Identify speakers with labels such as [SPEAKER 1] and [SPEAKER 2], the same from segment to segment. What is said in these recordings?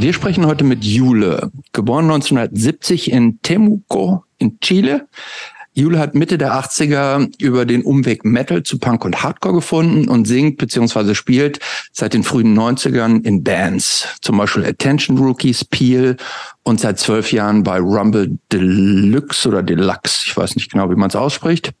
[SPEAKER 1] Wir sprechen heute mit Jule, geboren 1970 in Temuco in Chile. Jule hat Mitte der 80er über den Umweg Metal zu Punk und Hardcore gefunden und singt bzw. spielt seit den frühen 90ern in Bands, zum Beispiel Attention Rookies, Peel und seit zwölf Jahren bei Rumble Deluxe oder Deluxe, ich weiß nicht genau, wie man es ausspricht.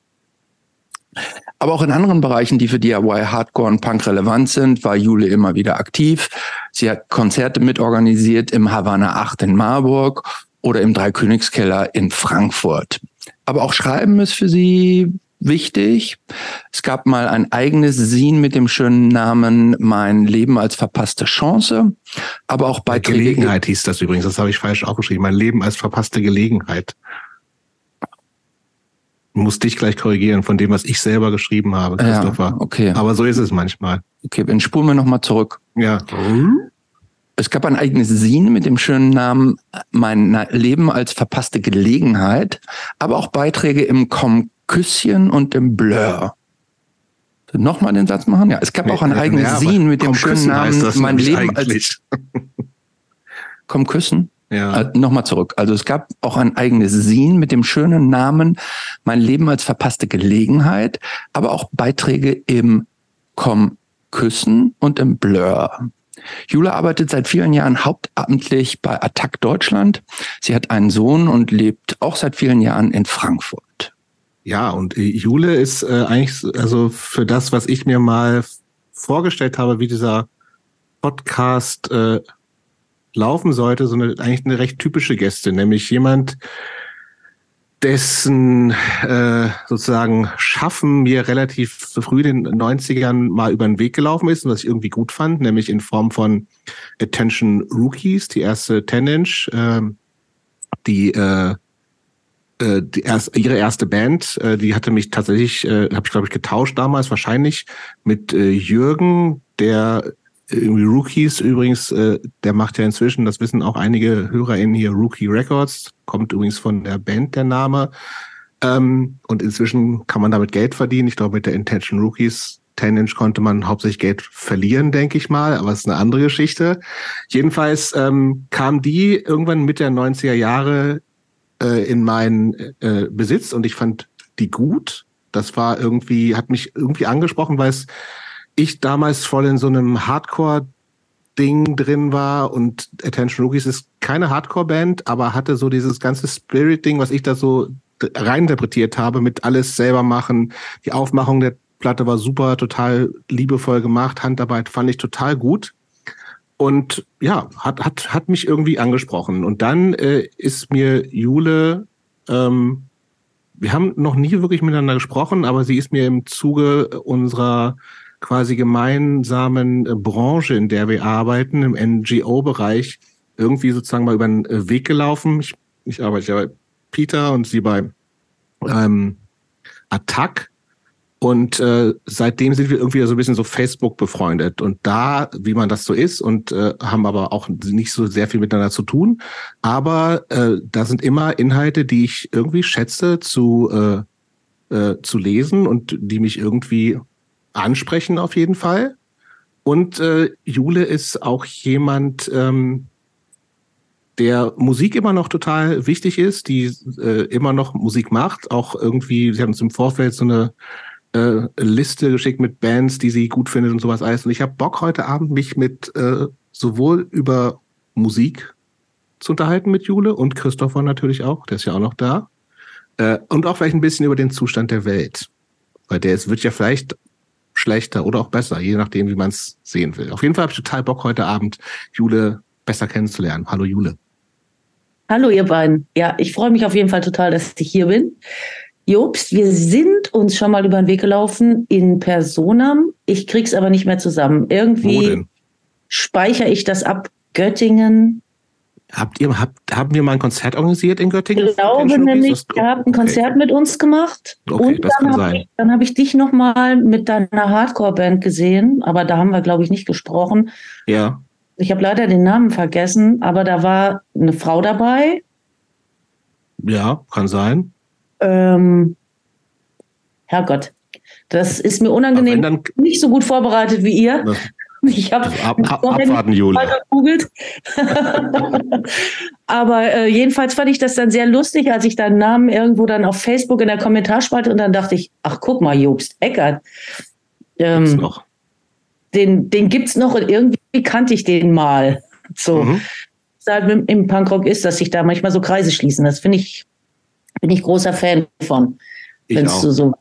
[SPEAKER 1] Aber auch in anderen Bereichen, die für DIY, Hardcore und Punk relevant sind, war Jule immer wieder aktiv. Sie hat Konzerte mitorganisiert im Havana 8 in Marburg oder im Dreikönigskeller in Frankfurt. Aber auch Schreiben ist für sie wichtig. Es gab mal ein eigenes Scene mit dem schönen Namen Mein Leben als verpasste Chance, aber auch bei
[SPEAKER 2] Gelegenheit hieß das übrigens, das habe ich falsch aufgeschrieben. Mein Leben als verpasste Gelegenheit muss dich gleich korrigieren von dem, was ich selber geschrieben habe, Christopher.
[SPEAKER 1] Ja, okay.
[SPEAKER 2] Aber so ist es manchmal.
[SPEAKER 1] Okay, dann spulen wir nochmal zurück.
[SPEAKER 2] Ja.
[SPEAKER 1] Es gab ein eigenes Sin mit dem schönen Namen Mein Leben als verpasste Gelegenheit, aber auch Beiträge im Komm Küsschen und im Blur. Nochmal den Satz machen? Ja, es gab nee, auch ein eigenes ja, Sin mit dem schönen Namen Mein Leben eigentlich. als Komm Küssen. Ja. Äh, Nochmal zurück. Also es gab auch ein eigenes Scene mit dem schönen Namen Mein Leben als verpasste Gelegenheit, aber auch Beiträge im Komm Küssen und im Blur. Jule arbeitet seit vielen Jahren hauptamtlich bei Attac Deutschland. Sie hat einen Sohn und lebt auch seit vielen Jahren in Frankfurt.
[SPEAKER 2] Ja, und Jule ist äh, eigentlich, also für das, was ich mir mal vorgestellt habe, wie dieser Podcast äh, laufen sollte, so eine, eigentlich eine recht typische Gäste, nämlich jemand, dessen äh, sozusagen Schaffen mir relativ früh in den 90ern mal über den Weg gelaufen ist und was ich irgendwie gut fand, nämlich in Form von Attention Rookies, die erste 10-Inch, äh, die äh, die erst, ihre erste Band, äh, die hatte mich tatsächlich, äh, habe ich glaube ich getauscht damals wahrscheinlich mit äh, Jürgen, der irgendwie Rookies übrigens, äh, der macht ja inzwischen, das wissen auch einige HörerInnen hier, Rookie Records, kommt übrigens von der Band der Name. Ähm, und inzwischen kann man damit Geld verdienen. Ich glaube, mit der Intention Rookies 10 Inch konnte man hauptsächlich Geld verlieren, denke ich mal, aber es ist eine andere Geschichte. Jedenfalls ähm, kam die irgendwann mit der 90er Jahre äh, in meinen äh, Besitz und ich fand die gut. Das war irgendwie, hat mich irgendwie angesprochen, weil es ich damals voll in so einem Hardcore Ding drin war und Attention Rookies ist keine Hardcore-Band, aber hatte so dieses ganze Spirit-Ding, was ich da so reininterpretiert habe, mit alles selber machen. Die Aufmachung der Platte war super, total liebevoll gemacht. Handarbeit fand ich total gut. Und ja, hat, hat, hat mich irgendwie angesprochen. Und dann äh, ist mir Jule, ähm, wir haben noch nie wirklich miteinander gesprochen, aber sie ist mir im Zuge unserer quasi gemeinsamen äh, Branche, in der wir arbeiten, im NGO-Bereich, irgendwie sozusagen mal über den äh, Weg gelaufen. Ich, ich arbeite ja bei Peter und sie bei ähm, Attack. Und äh, seitdem sind wir irgendwie so ein bisschen so Facebook befreundet. Und da, wie man das so ist, und äh, haben aber auch nicht so sehr viel miteinander zu tun. Aber äh, da sind immer Inhalte, die ich irgendwie schätze zu, äh, äh, zu lesen und die mich irgendwie ansprechen auf jeden Fall. Und äh, Jule ist auch jemand, ähm, der Musik immer noch total wichtig ist, die äh, immer noch Musik macht. Auch irgendwie, sie haben uns im Vorfeld so eine äh, Liste geschickt mit Bands, die sie gut findet und sowas alles. Und ich habe Bock heute Abend mich mit äh, sowohl über Musik zu unterhalten mit Jule und Christopher natürlich auch, der ist ja auch noch da. Äh, und auch vielleicht ein bisschen über den Zustand der Welt. Weil der ist, wird ja vielleicht schlechter oder auch besser, je nachdem, wie man es sehen will. Auf jeden Fall habe ich total Bock, heute Abend Jule besser kennenzulernen. Hallo Jule.
[SPEAKER 3] Hallo ihr beiden. Ja, ich freue mich auf jeden Fall total, dass ich hier bin. Jobst, wir sind uns schon mal über den Weg gelaufen in Personam. Ich krieg's aber nicht mehr zusammen. Irgendwie speichere ich das ab. Göttingen,
[SPEAKER 2] Habt ihr, habt, haben wir mal ein Konzert organisiert in Göttingen?
[SPEAKER 3] Ich glaube nämlich, ihr habt ein Konzert okay. mit uns gemacht.
[SPEAKER 2] Okay, und
[SPEAKER 3] dann habe ich, hab ich dich nochmal mit deiner Hardcore-Band gesehen, aber da haben wir, glaube ich, nicht gesprochen.
[SPEAKER 2] Ja.
[SPEAKER 3] Ich habe leider den Namen vergessen, aber da war eine Frau dabei.
[SPEAKER 2] Ja, kann sein.
[SPEAKER 3] Ähm, Herrgott, das ist mir unangenehm, dann, nicht so gut vorbereitet wie ihr. Ich habe
[SPEAKER 2] Also ab, ab, abwarten, Jule.
[SPEAKER 3] mal gegoogelt. Aber äh, jedenfalls fand ich das dann sehr lustig, als ich deinen Namen irgendwo dann auf Facebook in der Kommentarspalte und dann dachte ich, ach guck mal, Jobst Eckert.
[SPEAKER 2] Gibt's
[SPEAKER 3] Ähm,
[SPEAKER 2] noch.
[SPEAKER 3] den, den gibt's noch und irgendwie kannte ich den mal. So,
[SPEAKER 2] Mhm.
[SPEAKER 3] halt im- Punkrock ist, dass sich da manchmal so Kreise schließen. Das finde ich, bin ich großer Fan von. Wenn's
[SPEAKER 2] auch.
[SPEAKER 3] so, so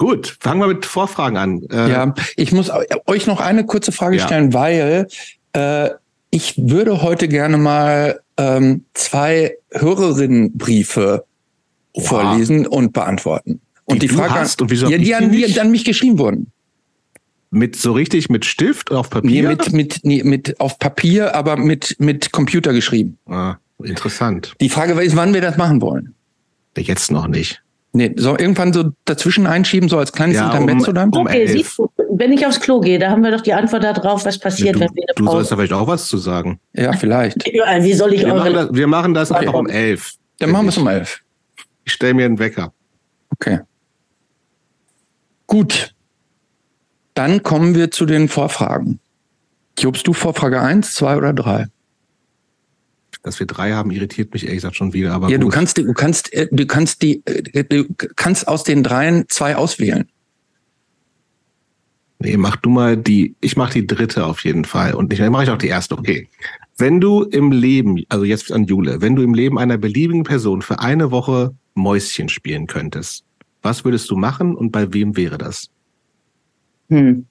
[SPEAKER 2] Gut, fangen wir mit Vorfragen an. Äh,
[SPEAKER 1] Ja, ich muss eu- euch noch eine kurze Frage
[SPEAKER 2] Ja.
[SPEAKER 1] stellen, weil äh, ich würde heute gerne mal ähm, zwei Hörerinnenbriefe
[SPEAKER 2] Oha.
[SPEAKER 1] vorlesen und beantworten. Und
[SPEAKER 2] Die
[SPEAKER 1] die, Frage
[SPEAKER 2] hast und wieso
[SPEAKER 1] ja, die an, die
[SPEAKER 2] nicht?
[SPEAKER 1] an mich geschrieben wurden.
[SPEAKER 2] Mit so richtig mit Stift auf
[SPEAKER 1] Nee,
[SPEAKER 2] Papier?
[SPEAKER 1] mit, mit, nee, mit auf Papier, aber mit, mit Computer geschrieben.
[SPEAKER 2] ah, interessant.
[SPEAKER 1] Die Frage ist, wann wir das machen wollen.
[SPEAKER 2] Jetzt noch nicht.
[SPEAKER 1] Nee, so irgendwann so dazwischen einschieben, so als kleines
[SPEAKER 2] Ja,
[SPEAKER 1] Intermezzo
[SPEAKER 2] um-
[SPEAKER 1] dann?
[SPEAKER 2] um-
[SPEAKER 3] Okay, siehst du, wenn ich aufs Klo gehe, da haben wir doch die Antwort darauf, was passiert,
[SPEAKER 2] du
[SPEAKER 3] wenn wir eine
[SPEAKER 2] du sollst
[SPEAKER 3] Pause
[SPEAKER 2] da vielleicht auch was zu sagen.
[SPEAKER 1] Ja, vielleicht.
[SPEAKER 3] Ja, Wie soll ich
[SPEAKER 2] Wir machen das, wir machen das
[SPEAKER 1] Okay.
[SPEAKER 2] einfach um elf.
[SPEAKER 1] Dann machen wir es um elf.
[SPEAKER 2] Ich stelle mir einen Wecker.
[SPEAKER 1] Okay. Gut. Dann kommen wir zu den Vorfragen. Jobst du Vorfrage 1, 2 oder 3?
[SPEAKER 2] Dass wir drei haben, irritiert mich ehrlich gesagt schon wieder. Aber
[SPEAKER 1] Ja, du
[SPEAKER 2] gut.
[SPEAKER 1] kannst, die- du kannst, äh, du kannst die, äh, du kannst aus den dreien zwei auswählen.
[SPEAKER 2] Nee, mach du mal die, ich mach die dritte auf jeden Fall. Und ich mache ich auch die erste, okay. Wenn du im Leben, also jetzt an Jule, wenn du im Leben einer beliebigen Person für eine Woche Mäuschen spielen könntest, was würdest du machen und bei wem wäre das?
[SPEAKER 3] Hm.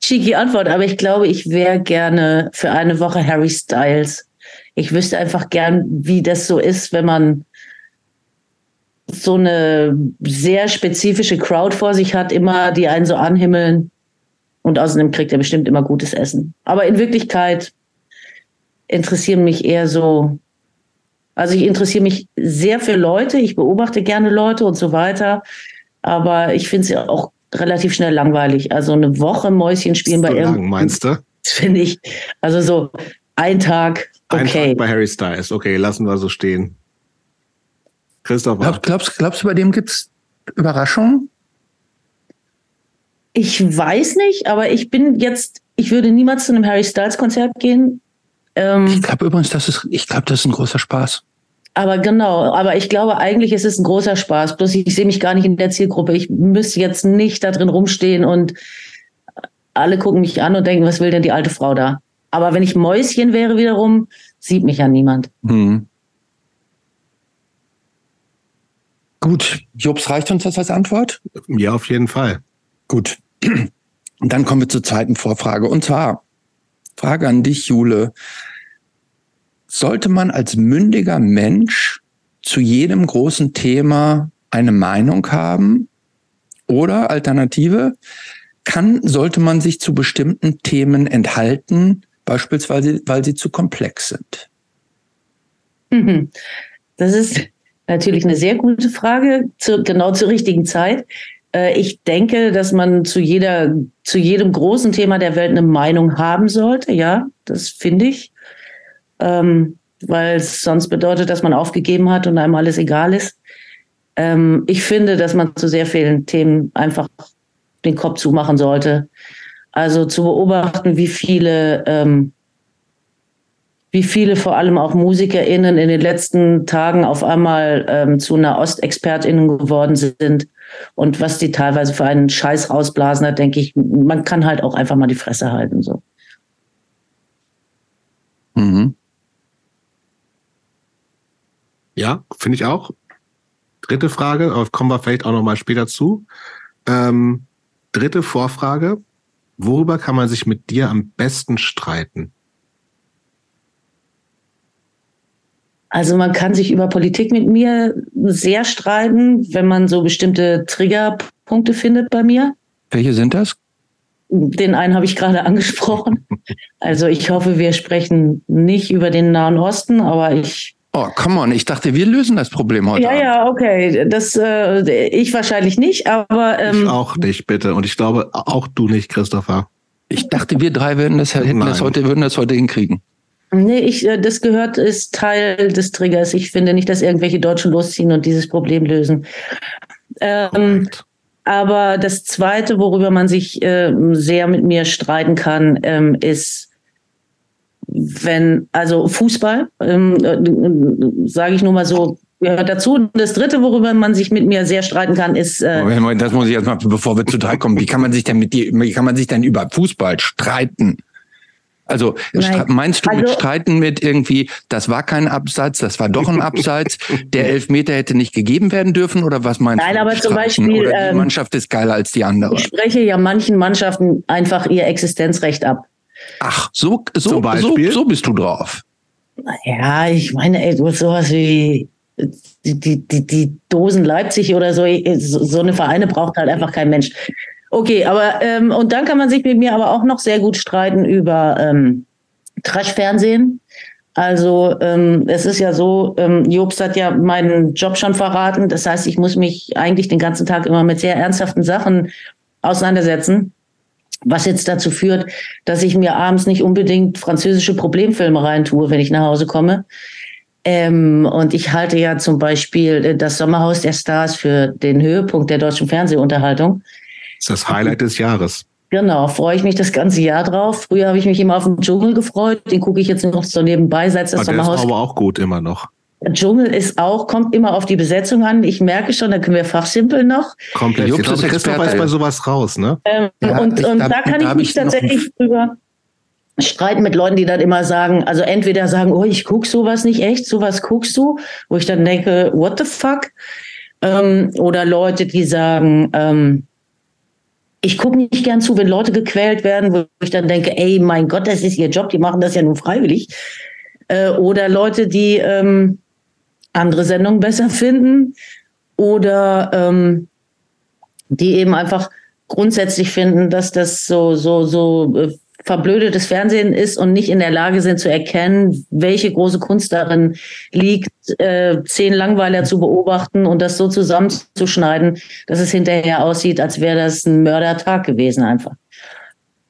[SPEAKER 3] Cheeky Antwort, aber ich glaube, ich wäre gerne für eine Woche Harry Styles. Ich wüsste einfach gern, wie das so ist, wenn man so eine sehr spezifische Crowd vor sich hat, immer die einen so anhimmeln. Und außerdem kriegt er bestimmt immer gutes Essen. Aber in Wirklichkeit interessieren mich eher so, also ich interessiere mich sehr für Leute, ich beobachte gerne Leute und so weiter. Aber ich finde es ja auch relativ schnell langweilig. Also eine Woche Mäuschen spielen bei irgendeinem,
[SPEAKER 2] meinst du?
[SPEAKER 3] finde ich, also so ein Tag,
[SPEAKER 2] Ein
[SPEAKER 3] okay.
[SPEAKER 2] Tag bei Harry Styles. Okay, lassen wir so stehen. Christopher.
[SPEAKER 1] Glaub, glaubst, glaubst du, bei dem gibt's Überraschungen?
[SPEAKER 3] Ich weiß nicht, aber ich bin jetzt, ich würde niemals zu einem Harry Styles Konzert gehen. Ähm,
[SPEAKER 1] Ich glaube übrigens, das ist, ich glaube, das ist ein großer Spaß.
[SPEAKER 3] Aber genau, aber ich glaube, eigentlich ist es ein großer Spaß. Bloß ich sehe mich gar nicht in der Zielgruppe. Ich müsste jetzt nicht da drin rumstehen und alle gucken mich an und denken, was will denn die alte Frau da? Aber wenn ich Mäuschen wäre wiederum, sieht mich ja niemand.
[SPEAKER 1] Hm. Gut, Jobs, reicht uns das als Antwort?
[SPEAKER 2] Ja, auf jeden Fall.
[SPEAKER 1] Gut. Und dann kommen wir zur zweiten Vorfrage. Und zwar, Frage an dich, Jule. Sollte man als mündiger Mensch zu jedem großen Thema eine Meinung haben? Oder Alternative, kann, sollte man sich zu bestimmten Themen enthalten, beispielsweise, weil sie zu komplex sind?
[SPEAKER 3] Mhm. Das ist natürlich eine sehr gute Frage, zu, genau zur richtigen Zeit. Äh, Ich denke, dass man zu jeder, zu jedem großen Thema der Welt eine Meinung haben sollte. Ja, das finde ich. Ähm, weil es sonst bedeutet, dass man aufgegeben hat und einem alles egal ist. Ähm, ich finde, dass man zu sehr vielen Themen einfach den Kopf zumachen sollte. Also zu beobachten, wie viele ähm, wie viele vor allem auch MusikerInnen in den letzten Tagen auf einmal ähm, zu Nahostexpertinnen geworden sind und was die teilweise für einen Scheiß rausblasen, da denke ich, man kann halt auch einfach mal die Fresse halten. So.
[SPEAKER 1] Mhm.
[SPEAKER 2] Ja, finde ich auch. Dritte Frage, aber kommen wir vielleicht auch noch mal später zu. Ähm, dritte Vorfrage. Worüber kann man sich mit dir am besten streiten?
[SPEAKER 3] Also man kann sich über Politik mit mir sehr streiten, wenn man so bestimmte Triggerpunkte findet bei mir.
[SPEAKER 1] Welche sind das?
[SPEAKER 3] Den einen habe ich gerade angesprochen. Also ich hoffe, wir sprechen nicht über den Nahen Osten, aber ich
[SPEAKER 1] Oh, come on, ich dachte, wir lösen das Problem heute.
[SPEAKER 3] Ja,
[SPEAKER 1] Abend.
[SPEAKER 3] ja, okay. Das äh, ich wahrscheinlich nicht, aber
[SPEAKER 2] ich
[SPEAKER 3] ähm,
[SPEAKER 2] auch nicht, bitte. Und ich glaube, auch du nicht, Christopher.
[SPEAKER 1] Ich dachte, wir drei würden das, hätten das heute, würden das heute hinkriegen.
[SPEAKER 3] nee, ich, äh, das gehört, ist Teil des Triggers. Ich finde nicht, dass irgendwelche Deutschen losziehen und dieses Problem lösen. Ähm. Aber das Zweite, worüber man sich äh, sehr mit mir streiten kann, ähm, ist, wenn, also Fußball, ähm, äh, sage ich nur mal so, gehört dazu. Und das Dritte, worüber man sich mit mir sehr streiten kann, ist. Äh,
[SPEAKER 1] Moment, das muss ich erstmal, bevor wir zu drei kommen. Wie kann man sich denn mit dir, wie kann man sich denn über Fußball streiten? Also
[SPEAKER 3] Nein.
[SPEAKER 1] meinst du mit
[SPEAKER 3] Also-
[SPEAKER 1] Streiten mit irgendwie, das war kein Abseits, das war doch ein Abseits, der Elfmeter hätte nicht gegeben werden dürfen oder was meinst
[SPEAKER 3] Nein,
[SPEAKER 1] du?
[SPEAKER 3] aber
[SPEAKER 1] mit
[SPEAKER 3] zum? Beispiel,
[SPEAKER 1] die
[SPEAKER 3] ähm,
[SPEAKER 1] Mannschaft ist geiler als die andere.
[SPEAKER 3] ich spreche ja manchen Mannschaften einfach ihr Existenzrecht ab.
[SPEAKER 1] Ach, so, so,
[SPEAKER 2] Zum
[SPEAKER 1] so,
[SPEAKER 2] Beispiel?
[SPEAKER 1] so bist du drauf.
[SPEAKER 3] Ja, ich meine, ey, du hast sowas wie die, die, die, die Dosen Leipzig oder so, so so eine Vereine braucht halt einfach kein Mensch. Okay, aber ähm, und dann kann man sich mit mir aber auch noch sehr gut streiten über ähm, Trash-Fernsehen. Also ähm, es ist ja so, ähm, Jobst hat ja meinen Job schon verraten. Das heißt, ich muss mich eigentlich den ganzen Tag immer mit sehr ernsthaften Sachen auseinandersetzen. Was jetzt dazu führt, dass ich mir abends nicht unbedingt französische Problemfilme reintue, wenn ich nach Hause komme. Ähm, und ich halte ja zum Beispiel äh, das Sommerhaus der Stars für den Höhepunkt der deutschen Fernsehunterhaltung.
[SPEAKER 2] Das ist das Highlight des Jahres.
[SPEAKER 3] Genau, freue ich mich das ganze Jahr drauf. Früher habe ich mich immer auf den Dschungel gefreut. Den gucke ich jetzt noch so nebenbei, seit das
[SPEAKER 2] Aber der ist
[SPEAKER 3] Sommerhaus
[SPEAKER 2] aber auch gut immer noch.
[SPEAKER 3] Der Dschungel ist auch, kommt immer auf die Besetzung an. Ich merke schon, da können wir fachsimpeln noch.
[SPEAKER 2] Komplett. Ich glaube,
[SPEAKER 1] ist
[SPEAKER 2] Christoph ist bei sowas raus, ne?
[SPEAKER 3] Ähm,
[SPEAKER 1] Ja,
[SPEAKER 3] und
[SPEAKER 1] ich-
[SPEAKER 3] und
[SPEAKER 1] da-
[SPEAKER 3] da, kann
[SPEAKER 1] da
[SPEAKER 3] ich mich tatsächlich drüber streiten mit Leuten, die dann immer sagen, also entweder sagen, oh, ich guck sowas nicht echt, sowas guckst du, wo ich dann denke, what the fuck? Ähm, oder Leute, die sagen, ähm, ich gucke nicht gern zu, wenn Leute gequält werden, wo ich dann denke, ey, mein Gott, das ist ihr Job, die machen das ja nun freiwillig. Äh, oder Leute, die ähm, andere Sendungen besser finden oder ähm, die eben einfach grundsätzlich finden, dass das so, so, so äh, verblödetes Fernsehen ist und nicht in der Lage sind zu erkennen, welche große Kunst darin liegt, äh, zehn Langweiler zu beobachten und das so zusammenzuschneiden, dass es hinterher aussieht, als wäre das ein Mördertag gewesen einfach.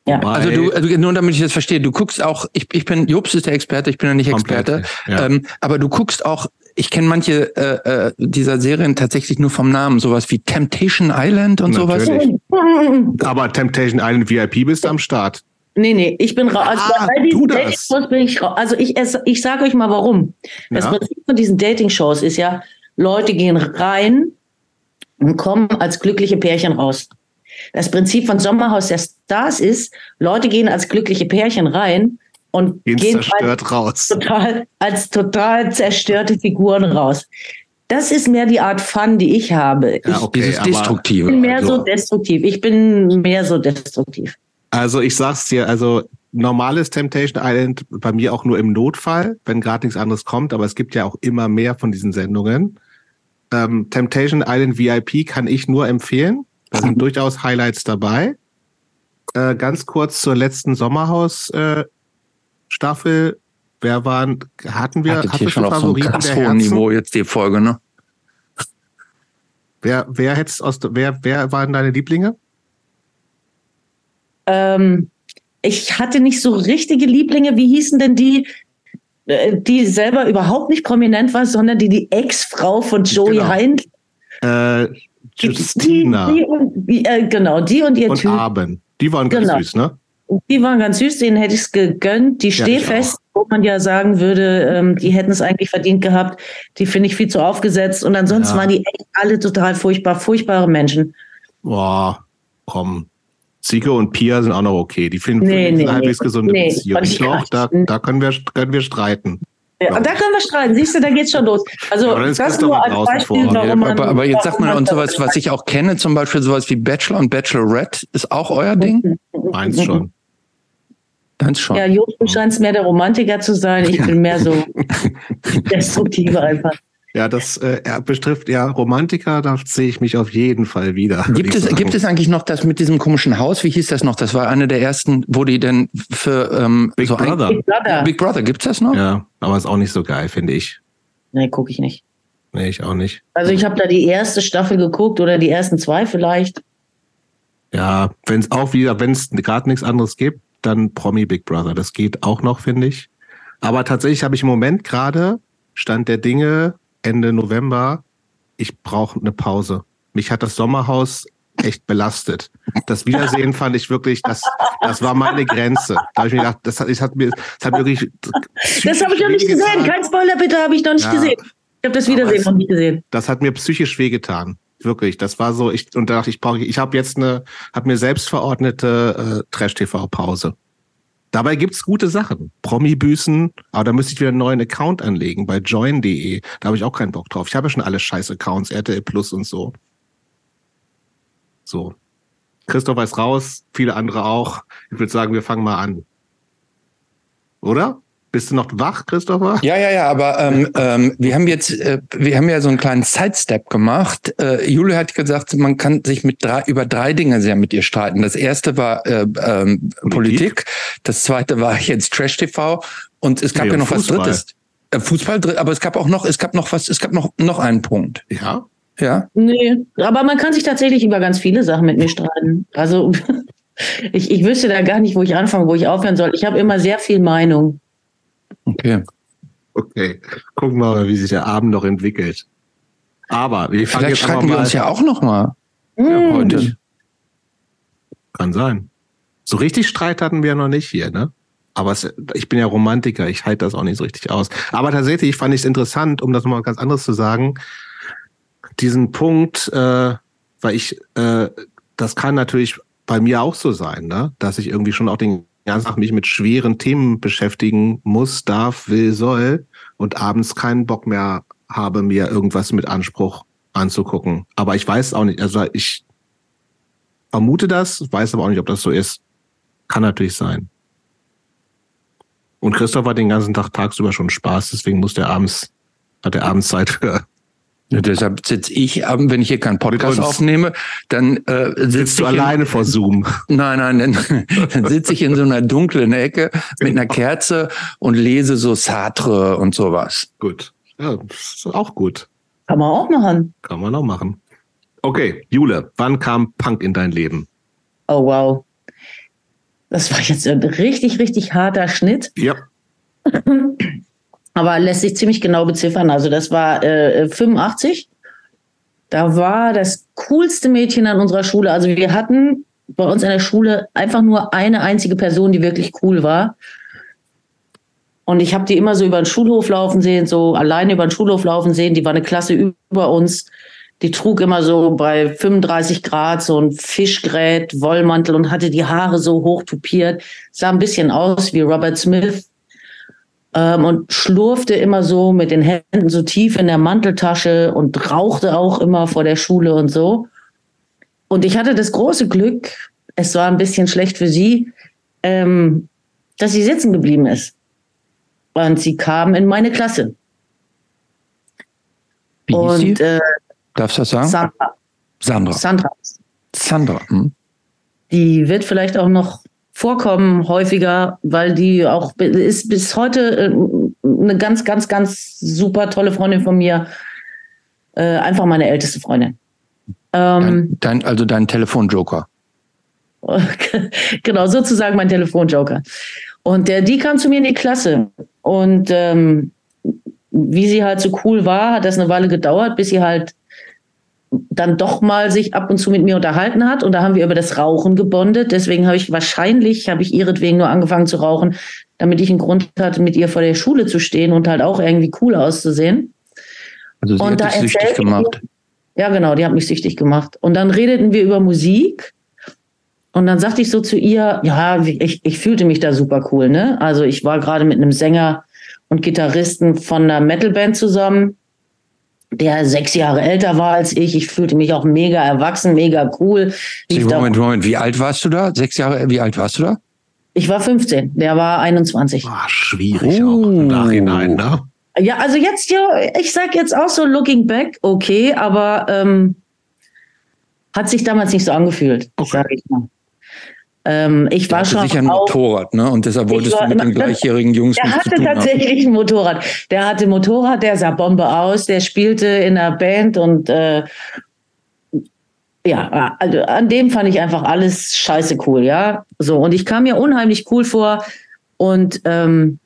[SPEAKER 3] Ja.
[SPEAKER 1] Also du, also nur damit ich das verstehe, du guckst auch, ich, ich bin, Jobs ist der Experte, ich bin ja nicht Experte,
[SPEAKER 2] ja.
[SPEAKER 1] ähm, aber du guckst auch, ich kenne manche äh, äh, dieser Serien tatsächlich nur vom Namen, sowas wie Temptation Island und sowas.
[SPEAKER 2] Natürlich. Aber Temptation Island VIP bist du am Start.
[SPEAKER 3] Nee, nee, ich bin raus. Also
[SPEAKER 2] Ah,
[SPEAKER 3] bei all diesen
[SPEAKER 2] du das.
[SPEAKER 3] Dating-Shows bin ich raus. Also ich, ich sage euch mal warum. Das
[SPEAKER 2] Ja.
[SPEAKER 3] Prinzip von diesen Dating-Shows ist ja, Leute gehen rein und kommen als glückliche Pärchen raus. Das Prinzip von Sommerhaus der Stars ist, Leute gehen als glückliche Pärchen rein und
[SPEAKER 2] Gehen
[SPEAKER 3] gehen
[SPEAKER 2] zerstört raus.
[SPEAKER 3] total, als total zerstörte Figuren raus. Das ist mehr die Art Fun, die ich habe. Ich
[SPEAKER 2] Ja, okay,
[SPEAKER 1] Dieses Destruktive.
[SPEAKER 3] bin mehr
[SPEAKER 1] also.
[SPEAKER 3] so destruktiv. Ich bin mehr so destruktiv.
[SPEAKER 2] Also ich sag's dir, also normales Temptation Island bei mir auch nur im Notfall, wenn gerade nichts anderes kommt, aber es gibt ja auch immer mehr von diesen Sendungen. Ähm, Temptation Island VIP kann ich nur empfehlen. Da sind durchaus Highlights dabei. Äh, ganz kurz zur letzten Sommerhaus äh, Staffel. Wer waren, hatten wir,
[SPEAKER 1] Hattet hier
[SPEAKER 2] wir
[SPEAKER 1] schon auf so einem krass hohen? Niveau jetzt die Folge, ne?
[SPEAKER 2] Wer, wer hätt's aus, wer, wer waren deine Lieblinge?
[SPEAKER 3] Ähm, ich hatte nicht so richtige Lieblinge. Wie hießen denn die, äh, die selber überhaupt nicht prominent war, sondern die die Ex-Frau von Joey
[SPEAKER 2] Genau.
[SPEAKER 3] Heinz?
[SPEAKER 2] Äh,
[SPEAKER 3] Die-
[SPEAKER 2] Justina
[SPEAKER 3] Die, die und, äh, genau, die und ihr
[SPEAKER 2] und
[SPEAKER 3] Typ.
[SPEAKER 2] Aben. Die waren ganz
[SPEAKER 3] Genau.
[SPEAKER 2] süß, ne?
[SPEAKER 3] Die waren ganz süß, denen hätte ich es gegönnt. Die
[SPEAKER 2] Ja,
[SPEAKER 3] Stehfest, wo man ja sagen würde, ähm, die hätten es eigentlich verdient gehabt. Die finde ich viel zu aufgesetzt. Und ansonsten
[SPEAKER 2] Ja.
[SPEAKER 3] waren die echt alle total furchtbar, furchtbare Menschen.
[SPEAKER 2] Boah, komm. Zico und Pia sind auch noch okay. Die finden
[SPEAKER 3] Nee, nee,
[SPEAKER 2] eine halbwegs
[SPEAKER 3] nee.
[SPEAKER 2] gesunde
[SPEAKER 3] Nee,
[SPEAKER 2] Beziehung.
[SPEAKER 3] ich gar
[SPEAKER 2] da, da können wir, können wir streiten.
[SPEAKER 3] Ja, und da können wir streiten. Siehst du, da geht's schon los. Also
[SPEAKER 2] ist
[SPEAKER 3] das
[SPEAKER 2] Christoph
[SPEAKER 3] nur als Beispiel,
[SPEAKER 2] vor.
[SPEAKER 3] warum man.
[SPEAKER 1] aber, aber jetzt sagt
[SPEAKER 3] man-
[SPEAKER 1] sowas, was ich auch kenne, zum Beispiel sowas wie Bachelor und Bachelorette, ist auch euer Ding?
[SPEAKER 2] Meins schon.
[SPEAKER 1] Ganz schon.
[SPEAKER 3] Ja, Job, du scheinst mehr der Romantiker zu sein. Ich bin mehr so destruktive einfach.
[SPEAKER 2] Ja, das äh, betrifft ja Romantiker, da sehe ich mich auf jeden Fall wieder.
[SPEAKER 1] Gibt es,
[SPEAKER 2] sagen.
[SPEAKER 1] gibt es eigentlich noch das mit diesem komischen Haus? Wie hieß das noch? Das war eine der ersten, wo die denn für ähm,
[SPEAKER 2] Big
[SPEAKER 1] so ein-
[SPEAKER 2] Brother?
[SPEAKER 3] Big Brother.
[SPEAKER 1] Ja, Big Brother, gibt's das noch?
[SPEAKER 2] Ja, aber ist auch nicht so geil, finde ich.
[SPEAKER 3] Nee, gucke ich nicht.
[SPEAKER 2] Nee, ich auch nicht.
[SPEAKER 3] Also ich habe da die erste Staffel geguckt oder die ersten zwei vielleicht.
[SPEAKER 2] Ja, wenn es auch wieder, wenn es gerade nichts anderes gibt, dann Promi Big Brother. Das geht auch noch, finde ich. Aber tatsächlich habe ich im Moment gerade Stand der Dinge Ende November. Ich brauche eine Pause. Mich hat das Sommerhaus echt belastet. Das Wiedersehen fand ich wirklich, das, das war meine Grenze. Da habe ich mir gedacht, das hat, das hat mir, das hat wirklich.
[SPEAKER 3] Das habe ich noch nicht gesehen. Kein Spoiler bitte, habe ich noch nicht ja. gesehen. Ich habe das Wiedersehen noch nicht gesehen.
[SPEAKER 2] Das hat mir psychisch wehgetan. Wirklich, das war so, ich, und da dachte ich, brauche ich, ich habe jetzt eine, habe mir selbst verordnete äh, Trash-TV-Pause. Dabei gibt's gute Sachen. Promi-Büßen, aber da müsste ich wieder einen neuen Account anlegen bei join.de. Da habe ich auch keinen Bock drauf. Ich habe ja schon alle scheiß Accounts, RTL Plus und so. So. Christoph ist raus, viele andere auch. Ich würde sagen, wir fangen mal an. Oder? Bist du noch wach, Christopher?
[SPEAKER 1] Ja, ja, ja, aber ähm, ähm, wir haben jetzt, äh, wir haben ja so einen kleinen Sidestep gemacht. Äh, Jule hat gesagt, man kann sich mit drei, über drei Dinge sehr mit ihr streiten. Das erste war äh, ähm, Politik, das zweite war jetzt Trash TV und es gab nee, ja noch Fußball. was Drittes. Äh, Fußball, aber es gab auch noch, es gab noch was, es gab noch noch einen Punkt.
[SPEAKER 2] Ja.
[SPEAKER 1] Ja.
[SPEAKER 3] Nee, aber man kann sich tatsächlich über ganz viele Sachen mit mir streiten. Also ich, ich wüsste da gar nicht, wo ich anfangen, wo ich aufhören soll. Ich habe immer sehr viel Meinung.
[SPEAKER 2] Okay. Okay. Gucken wir mal, wie sich der Abend noch entwickelt. Aber wir
[SPEAKER 1] Vielleicht streiten wir uns ja auch noch mal
[SPEAKER 3] ja, heute.
[SPEAKER 2] Kann sein. So richtig Streit hatten wir noch nicht hier, ne? Aber es, ich bin ja Romantiker, ich halte das auch nicht so richtig aus. Aber tatsächlich fand ich es interessant, um das mal ganz anderes zu sagen, diesen Punkt, äh, weil ich, äh, das kann natürlich bei mir auch so sein, ne? dass ich irgendwie schon auch den ganzen Tag mich mit schweren Themen beschäftigen muss, darf, will, soll und abends keinen Bock mehr habe, mir irgendwas mit Anspruch anzugucken. Aber ich weiß auch nicht, also ich vermute das, weiß aber auch nicht, ob das so ist. Kann natürlich sein. Und Christoph hat den ganzen Tag tagsüber schon Spaß, deswegen muss der abends, hat er abends Zeit für
[SPEAKER 1] ja, deshalb sitze ich, wenn ich hier keinen Podcast aufnehme, dann äh, sitzt
[SPEAKER 2] du alleine vor Zoom.
[SPEAKER 1] Nein, nein, dann, dann sitze ich in so einer dunklen Ecke mit einer Kerze und lese so Sartre und sowas.
[SPEAKER 2] Gut. Ja, ist auch gut.
[SPEAKER 3] Kann man auch machen.
[SPEAKER 2] Kann man auch machen. Okay, Jule, wann kam Punk in dein Leben?
[SPEAKER 3] Oh wow. Das war jetzt ein richtig, richtig harter Schnitt.
[SPEAKER 2] Ja.
[SPEAKER 3] aber lässt sich ziemlich genau beziffern. Also das war äh, 85. Da war das coolste Mädchen an unserer Schule. Also wir hatten bei uns in der Schule einfach nur eine einzige Person, die wirklich cool war. Und ich habe die immer so über den Schulhof laufen sehen, so alleine über den Schulhof laufen sehen. Die war eine Klasse über uns. Die trug immer so bei 35 Grad so ein Fischgrät, Wollmantel und hatte die Haare so hoch tupiert. Sah ein bisschen aus wie Robert Smith ähm, und schlurfte immer so mit den Händen so tief in der Manteltasche und rauchte auch immer vor der Schule und so. Und ich hatte das große Glück, es war ein bisschen schlecht für sie, ähm, dass sie sitzen geblieben ist. Und sie kam in meine Klasse.
[SPEAKER 1] Wie und, hieß sie? Äh, Darfst du das sagen?
[SPEAKER 3] Sandra.
[SPEAKER 1] Sandra.
[SPEAKER 3] Sandra.
[SPEAKER 1] Sandra. Hm.
[SPEAKER 3] Die wird vielleicht auch noch vorkommen häufiger, weil die auch ist bis heute äh, eine ganz, ganz, ganz super tolle Freundin von mir. Äh, einfach meine älteste Freundin.
[SPEAKER 1] Ähm, dein, also dein Telefonjoker.
[SPEAKER 3] genau, sozusagen mein Telefonjoker. Und der, die kam zu mir in die Klasse. Und ähm, wie sie halt so cool war, hat das eine Weile gedauert, bis sie halt dann doch mal sich ab und zu mit mir unterhalten hat und da haben wir über das Rauchen gebondet. Deswegen habe ich wahrscheinlich, habe ich ihretwegen nur angefangen zu rauchen, damit ich einen Grund hatte, mit ihr vor der Schule zu stehen und halt auch irgendwie cool auszusehen.
[SPEAKER 1] Also sie und hat dich süchtig gemacht.
[SPEAKER 3] ja, genau, die hat mich süchtig gemacht. Und dann redeten wir über Musik und dann sagte ich so zu ihr, ja, ich, ich fühlte mich da super cool, ne? Also ich war gerade mit einem Sänger und Gitarristen von einer Metalband zusammen der sechs Jahre älter war als ich. Ich fühlte mich auch mega erwachsen, mega cool.
[SPEAKER 1] Sie, Moment, Moment, wie alt warst du da? Sechs Jahre, wie alt warst du da?
[SPEAKER 3] Ich war 15, der war 21.
[SPEAKER 2] Ah, schwierig oh. auch im Nachhinein, ne?
[SPEAKER 3] Ja, also jetzt, ja, ich sag jetzt auch so looking back, okay, aber ähm, hat sich damals nicht so angefühlt, okay. sag ich mal. Ähm, ich der war schon
[SPEAKER 1] sicher ein Motorrad, ne? Und deshalb wolltest du mit den gleichjährigen Jungs
[SPEAKER 3] Der hatte tatsächlich ein Motorrad. Der hatte ein Motorrad, der sah Bombe aus, der spielte in einer Band und äh, ja, also an dem fand ich einfach alles scheiße cool, ja. So, und ich kam mir unheimlich cool vor und ähm,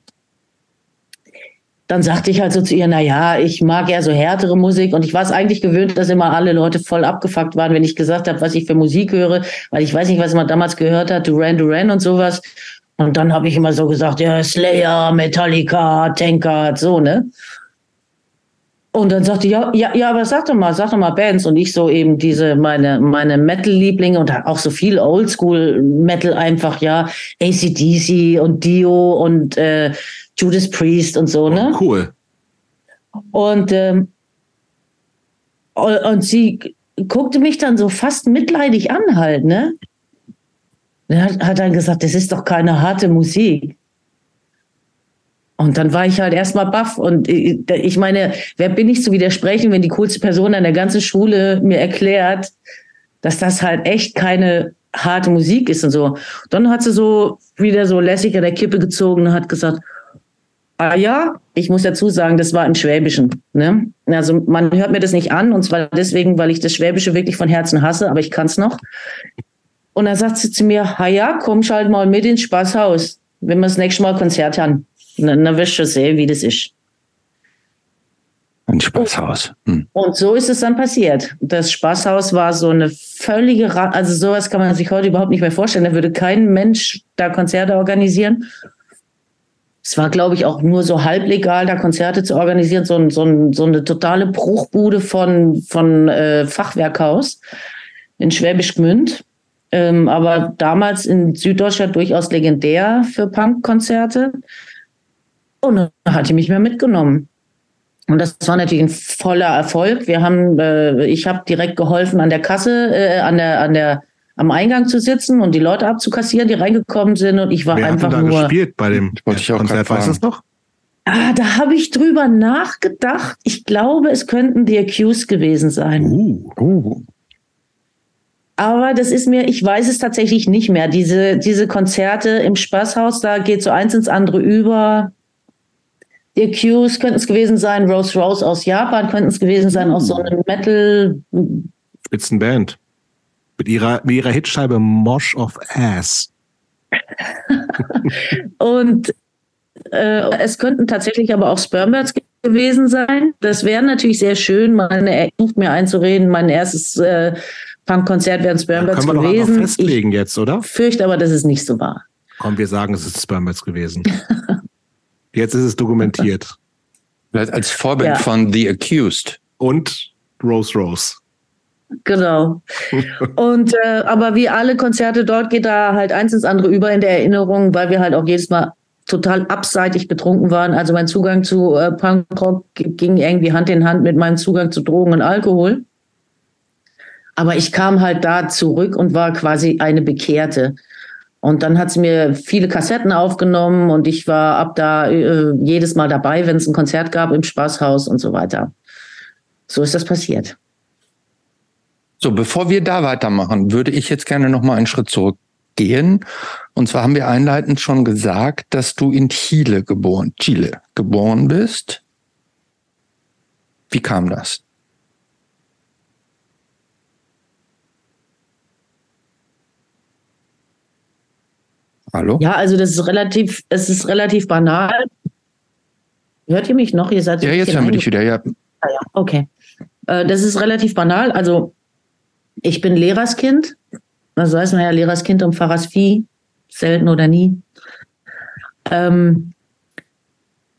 [SPEAKER 3] dann sagte ich halt so zu ihr, na ja, ich mag ja so härtere Musik und ich war es eigentlich gewöhnt, dass immer alle Leute voll abgefuckt waren, wenn ich gesagt habe, was ich für Musik höre, weil ich weiß nicht, was man damals gehört hat, Duran Duran und sowas. Und dann habe ich immer so gesagt, ja, Slayer, Metallica, Tankard, so, ne? Und dann sagte ja, ja, ja, aber sag doch mal, sag doch mal Bands und ich so eben diese meine meine Metal-Lieblinge und auch so viel Oldschool-Metal einfach ja ACDC und Dio und äh, Judas Priest und so ne.
[SPEAKER 2] Oh, cool.
[SPEAKER 3] Und ähm, und sie guckte mich dann so fast mitleidig an halt ne. Und hat, hat dann gesagt, das ist doch keine harte Musik. Und dann war ich halt erstmal baff. Und ich meine, wer bin ich zu widersprechen, wenn die coolste Person an der ganzen Schule mir erklärt, dass das halt echt keine harte Musik ist und so. Dann hat sie so wieder so lässig an der Kippe gezogen und hat gesagt, ah ja, ich muss dazu sagen, das war im Schwäbischen. Ne? Also man hört mir das nicht an und zwar deswegen, weil ich das Schwäbische wirklich von Herzen hasse, aber ich kann es noch. Und dann sagt sie zu mir, ha ja, komm schalt mal mit ins Spaßhaus, wenn wir das nächste Mal Konzert haben. Dann, dann wirst du sehen, wie das ist.
[SPEAKER 1] Ein Spaßhaus.
[SPEAKER 3] Hm. Und so ist es dann passiert. Das Spaßhaus war so eine völlige, Ra also sowas kann man sich heute überhaupt nicht mehr vorstellen. Da würde kein Mensch da Konzerte organisieren. Es war, glaube ich, auch nur so halblegal, da Konzerte zu organisieren. So, so, so eine totale Bruchbude von, von äh, Fachwerkhaus in Schwäbisch Gmünd. Ähm, aber damals in Süddeutschland durchaus legendär für Punkkonzerte. Und dann hat die mich mehr mitgenommen. Und das war natürlich ein voller Erfolg. Wir haben, äh, ich habe direkt geholfen, an der Kasse, äh, an der, an der, am Eingang zu sitzen und die Leute abzukassieren, die reingekommen sind. Und ich war
[SPEAKER 2] Wer
[SPEAKER 3] einfach
[SPEAKER 2] hat denn da
[SPEAKER 3] nur.
[SPEAKER 2] gespielt bei dem
[SPEAKER 1] ich auch
[SPEAKER 2] Konzert? Weißt du es noch?
[SPEAKER 3] Ah, da habe ich drüber nachgedacht. Ich glaube, es könnten die Accused gewesen sein.
[SPEAKER 2] Uh,
[SPEAKER 1] Oh.
[SPEAKER 3] Aber das ist mir, ich weiß es tatsächlich nicht mehr. Diese, diese Konzerte im Spaßhaus, da geht so eins ins andere über. Die Accused könnten es gewesen sein, Rose Rose aus Japan könnten es gewesen sein, aus so einem Metal.
[SPEAKER 2] Spitzenband. Mit ihrer, mit ihrer Hitscheibe Mosh of Ass.
[SPEAKER 3] Und äh, es könnten tatsächlich aber auch Spermbirds gewesen sein. Das wäre natürlich sehr schön, meine, er versucht mir einzureden, mein erstes äh, Punkkonzert wären Spermbirds
[SPEAKER 2] können wir doch
[SPEAKER 3] gewesen.
[SPEAKER 2] festlegen jetzt, oder?
[SPEAKER 3] Ich fürchte aber, dass es nicht so war.
[SPEAKER 2] Komm, wir sagen, es ist Spermats gewesen. Jetzt ist es dokumentiert.
[SPEAKER 1] Vielleicht als Vorbild
[SPEAKER 3] Ja.
[SPEAKER 1] von The Accused.
[SPEAKER 2] Und Rose Rose.
[SPEAKER 3] Genau. Und äh, aber wie alle Konzerte dort geht da halt eins ins andere über in der Erinnerung, weil wir halt auch jedes Mal total abseitig betrunken waren. Also mein Zugang zu äh, Punkrock ging irgendwie Hand in Hand mit meinem Zugang zu Drogen und Alkohol. Aber ich kam halt da zurück und war quasi eine Bekehrte. Und dann hat sie mir viele Kassetten aufgenommen und ich war ab da äh, jedes Mal dabei, wenn es ein Konzert gab im Spaßhaus und so weiter. So ist das passiert.
[SPEAKER 1] So, bevor wir da weitermachen, würde ich jetzt gerne noch mal einen Schritt zurückgehen. Und zwar haben wir einleitend schon gesagt, dass du in Chile geboren, Chile geboren bist. Wie kam das? Hallo?
[SPEAKER 3] Ja, also das ist relativ, es ist relativ banal. Hört ihr mich noch? Ihr seid
[SPEAKER 1] Ja, jetzt hören wir dich wieder. Ja,
[SPEAKER 3] Ah ja, okay. Äh, das ist relativ banal. Also ich bin Lehrerskind. Das weiß man ja, Lehrerskind und Pfarrers Vieh. Selten oder nie. Ähm,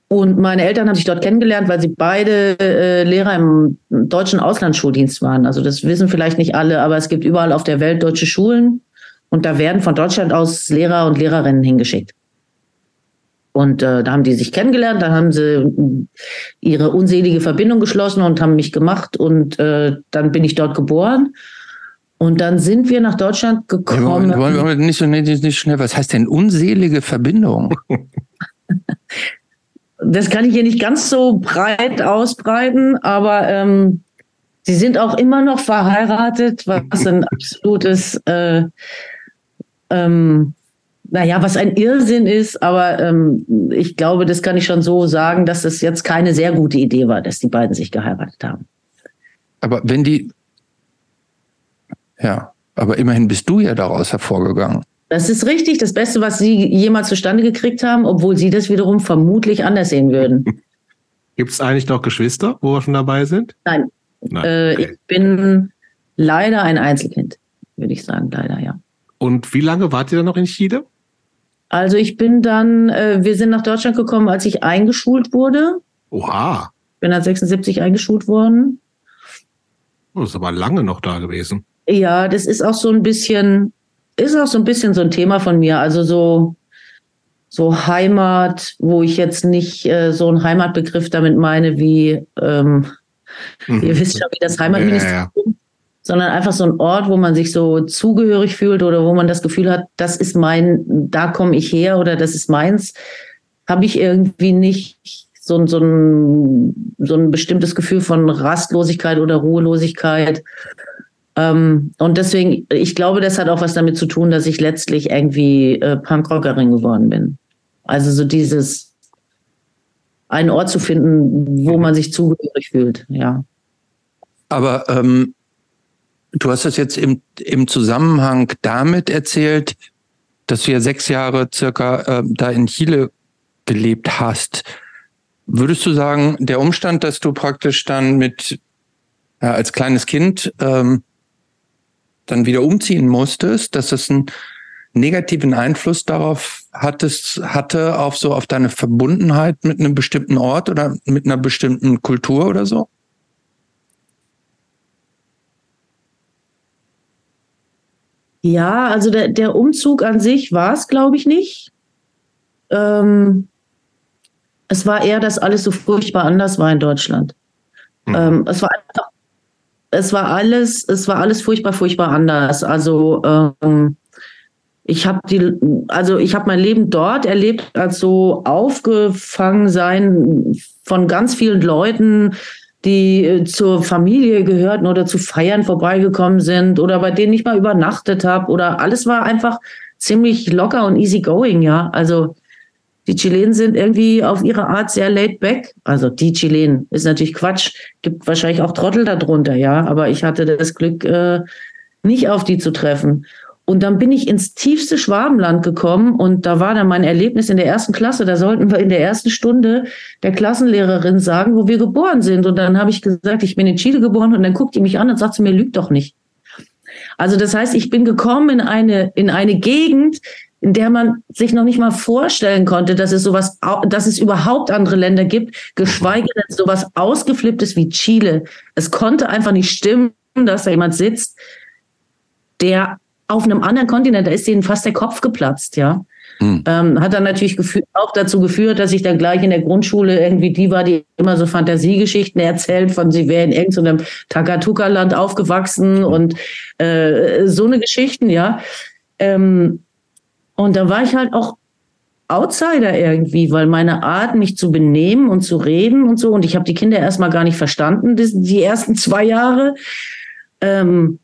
[SPEAKER 3] und meine Eltern habe ich dort kennengelernt, weil sie beide äh, Lehrer im deutschen Auslandsschuldienst waren. Also das wissen vielleicht nicht alle, aber es gibt überall auf der Welt deutsche Schulen und da werden von Deutschland aus Lehrer und Lehrerinnen hingeschickt. Und äh, da haben die sich kennengelernt, dann haben sie ihre unselige Verbindung geschlossen und haben mich gemacht und äh, dann bin ich dort geboren. Und dann sind wir nach Deutschland
[SPEAKER 1] Ja,
[SPEAKER 3] gekommen.
[SPEAKER 1] wollen, wollen wir nicht so nicht, nicht schnell. Was heißt denn unselige Verbindung?
[SPEAKER 3] Das kann ich hier nicht ganz so breit ausbreiten, aber ähm, sie sind auch immer noch verheiratet, was ein absolutes, äh, ähm, naja, was ein Irrsinn ist, aber ähm, ich glaube, das kann ich schon so sagen, dass es jetzt keine sehr gute Idee war, dass die beiden sich geheiratet haben.
[SPEAKER 1] Aber wenn die, ja, aber immerhin bist du ja daraus hervorgegangen.
[SPEAKER 3] Das ist richtig, das Beste, was sie jemals zustande gekriegt haben, obwohl sie das wiederum vermutlich anders sehen würden.
[SPEAKER 2] Gibt es eigentlich noch Geschwister, wo wir schon dabei sind?
[SPEAKER 3] Nein. Nein. Äh, okay. Ich bin leider ein Einzelkind, würde ich sagen, leider, ja.
[SPEAKER 2] Und wie lange wart ihr dann noch in Chile?
[SPEAKER 3] Also ich bin dann, äh, wir sind nach Deutschland gekommen, als ich eingeschult wurde.
[SPEAKER 2] Oha.
[SPEAKER 3] Bin dann 76 eingeschult worden.
[SPEAKER 2] Oh, das ist aber lange noch da gewesen.
[SPEAKER 3] Ja, das ist auch so ein bisschen, ist auch so ein bisschen so ein Thema von mir. Also so, so Heimat, wo ich jetzt nicht äh, so einen Heimatbegriff damit meine, wie ähm, mhm. ihr wisst schon, wie das Heimatministerium, ja, ja. sondern einfach so ein Ort, wo man sich so zugehörig fühlt oder wo man das Gefühl hat, das ist mein, da komme ich her oder das ist meins, habe ich irgendwie nicht so, so, ein, so ein bestimmtes Gefühl von Rastlosigkeit oder Ruhelosigkeit. Ähm, und deswegen, ich glaube, das hat auch was damit zu tun, dass ich letztlich irgendwie äh, Punkrockerin geworden bin. Also so dieses, einen Ort zu finden, wo man sich zugehörig fühlt, ja.
[SPEAKER 1] Aber ähm, du hast das jetzt im, im Zusammenhang damit erzählt, dass du ja sechs Jahre circa äh, da in Chile gelebt hast. Würdest du sagen, der Umstand, dass du praktisch dann mit ja, als kleines Kind ähm, dann wieder umziehen musstest, dass das einen negativen Einfluss darauf hattest, hatte, auf so auf deine Verbundenheit mit einem bestimmten Ort oder mit einer bestimmten Kultur oder so?
[SPEAKER 3] Ja, also der, der Umzug an sich war es, glaube ich, nicht. Ähm, es war eher, dass alles so furchtbar anders war in Deutschland. Mhm. Ähm, es war einfach, es war alles, es war alles furchtbar, furchtbar anders. Also ähm, ich habe die, also ich habe mein Leben dort erlebt als so aufgefangen sein von ganz vielen Leuten, die äh, zur Familie gehörten oder zu Feiern vorbeigekommen sind oder bei denen ich mal übernachtet habe oder alles war einfach ziemlich locker und easy going, ja. Also die Chilenen sind irgendwie auf ihre Art sehr laid back. Also die Chilenen ist natürlich Quatsch. Gibt wahrscheinlich auch Trottel darunter, ja. Aber ich hatte das Glück, äh, nicht auf die zu treffen. Und dann bin ich ins tiefste Schwabenland gekommen und da war dann mein Erlebnis in der ersten Klasse. Da sollten wir in der ersten Stunde der Klassenlehrerin sagen, wo wir geboren sind. Und dann habe ich gesagt, ich bin in Chile geboren und dann guckt die mich an und sagt zu mir, lügt doch nicht. Also das heißt, ich bin gekommen in eine, in eine Gegend, in der man sich noch nicht mal vorstellen konnte, dass es sowas, dass es überhaupt andere Länder gibt, geschweige denn sowas ausgeflipptes wie Chile. Es konnte einfach nicht stimmen, dass da jemand sitzt, der auf einem anderen Kontinent, da ist denen fast der Kopf geplatzt, ja. Hm. Ähm, hat dann natürlich auch dazu geführt, dass ich dann gleich in der Grundschule irgendwie die war, die immer so Fantasiegeschichten erzählt von, sie wäre in irgendeinem Takatuka-Land aufgewachsen und äh, so eine Geschichten, ja. Ähm, und da war ich halt auch Outsider irgendwie, weil meine Art, mich zu benehmen und zu reden und so, und ich habe die Kinder erstmal gar nicht verstanden, die, ersten zwei Jahre. Ähm,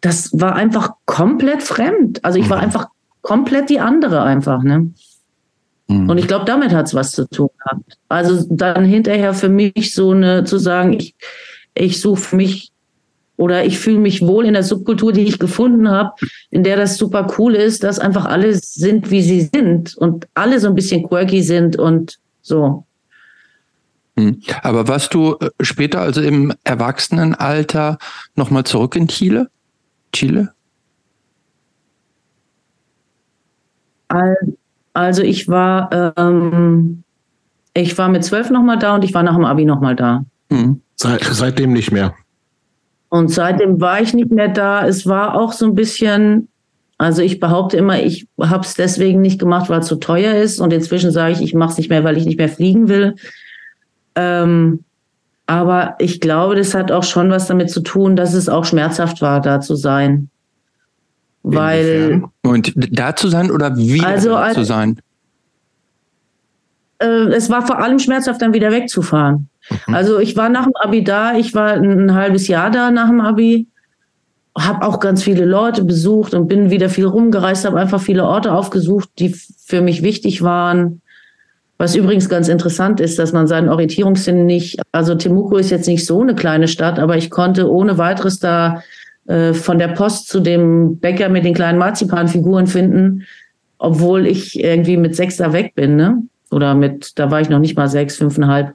[SPEAKER 3] das war einfach komplett fremd. Also ich war mhm. einfach komplett die andere einfach, ne? Mhm. Und ich glaube, damit hat es was zu tun gehabt. Also dann hinterher für mich so eine, zu sagen, ich, ich suche mich oder ich fühle mich wohl in der Subkultur, die ich gefunden habe, in der das super cool ist, dass einfach alle sind, wie sie sind und alle so ein bisschen quirky sind und so.
[SPEAKER 1] Hm. Aber warst du äh, später, also im Erwachsenenalter, nochmal zurück in Chile? Chile?
[SPEAKER 3] Also ich war, ähm, ich war mit zwölf nochmal da und ich war nach dem Abi nochmal da.
[SPEAKER 2] Hm. Seit, seitdem nicht mehr.
[SPEAKER 3] Und seitdem war ich nicht mehr da. Es war auch so ein bisschen, also ich behaupte immer, ich habe es deswegen nicht gemacht, weil es zu so teuer ist. Und inzwischen sage ich, ich mache es nicht mehr, weil ich nicht mehr fliegen will. Ähm, aber ich glaube, das hat auch schon was damit zu tun, dass es auch schmerzhaft war, da zu sein. Weil.
[SPEAKER 1] Und da zu sein oder wieder also, da zu sein?
[SPEAKER 3] Äh, es war vor allem schmerzhaft, dann wieder wegzufahren. Mhm. Also ich war nach dem Abi da, ich war ein, halbes Jahr da nach dem Abi, habe auch ganz viele Leute besucht und bin wieder viel rumgereist, habe einfach viele Orte aufgesucht, die für mich wichtig waren. Was übrigens ganz interessant ist, dass man seinen Orientierungssinn nicht, also Temuco ist jetzt nicht so eine kleine Stadt, aber ich konnte ohne weiteres da äh, von der Post zu dem Bäcker mit den kleinen Marzipanfiguren finden, obwohl ich irgendwie mit sechs da weg bin, ne? Oder mit, da war ich noch nicht mal sechs, fünfeinhalb.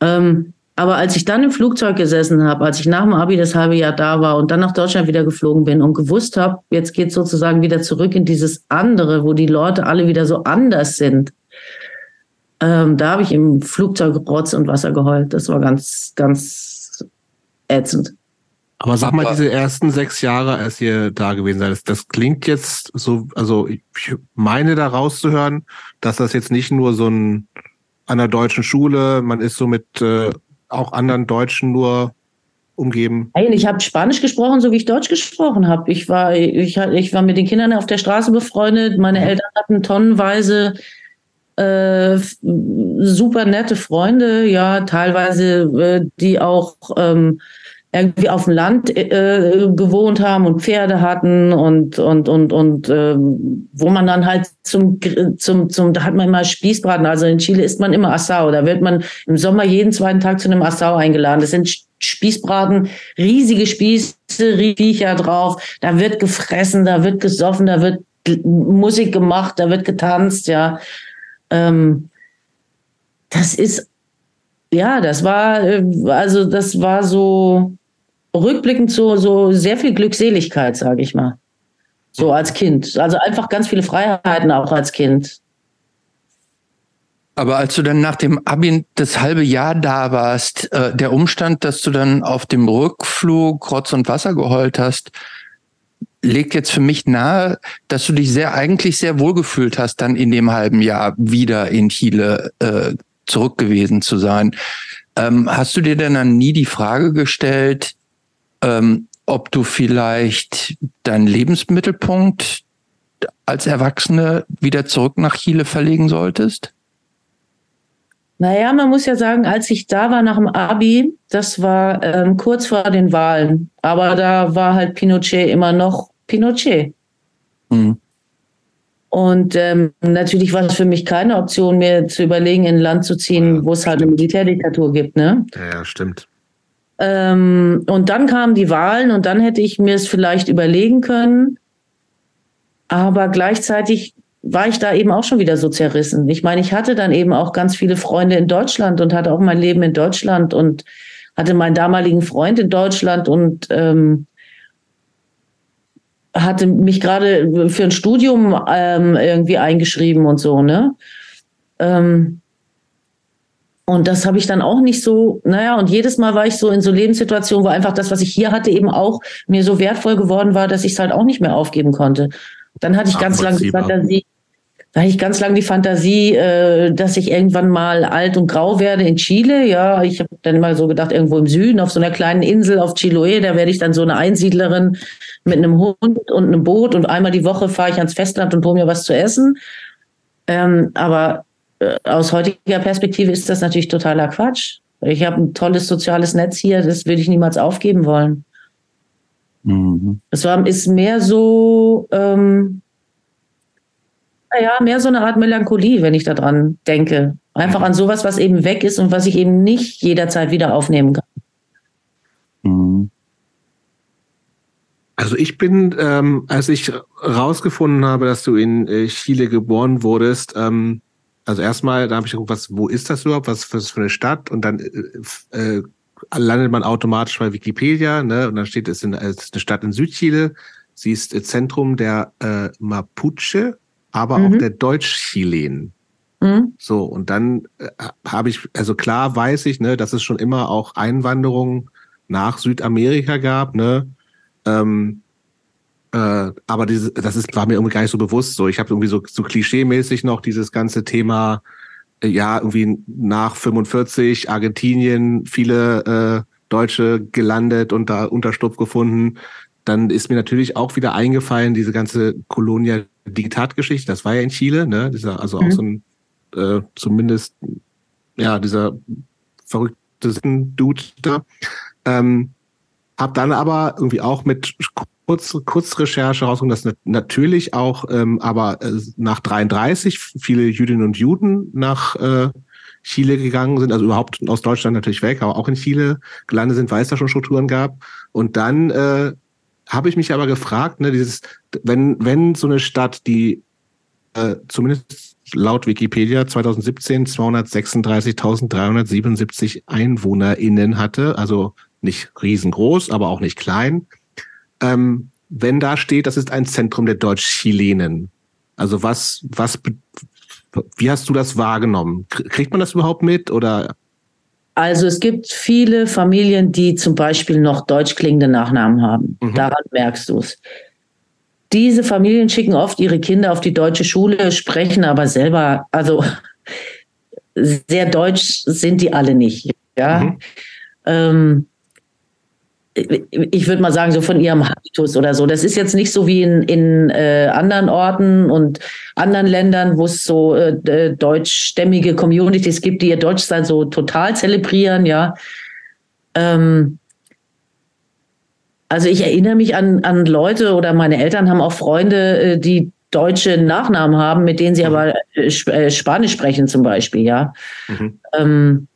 [SPEAKER 3] Ähm, aber als ich dann im Flugzeug gesessen habe, als ich nach dem Abi das halbe Jahr da war und dann nach Deutschland wieder geflogen bin und gewusst habe, jetzt geht sozusagen wieder zurück in dieses andere, wo die Leute alle wieder so anders sind, ähm, da habe ich im Flugzeug Rotz und Wasser geheult. Das war ganz, ganz ätzend.
[SPEAKER 2] Aber sag mal, diese ersten sechs Jahre, als ihr da gewesen seid, das, das klingt jetzt so, also ich meine da rauszuhören, dass das jetzt nicht nur so ein an der deutschen Schule, man ist so mit äh, auch anderen Deutschen nur umgeben?
[SPEAKER 3] Nein, ich habe Spanisch gesprochen, so wie ich Deutsch gesprochen habe. Ich war, ich, ich war mit den Kindern auf der Straße befreundet. Meine mhm. Eltern hatten tonnenweise äh, super nette Freunde, ja, teilweise, äh, die auch ähm, irgendwie auf dem Land äh, gewohnt haben und Pferde hatten und und und und äh, wo man dann halt zum zum zum da hat man immer Spießbraten. Also in Chile isst man immer Assau. Da wird man im Sommer jeden zweiten Tag zu einem Assau eingeladen. Das sind Spießbraten riesige Spieße Viecher drauf. Da wird gefressen da wird gesoffen da wird Musik gemacht da wird getanzt ja. Ähm, das ist ja, das war, äh, also das war so, rückblickend so, so sehr viel Glückseligkeit, sage ich mal. So als Kind. Also einfach ganz viele Freiheiten auch als Kind.
[SPEAKER 1] Aber als du dann nach dem Abi das halbe Jahr da warst, äh, der Umstand, dass du dann auf dem Rückflug Rotz und Wasser geheult hast, legt jetzt für mich nahe, dass du dich sehr eigentlich sehr wohlgefühlt hast, dann in dem halben Jahr wieder in Chile äh, zurück gewesen zu sein. Ähm, hast du dir denn dann nie die Frage gestellt, ähm, ob du vielleicht deinen Lebensmittelpunkt als Erwachsene wieder zurück nach Chile verlegen solltest?
[SPEAKER 3] Naja, man muss ja sagen, als ich da war nach dem Abi, das war ähm, kurz vor den Wahlen. Aber da war halt Pinochet immer noch Pinochet. Mhm. Und ähm, natürlich war es für mich keine Option, mir zu überlegen, in ein Land zu ziehen, wo es halt eine Militärdiktatur gibt. Ne?
[SPEAKER 2] Ja, ja stimmt.
[SPEAKER 3] Ähm, und dann kamen die Wahlen und dann hätte ich mir es vielleicht überlegen können. Aber gleichzeitig war ich da eben auch schon wieder so zerrissen. Ich meine, ich hatte dann eben auch ganz viele Freunde in Deutschland und hatte auch mein Leben in Deutschland und hatte meinen damaligen Freund in Deutschland und ähm, hatte mich gerade für ein Studium ähm, irgendwie eingeschrieben und so, ne? Ähm, und das habe ich dann auch nicht so, naja, und jedes Mal war ich so in so Lebenssituationen, wo einfach das, was ich hier hatte, eben auch mir so wertvoll geworden war, dass ich es halt auch nicht mehr aufgeben konnte. Dann hatte ich ganz lange die Fantasie, da hatte ich ganz lange die Fantasie, äh, dass ich irgendwann mal alt und grau werde in Chile. Ja, ich habe dann mal so gedacht, irgendwo im Süden, auf so einer kleinen Insel auf Chiloé, da werde ich dann so eine Einsiedlerin mit einem Hund und einem Boot und einmal die Woche fahre ich ans Festland und hole mir was zu essen. Ähm, aber aus heutiger Perspektive ist das natürlich totaler Quatsch. Ich habe ein tolles soziales Netz hier, das würde ich niemals aufgeben wollen. Mhm. Es war, ist mehr so, ähm, naja, mehr so eine Art Melancholie, wenn ich daran denke. Einfach an sowas, was eben weg ist und was ich eben nicht jederzeit wieder aufnehmen kann.
[SPEAKER 2] Mhm. Also ich bin, ähm, als ich rausgefunden habe, dass du in äh, Chile geboren wurdest, ähm, also erstmal, da habe ich geguckt, was, wo ist das überhaupt, was, was für eine Stadt? Und dann äh, äh, landet man automatisch bei Wikipedia, ne? Und dann steht es in, es ist eine Stadt in Südchile. Sie ist Zentrum der äh, Mapuche, aber mhm. auch der Deutsch-Chilen. Mhm. So, und dann äh, habe ich, also klar weiß ich, ne, dass es schon immer auch Einwanderung nach Südamerika gab, ne? Ähm, äh, aber diese, das ist, war mir irgendwie gar nicht so bewusst. So, ich habe irgendwie so, so klischeemäßig noch dieses ganze Thema, äh, ja, irgendwie nach 45 Argentinien viele äh, Deutsche gelandet und da Unterstupf gefunden. Dann ist mir natürlich auch wieder eingefallen, diese ganze Kolonia-Diktatgeschichte, das war ja in Chile, ne? Dieser, also mhm. auch so ein, äh, zumindest, ja, dieser verrückte Dude da. Ähm, hab dann aber irgendwie auch mit kurz, Kurzrecherche rausgekommen, dass natürlich auch, ähm, aber äh, nach 33 viele Jüdinnen und Juden nach äh, Chile gegangen sind, also überhaupt aus Deutschland natürlich weg, aber auch in Chile gelandet sind, weil es da schon Strukturen gab. Und dann äh, habe ich mich aber gefragt, ne, dieses, wenn, wenn so eine Stadt, die äh, zumindest laut Wikipedia 2017 236.377 EinwohnerInnen hatte, also nicht riesengroß, aber auch nicht klein. Ähm, wenn da steht, das ist ein Zentrum der Deutsch-Chilenen. Also was, was, wie hast du das wahrgenommen? Kriegt man das überhaupt mit oder?
[SPEAKER 3] Also es gibt viele Familien, die zum Beispiel noch deutsch klingende Nachnamen haben. Mhm. Daran merkst du es. Diese Familien schicken oft ihre Kinder auf die deutsche Schule, sprechen aber selber, also sehr deutsch sind die alle nicht. Ja. Mhm. Ähm, ich würde mal sagen, so von ihrem Habitus oder so. Das ist jetzt nicht so wie in, in äh, anderen Orten und anderen Ländern, wo es so äh, äh, deutschstämmige Communities gibt, die ihr Deutschsein so total zelebrieren, ja. Ähm, also ich erinnere mich an, an Leute oder meine Eltern haben auch Freunde, äh, die deutsche Nachnamen haben, mit denen sie mhm. aber äh, Spanisch sprechen zum Beispiel, ja. Mhm. Ähm,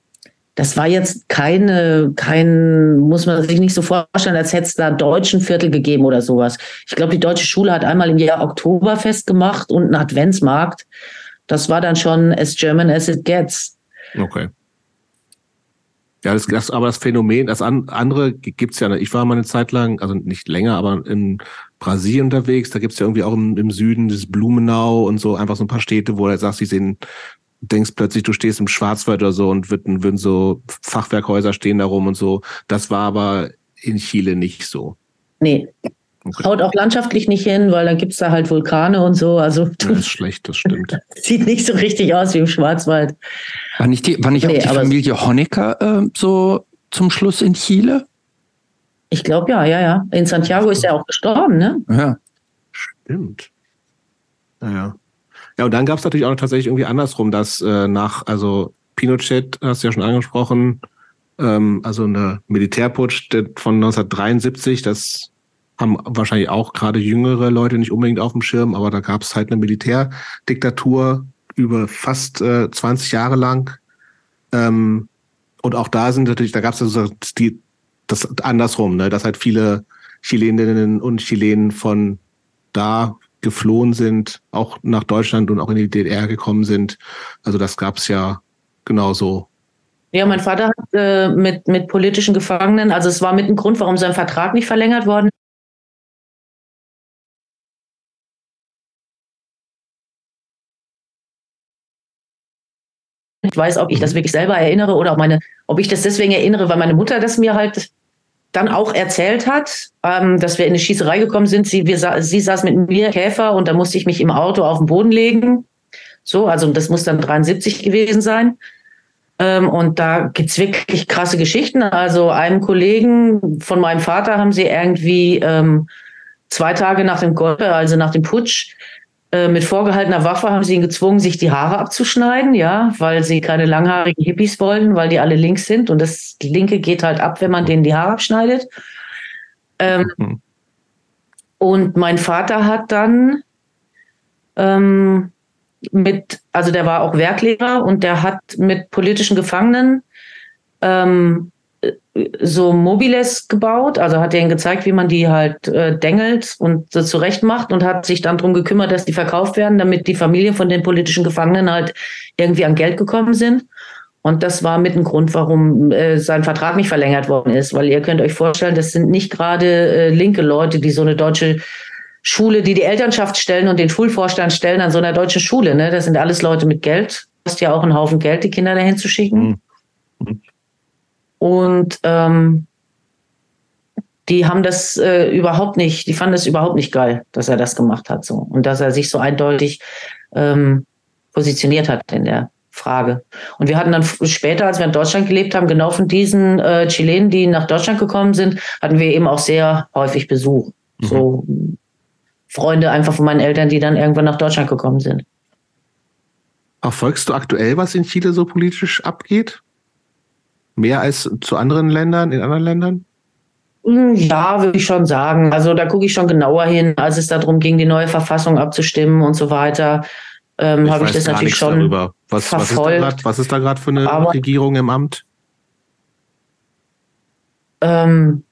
[SPEAKER 3] das war jetzt keine, kein, muss man sich nicht so vorstellen, als hätte es da deutschen Viertel gegeben oder sowas. Ich glaube, die deutsche Schule hat einmal im Jahr Oktoberfest gemacht und einen Adventsmarkt. Das war dann schon as German as it gets.
[SPEAKER 2] Okay. Ja, das, das, aber das Phänomen, das an, andere gibt's ja. Ich war mal eine Zeit lang, also nicht länger, aber in Brasilien unterwegs. Da gibt's ja irgendwie auch im, im Süden das Blumenau und so einfach so ein paar Städte, wo er sagt, die sehen denkst plötzlich, du stehst im Schwarzwald oder so und würden, würden so Fachwerkhäuser stehen da rum und so. Das war aber in Chile nicht so.
[SPEAKER 3] Nee. Okay. Haut auch landschaftlich nicht hin, weil dann gibt es da halt Vulkane und so. Also
[SPEAKER 2] das ist schlecht, das stimmt.
[SPEAKER 3] Sieht nicht so richtig aus wie im Schwarzwald.
[SPEAKER 1] War nicht, die, war nicht nee, auch die Familie Honecker äh, so zum Schluss in Chile?
[SPEAKER 3] Ich glaube ja, ja, ja. In Santiago ist er auch gestorben, ne?
[SPEAKER 2] Ja. Stimmt. Naja. Ja, und dann gab es natürlich auch tatsächlich irgendwie andersrum, dass äh, nach, also Pinochet, hast du ja schon angesprochen, ähm, also eine Militärputsch von 1973, das haben wahrscheinlich auch gerade jüngere Leute nicht unbedingt auf dem Schirm, aber da gab es halt eine Militärdiktatur über fast äh, 20 Jahre lang. Ähm, und auch da sind natürlich, da gab es also die, das andersrum, ne, dass halt viele Chileninnen und Chilenen von da geflohen sind, auch nach Deutschland und auch in die DDR gekommen sind. Also das gab es ja genauso.
[SPEAKER 3] Ja, mein Vater hat äh, mit, mit politischen Gefangenen, also es war mit ein Grund, warum sein Vertrag nicht verlängert worden Ich weiß, ob ich das wirklich selber erinnere oder ob meine, ob ich das deswegen erinnere, weil meine Mutter das mir halt dann auch erzählt hat, ähm, dass wir in eine Schießerei gekommen sind. Sie, wir, sie saß mit mir Käfer und da musste ich mich im Auto auf den Boden legen. So, also das muss dann 73 gewesen sein. Ähm, und da gibt's wirklich krasse Geschichten. Also einem Kollegen von meinem Vater haben sie irgendwie ähm, zwei Tage nach dem Golpe, also nach dem Putsch, äh, mit vorgehaltener Waffe haben sie ihn gezwungen, sich die Haare abzuschneiden, ja, weil sie keine langhaarigen Hippies wollen, weil die alle links sind und das linke geht halt ab, wenn man denen die Haare abschneidet. Ähm, mhm. Und mein Vater hat dann ähm, mit, also der war auch Werklehrer und der hat mit politischen Gefangenen ähm, so Mobiles gebaut, also hat denen gezeigt, wie man die halt äh, dengelt und so zurecht macht und hat sich dann darum gekümmert, dass die verkauft werden, damit die Familie von den politischen Gefangenen halt irgendwie an Geld gekommen sind. Und das war mit ein Grund, warum äh, sein Vertrag nicht verlängert worden ist, weil ihr könnt euch vorstellen, das sind nicht gerade äh, linke Leute, die so eine deutsche Schule, die die Elternschaft stellen und den Schulvorstand stellen an so einer deutschen Schule. Ne? Das sind alles Leute mit Geld. Kostet ja auch einen Haufen Geld, die Kinder dahin zu schicken. Mhm. Und ähm, die haben das äh, überhaupt nicht, die fanden es überhaupt nicht geil, dass er das gemacht hat so und dass er sich so eindeutig ähm, positioniert hat in der Frage. Und wir hatten dann später, als wir in Deutschland gelebt haben, genau von diesen äh, Chilenen, die nach Deutschland gekommen sind, hatten wir eben auch sehr häufig Besuch. Mhm. So Freunde einfach von meinen Eltern, die dann irgendwann nach Deutschland gekommen sind.
[SPEAKER 2] Verfolgst du aktuell, was in Chile so politisch abgeht? Mehr als zu anderen Ländern, in anderen Ländern?
[SPEAKER 3] Hm, ja, würde ich schon sagen. Also da gucke ich schon genauer hin, als es darum ging, die neue Verfassung abzustimmen und so weiter. Ähm, habe ich das natürlich schon darüber.
[SPEAKER 2] Was, verfolgt. Was ist da gerade für eine Aber, Regierung im Amt?
[SPEAKER 3] Ähm,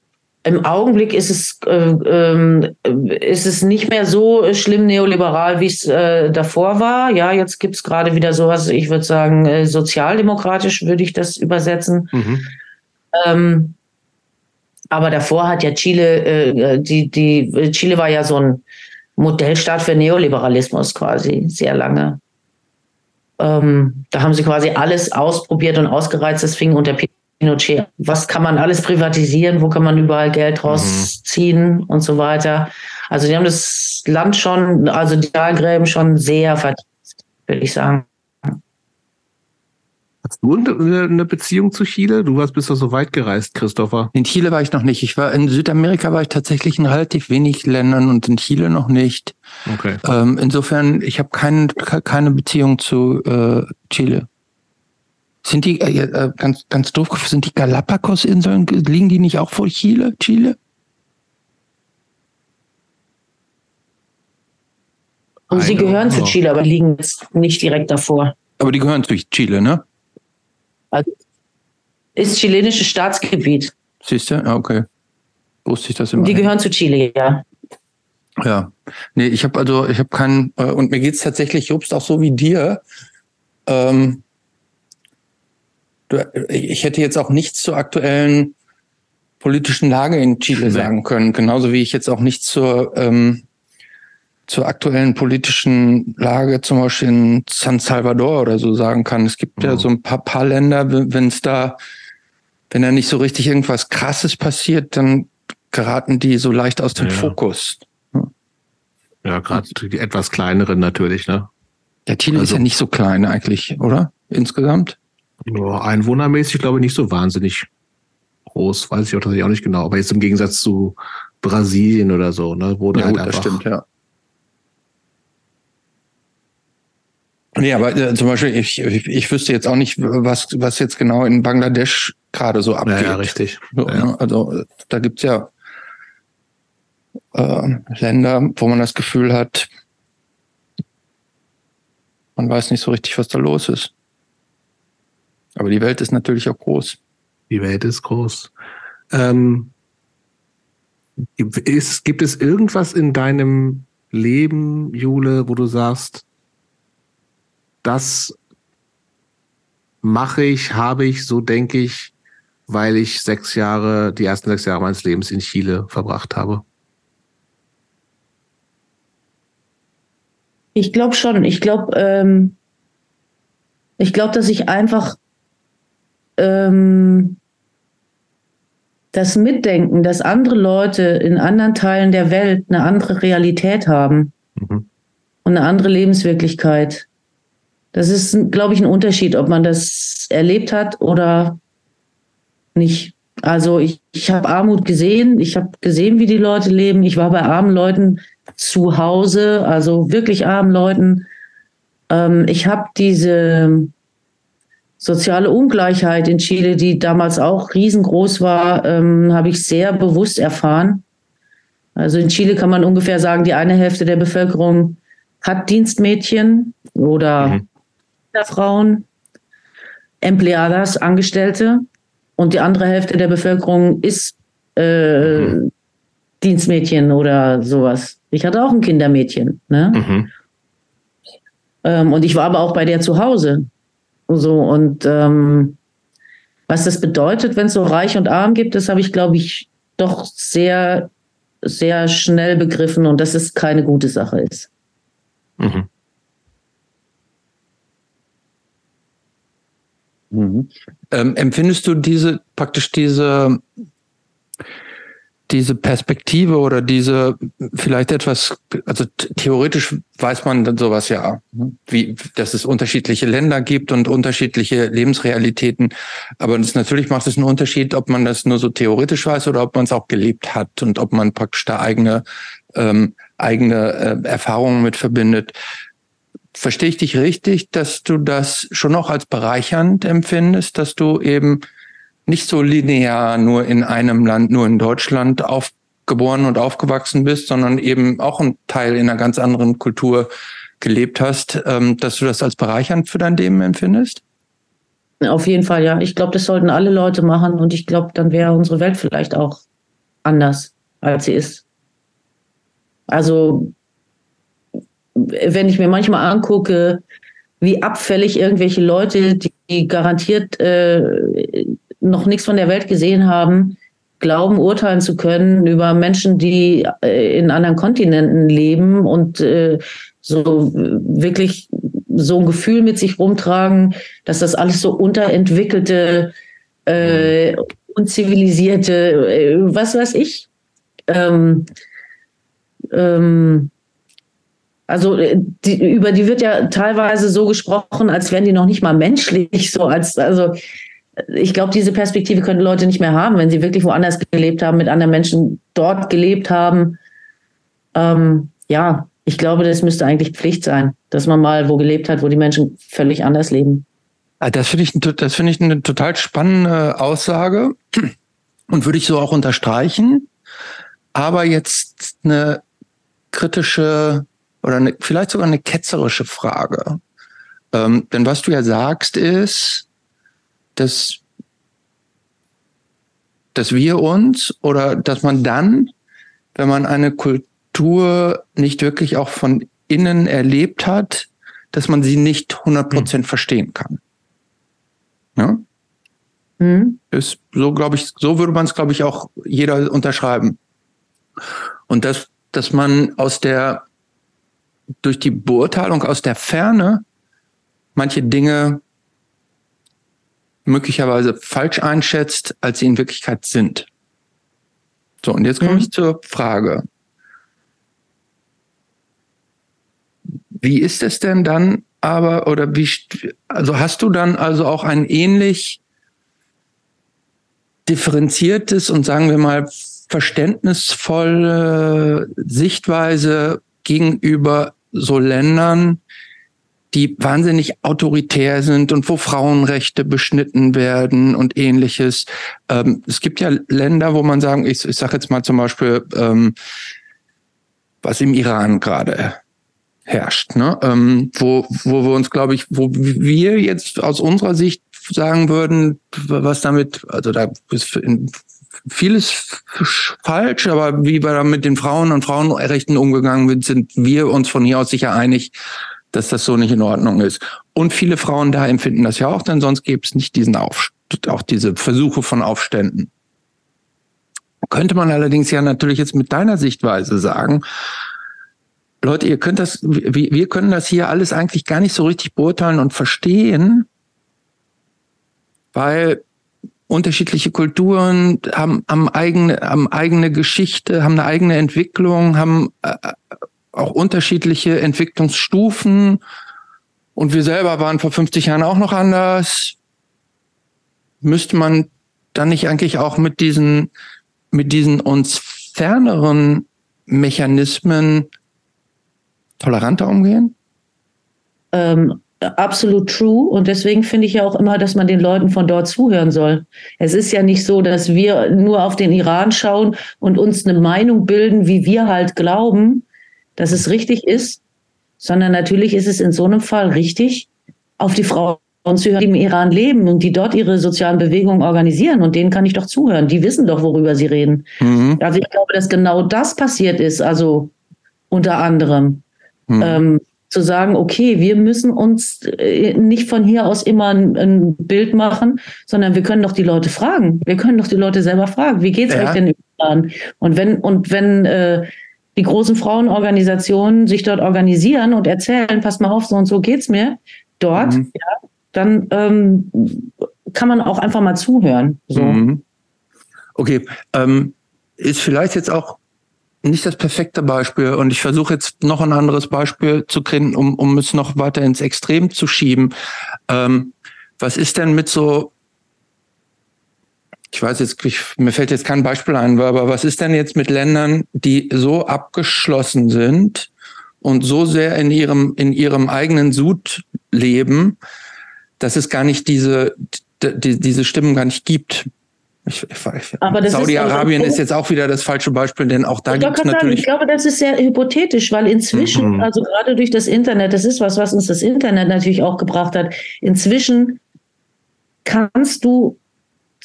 [SPEAKER 3] im Augenblick ist es, äh, äh, ist es nicht mehr so schlimm neoliberal, wie es äh, davor war. Ja, jetzt gibt es gerade wieder sowas, ich würde sagen, äh, sozialdemokratisch würde ich das übersetzen. Mhm. Ähm, aber davor hat ja Chile, äh, die, die, Chile war ja so ein Modellstaat für Neoliberalismus quasi, sehr lange. Ähm, da haben sie quasi alles ausprobiert und ausgereizt. Das fing unter Pinochet. Was kann man alles privatisieren? Wo kann man überall Geld mhm. rausziehen mhm. und so weiter? Also die haben das Land schon, also die Talgräben schon sehr vertieft, würde ich sagen.
[SPEAKER 2] Hast du eine Beziehung zu Chile? Du warst bist doch so weit gereist, Christopher.
[SPEAKER 1] In Chile war ich noch nicht. Ich war in Südamerika war ich tatsächlich in relativ wenig Ländern und in Chile noch nicht. Okay. Ähm, insofern, ich habe kein, keine Beziehung zu äh, Chile. Sind die, äh, äh, ganz, ganz doof, sind die Galapagos-Inseln, liegen die nicht auch vor Chile? Chile?
[SPEAKER 3] Und sie gehören zu Chile, aber liegen jetzt nicht direkt davor.
[SPEAKER 1] Aber die gehören zu Chile, ne?
[SPEAKER 3] Also ist chilenisches Staatsgebiet.
[SPEAKER 1] Siehst du? Ah, okay. Wusste ich das immer.
[SPEAKER 3] Die gehören zu Chile, ja.
[SPEAKER 1] Ja. Nee, ich habe also, ich habe keinen, äh, und mir geht's tatsächlich, Jobst, auch so wie dir. Ähm, ich hätte jetzt auch nichts zur aktuellen politischen Lage in Chile sagen können, genauso wie ich jetzt auch nichts zur, ähm, zur aktuellen politischen Lage zum Beispiel in San Salvador oder so sagen kann. Es gibt oh. ja so ein paar, paar Länder, wenn es da, wenn da nicht so richtig irgendwas Krasses passiert, dann geraten die so leicht aus dem ja. Fokus.
[SPEAKER 2] Ja, gerade die etwas kleineren natürlich, ne?
[SPEAKER 1] Der Chile also, ist ja nicht so klein eigentlich, oder? Insgesamt?
[SPEAKER 2] Ja, einwohnermäßig glaube ich nicht so wahnsinnig groß, weiß ich auch tatsächlich auch nicht genau. Aber jetzt im Gegensatz zu Brasilien oder so, ne,
[SPEAKER 1] wurde ja, halt gut, einfach. Das stimmt, ja. Nee, aber äh, zum Beispiel, ich, ich, ich wüsste jetzt auch nicht, was, was jetzt genau in Bangladesch gerade so abgeht. Ja,
[SPEAKER 2] ja richtig.
[SPEAKER 1] So, ja. Ne? Also da gibt's ja äh, Länder, wo man das Gefühl hat, man weiß nicht so richtig, was da los ist. Aber die Welt ist natürlich auch groß.
[SPEAKER 2] Die Welt ist groß. Ähm, ist, gibt es irgendwas in deinem Leben, Jule, wo du sagst, das mache ich, habe ich, so denke ich, weil ich sechs Jahre, die ersten sechs Jahre meines Lebens in Chile verbracht habe?
[SPEAKER 3] Ich glaube schon. Ich glaube, ähm, ich glaube, dass ich einfach ähm, das Mitdenken, dass andere Leute in anderen Teilen der Welt eine andere Realität haben mhm. und eine andere Lebenswirklichkeit. Das ist, glaube ich, ein Unterschied, ob man das erlebt hat oder nicht. Also ich, ich habe Armut gesehen, ich habe gesehen, wie die Leute leben. Ich war bei armen Leuten zu Hause, also wirklich armen Leuten. Ähm, ich habe diese soziale Ungleichheit in Chile, die damals auch riesengroß war, ähm, habe ich sehr bewusst erfahren. Also in Chile kann man ungefähr sagen, die eine Hälfte der Bevölkerung hat Dienstmädchen oder mhm. Frauen, Empleadas, Angestellte und die andere Hälfte der Bevölkerung ist äh, mhm. Dienstmädchen oder sowas. Ich hatte auch ein Kindermädchen. Ne? Mhm. Ähm, und ich war aber auch bei der zu Hause. So, und ähm, was das bedeutet, wenn es so reich und arm gibt, das habe ich, glaube ich, doch sehr, sehr schnell begriffen und dass es keine gute Sache ist. Mhm.
[SPEAKER 1] Mhm. Ähm, empfindest du diese praktisch diese diese Perspektive oder diese vielleicht etwas, also theoretisch weiß man dann sowas ja, wie, dass es unterschiedliche Länder gibt und unterschiedliche Lebensrealitäten. Aber das, natürlich macht es einen Unterschied, ob man das nur so theoretisch weiß oder ob man es auch gelebt hat und ob man praktisch da eigene, ähm, eigene äh, Erfahrungen mit verbindet. Verstehe ich dich richtig, dass du das schon noch als bereichernd empfindest, dass du eben nicht so linear nur in einem Land, nur in Deutschland aufgeboren und aufgewachsen bist, sondern eben auch ein Teil in einer ganz anderen Kultur gelebt hast, ähm, dass du das als bereichernd für dein Leben empfindest?
[SPEAKER 3] Auf jeden Fall, ja. Ich glaube, das sollten alle Leute machen und ich glaube, dann wäre unsere Welt vielleicht auch anders, als sie ist. Also, wenn ich mir manchmal angucke, wie abfällig irgendwelche Leute, die garantiert äh, noch nichts von der Welt gesehen haben, glauben, urteilen zu können über Menschen, die äh, in anderen Kontinenten leben und äh, so wirklich so ein Gefühl mit sich rumtragen, dass das alles so unterentwickelte, äh, unzivilisierte, äh, was weiß ich. Ähm, ähm, also die, über die wird ja teilweise so gesprochen, als wären die noch nicht mal menschlich, so als also ich glaube, diese Perspektive können Leute nicht mehr haben, wenn sie wirklich woanders gelebt haben, mit anderen Menschen dort gelebt haben. Ähm, ja, ich glaube, das müsste eigentlich Pflicht sein, dass man mal wo gelebt hat, wo die Menschen völlig anders leben.
[SPEAKER 1] Ah, das finde ich, das ich eine total spannende Aussage und würde ich so auch unterstreichen. Aber jetzt eine kritische oder eine, vielleicht sogar eine ketzerische Frage. Ähm, denn was du ja sagst ist, dass, dass wir uns oder dass man dann, wenn man eine Kultur nicht wirklich auch von innen erlebt hat, dass man sie nicht 100 Prozent mhm. verstehen kann. Ja? Mhm. Ist so, glaube ich, so würde man es, glaube ich, auch jeder unterschreiben. Und dass, dass man aus der durch die Beurteilung aus der Ferne manche Dinge möglicherweise falsch einschätzt, als sie in Wirklichkeit sind. So, und jetzt komme mhm. ich zur Frage. Wie ist es denn dann aber, oder wie, also hast du dann also auch ein ähnlich differenziertes und sagen wir mal verständnisvolle Sichtweise gegenüber so Ländern, die wahnsinnig autoritär sind und wo Frauenrechte beschnitten werden und ähnliches. Ähm, es gibt ja Länder, wo man sagen, ich, ich sage jetzt mal zum Beispiel, ähm, was im Iran gerade herrscht, ne? Ähm, wo, wo wir uns, glaube ich, wo wir jetzt aus unserer Sicht sagen würden, was damit, also da ist vieles falsch, aber wie wir da mit den Frauen und Frauenrechten umgegangen sind, sind wir uns von hier aus sicher einig, dass das so nicht in Ordnung ist. Und viele Frauen da empfinden das ja auch, denn sonst gäbe es nicht diesen Auf, auch diese Versuche von Aufständen. Könnte man allerdings ja natürlich jetzt mit deiner Sichtweise sagen, Leute, ihr könnt das, wir, wir können das hier alles eigentlich gar nicht so richtig beurteilen und verstehen, weil unterschiedliche Kulturen haben, haben eigene, haben eigene Geschichte, haben eine eigene Entwicklung, haben äh, auch unterschiedliche Entwicklungsstufen. Und wir selber waren vor 50 Jahren auch noch anders. Müsste man dann nicht eigentlich auch mit diesen, mit diesen uns ferneren Mechanismen toleranter umgehen?
[SPEAKER 3] Ähm, absolut true. Und deswegen finde ich ja auch immer, dass man den Leuten von dort zuhören soll. Es ist ja nicht so, dass wir nur auf den Iran schauen und uns eine Meinung bilden, wie wir halt glauben, dass es richtig ist, sondern natürlich ist es in so einem Fall richtig, auf die Frauen zu hören, die im Iran leben und die dort ihre sozialen Bewegungen organisieren. Und denen kann ich doch zuhören. Die wissen doch, worüber sie reden. Mhm. Also ich glaube, dass genau das passiert ist, also unter anderem. Mhm. Ähm, zu sagen, okay, wir müssen uns äh, nicht von hier aus immer ein, ein, Bild machen, sondern wir können doch die Leute fragen. Wir können doch die Leute selber fragen, wie geht's ja. euch denn im Iran? Und wenn, und wenn äh, die großen Frauenorganisationen sich dort organisieren und erzählen, passt mal auf, so und so geht's mir dort, mhm. ja, dann ähm, kann man auch einfach mal zuhören. So. Mhm.
[SPEAKER 1] Okay, ähm, ist vielleicht jetzt auch nicht das perfekte Beispiel und ich versuche jetzt noch ein anderes Beispiel zu kriegen, um, um es noch weiter ins Extrem zu schieben. Ähm, was ist denn mit so ich weiß jetzt, ich, mir fällt jetzt kein Beispiel ein, aber was ist denn jetzt mit Ländern, die so abgeschlossen sind und so sehr in ihrem, in ihrem eigenen Sud leben, dass es gar nicht diese, die, diese Stimmen gar nicht gibt? Ich, ich, Saudi-Arabien ist, ist, jetzt auch wieder das falsche Beispiel, denn auch da gibt es natürlich.
[SPEAKER 3] ich glaube, das ist sehr hypothetisch, weil inzwischen, mhm. also gerade durch das Internet, das ist was, was uns das Internet natürlich auch gebracht hat. Inzwischen kannst du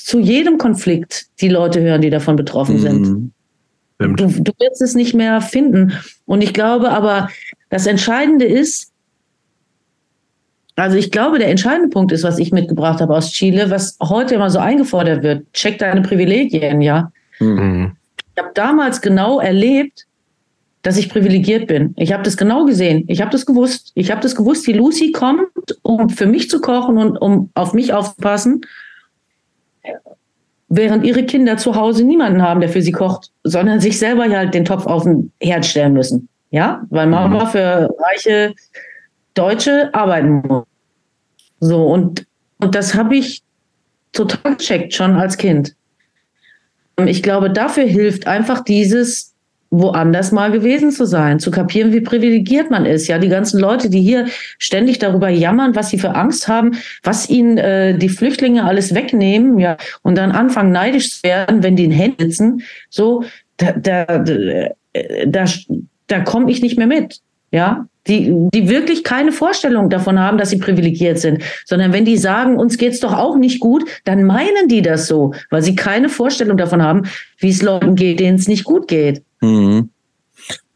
[SPEAKER 3] zu jedem Konflikt die Leute hören, die davon betroffen sind.
[SPEAKER 1] Mhm.
[SPEAKER 3] Du, du wirst es nicht mehr finden. Und ich glaube aber, das Entscheidende ist, also ich glaube, der entscheidende Punkt ist, was ich mitgebracht habe aus Chile, was heute immer so eingefordert wird. Check deine Privilegien, ja.
[SPEAKER 2] Mhm.
[SPEAKER 3] Ich habe damals genau erlebt, dass ich privilegiert bin. Ich habe das genau gesehen. Ich habe das gewusst. Ich habe das gewusst, die Lucy kommt, um für mich zu kochen und um auf mich aufzupassen, während ihre Kinder zu Hause niemanden haben, der für sie kocht, sondern sich selber halt den Topf auf den Herd stellen müssen. Ja, weil Mama für reiche Deutsche arbeiten muss. So, und, und das habe ich total gecheckt, schon als Kind. Ich glaube, dafür hilft einfach dieses woanders mal gewesen zu sein, zu kapieren, wie privilegiert man ist. Ja, die ganzen Leute, die hier ständig darüber jammern, was sie für Angst haben, was ihnen äh, die Flüchtlinge alles wegnehmen, ja, und dann anfangen neidisch zu werden, wenn die in Händen sitzen, so, da, da, da, da komme ich nicht mehr mit. Ja, die, die wirklich keine Vorstellung davon haben, dass sie privilegiert sind, sondern wenn die sagen, uns geht's doch auch nicht gut, dann meinen die das so, weil sie keine Vorstellung davon haben, wie es Leuten geht, denen es nicht gut geht.
[SPEAKER 1] Mhm.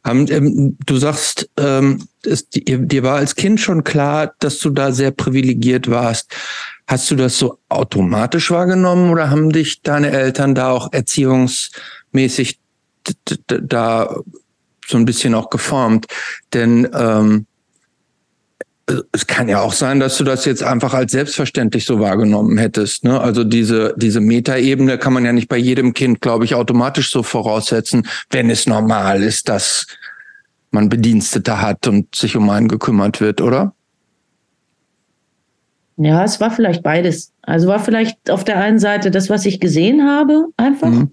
[SPEAKER 1] Ähm, du sagst, ähm, es, dir, war als Kind schon klar, dass du da sehr privilegiert warst. Hast du das so automatisch wahrgenommen oder haben dich deine Eltern da auch erziehungsmäßig da so ein bisschen auch geformt? Denn ähm, es kann ja auch sein, dass du das jetzt einfach als selbstverständlich so wahrgenommen hättest. Ne? Also diese, diese Metaebene kann man ja nicht bei jedem Kind, glaube ich, automatisch so voraussetzen, wenn es normal ist, dass man Bedienstete hat und sich um einen gekümmert wird, oder?
[SPEAKER 3] Ja, es war vielleicht beides. Also war vielleicht auf der einen Seite das, was ich gesehen habe, einfach, mhm.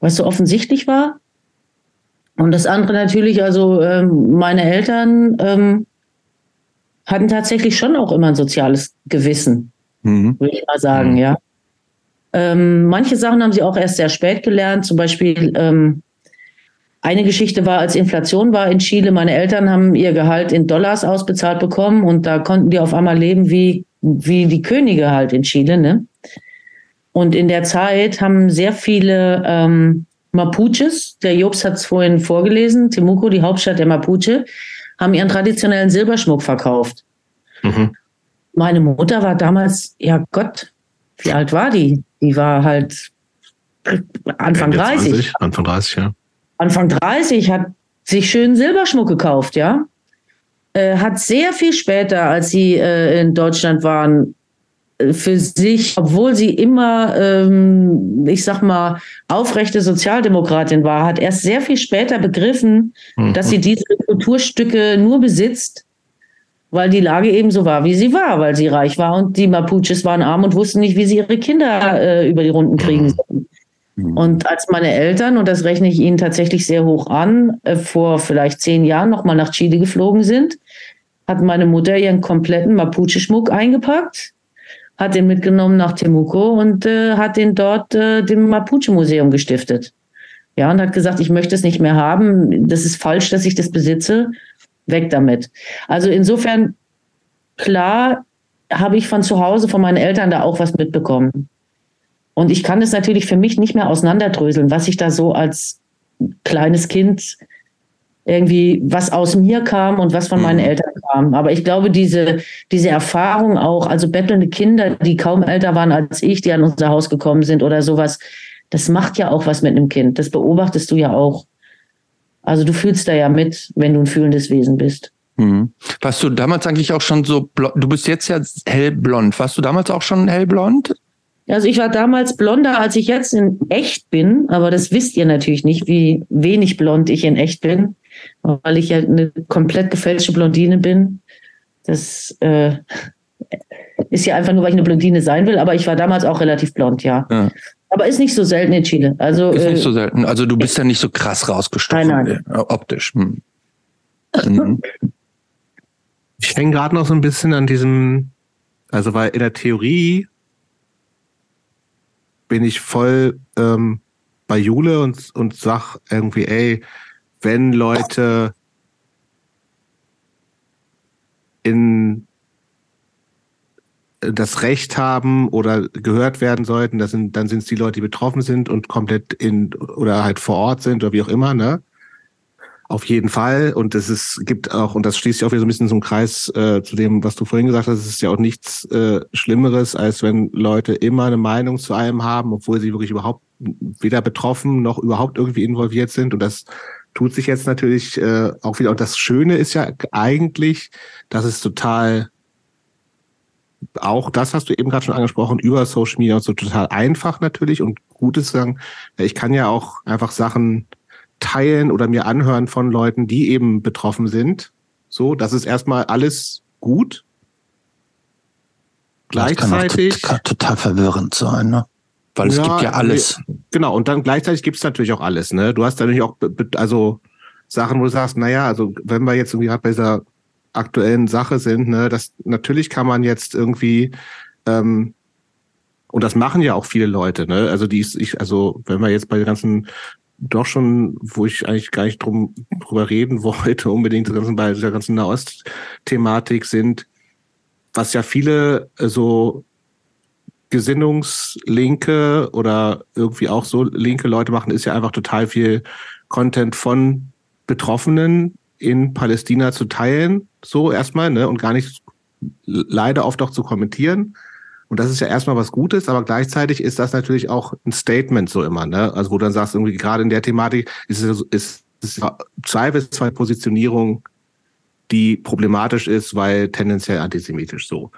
[SPEAKER 3] was so offensichtlich war. Und das andere natürlich, also ähm, meine Eltern ähm, hatten tatsächlich schon auch immer ein soziales Gewissen, mhm. würde ich mal sagen, mhm. ja. Ähm, manche Sachen haben sie auch erst sehr spät gelernt. Zum Beispiel ähm, eine Geschichte war, als Inflation war in Chile, meine Eltern haben ihr Gehalt in Dollars ausbezahlt bekommen und da konnten die auf einmal leben wie, wie die Könige halt in Chile. Ne? Und in der Zeit haben sehr viele ähm, Mapuches, der Jobs hat es vorhin vorgelesen, Temuco, die Hauptstadt der Mapuche, haben ihren traditionellen Silberschmuck verkauft. Mhm. Meine Mutter war damals, ja Gott, wie alt war die? Die war halt Anfang 30. 20,
[SPEAKER 2] Anfang 30, ja.
[SPEAKER 3] Anfang 30 hat sich schön Silberschmuck gekauft, ja. Äh, hat sehr viel später, als sie äh, in Deutschland waren, für sich, obwohl sie immer, ähm, ich sag mal, aufrechte Sozialdemokratin war, hat erst sehr viel später begriffen, mhm. dass sie diese Kulturstücke nur besitzt, weil die Lage eben so war, wie sie war, weil sie reich war und die Mapuches waren arm und wussten nicht, wie sie ihre Kinder äh, über die Runden kriegen mhm. sollen. Mhm. Und als meine Eltern, und das rechne ich ihnen tatsächlich sehr hoch an, äh, vor vielleicht zehn Jahren nochmal nach Chile geflogen sind, hat meine Mutter ihren kompletten Mapuche-Schmuck eingepackt hat den mitgenommen nach Temuco und äh, hat den dort äh, dem Mapuche-Museum gestiftet. Ja, und hat gesagt, ich möchte es nicht mehr haben. Das ist falsch, dass ich das besitze. Weg damit. Also insofern, klar, habe ich von zu Hause, von meinen Eltern da auch was mitbekommen. Und ich kann es natürlich für mich nicht mehr auseinanderdröseln, was ich da so als kleines Kind irgendwie was aus mir kam und was von meinen mhm. Eltern kam. Aber ich glaube, diese, diese Erfahrung auch, also bettelnde Kinder, die kaum älter waren als ich, die an unser Haus gekommen sind oder sowas, das macht ja auch was mit einem Kind. Das beobachtest du ja auch. Also du fühlst da ja mit, wenn du ein fühlendes Wesen bist.
[SPEAKER 1] Mhm. Warst du damals eigentlich auch schon so, du bist jetzt ja hellblond. Warst du damals auch schon hellblond?
[SPEAKER 3] Also ich war damals blonder, als ich jetzt in echt bin, aber das wisst ihr natürlich nicht, wie wenig blond ich in echt bin weil ich ja eine komplett gefälschte Blondine bin. Das äh, ist ja einfach nur, weil ich eine Blondine sein will, aber ich war damals auch relativ blond, ja. ja. Aber ist nicht so selten in Chile. Also,
[SPEAKER 1] ist nicht äh, so selten. Also du bist ja nicht so krass rausgestochen nein, nein. Äh, optisch. Hm.
[SPEAKER 2] Mhm. Ich hänge gerade noch so ein bisschen an diesem, also weil in der Theorie bin ich voll ähm, bei Jule und, und sag irgendwie, ey, wenn Leute in das Recht haben oder gehört werden sollten, das sind, dann sind es die Leute, die betroffen sind und komplett in oder halt vor Ort sind oder wie auch immer, ne? Auf jeden Fall. Und es ist, gibt auch, und das schließt ja auch wieder so ein bisschen zum Kreis äh, zu dem, was du vorhin gesagt hast, es ist ja auch nichts äh, Schlimmeres, als wenn Leute immer eine Meinung zu einem haben, obwohl sie wirklich überhaupt weder betroffen noch überhaupt irgendwie involviert sind. Und das tut sich jetzt natürlich äh, auch wieder. Und das Schöne ist ja eigentlich, dass es total auch das hast du eben gerade schon angesprochen, über Social Media und so total einfach natürlich und gut ist sagen, ich kann ja auch einfach Sachen teilen oder mir anhören von Leuten, die eben betroffen sind. So, das ist erstmal alles gut. Gleichzeitig.
[SPEAKER 1] Das kann, auch total verwirrend sein, ne? Weil es ja, gibt ja alles.
[SPEAKER 2] Genau, und dann gleichzeitig gibt es natürlich auch alles, ne? Du hast natürlich auch, also Sachen, wo du sagst, naja, also wenn wir jetzt irgendwie gerade bei dieser aktuellen Sache sind, ne, das natürlich kann man jetzt irgendwie ähm, und das machen ja auch viele Leute, ne? Also die ist, ich, also wenn wir jetzt bei den ganzen doch schon, wo ich eigentlich gar nicht drum, drüber reden wollte, unbedingt bei dieser ganzen Nahost-Thematik sind, was ja viele äh, so Gesinnungslinke oder irgendwie auch so linke Leute machen, ist ja einfach total viel Content von Betroffenen in Palästina zu teilen, so erstmal, ne, und gar nicht leider oft auch zu kommentieren. Und das ist ja erstmal was Gutes, aber gleichzeitig ist das natürlich auch ein Statement so immer, ne? Also wo du dann sagst, irgendwie gerade in der Thematik ist es, ist, ist zwei bis zwei Positionierung, die problematisch ist, weil tendenziell antisemitisch so.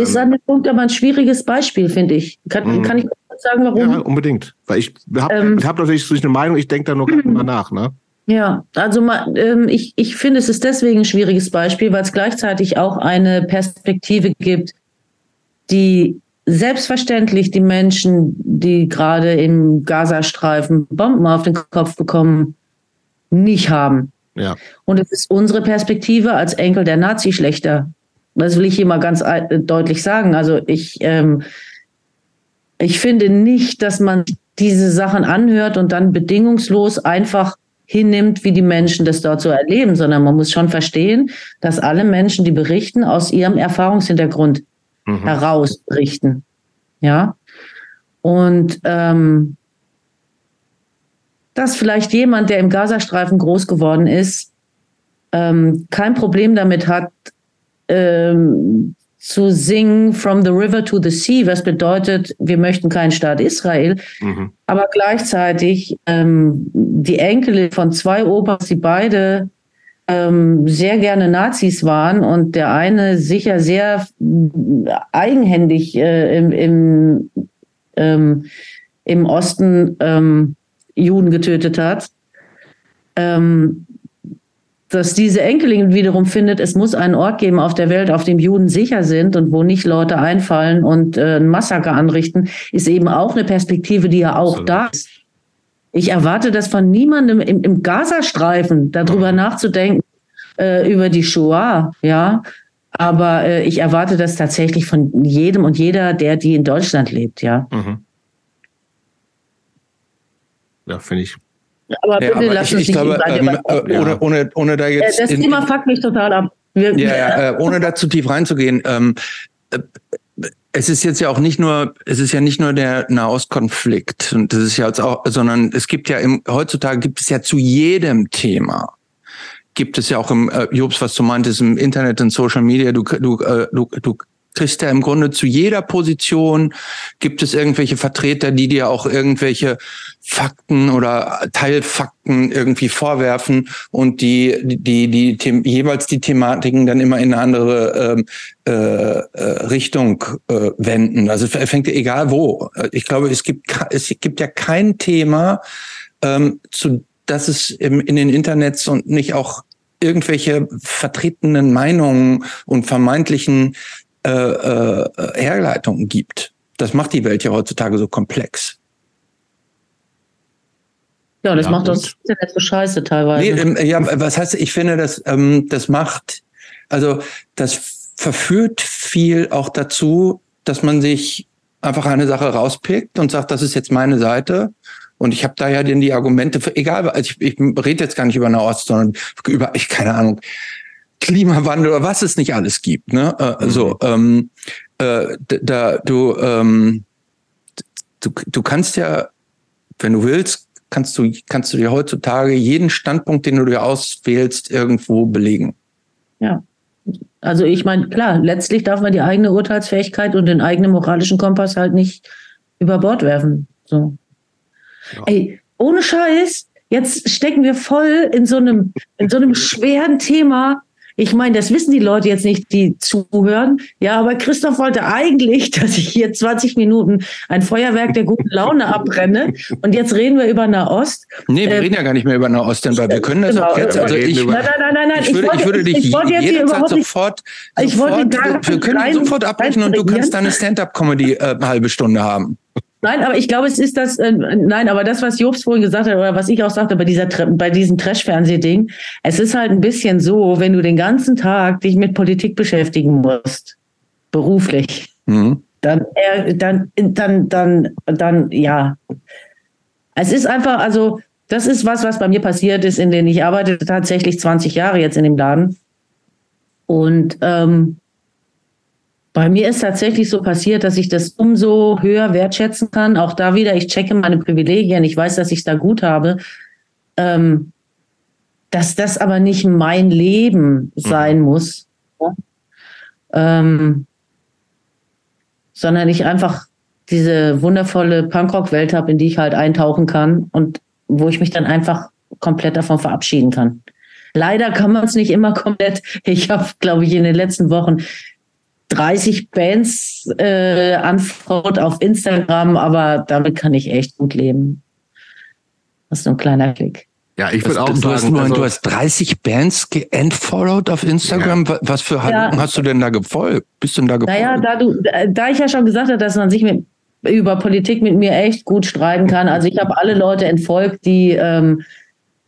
[SPEAKER 3] Ist an dem Punkt aber ein schwieriges Beispiel, finde ich. Kann, mhm. kann ich sagen, warum? Ja,
[SPEAKER 2] unbedingt. Weil ich habe ähm, hab natürlich eine Meinung, ich denke da nur mal nach, ne?
[SPEAKER 3] Ja, also ähm, ich, ich finde, es ist deswegen ein schwieriges Beispiel, weil es gleichzeitig auch eine Perspektive gibt, die selbstverständlich die Menschen, die gerade im Gazastreifen Bomben auf den Kopf bekommen, nicht haben.
[SPEAKER 2] Ja.
[SPEAKER 3] Und es ist unsere Perspektive als Enkel der Nazi-Schlechter. Das will ich hier mal ganz deutlich sagen. Also ich, ähm, ich finde nicht, dass man diese Sachen anhört und dann bedingungslos einfach hinnimmt, wie die Menschen das dort so erleben, sondern man muss schon verstehen, dass alle Menschen, die berichten, aus ihrem Erfahrungshintergrund mhm. heraus berichten. Ja. Und ähm, dass vielleicht jemand, der im Gazastreifen groß geworden ist, ähm, kein Problem damit hat, ähm, zu singen From the River to the Sea, was bedeutet, wir möchten keinen Staat Israel, mhm. aber gleichzeitig ähm, die Enkel von zwei Opas, die beide ähm, sehr gerne Nazis waren und der eine sicher sehr eigenhändig äh, im, im, ähm, im Osten ähm, Juden getötet hat. Ähm, dass diese Enkelin wiederum findet, es muss einen Ort geben auf der Welt, auf dem Juden sicher sind und wo nicht Leute einfallen und äh, ein Massaker anrichten, ist eben auch eine Perspektive, die ja auch Absolut. da ist. Ich erwarte das von niemandem im, im Gazastreifen, darüber mhm. nachzudenken, äh, über die Shoah, ja. Aber äh, ich erwarte das tatsächlich von jedem und jeder, der die in Deutschland lebt, ja. Mhm.
[SPEAKER 2] Ja, finde ich
[SPEAKER 1] aber bitte ja, lass ich, uns ich glaube, ähm, äh, ohne, ohne, ohne da jetzt.
[SPEAKER 3] Das in, Thema fuckt mich total ab.
[SPEAKER 1] Wir, ja, ja, äh, ohne da zu tief reinzugehen. Ähm, äh, es ist jetzt ja auch nicht nur, es ist ja nicht nur der Nahostkonflikt und das ist ja jetzt auch, sondern es gibt ja im, heutzutage gibt es ja zu jedem Thema gibt es ja auch im äh, Jobs, was du meintest, im Internet und Social Media, du, du, äh, du, du kriegst ja im Grunde zu jeder Position gibt es irgendwelche Vertreter, die dir auch irgendwelche Fakten oder Teilfakten irgendwie vorwerfen und die die die, die jeweils die Thematiken dann immer in eine andere ähm, äh, äh, Richtung äh, wenden. Also es fängt egal wo. Ich glaube, es gibt es gibt ja kein Thema, ähm, zu das es im, in den Internets und nicht auch irgendwelche vertretenen Meinungen und vermeintlichen äh, äh, Herleitungen gibt. Das macht die Welt ja heutzutage so komplex.
[SPEAKER 3] Ja, das ja, macht uns Internet so scheiße teilweise.
[SPEAKER 1] Nee, ähm, ja, was heißt, ich finde, das, ähm, das macht, also das verführt viel auch dazu, dass man sich einfach eine Sache rauspickt und sagt, das ist jetzt meine Seite. Und ich habe da ja denn die Argumente, für, egal, also ich, ich rede jetzt gar nicht über Nahost, sondern über, ich keine Ahnung, Klimawandel oder was es nicht alles gibt. Ne? Äh, mhm. So, ähm, äh, da du, ähm, du, du kannst ja, wenn du willst, kannst du, kannst du dir heutzutage jeden Standpunkt, den du dir auswählst, irgendwo belegen.
[SPEAKER 3] Ja. Also ich meine, klar, letztlich darf man die eigene Urteilsfähigkeit und den eigenen moralischen Kompass halt nicht über Bord werfen. So. Ja. Ey, ohne Scheiß, jetzt stecken wir voll in so einem, in so einem schweren Thema, ich meine, das wissen die Leute jetzt nicht, die zuhören. Ja, aber Christoph wollte eigentlich, dass ich hier 20 Minuten ein Feuerwerk der guten Laune abbrenne. Und jetzt reden wir über Nahost.
[SPEAKER 1] Nee, wir äh, reden ja gar nicht mehr über Nahost, denn weil wir können das genau. auch jetzt. Also ich, nein, nein, nein, nein, ich, würde, ich würde dich ich wollte jetzt jederzeit sofort, ich wollte sofort, wir können sofort abbrechen und du kannst deine Stand-up-Comedy äh, eine halbe Stunde haben.
[SPEAKER 3] Nein, aber ich glaube, es ist das, äh, nein, aber das, was Jobs vorhin gesagt hat, oder was ich auch sagte bei dieser, bei diesem Trash-Fernseh-Ding, es ist halt ein bisschen so, wenn du den ganzen Tag dich mit Politik beschäftigen musst, beruflich, mhm. dann, äh, dann, dann, dann, dann, ja. Es ist einfach, also, das ist was, was bei mir passiert ist, in denen ich arbeite tatsächlich 20 Jahre jetzt in dem Laden. Und, ähm, bei mir ist tatsächlich so passiert, dass ich das umso höher wertschätzen kann. Auch da wieder, ich checke meine Privilegien, ich weiß, dass ich es da gut habe. Ähm, dass das aber nicht mein Leben sein mhm. muss, ja? ähm, sondern ich einfach diese wundervolle Punkrock-Welt habe, in die ich halt eintauchen kann und wo ich mich dann einfach komplett davon verabschieden kann. Leider kann man es nicht immer komplett. Ich habe, glaube ich, in den letzten Wochen 30 Bands äh, anfolgt auf Instagram, aber damit kann ich echt gut leben. Das ist so ein kleiner Klick.
[SPEAKER 1] Ja, ich würde auch du sagen, hast, nur, also, du hast 30 Bands geentfollowed auf Instagram. Ja. Was für Handlungen ja. hast du denn da gefolgt? Bist du denn da gefolgt?
[SPEAKER 3] Naja, da, du, da ich ja schon gesagt habe, dass man sich mit, über Politik mit mir echt gut streiten kann. Also ich habe alle Leute entfolgt, die ähm,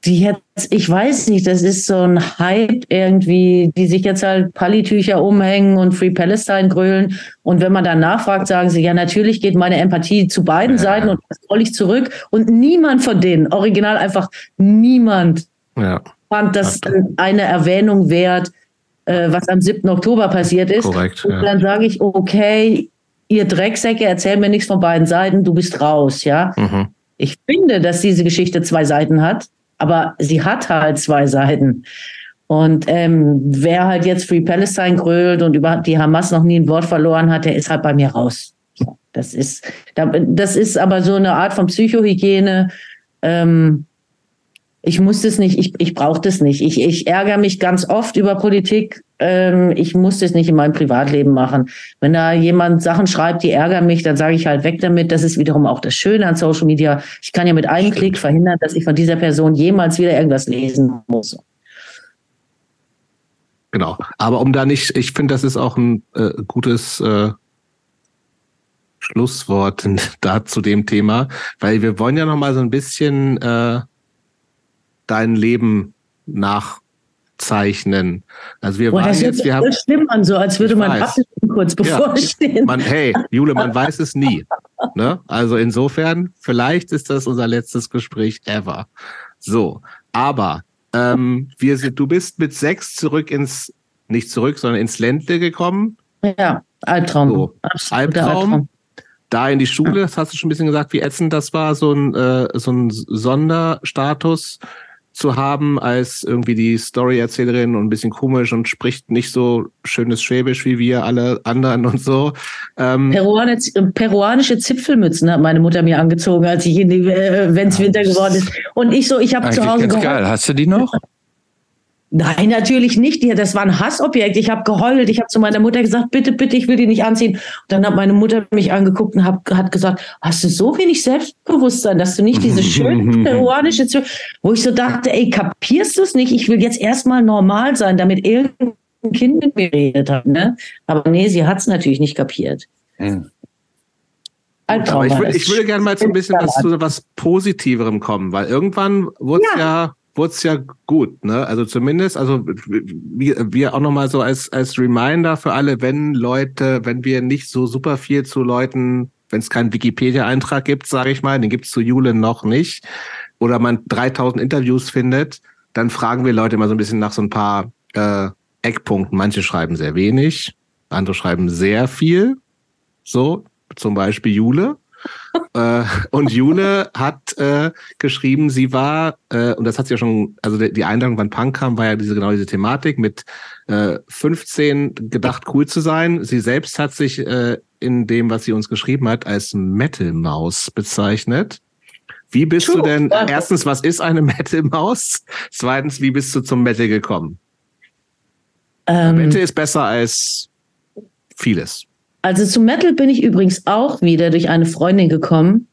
[SPEAKER 3] die jetzt, ich weiß nicht, das ist so ein Hype irgendwie, die sich jetzt halt Pallitücher umhängen und Free Palestine grölen. Und wenn man dann nachfragt, sagen sie, ja, natürlich geht meine Empathie zu beiden ja. Seiten und das roll ich zurück. Und niemand von denen, original einfach niemand, ja. fand das eine Erwähnung wert, äh, was am 7. Oktober passiert ist. Korrekt, und dann sage ich, okay, ihr Drecksäcke, erzähl mir nichts von beiden Seiten, du bist raus, ja. Mhm. Ich finde, dass diese Geschichte zwei Seiten hat aber sie hat halt zwei Seiten. Und ähm, wer halt jetzt Free Palestine grölt und überhaupt die Hamas noch nie ein Wort verloren hat, der ist halt bei mir raus. Das ist, das ist aber so eine Art von Psychohygiene. Ähm, ich muss das nicht, ich, ich brauche das nicht. Ich, ich ärgere mich ganz oft über Politik. Ähm, ich muss das nicht in meinem Privatleben machen. Wenn da jemand Sachen schreibt, die ärgern mich, dann sage ich halt weg damit. Das ist wiederum auch das Schöne an Social Media. Ich kann ja mit einem. Klick verhindern, dass ich von dieser Person jemals wieder irgendwas lesen muss.
[SPEAKER 2] Genau. Aber um da nicht, ich finde, das ist auch ein äh, gutes äh, Schlusswort da zu dem Thema, weil wir wollen ja noch mal so ein bisschen äh, dein Leben nachzeichnen. Also wir Boah, waren jetzt, wir haben
[SPEAKER 3] schlimm an, so als würde man abschließen kurz bevorstehen. Ja,
[SPEAKER 2] man, hey, Jule, man weiß es nie. Ne? Also insofern, vielleicht ist das unser letztes Gespräch ever. So, aber ähm, wir sind, du bist mit sechs zurück ins, nicht zurück, sondern ins Ländle gekommen.
[SPEAKER 3] Ja, Albtraum.
[SPEAKER 2] So, Albtraum. Albtraum da in die Schule, das hast du schon ein bisschen gesagt, wie ätzend das war, so ein, äh, so ein Sonderstatus zu haben als irgendwie die Story-Erzählerin und ein bisschen komisch und spricht nicht so schönes Schwäbisch wie wir alle anderen und so.
[SPEAKER 3] Ähm, Peruane, peruanische Zipfelmützen hat meine Mutter mir angezogen, als ich in die, äh, wenn es Winter geworden ist. Und ich so, ich habe zu Hause
[SPEAKER 1] ganz geil. Hast du die noch?
[SPEAKER 3] Nein, natürlich nicht. Das war ein Hassobjekt. Ich habe geheult. Ich habe zu meiner Mutter gesagt, bitte, bitte, ich will die nicht anziehen. Und dann hat meine Mutter mich angeguckt und hab, hat gesagt, hast du so wenig Selbstbewusstsein, dass du nicht diese schöne peruanische, wo ich so dachte, ey, kapierst du es nicht? Ich will jetzt erstmal normal sein, damit irgendein Kind mit mir redet hat. Ne? Aber nee, sie hat es natürlich nicht kapiert.
[SPEAKER 2] Mhm. Aber ich, will, ich würde gerne mal so ein bisschen was zu was Positiverem kommen, weil irgendwann wurde es ja, ja wurde es ja gut, ne? Also zumindest, also wir, wir auch nochmal so als, als Reminder für alle, wenn Leute, wenn wir nicht so super viel zu Leuten, wenn es keinen Wikipedia-Eintrag gibt, sage ich mal, den gibt's zu Jule noch nicht, oder man 3000 Interviews findet, dann fragen wir Leute mal so ein bisschen nach so ein paar äh, Eckpunkten. Manche schreiben sehr wenig, andere schreiben sehr viel. so zum Beispiel Jule. Äh, und Jule hat äh, geschrieben, sie war, äh, und das hat sie ja schon, also die Einladung, wann Punk kam, war ja diese genau diese Thematik mit äh, 15 gedacht, cool zu sein. Sie selbst hat sich äh, in dem, was sie uns geschrieben hat, als Metal-Maus bezeichnet. Wie bist True. du denn, erstens, was ist eine Metal-Maus? Zweitens, wie bist du zum Metal gekommen? Ähm, Metal ist besser als vieles.
[SPEAKER 3] Also zum Metal bin ich übrigens auch wieder durch eine Freundin gekommen,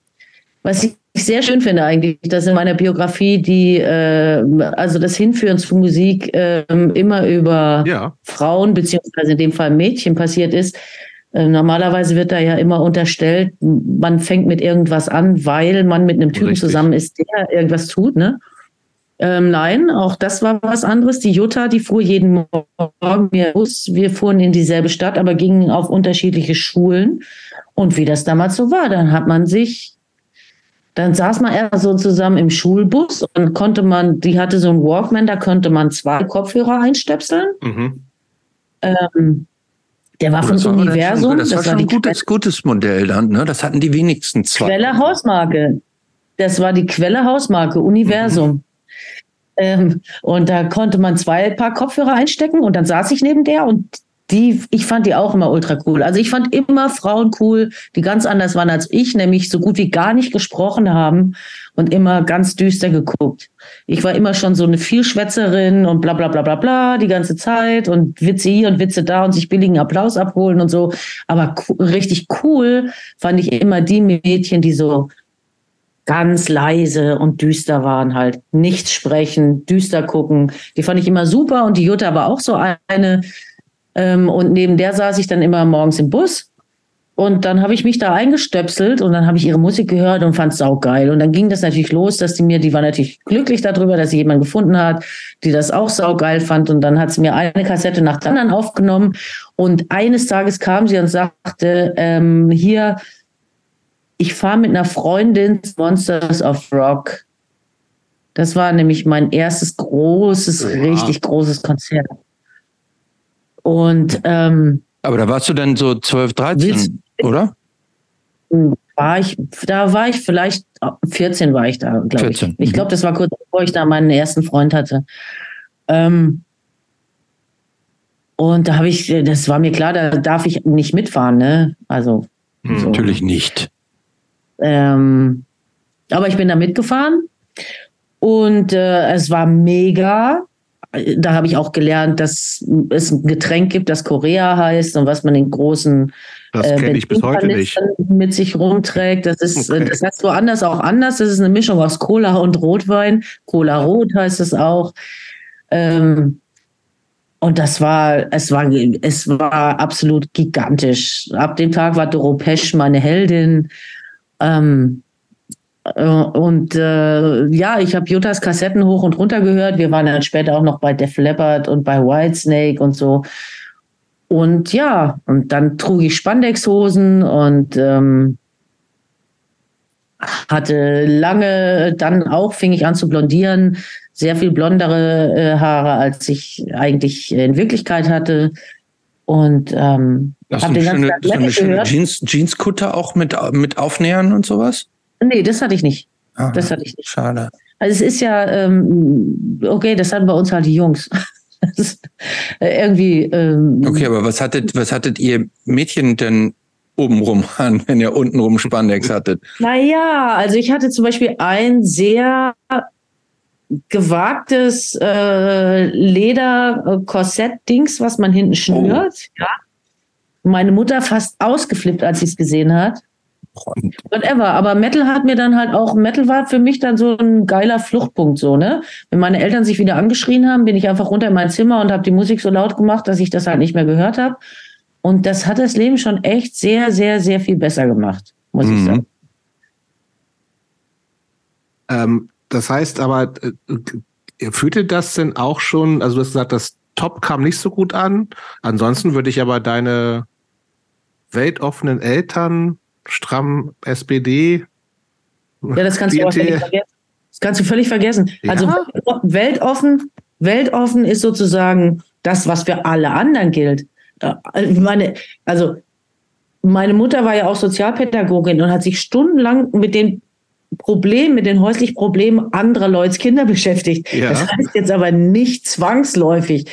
[SPEAKER 3] was ich sehr schön finde eigentlich, dass in meiner Biografie die, äh, also das Hinführen zu Musik äh, immer über ja. Frauen beziehungsweise in dem Fall Mädchen passiert ist. Äh, normalerweise wird da ja immer unterstellt, man fängt mit irgendwas an, weil man mit einem Typen Richtig. zusammen ist, der irgendwas tut, ne? Ähm, nein, auch das war was anderes. Die Jutta, die fuhr jeden Morgen mir Bus. Wir fuhren in dieselbe Stadt, aber gingen auf unterschiedliche Schulen. Und wie das damals so war, dann hat man sich, dann saß man eher so zusammen im Schulbus und konnte man, die hatte so einen Walkman, da konnte man zwei Kopfhörer einstöpseln. Mhm. Ähm, der war oh, vom Universum.
[SPEAKER 1] das, das war, schon ein gutes, gutes Modell dann, ne? Das hatten die wenigsten zwei.
[SPEAKER 3] Quelle Hausmarke. Das war die Quelle Hausmarke, Universum. Mhm. Ähm, und da konnte man zwei Paar Kopfhörer einstecken und dann saß ich neben der und die, ich fand die auch immer ultra cool. Also ich fand immer Frauen cool, die ganz anders waren als ich, nämlich so gut wie gar nicht gesprochen haben und immer ganz düster geguckt. Ich war immer schon so eine Vielschwätzerin und bla bla bla bla bla die ganze Zeit und Witze hier und Witze da und sich billigen Applaus abholen und so. Aber richtig cool fand ich immer die Mädchen, die so ganz leise und düster waren halt. Nichts sprechen, düster gucken. Die fand ich immer super und die Jutta war auch so eine. Ähm, und neben der saß ich dann immer morgens im Bus. Und dann habe ich mich da eingestöpselt und dann habe ich ihre Musik gehört und fand es saugeil. Und dann ging das natürlich los, dass die mir, die war natürlich glücklich darüber, dass sie jemanden gefunden hat, die das auch saugeil fand. Und dann hat sie mir eine Kassette nach der anderen aufgenommen. Und eines Tages kam sie und sagte, ähm, hier, ich fahre mit einer Freundin Monsters of Rock. Das war nämlich mein erstes großes, ja. richtig großes Konzert. Und ähm,
[SPEAKER 1] aber da warst du dann so 12, 13, oder?
[SPEAKER 3] War ich, da war ich vielleicht 14 war ich da, glaube ich. Ich mhm. glaube, das war kurz bevor ich da meinen ersten Freund hatte. Ähm, und da habe ich, das war mir klar, da darf ich nicht mitfahren, ne? Also.
[SPEAKER 1] Hm, so. Natürlich nicht.
[SPEAKER 3] Ähm, aber ich bin da mitgefahren und äh, es war mega. Da habe ich auch gelernt, dass es ein Getränk gibt, das Korea heißt und was man in großen
[SPEAKER 2] das äh, ich bis heute nicht.
[SPEAKER 3] mit sich rumträgt. Das ist, okay. das heißt woanders auch anders. Das ist eine Mischung aus Cola und Rotwein. Cola Rot heißt es auch. Ähm, und das war, es war, es war absolut gigantisch. Ab dem Tag war Doro Pesch meine Heldin. Ähm, äh, und äh, ja, ich habe Juttas Kassetten hoch und runter gehört. Wir waren dann später auch noch bei Def Leppard und bei Whitesnake und so. Und ja, und dann trug ich Spandexhosen und ähm, hatte lange, dann auch fing ich an zu blondieren, sehr viel blondere äh, Haare, als ich eigentlich in Wirklichkeit hatte. Und ähm,
[SPEAKER 1] Hast du eine schöne, so eine schöne Jeans, Jeanskutter auch mit, mit Aufnähern und sowas?
[SPEAKER 3] Nee, das hatte ich nicht. Aha, das hatte ich nicht.
[SPEAKER 1] Schade.
[SPEAKER 3] Also es ist ja, ähm, okay, das hatten bei uns halt die Jungs. Äh, irgendwie. Ähm,
[SPEAKER 1] okay, aber was hattet, was hattet ihr Mädchen denn obenrum an, wenn ihr untenrum Spandex hattet?
[SPEAKER 3] Naja, also ich hatte zum Beispiel ein sehr gewagtes äh, Leder-Korsett-Dings, was man hinten schnürt. Oh. Ja. Meine Mutter fast ausgeflippt, als sie es gesehen hat. Whatever. Aber Metal hat mir dann halt auch, Metal war für mich dann so ein geiler Fluchtpunkt, so, ne? Wenn meine Eltern sich wieder angeschrien haben, bin ich einfach runter in mein Zimmer und habe die Musik so laut gemacht, dass ich das halt nicht mehr gehört habe. Und das hat das Leben schon echt sehr, sehr, sehr viel besser gemacht, muss mhm. ich sagen.
[SPEAKER 2] Ähm, das heißt aber, äh, führte das denn auch schon, also du hast gesagt, das Top kam nicht so gut an. Ansonsten würde ich aber deine weltoffenen Eltern, stramm SPD.
[SPEAKER 3] Ja, das kannst du auch völlig vergessen. Das kannst du völlig vergessen. Ja? Also weltoffen, weltoffen ist sozusagen das, was für alle anderen gilt. Äh, meine, also meine Mutter war ja auch Sozialpädagogin und hat sich stundenlang mit den Problemen, mit den häuslichen Problemen anderer Leute Kinder beschäftigt.
[SPEAKER 2] Ja.
[SPEAKER 3] Das heißt jetzt aber nicht zwangsläufig,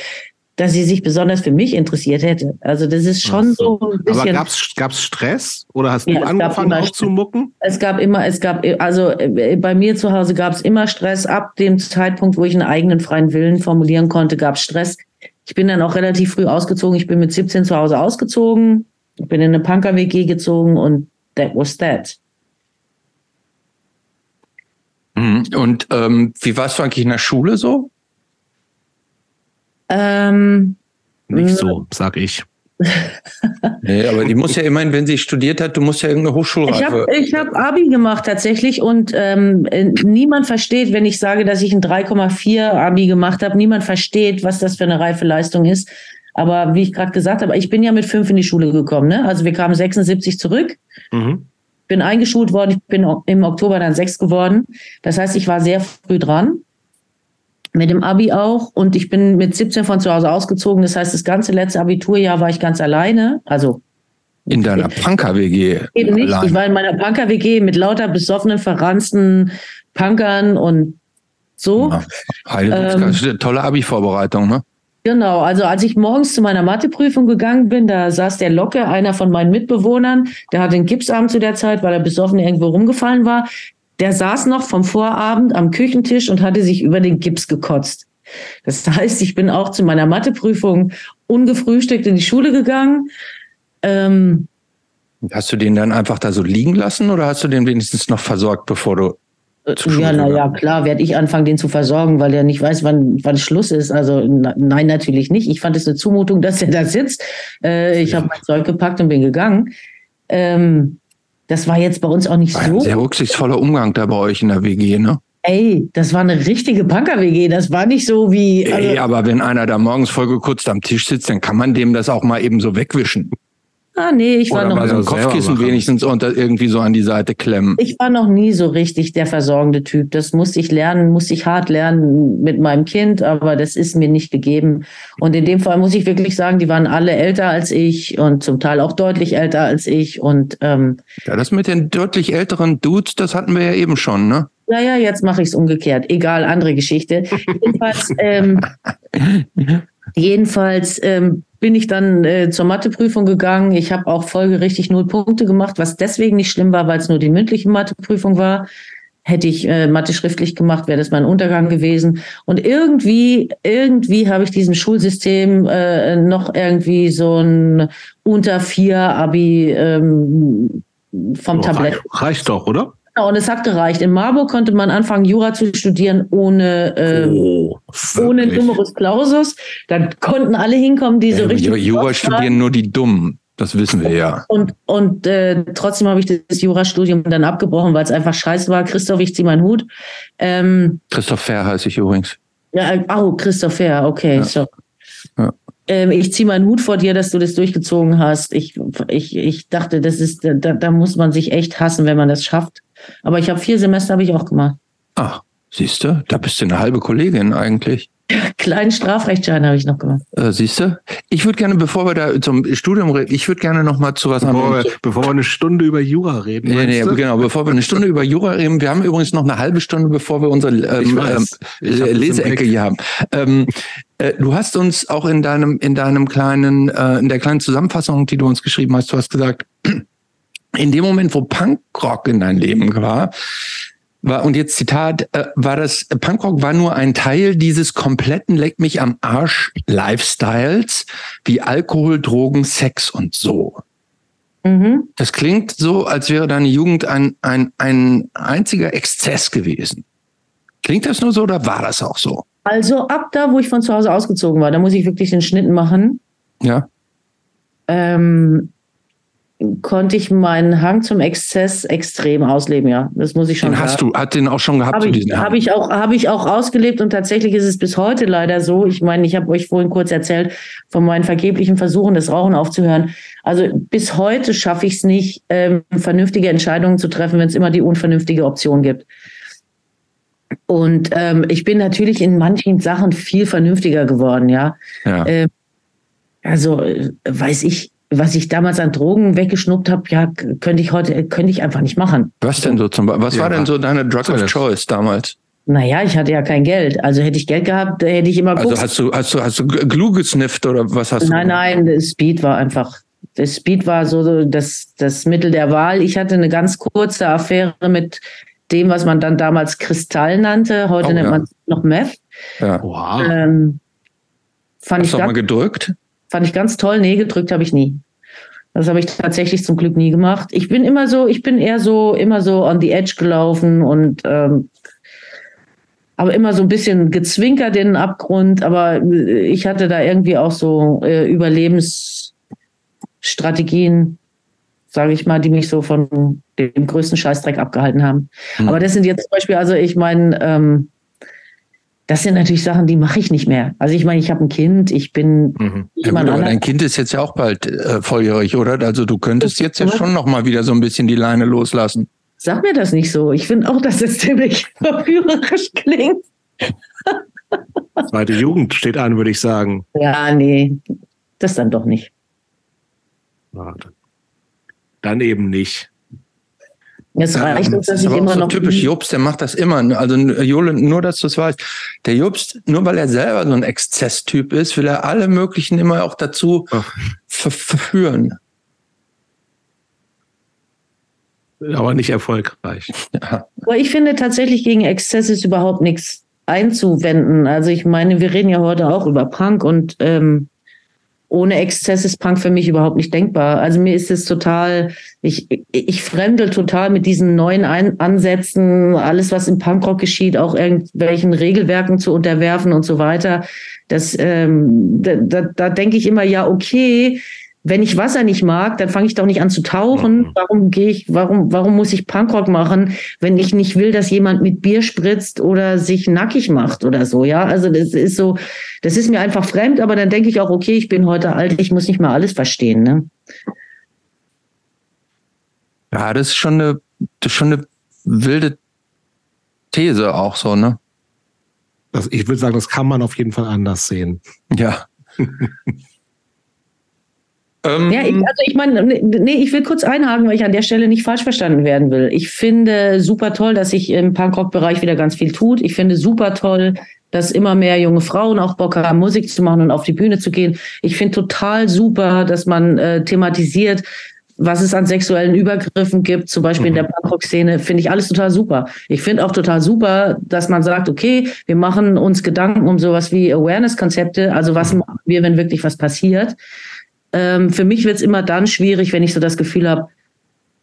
[SPEAKER 3] dass sie sich besonders für mich interessiert hätte. Also das ist schon
[SPEAKER 2] so.
[SPEAKER 3] so ein
[SPEAKER 2] Aber
[SPEAKER 3] bisschen.
[SPEAKER 2] gab's gab's Stress oder hast
[SPEAKER 3] Ja,
[SPEAKER 2] du angefangen
[SPEAKER 3] immer
[SPEAKER 2] aufzumucken?
[SPEAKER 3] Es gab immer, es gab, also äh, bei mir zu Hause gab es immer Stress. Ab dem Zeitpunkt, wo ich einen eigenen freien Willen formulieren konnte, gab es Stress. Ich bin dann auch relativ früh ausgezogen. Ich bin mit 17 zu Hause ausgezogen. Ich bin in eine Punker-WG gezogen und that was that.
[SPEAKER 1] Mhm. Und ähm, wie warst du eigentlich in der Schule so?
[SPEAKER 3] Ähm,
[SPEAKER 2] Nicht so, sag ich.
[SPEAKER 1] Nee, aber die muss ja immerhin, wenn sie studiert hat, du musst ja irgendeine
[SPEAKER 3] ich
[SPEAKER 1] Hochschulreife.
[SPEAKER 3] habe ich hab Abi gemacht tatsächlich und ähm, äh, niemand versteht, wenn ich sage, dass ich ein 3,4 Abi gemacht habe, niemand versteht, was das für eine reife Leistung ist. Aber wie ich gerade gesagt habe, ich bin ja mit fünf in die Schule gekommen. Ne? Also wir kamen 76 zurück.
[SPEAKER 2] Mhm.
[SPEAKER 3] Bin eingeschult worden, ich bin im Oktober dann sechs geworden. Das heißt, ich war sehr früh dran. Mit dem Abi auch. Und ich bin mit 17 von zu Hause ausgezogen. Das heißt, das ganze letzte Abiturjahr war ich ganz alleine. Also
[SPEAKER 1] in deiner Punker-WG.
[SPEAKER 3] eben nicht.
[SPEAKER 1] allein.
[SPEAKER 3] Ich war in meiner Punker-WG mit lauter besoffenen, verranzten Punkern und so.
[SPEAKER 1] Ja.
[SPEAKER 3] Ähm,
[SPEAKER 1] das ist eine tolle Abi-Vorbereitung, ne?
[SPEAKER 3] Genau, also als ich morgens zu meiner Matheprüfung gegangen bin, da saß der Locke, einer von meinen Mitbewohnern, der hatte einen Gipsarm zu der Zeit, weil er besoffen irgendwo rumgefallen war. Der saß noch vom Vorabend am Küchentisch und hatte sich über den Gips gekotzt. Das heißt, ich bin auch zu meiner Matheprüfung ungefrühstückt in die Schule gegangen. Ähm,
[SPEAKER 1] Hast du den dann einfach da so liegen lassen oder hast du den wenigstens noch versorgt, bevor du Schule
[SPEAKER 3] ja, na ja,
[SPEAKER 1] gegangen.
[SPEAKER 3] klar, werde ich anfangen, den zu versorgen, weil der nicht weiß, wann, wann Schluss ist. Also na, nein, natürlich nicht. Ich fand es eine Zumutung, dass er da sitzt. Äh, ich habe mein Zeug gepackt und bin gegangen. Ähm, das war jetzt bei uns auch nicht
[SPEAKER 1] ein
[SPEAKER 3] so.
[SPEAKER 1] sehr rücksichtsvoller Umgang da bei euch in der WG, ne?
[SPEAKER 3] Ey, das war eine richtige Punker-WG. Das war nicht so wie. Also,
[SPEAKER 1] Ey, aber wenn einer da morgens voll gekürzt am Tisch sitzt, dann kann man dem das auch mal eben so wegwischen.
[SPEAKER 3] Ah, nee, ich war
[SPEAKER 1] Oder
[SPEAKER 3] noch.
[SPEAKER 1] mal so Kopfkissen wenigstens unter irgendwie so an die Seite klemmen.
[SPEAKER 3] Ich war noch nie so richtig der versorgende Typ. Das musste ich lernen, musste ich hart lernen mit meinem Kind, aber das ist mir nicht gegeben. Und in dem Fall muss ich wirklich sagen, die waren alle älter als ich und zum Teil auch deutlich älter als ich. Und ähm,
[SPEAKER 1] Ja, das mit den deutlich älteren Dudes, das hatten wir ja eben schon, ne?
[SPEAKER 3] ja, ja, jetzt mache ich es umgekehrt. Egal, andere Geschichte. Jedenfalls, ähm, jedenfalls ähm, bin ich dann äh, zur Matheprüfung gegangen. Ich habe auch folgerichtig null Punkte gemacht, was deswegen nicht schlimm war, weil es nur die mündliche Matheprüfung war. Hätte ich äh, Mathe schriftlich gemacht, wäre das mein Untergang gewesen. Und irgendwie, irgendwie habe ich diesem Schulsystem äh, noch irgendwie so ein unter vier Abi ähm, vom
[SPEAKER 2] Oh,
[SPEAKER 3] Tablett
[SPEAKER 2] reicht doch, oder?
[SPEAKER 3] Genau, und es hat gereicht. In Marburg konnte man anfangen, Jura zu studieren ohne, ähm,
[SPEAKER 2] oh,
[SPEAKER 3] ohne? Numerus Clausus. Da konnten alle hinkommen, die so
[SPEAKER 1] Ja,
[SPEAKER 3] richtig.
[SPEAKER 1] Jura studieren nur die Dummen. Das wissen wir ja.
[SPEAKER 3] Und, und äh, trotzdem habe ich das Jurastudium dann abgebrochen, weil es einfach scheiße war. Christoph, ich zieh meinen Hut. Ähm,
[SPEAKER 1] Christoph Fair heiße ich übrigens.
[SPEAKER 3] ja, äh, oh, Christoph Fair, okay.
[SPEAKER 1] Ja.
[SPEAKER 3] So.
[SPEAKER 1] Ja.
[SPEAKER 3] Ähm, ich ziehe meinen Hut vor dir, dass du das durchgezogen hast. Ich, ich, ich dachte, das ist, da, da muss man sich echt hassen, wenn man das schafft. Aber ich habe vier Semester habe ich auch gemacht.
[SPEAKER 1] Ach, siehst du, da bist du eine halbe Kollegin eigentlich.
[SPEAKER 3] Kleinen Strafrechtsschein habe ich noch gemacht.
[SPEAKER 1] Äh, siehst du? Ich würde gerne, bevor wir da zum Studium reden, ich würde gerne noch mal zu was
[SPEAKER 2] Bevor
[SPEAKER 1] anderem.
[SPEAKER 2] wir, bevor wir eine Stunde über Jura reden.
[SPEAKER 1] Nee, nee,
[SPEAKER 2] du?
[SPEAKER 1] genau, bevor wir eine Stunde über Jura reden. Wir haben übrigens noch eine halbe Stunde, bevor wir unsere ähm,
[SPEAKER 2] weiß.
[SPEAKER 1] ähm,
[SPEAKER 2] hab
[SPEAKER 1] Leseecke hier haben. Ähm, äh, du hast uns auch in deinem, in deinem kleinen, äh, in der kleinen Zusammenfassung, die du uns geschrieben hast, du hast gesagt, in dem Moment, wo Punkrock in dein Leben war, war, und jetzt Zitat, äh, war das, Punkrock war nur ein Teil dieses kompletten Leck mich am Arsch Lifestyles, wie Alkohol, Drogen, Sex und so.
[SPEAKER 3] Mhm.
[SPEAKER 1] Das klingt so, als wäre deine Jugend ein, ein, ein einziger Exzess gewesen. Klingt das nur so oder war das auch so?
[SPEAKER 3] Also ab da, wo ich von zu Hause ausgezogen war, da muss ich wirklich den Schnitt machen,
[SPEAKER 1] Ja.
[SPEAKER 3] ähm, konnte ich meinen Hang zum Exzess extrem ausleben, ja. Das muss ich schon
[SPEAKER 1] Den
[SPEAKER 3] sagen.
[SPEAKER 1] hast du, hat den auch schon gehabt,
[SPEAKER 3] Habe ich, hab ich, auch, hab ich auch ausgelebt und tatsächlich ist es bis heute leider so. Ich meine, ich habe euch vorhin kurz erzählt von meinen vergeblichen Versuchen, das Rauchen aufzuhören. Also bis heute schaffe ich es nicht, ähm, vernünftige Entscheidungen zu treffen, wenn es immer die unvernünftige Option gibt. Und ähm, ich bin natürlich in manchen Sachen viel vernünftiger geworden, ja.
[SPEAKER 1] Ja.
[SPEAKER 3] Äh, also, äh, weiß ich, was ich damals an Drogen weggeschnuppt habe, ja, könnte ich heute, könnte ich einfach nicht machen.
[SPEAKER 1] Was denn so zum Beispiel? Was ja, war denn so deine Drug of Choice damals?
[SPEAKER 3] Naja, ich hatte ja kein Geld. Also hätte ich Geld gehabt, hätte ich immer
[SPEAKER 1] Also hast du, hast du, hast du Glue gesnifft oder was hast
[SPEAKER 3] nein,
[SPEAKER 1] du?
[SPEAKER 3] Nein, nein, Speed war einfach, das Speed war so das, das Mittel der Wahl. Ich hatte eine ganz kurze Affäre mit dem, was man dann damals Kristall nannte. Heute oh, nennt ja. man es noch Meth.
[SPEAKER 1] Ja. Wow. Ähm,
[SPEAKER 3] fand
[SPEAKER 1] hast
[SPEAKER 3] ich
[SPEAKER 1] du mal gedrückt?
[SPEAKER 3] Fand ich ganz toll. Nee, gedrückt habe ich nie. Das habe ich tatsächlich zum Glück nie gemacht. Ich bin immer so, ich bin eher so, immer so on the edge gelaufen und ähm, aber immer so ein bisschen gezwinkert in den Abgrund. Aber ich hatte da irgendwie auch so äh, Überlebensstrategien, sage ich mal, die mich so von dem größten Scheißdreck abgehalten haben. Mhm. Aber das sind jetzt zum Beispiel, also ich meine, ähm, das sind natürlich Sachen, die mache ich nicht mehr. Also ich meine, ich habe ein Kind, ich bin.
[SPEAKER 1] Mhm. Ja, gut, aber dein Kind ist jetzt ja auch bald äh, volljährig, oder? Also du könntest jetzt ja schon noch mal wieder so ein bisschen die Leine loslassen.
[SPEAKER 3] Sag mir das nicht so. Ich finde auch, dass es ziemlich verführerisch klingt.
[SPEAKER 2] Zweite Jugend steht an, würde ich sagen.
[SPEAKER 3] Ja, nee, das dann doch nicht.
[SPEAKER 2] Dann eben nicht.
[SPEAKER 3] Es reicht uns, dass ich immer
[SPEAKER 1] so
[SPEAKER 3] noch.
[SPEAKER 1] Typisch Jobst, der macht das immer. Also Jole, nur dass du es weißt. Der Jobst, nur weil er selber so ein Exzesstyp ist, will er alle möglichen immer auch dazu ver verführen.
[SPEAKER 2] Aber nicht erfolgreich.
[SPEAKER 3] Ja. Aber ich finde tatsächlich gegen Exzess ist überhaupt nichts einzuwenden. Also ich meine, wir reden ja heute auch über Punk und ähm, ohne Exzess ist Punk für mich überhaupt nicht denkbar. Also mir ist es total, ich, ich fremdel total mit diesen neuen Ein Ansätzen, alles, was im Punkrock geschieht, auch irgendwelchen Regelwerken zu unterwerfen und so weiter. Das, ähm, da, da, da denke ich immer, ja, okay, wenn ich Wasser nicht mag, dann fange ich doch nicht an zu tauchen. Mhm. Warum gehe ich, warum, warum muss ich Punkrock machen, wenn ich nicht will, dass jemand mit Bier spritzt oder sich nackig macht oder so, ja? Also das ist so, das ist mir einfach fremd, aber dann denke ich auch, okay, ich bin heute alt, ich muss nicht mal alles verstehen, ne?
[SPEAKER 1] Ja, das ist schon eine, das ist schon eine wilde These auch so, ne?
[SPEAKER 2] Also ich würde sagen, das kann man auf jeden Fall anders sehen.
[SPEAKER 1] Ja.
[SPEAKER 3] Ähm, ja, ich, also ich meine, nee, ich will kurz einhaken, weil ich an der Stelle nicht falsch verstanden werden will. Ich finde super toll, dass sich im Punkrock-Bereich wieder ganz viel tut. Ich finde super toll, dass immer mehr junge Frauen auch Bock haben, Musik zu machen und auf die Bühne zu gehen. Ich finde total super, dass man äh, thematisiert, was es an sexuellen Übergriffen gibt, zum Beispiel mhm. in der mhm. Punkrock-Szene, finde ich alles total super. Ich finde auch total super, dass man sagt, okay, wir machen uns Gedanken um sowas wie Awareness-Konzepte, also was mhm. machen wir, wenn wirklich was passiert. Ähm, für mich wird es immer dann schwierig, wenn ich so das Gefühl habe,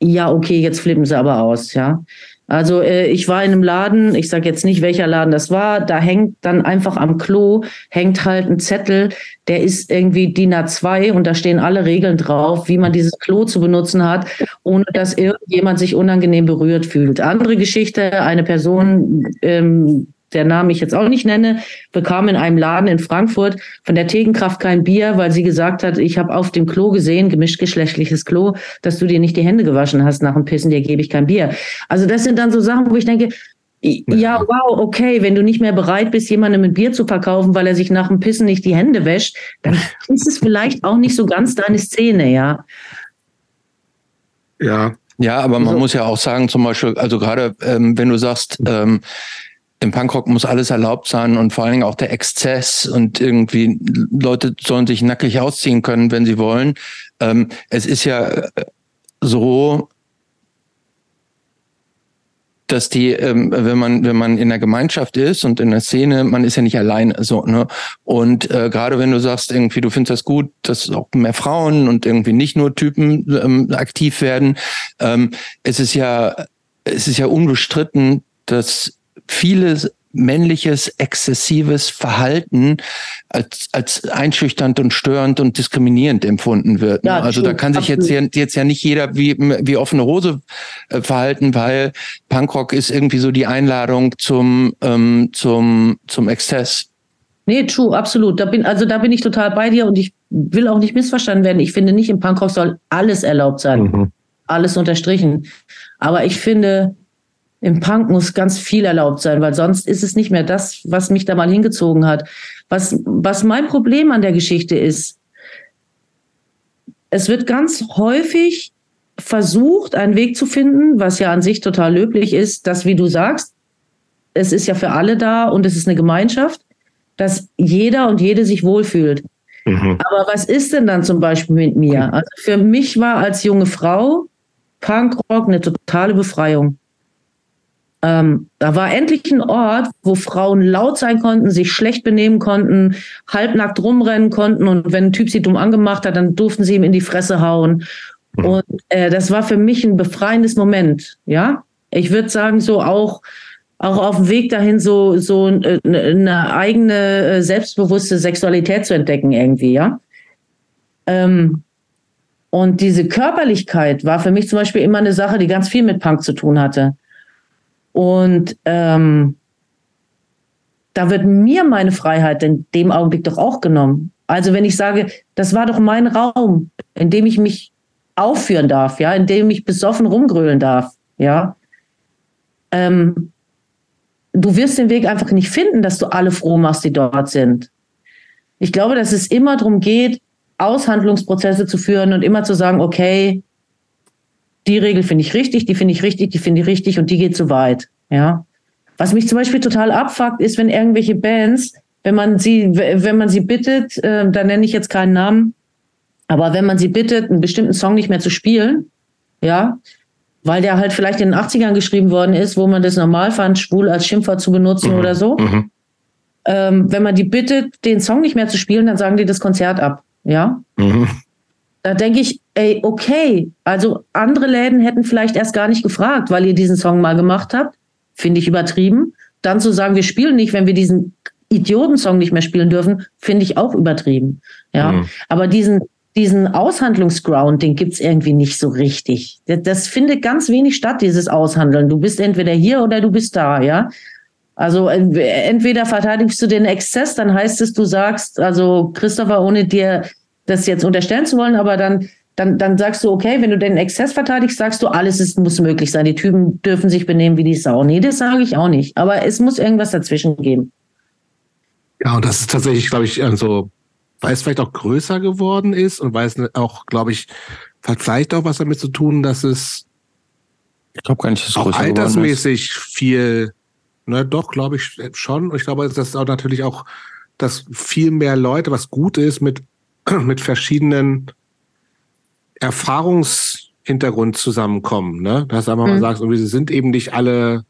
[SPEAKER 3] ja, okay, jetzt flippen sie aber aus, ja. Also äh, ich war in einem Laden, ich sage jetzt nicht, welcher Laden das war, da hängt dann einfach am Klo, hängt halt ein Zettel, der ist irgendwie DIN A2 und da stehen alle Regeln drauf, wie man dieses Klo zu benutzen hat, ohne dass irgendjemand sich unangenehm berührt fühlt. Andere Geschichte, eine Person ähm, der Namen ich jetzt auch nicht nenne, bekam in einem Laden in Frankfurt von der Tegenkraft kein Bier, weil sie gesagt hat, ich habe auf dem Klo gesehen, gemischtgeschlechtliches Klo, dass du dir nicht die Hände gewaschen hast nach dem Pissen, dir gebe ich kein Bier. Also das sind dann so Sachen, wo ich denke, ja, wow, okay, wenn du nicht mehr bereit bist, jemandem ein Bier zu verkaufen, weil er sich nach dem Pissen nicht die Hände wäscht, dann ist es vielleicht auch nicht so ganz deine Szene, ja.
[SPEAKER 1] Ja. Ja, aber man also, muss ja auch sagen, zum Beispiel, also gerade ähm, wenn du sagst, ähm, im Punkrock muss alles erlaubt sein und vor allen Dingen auch der Exzess und irgendwie Leute sollen sich nackig ausziehen können, wenn sie wollen. Ähm, es ist ja äh, so, dass die, ähm, wenn man wenn man in der Gemeinschaft ist und in der Szene, man ist ja nicht allein so ne und äh, gerade wenn du sagst irgendwie, du findest das gut, dass auch mehr Frauen und irgendwie nicht nur Typen ähm, aktiv werden, ähm, es ist ja es ist ja unbestritten, dass vieles männliches exzessives Verhalten als, als einschüchternd und störend und diskriminierend empfunden wird. Ne? Ja, also da kann sich jetzt, jetzt ja nicht jeder wie, wie offene Hose äh, verhalten, weil Punkrock ist irgendwie so die Einladung zum, ähm, zum, zum Exzess.
[SPEAKER 3] Nee, true, absolut. Da bin, also da bin ich total bei dir und ich will auch nicht missverstanden werden. Ich finde nicht, im Punkrock soll alles erlaubt sein. Mhm. Alles unterstrichen. Aber ich finde, im Punk muss ganz viel erlaubt sein, weil sonst ist es nicht mehr das, was mich da mal hingezogen hat. Was, was mein Problem an der Geschichte ist, es wird ganz häufig versucht, einen Weg zu finden, was ja an sich total löblich ist, dass, wie du sagst, es ist ja für alle da und es ist eine Gemeinschaft, dass jeder und jede sich wohlfühlt. Mhm. Aber was ist denn dann zum Beispiel mit mir? Also für mich war als junge Frau Punkrock eine totale Befreiung. Ähm, da war endlich ein Ort, wo Frauen laut sein konnten, sich schlecht benehmen konnten, halbnackt rumrennen konnten und wenn ein Typ sie dumm angemacht hat, dann durften sie ihm in die Fresse hauen. Mhm. Und äh, das war für mich ein befreiendes Moment. Ja, ich würde sagen, so auch auch auf dem Weg dahin so so äh, eine eigene äh, selbstbewusste Sexualität zu entdecken irgendwie, ja. Ähm, und diese Körperlichkeit war für mich zum Beispiel immer eine Sache, die ganz viel mit Punk zu tun hatte. Und ähm, da wird mir meine Freiheit in dem Augenblick doch auch genommen. Also wenn ich sage, das war doch mein Raum, in dem ich mich aufführen darf, ja, in dem ich besoffen rumgrölen darf, ja. Ähm, du wirst den Weg einfach nicht finden, dass du alle froh machst, die dort sind. Ich glaube, dass es immer darum geht, Aushandlungsprozesse zu führen und immer zu sagen, okay, die Regel finde ich richtig, die finde ich richtig, die finde ich richtig und die geht zu weit. Ja. Was mich zum Beispiel total abfuckt, ist, wenn irgendwelche Bands, wenn man sie, wenn man sie bittet, äh, da nenne ich jetzt keinen Namen, aber wenn man sie bittet, einen bestimmten Song nicht mehr zu spielen, ja, weil der halt vielleicht in den 80ern geschrieben worden ist, wo man das normal fand, schwul als Schimpfwort zu benutzen mhm. oder so. Mhm. Ähm, wenn man die bittet, den Song nicht mehr zu spielen, dann sagen die das Konzert ab. Ja. Mhm. Da denke ich, ey, okay, also andere Läden hätten vielleicht erst gar nicht gefragt, weil ihr diesen Song mal gemacht habt. Finde ich übertrieben. Dann zu sagen, wir spielen nicht, wenn wir diesen Idiotensong nicht mehr spielen dürfen, finde ich auch übertrieben. Ja. Mhm. Aber diesen, diesen Aushandlungsground, den gibt's irgendwie nicht so richtig. Das, das, findet ganz wenig statt, dieses Aushandeln. Du bist entweder hier oder du bist da, ja. Also entweder verteidigst du den Exzess, dann heißt es, du sagst, also Christopher, ohne dir das jetzt unterstellen zu wollen, aber dann, dann, dann sagst du, okay, wenn du den Exzess verteidigst, sagst du, alles ist, muss möglich sein. Die Typen dürfen sich benehmen wie die Sau. Nee, das sage ich auch nicht. Aber es muss irgendwas dazwischen geben.
[SPEAKER 2] Ja, und das ist tatsächlich, glaube ich, also, weil es vielleicht auch größer geworden ist und weil es auch, glaube ich, vielleicht auch was damit zu tun, dass es
[SPEAKER 1] ich glaube gar nicht, dass es
[SPEAKER 2] auch altersmäßig viel Ne, doch, glaube ich schon. Ich glaube, dass auch natürlich auch, dass viel mehr Leute, was gut ist, mit, mit verschiedenen Erfahrungshintergrund zusammenkommen. Ne? Dass einfach mhm. mal sagst, sie sind eben nicht alle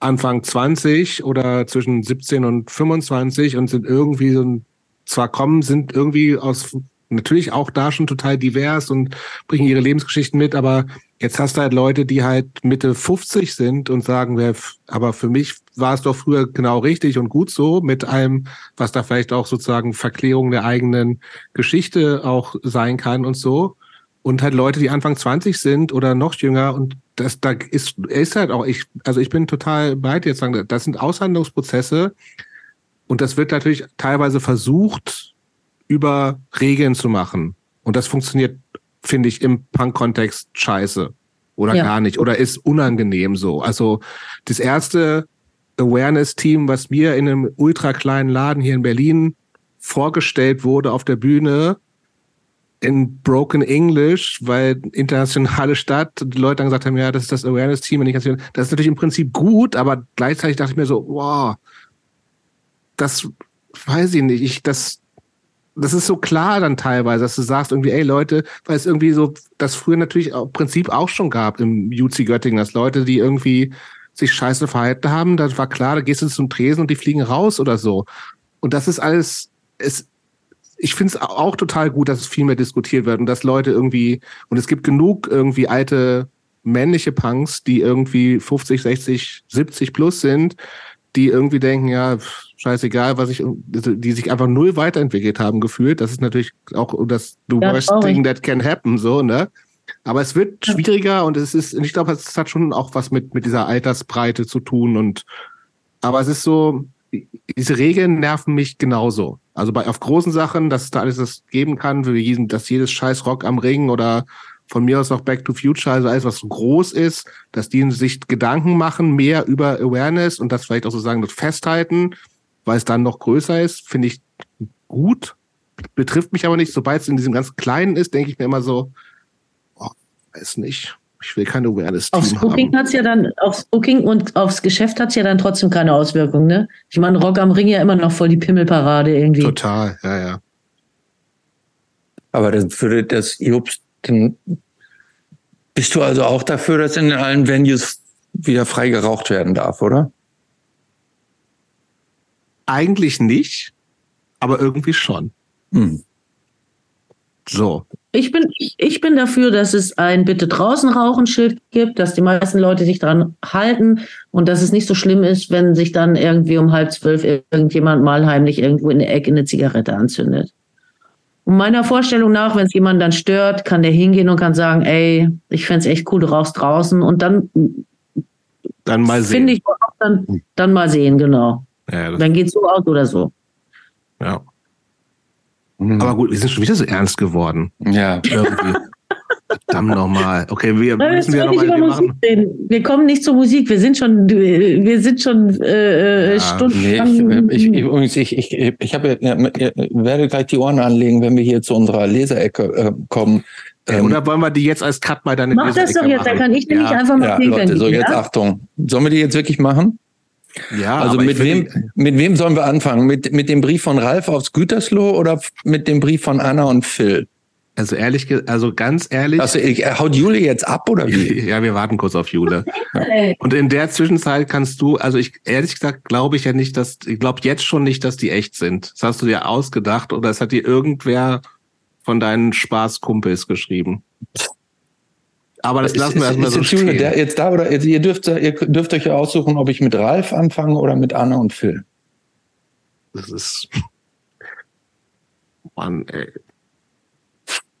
[SPEAKER 2] Anfang 20 oder zwischen 17 und 25 und sind irgendwie so ein, zwar kommen, sind irgendwie aus natürlich auch da schon total divers und bringen ihre Lebensgeschichten mit, aber jetzt hast du halt Leute, die halt Mitte 50 sind und sagen, aber für mich war es doch früher genau richtig und gut so, mit allem, was da vielleicht auch sozusagen Verklärung der eigenen Geschichte auch sein kann und so. Und halt Leute, die Anfang 20 sind oder noch jünger und das, da ist, ist halt auch, ich, also ich bin total bei dir jetzt sagen, das sind Aushandlungsprozesse und das wird natürlich teilweise versucht, über Regeln zu machen. Und das funktioniert, finde ich, im Punk-Kontext scheiße. Oder ja. gar nicht. Oder ist unangenehm so. Also das erste Awareness-Team, was mir in einem ultra kleinen Laden hier in Berlin vorgestellt wurde auf der Bühne, in Broken English, weil internationale Stadt, die Leute dann gesagt haben, ja, das ist das Awareness-Team. Das ist natürlich im Prinzip gut, aber gleichzeitig dachte ich mir so, wow, das weiß ich nicht. Ich, das, das ist so klar dann teilweise, dass du sagst irgendwie, ey Leute, weil es irgendwie so, das früher natürlich im Prinzip auch schon gab im UC Göttingen, dass Leute, die irgendwie sich scheiße verhalten haben, das war klar, da gehst du zum Tresen und die fliegen raus oder so. Und das ist alles, es, ich finde es auch total gut, dass es viel mehr diskutiert wird und dass Leute irgendwie, und es gibt genug irgendwie alte männliche Punks, die irgendwie 50, 60, 70 plus sind, die irgendwie denken, ja, scheißegal, was ich, die sich einfach null weiterentwickelt haben gefühlt. Das ist natürlich auch das the ja, worst traurig. thing that can happen, so, ne? Aber es wird schwieriger und es ist, ich glaube, es hat schon auch was mit, mit dieser Altersbreite zu tun und, aber es ist so, diese Regeln nerven mich genauso. Also bei, auf großen Sachen, dass es da alles das geben kann, wie, dass jedes scheiß Rock am Ring oder von mir aus auch Back to Future, also alles, was so groß ist, dass die sich Gedanken machen, mehr über Awareness und das vielleicht auch sozusagen das festhalten, weil es dann noch größer ist, finde ich gut. betrifft mich aber nicht. Sobald es in diesem ganz Kleinen ist, denke ich mir immer so, oh, weiß nicht. Ich will keine Awareness-Team
[SPEAKER 3] Aufs Booking hat's ja dann, aufs Booking und aufs Geschäft hat's ja dann trotzdem keine Auswirkung, ne? Ich meine, Rock am Ring ja immer noch voll die Pimmelparade irgendwie.
[SPEAKER 2] Total, ja, ja.
[SPEAKER 1] Aber das würde das Jobst, dann bist du also auch dafür, dass in allen Venues wieder frei geraucht werden darf, oder?
[SPEAKER 2] Eigentlich nicht, aber irgendwie schon.
[SPEAKER 1] Hm.
[SPEAKER 2] So.
[SPEAKER 3] Ich bin, ich, bin dafür, dass es ein Bitte draußen rauchen Schild gibt, dass die meisten Leute sich dran halten und dass es nicht so schlimm ist, wenn sich dann irgendwie um halb zwölf irgendjemand mal heimlich irgendwo in der Ecke eine Zigarette anzündet. Und meiner Vorstellung nach, wenn es jemand dann stört, kann der hingehen und kann sagen, ey, ich fänd's echt cool, du rauchst draußen und dann
[SPEAKER 2] Dann mal sehen.
[SPEAKER 3] finde ich auch dann, dann mal sehen, genau.
[SPEAKER 2] Ja,
[SPEAKER 3] Dann geht's so aus oder so.
[SPEAKER 2] ja. Aber gut, wir sind schon wieder so ernst geworden.
[SPEAKER 1] Ja.
[SPEAKER 2] Irgendwie. Verdammt nochmal. Okay, wir
[SPEAKER 3] Nein,
[SPEAKER 2] müssen
[SPEAKER 3] nicht
[SPEAKER 2] nochmal
[SPEAKER 3] über
[SPEAKER 2] wir
[SPEAKER 3] Musik
[SPEAKER 2] machen.
[SPEAKER 3] reden. Wir kommen nicht zur Musik. Wir sind schon, wir sind schon äh,
[SPEAKER 2] Ja,
[SPEAKER 3] Stunden.
[SPEAKER 1] Nee, ich, ich, übrigens, ich, ich, ich habe, ja, ihr werde gleich die Ohren anlegen, wenn wir hier zu unserer Leserecke äh, kommen. Ähm,
[SPEAKER 2] Oder wollen wir die jetzt als Cut mal dann in
[SPEAKER 3] Mach das doch jetzt, dann
[SPEAKER 2] machen?
[SPEAKER 3] kann ich nämlich
[SPEAKER 2] ja.
[SPEAKER 3] einfach mal
[SPEAKER 1] ja, Leute, so jetzt
[SPEAKER 3] ja?
[SPEAKER 1] Achtung. Sollen wir die jetzt wirklich machen?
[SPEAKER 2] Ja,
[SPEAKER 1] also
[SPEAKER 2] aber
[SPEAKER 1] mit wem, mit wem sollen wir anfangen? Mit, mit dem Brief von Ralf aufs Gütersloh oder mit dem Brief von Anna und Phil?
[SPEAKER 2] Also ehrlich, also ganz ehrlich.
[SPEAKER 1] Also, ich, haut Juli jetzt ab oder wie?
[SPEAKER 2] ja, wir warten kurz auf Jule. Und in der Zwischenzeit kannst du, also ich ehrlich gesagt glaube ich ja nicht, dass, ich glaube jetzt schon nicht, dass die echt sind. Das hast du dir ausgedacht oder es hat dir irgendwer von deinen Spaßkumpels geschrieben. Aber das lassen wir erstmal
[SPEAKER 1] ist
[SPEAKER 2] so
[SPEAKER 1] Jule
[SPEAKER 2] stehen.
[SPEAKER 1] der jetzt da oder jetzt, ihr dürft ihr dürft euch ja aussuchen, ob ich mit Ralf anfange oder mit Anna und Phil.
[SPEAKER 2] Das ist. Mann, ey.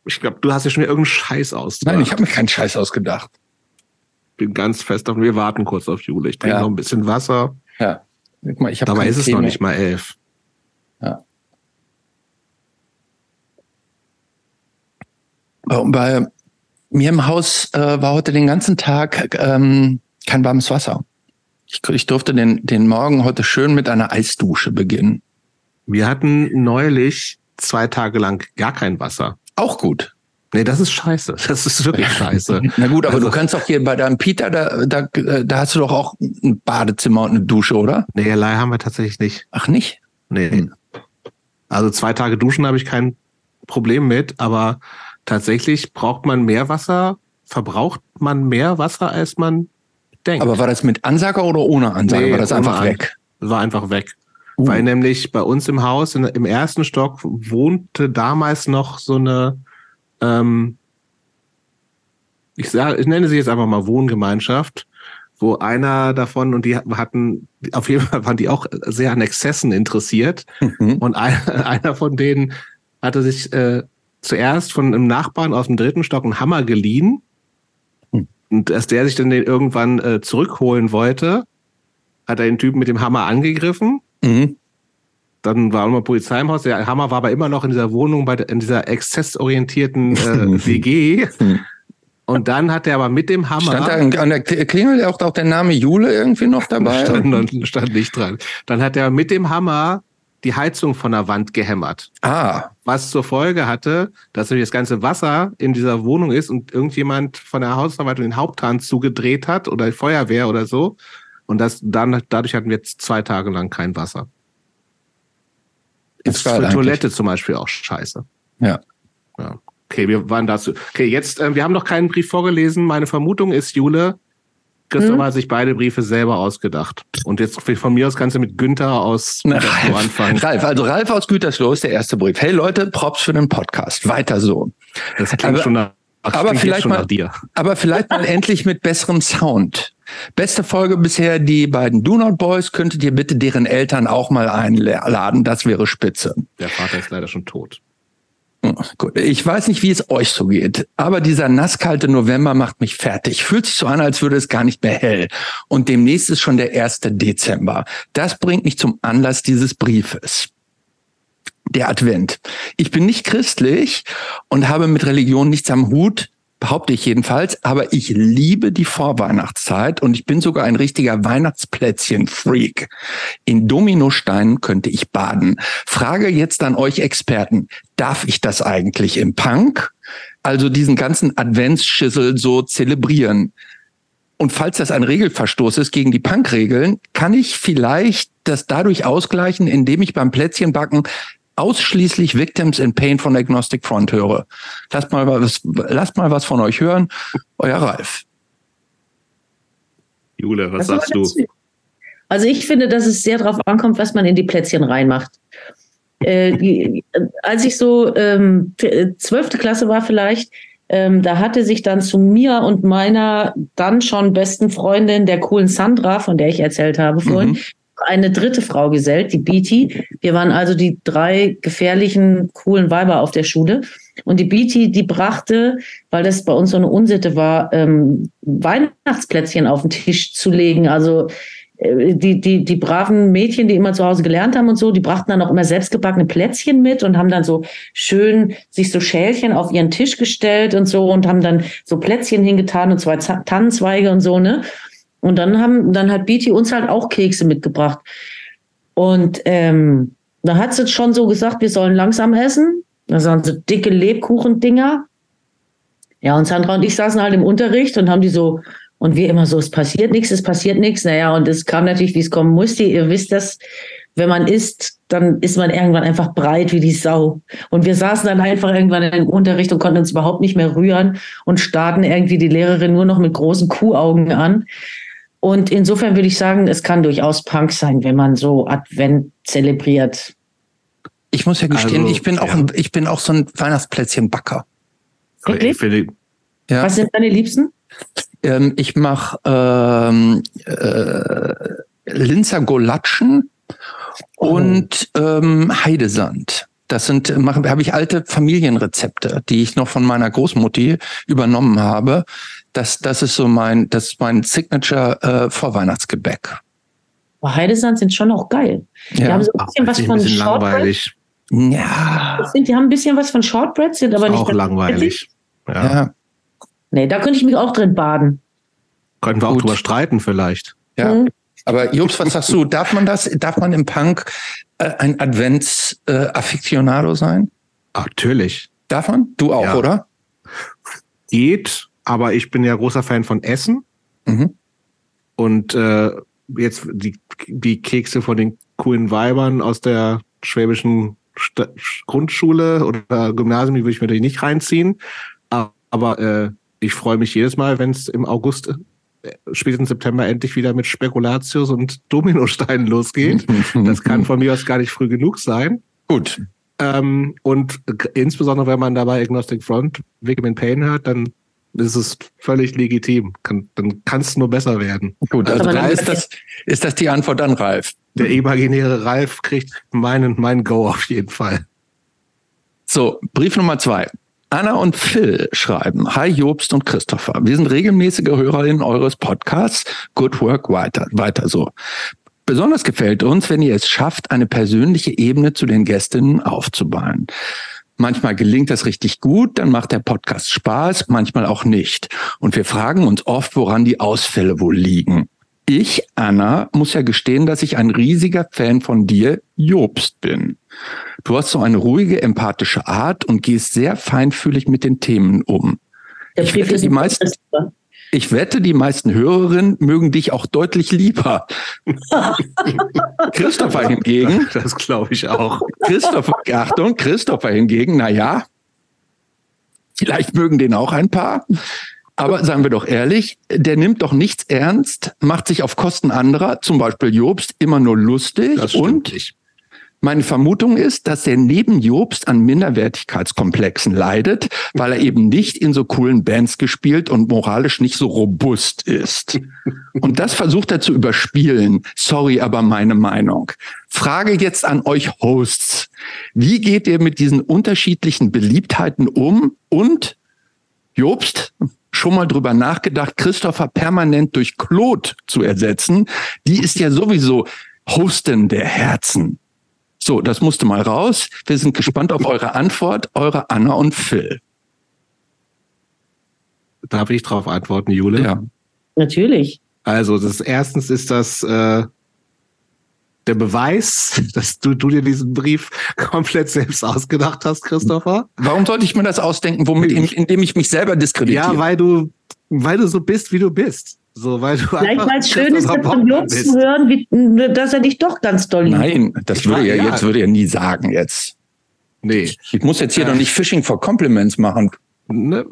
[SPEAKER 2] Ich glaube, du hast ja schon wieder irgendeinen Scheiß aus.
[SPEAKER 1] Nein, ich habe mir keinen Scheiß ausgedacht.
[SPEAKER 2] bin ganz fest davon. Wir warten kurz auf Jule. Ich trinke
[SPEAKER 1] Ja.
[SPEAKER 2] noch ein bisschen Wasser.
[SPEAKER 1] Ja. Guck mal, ich
[SPEAKER 2] Dabei ist es
[SPEAKER 1] Tee
[SPEAKER 2] noch nicht mal elf.
[SPEAKER 1] Und Bei mir im Haus äh, war heute den ganzen Tag ähm, kein warmes Wasser. Ich, ich durfte den, den Morgen heute schön mit einer Eisdusche beginnen.
[SPEAKER 2] Wir hatten neulich zwei Tage lang gar kein Wasser.
[SPEAKER 1] Auch gut.
[SPEAKER 2] Nee, das ist scheiße. Das ist wirklich scheiße.
[SPEAKER 1] Na gut, aber
[SPEAKER 2] Also-
[SPEAKER 1] du kannst doch hier bei deinem Peter, da, da, da hast du doch auch ein Badezimmer und eine Dusche, oder?
[SPEAKER 2] Nee, Leih haben wir tatsächlich nicht.
[SPEAKER 1] Ach nicht?
[SPEAKER 2] Nee.
[SPEAKER 1] Hm.
[SPEAKER 2] Also zwei Tage duschen habe ich kein Problem mit, aber tatsächlich braucht man mehr Wasser, verbraucht man mehr Wasser, als man denkt.
[SPEAKER 1] Aber war das mit Ansager oder ohne Ansage?
[SPEAKER 2] Nee,
[SPEAKER 1] war das einfach
[SPEAKER 2] An-
[SPEAKER 1] weg?
[SPEAKER 2] war einfach weg.
[SPEAKER 1] Uh.
[SPEAKER 2] Weil nämlich bei uns im Haus, in, im ersten Stock, wohnte damals noch so eine, ähm, ich, sag, ich nenne sie jetzt einfach mal Wohngemeinschaft, wo einer davon, und die hatten, auf jeden Fall waren die auch sehr an Exzessen interessiert.
[SPEAKER 1] Mhm.
[SPEAKER 2] Und ein, einer von denen hatte sich äh, zuerst von einem Nachbarn aus dem dritten Stock einen Hammer geliehen.
[SPEAKER 1] Hm.
[SPEAKER 2] Und als der sich dann den irgendwann äh, zurückholen wollte, hat er den Typen mit dem Hammer angegriffen.
[SPEAKER 1] Mhm.
[SPEAKER 2] Dann war immer Polizei im Haus. Der Hammer war aber immer noch in dieser Wohnung, bei in dieser exzessorientierten äh, WG.
[SPEAKER 1] Hm.
[SPEAKER 2] Und dann hat er aber mit dem Hammer.
[SPEAKER 1] Stand da an an der Klingel auch, auch der Name Jule irgendwie noch dabei?
[SPEAKER 2] stand, stand nicht dran. Dann hat er mit dem Hammer die Heizung von der Wand gehämmert.
[SPEAKER 1] ah,
[SPEAKER 2] Was zur Folge hatte, dass nämlich das ganze Wasser in dieser Wohnung ist und irgendjemand von der Hausverwaltung den Haupthahn zugedreht hat oder die Feuerwehr oder so. Und das dann, dadurch hatten wir jetzt zwei Tage lang kein Wasser.
[SPEAKER 1] Ist
[SPEAKER 2] Ist für
[SPEAKER 1] eigentlich.
[SPEAKER 2] Toilette zum Beispiel auch scheiße.
[SPEAKER 1] Ja.
[SPEAKER 2] ja. Okay, wir waren dazu. Okay, jetzt, äh, wir haben noch keinen Brief vorgelesen. Meine Vermutung ist, Jule, Christopher
[SPEAKER 3] Hm?
[SPEAKER 2] hat sich beide Briefe selber ausgedacht. Und jetzt von mir aus kannst du mit Günther aus
[SPEAKER 1] Na,
[SPEAKER 2] Gütersloh
[SPEAKER 1] Ralf,
[SPEAKER 2] anfangen.
[SPEAKER 1] Ralf, also Ralf aus Gütersloh ist der erste Brief. Hey Leute, Props für den Podcast. Weiter so.
[SPEAKER 2] Das klingt
[SPEAKER 1] Aber-
[SPEAKER 2] schon nach,
[SPEAKER 1] aber
[SPEAKER 2] klingt
[SPEAKER 1] vielleicht
[SPEAKER 2] schon
[SPEAKER 1] mal-
[SPEAKER 2] nach dir.
[SPEAKER 1] Aber vielleicht mal endlich mit besserem Sound. Beste Folge bisher, die beiden Do Not Boys. Könntet ihr bitte deren Eltern auch mal einladen? Das wäre spitze.
[SPEAKER 2] Der Vater ist leider schon tot.
[SPEAKER 1] Gut, ich weiß nicht, wie es euch so geht, aber dieser nasskalte November macht mich fertig. Fühlt sich so an, als würde es gar nicht mehr hell. Und demnächst ist schon der 1. Dezember. Das bringt mich zum Anlass dieses Briefes. Der Advent. Ich bin nicht christlich und habe mit Religion nichts am Hut, behaupte ich jedenfalls. Aber ich liebe die Vorweihnachtszeit und ich bin sogar ein richtiger Weihnachtsplätzchen-Freak. In Dominosteinen könnte ich baden. Frage jetzt an euch Experten. Darf ich das eigentlich im Punk? Also diesen ganzen Adventsschissel so zelebrieren? Und falls das ein Regelverstoß ist gegen die Punk-Regeln, kann ich vielleicht das dadurch ausgleichen, indem ich beim Plätzchenbacken ausschließlich Victims in Pain von Agnostic Front höre. Lasst mal was, lasst mal was von euch hören. Euer Ralf.
[SPEAKER 2] Jule, was, was sagst du?
[SPEAKER 3] Also ich finde, dass es sehr darauf ankommt, was man in die Plätzchen reinmacht. Äh, als ich so ähm, zwölfte ähm, Klasse war vielleicht, ähm, da hatte sich dann zu mir und meiner dann schon besten Freundin, der coolen Sandra, von der ich erzählt habe vorhin, mhm. Eine dritte Frau gesellt, die Beatty. Wir waren also die drei gefährlichen, coolen Weiber auf der Schule. Und die Beatty, die brachte, weil das bei uns so eine Unsitte war, ähm, Weihnachtsplätzchen auf den Tisch zu legen. Also äh, die, die, die braven Mädchen, die immer zu Hause gelernt haben und so, die brachten dann auch immer selbstgebackene Plätzchen mit und haben dann so schön sich so Schälchen auf ihren Tisch gestellt und so und haben dann so Plätzchen hingetan und zwei Tannenzweige und so, ne? Und dann haben, dann hat Beatty uns halt auch Kekse mitgebracht. Und ähm, da hat sie schon so gesagt, wir sollen langsam essen. Das waren so dicke Lebkuchendinger. Ja, und Sandra und ich saßen halt im Unterricht und haben die so und wir immer so, es passiert nichts, es passiert nichts. Naja, und es kam natürlich, wie es kommen musste. Ihr wisst das, wenn man isst, dann ist man irgendwann einfach breit wie die Sau. Und wir saßen dann einfach irgendwann im Unterricht und konnten uns überhaupt nicht mehr rühren und starten irgendwie die Lehrerin nur noch mit großen Kuhaugen an. Und insofern würde ich sagen, es kann durchaus Punk sein, wenn man so Advent zelebriert.
[SPEAKER 1] Ich muss ja gestehen, also, ich bin auch, ja. ein, ich bin auch so ein Weihnachtsplätzchenbacker.
[SPEAKER 3] Wirklich? Ja. Was sind deine Liebsten?
[SPEAKER 1] Ähm, ich mache ähm, äh, Linzer Golatschen und ähm, Heidesand. Das sind habe ich alte Familienrezepte, die ich noch von meiner Großmutti übernommen habe. Das das ist so mein das ist mein Signature äh, Vorweihnachtsgebäck.
[SPEAKER 3] Aber Heidesand sind schon auch geil. Die ja. haben so ein bisschen Ach, was von bisschen
[SPEAKER 2] langweilig.
[SPEAKER 1] Ja.
[SPEAKER 3] Sind, die haben ein bisschen was von Shortbread, sind aber nicht
[SPEAKER 2] auch langweilig.
[SPEAKER 1] Ja. ja.
[SPEAKER 3] Nee, da könnte ich mich auch drin baden.
[SPEAKER 2] Könnten wir auch drüber streiten vielleicht.
[SPEAKER 1] Ja. Mhm. Aber Jobs, was sagst du? Darf man das? Darf man im Punk äh, ein Advents-Afficionado äh, sein?
[SPEAKER 2] Natürlich.
[SPEAKER 1] Darf man? Du auch, ja. oder?
[SPEAKER 2] Geht, aber ich bin ja großer Fan von Essen. Mhm. Und äh, jetzt die, die Kekse von den coolen Weibern aus der schwäbischen St Grundschule oder Gymnasium, die würde ich mir natürlich nicht reinziehen. Aber äh, ich freue mich jedes Mal, wenn es im August, äh, spätestens September endlich wieder mit Spekulatius und Dominosteinen losgeht. das kann von mir aus gar nicht früh genug sein.
[SPEAKER 1] Gut.
[SPEAKER 2] Ähm, und insbesondere, wenn man dabei Agnostic Front, Wickman Pain hört, dann ist es völlig legitim. Kann, dann kann es nur besser werden.
[SPEAKER 1] Gut, also da ist das, ist das die Antwort an Ralf.
[SPEAKER 2] Der imaginäre Ralf kriegt meinen, meinen Go auf jeden Fall.
[SPEAKER 1] So, Brief Nummer zwei. Anna und Phil schreiben, Hi Jobst und Christopher. Wir sind regelmäßige Hörerinnen eures Podcasts. Good work weiter, weiter so. Besonders gefällt uns, wenn ihr es schafft, eine persönliche Ebene zu den Gästinnen aufzubauen. Manchmal gelingt das richtig gut, dann macht der Podcast Spaß, manchmal auch nicht. Und wir fragen uns oft, woran die Ausfälle wohl liegen. Ich, Anna, muss ja gestehen, dass ich ein riesiger Fan von dir, Jobst, bin. Du hast so eine ruhige, empathische Art und gehst sehr feinfühlig mit den Themen um. Ich wette, die meisten, ich wette, die meisten Hörerinnen mögen dich auch deutlich lieber. Christopher hingegen.
[SPEAKER 2] Das glaube ich auch.
[SPEAKER 1] Christopher, Achtung, Christopher hingegen, na ja, vielleicht mögen den auch ein paar. Aber sagen wir doch ehrlich, der nimmt doch nichts ernst, macht sich auf Kosten anderer, zum Beispiel Jobst, immer nur lustig und nicht. Meine Vermutung ist, dass er neben Jobst an Minderwertigkeitskomplexen leidet, weil er eben nicht in so coolen Bands gespielt und moralisch nicht so robust ist. Und das versucht er zu überspielen. Sorry, aber meine Meinung. Frage jetzt an euch Hosts. Wie geht ihr mit diesen unterschiedlichen Beliebtheiten um? Und Jobst, schon mal drüber nachgedacht, Christopher permanent durch Claude zu ersetzen? Die ist ja sowieso Hosten der Herzen. So, das musste mal raus. Wir sind gespannt auf eure Antwort, eure Anna und Phil.
[SPEAKER 2] Darf ich darauf antworten, Jule?
[SPEAKER 1] Ja.
[SPEAKER 3] Natürlich.
[SPEAKER 2] Also, das erstens ist das äh, der Beweis, dass du, du dir diesen Brief komplett selbst ausgedacht hast, Christopher.
[SPEAKER 1] Warum sollte ich mir das ausdenken, womit, in, indem ich mich selber diskreditiere?
[SPEAKER 2] Ja, weil du, weil du so bist, wie du bist. So, weil du
[SPEAKER 3] Vielleicht es schön ist, von
[SPEAKER 2] bist.
[SPEAKER 3] zu hören, wie, dass er dich doch ganz doll liebt.
[SPEAKER 1] Nein, das würde er
[SPEAKER 2] ja.
[SPEAKER 1] jetzt würde er nie sagen jetzt.
[SPEAKER 2] Nee.
[SPEAKER 1] Ich muss jetzt hier
[SPEAKER 2] Äh.
[SPEAKER 1] doch nicht Fishing for Compliments machen.
[SPEAKER 2] Ne,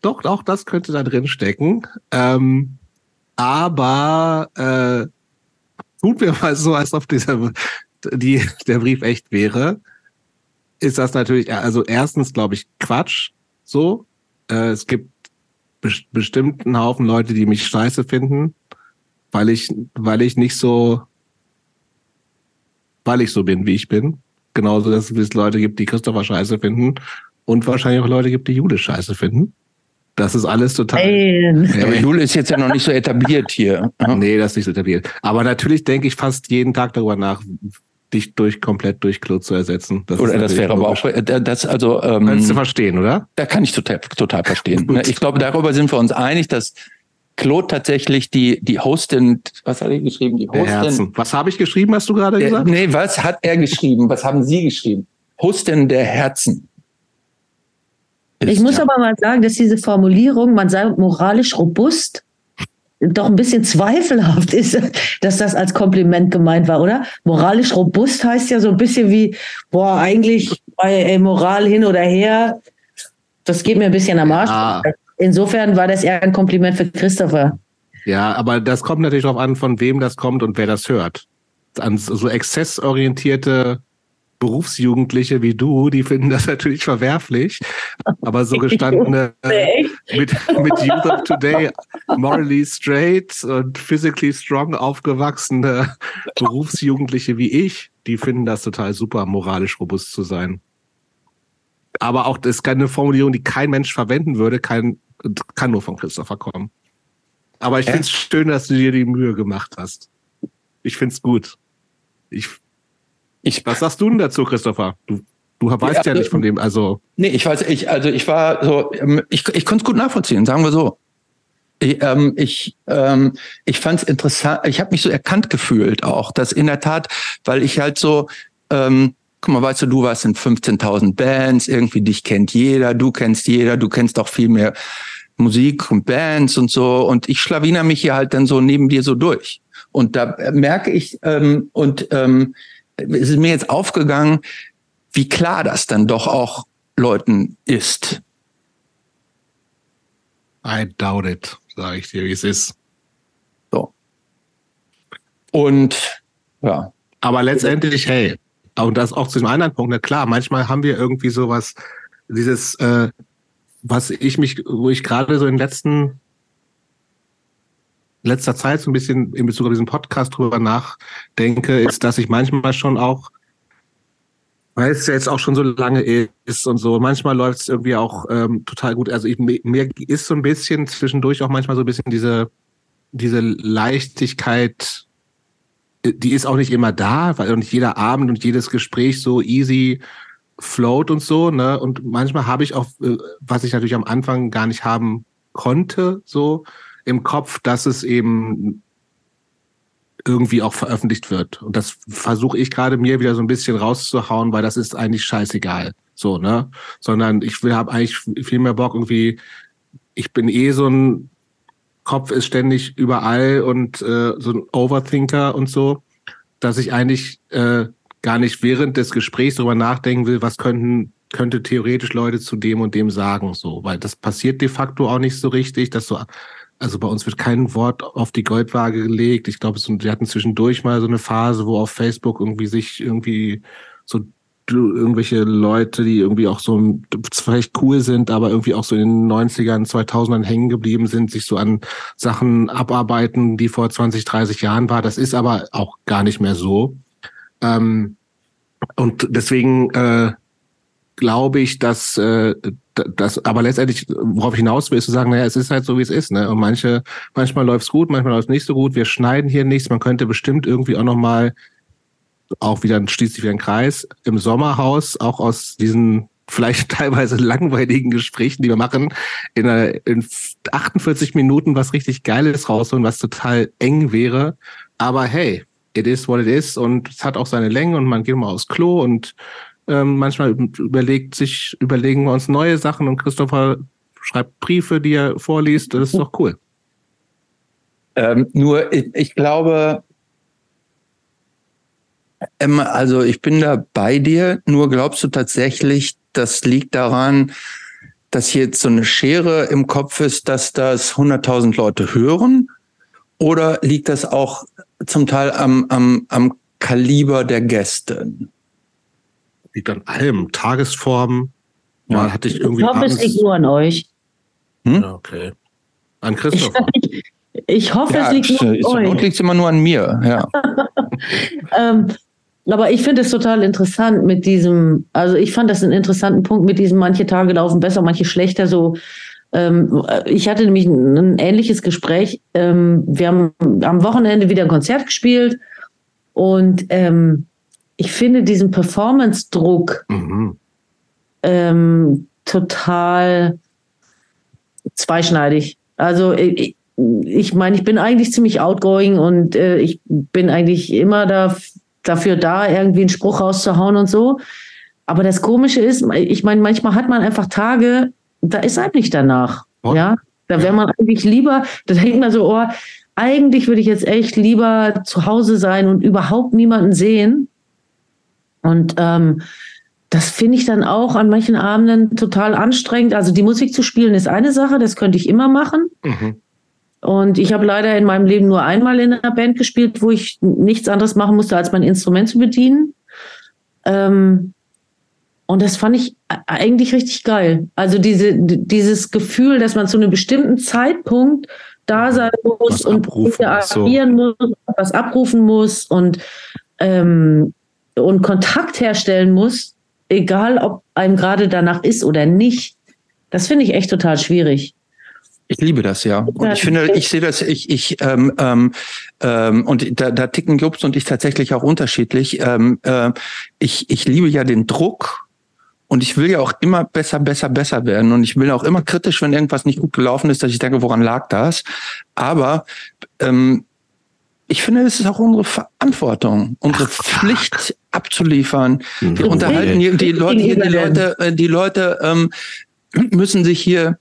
[SPEAKER 2] doch, auch das könnte da drin stecken. Ähm, aber äh, tun wir mal so, als ob dieser die, der Brief echt wäre. Ist das natürlich, also erstens glaube ich Quatsch. So, äh, es gibt bes- bestimmt einen Haufen Leute, die mich scheiße finden, weil ich, weil ich nicht so, weil ich so bin, wie ich bin. Genauso, dass es Leute gibt, die Christopher scheiße finden und wahrscheinlich auch Leute gibt, die Jule scheiße finden. Das ist alles total.
[SPEAKER 3] Nein.
[SPEAKER 1] Aber Jule ist jetzt ja noch nicht so etabliert hier.
[SPEAKER 2] Nee, das ist nicht so etabliert. Aber natürlich denke ich fast jeden Tag darüber nach, dich durch komplett durch Klo zu ersetzen. Das
[SPEAKER 1] Oder
[SPEAKER 2] ist
[SPEAKER 1] das wäre aber auch, äh, das also, ähm,
[SPEAKER 2] Kannst du verstehen, oder?
[SPEAKER 1] da kann ich total, total verstehen. Ne, Ich glaube, darüber sind wir uns einig, dass Claude tatsächlich die, die Hostin, was hat er geschrieben? Die
[SPEAKER 2] Der
[SPEAKER 1] Hostin.
[SPEAKER 2] Herzen. Was habe ich geschrieben, hast du gerade
[SPEAKER 1] Der,
[SPEAKER 2] gesagt?
[SPEAKER 1] nee, was hat er geschrieben? Was haben Sie geschrieben? Hostin der Herzen.
[SPEAKER 3] Ich
[SPEAKER 1] Ist,
[SPEAKER 3] muss
[SPEAKER 1] ja.
[SPEAKER 3] aber mal sagen, dass diese Formulierung, man sei moralisch robust, doch ein bisschen zweifelhaft ist, dass das als Kompliment gemeint war, oder? Moralisch robust heißt ja so ein bisschen wie, boah, eigentlich bei äh, Moral hin oder her, das geht mir ein bisschen am Arsch.
[SPEAKER 2] Ja.
[SPEAKER 3] Insofern war das eher ein Kompliment für Christopher.
[SPEAKER 2] Ja, aber das kommt natürlich darauf an, von wem das kommt und wer das hört. An so exzessorientierte Berufsjugendliche wie du, die finden das natürlich verwerflich. Aber so gestandene äh, mit, mit Youth of Today morally straight und physically strong aufgewachsene Berufsjugendliche wie ich, die finden das total super, moralisch robust zu sein. Aber auch das ist keine Formulierung, die kein Mensch verwenden würde, kein, kann nur von Christopher kommen. Aber ich finde es schön, dass du dir die Mühe gemacht hast. Ich finde es gut. Ich,
[SPEAKER 1] Ich,
[SPEAKER 2] was sagst du denn dazu, Christopher? Du, du weißt ja,
[SPEAKER 1] also-
[SPEAKER 2] nicht von dem, also
[SPEAKER 1] nee, ich weiß, ich, also ich war so, ähm, ich, ich konnte es gut nachvollziehen, sagen wir so. Ich, ähm, ich, ähm, ich fand es interessant, ich habe mich so erkannt gefühlt auch, dass in der Tat, weil ich halt so, ähm, guck mal, weißt du, du warst in 15.000 Bands, irgendwie dich kennt jeder, du kennst jeder, du kennst auch viel mehr Musik und Bands und so und ich schlawiner mich hier halt dann so neben dir so durch. Und da merke ich, ähm, und ähm, es ist mir jetzt aufgegangen, wie klar das dann doch auch Leuten ist.
[SPEAKER 2] I doubt it, sage ich dir, wie es ist.
[SPEAKER 1] Und ja,
[SPEAKER 2] Aber letztendlich, hey, und das auch zu dem anderen Punkt, na klar, manchmal haben wir irgendwie sowas, dieses, äh, was ich mich, wo ich gerade so in letzten letzter Zeit so ein bisschen in Bezug auf diesen Podcast drüber nachdenke, ist, dass ich manchmal schon auch, weil es ja jetzt auch schon so lange ist und so, manchmal läuft es irgendwie auch ähm, total gut. Also ich, mir ist so ein bisschen zwischendurch auch manchmal so ein bisschen diese, diese Leichtigkeit, die ist auch nicht immer da, weil nicht jeder Abend und jedes Gespräch so easy float und so, ne? Und manchmal habe ich auch, äh, was ich natürlich am Anfang gar nicht haben konnte, so im Kopf, dass es eben irgendwie auch veröffentlicht wird. Und das versuche ich gerade mir wieder so ein bisschen rauszuhauen, weil das ist eigentlich scheißegal. So, ne? Sondern ich will habe eigentlich viel mehr Bock irgendwie, ich bin eh so ein Kopf ist ständig überall und äh, so ein Overthinker und so, dass ich eigentlich äh, gar nicht während des Gesprächs darüber nachdenken will, was könnten könnte theoretisch Leute zu dem und dem sagen, so, weil das passiert de facto auch nicht so richtig, dass so, also bei uns wird kein Wort auf die Goldwaage gelegt. Ich glaube, wir hatten zwischendurch mal so eine Phase, wo auf Facebook irgendwie sich irgendwie so irgendwelche Leute, die irgendwie auch so vielleicht cool sind, aber irgendwie auch so in den 90ern, 2000ern hängen geblieben sind, sich so an Sachen abarbeiten, die vor 20, 30 Jahren war. Das ist aber auch gar nicht mehr so. Ähm, und deswegen äh, glaube ich, dass äh, das, aber letztendlich, worauf ich hinaus will, ist zu sagen, naja, es ist halt so, wie es ist, ne? Und manche, manchmal läuft's gut, manchmal läuft's nicht so gut. Wir schneiden hier nichts. Man könnte bestimmt irgendwie auch nochmal, auch wieder schließt sich wieder ein Kreis, im Sommerhaus auch aus diesen vielleicht teilweise langweiligen Gesprächen, die wir machen, in, einer, in 48 Minuten was richtig Geiles rausholen, was total eng wäre. Aber hey, it is what it is und es hat auch seine Länge und man geht mal aufs Klo und ähm, manchmal überlegt sich, überlegen wir uns neue Sachen und Christopher schreibt Briefe, die er vorliest. Das ist doch cool.
[SPEAKER 1] Ähm, nur ich, ich glaube, Emma, also ich bin da bei dir, nur glaubst du tatsächlich, das liegt daran, dass hier jetzt so eine Schere im Kopf ist, dass das 100.000 Leute hören? Oder liegt das auch zum Teil am, am, am Kaliber der Gäste?
[SPEAKER 2] Liegt an allem. Tagesform. Ja. Mal hatte ich irgendwie.
[SPEAKER 3] Ich hoffe, es liegt nur an euch.
[SPEAKER 2] Hm? Ja, okay. An Christoph.
[SPEAKER 3] Ich, ich hoffe, ja, es liegt nur an euch.
[SPEAKER 1] Und liegt immer nur an mir, ja.
[SPEAKER 3] ähm, aber ich finde es total interessant mit diesem, also ich fand das einen interessanten Punkt mit diesem, manche Tage laufen besser, manche schlechter, so. Ähm, ich hatte nämlich ein, ein ähnliches Gespräch. Ähm, wir haben am Wochenende wieder ein Konzert gespielt und ähm, ich finde diesen Performance-Druck mhm. ähm, total zweischneidig. Also ich, ich meine, ich bin eigentlich ziemlich outgoing und äh, ich bin eigentlich immer da, dafür da, irgendwie einen Spruch rauszuhauen und so. Aber das Komische ist, ich meine, manchmal hat man einfach Tage, da ist einem nicht danach. Oh. Ja, da wäre man eigentlich lieber, da denkt man so, oh, eigentlich würde ich jetzt echt lieber zu Hause sein und überhaupt niemanden sehen. Und ähm, das finde ich dann auch an manchen Abenden total anstrengend. Also die Musik zu spielen ist eine Sache, das könnte ich immer machen. Mhm. Und ich habe leider in meinem Leben nur einmal in einer Band gespielt, wo ich nichts anderes machen musste, als mein Instrument zu bedienen. Ähm, und das fand ich eigentlich richtig geil. Also diese, dieses Gefühl, dass man zu einem bestimmten Zeitpunkt da sein muss was und agieren so. muss, was abrufen muss und, ähm, und Kontakt herstellen muss, egal ob einem gerade danach ist oder nicht. Das finde ich echt total schwierig.
[SPEAKER 1] Ich liebe das ja. Und ich finde, ich sehe das, ich, ich, ähm, ähm, ähm, und da, da ticken Jobs und ich tatsächlich auch unterschiedlich. Ähm, äh, ich, ich liebe ja den Druck und ich will ja auch immer besser, besser, besser werden. Und ich will auch immer kritisch, wenn irgendwas nicht gut gelaufen ist, dass ich denke, woran lag das? Aber ähm, ich finde, es ist auch unsere Verantwortung, unsere Ach, Pflicht abzuliefern. Wir unterhalten hier die Leute, hier, die Leute, äh, die Leute ähm, müssen sich hier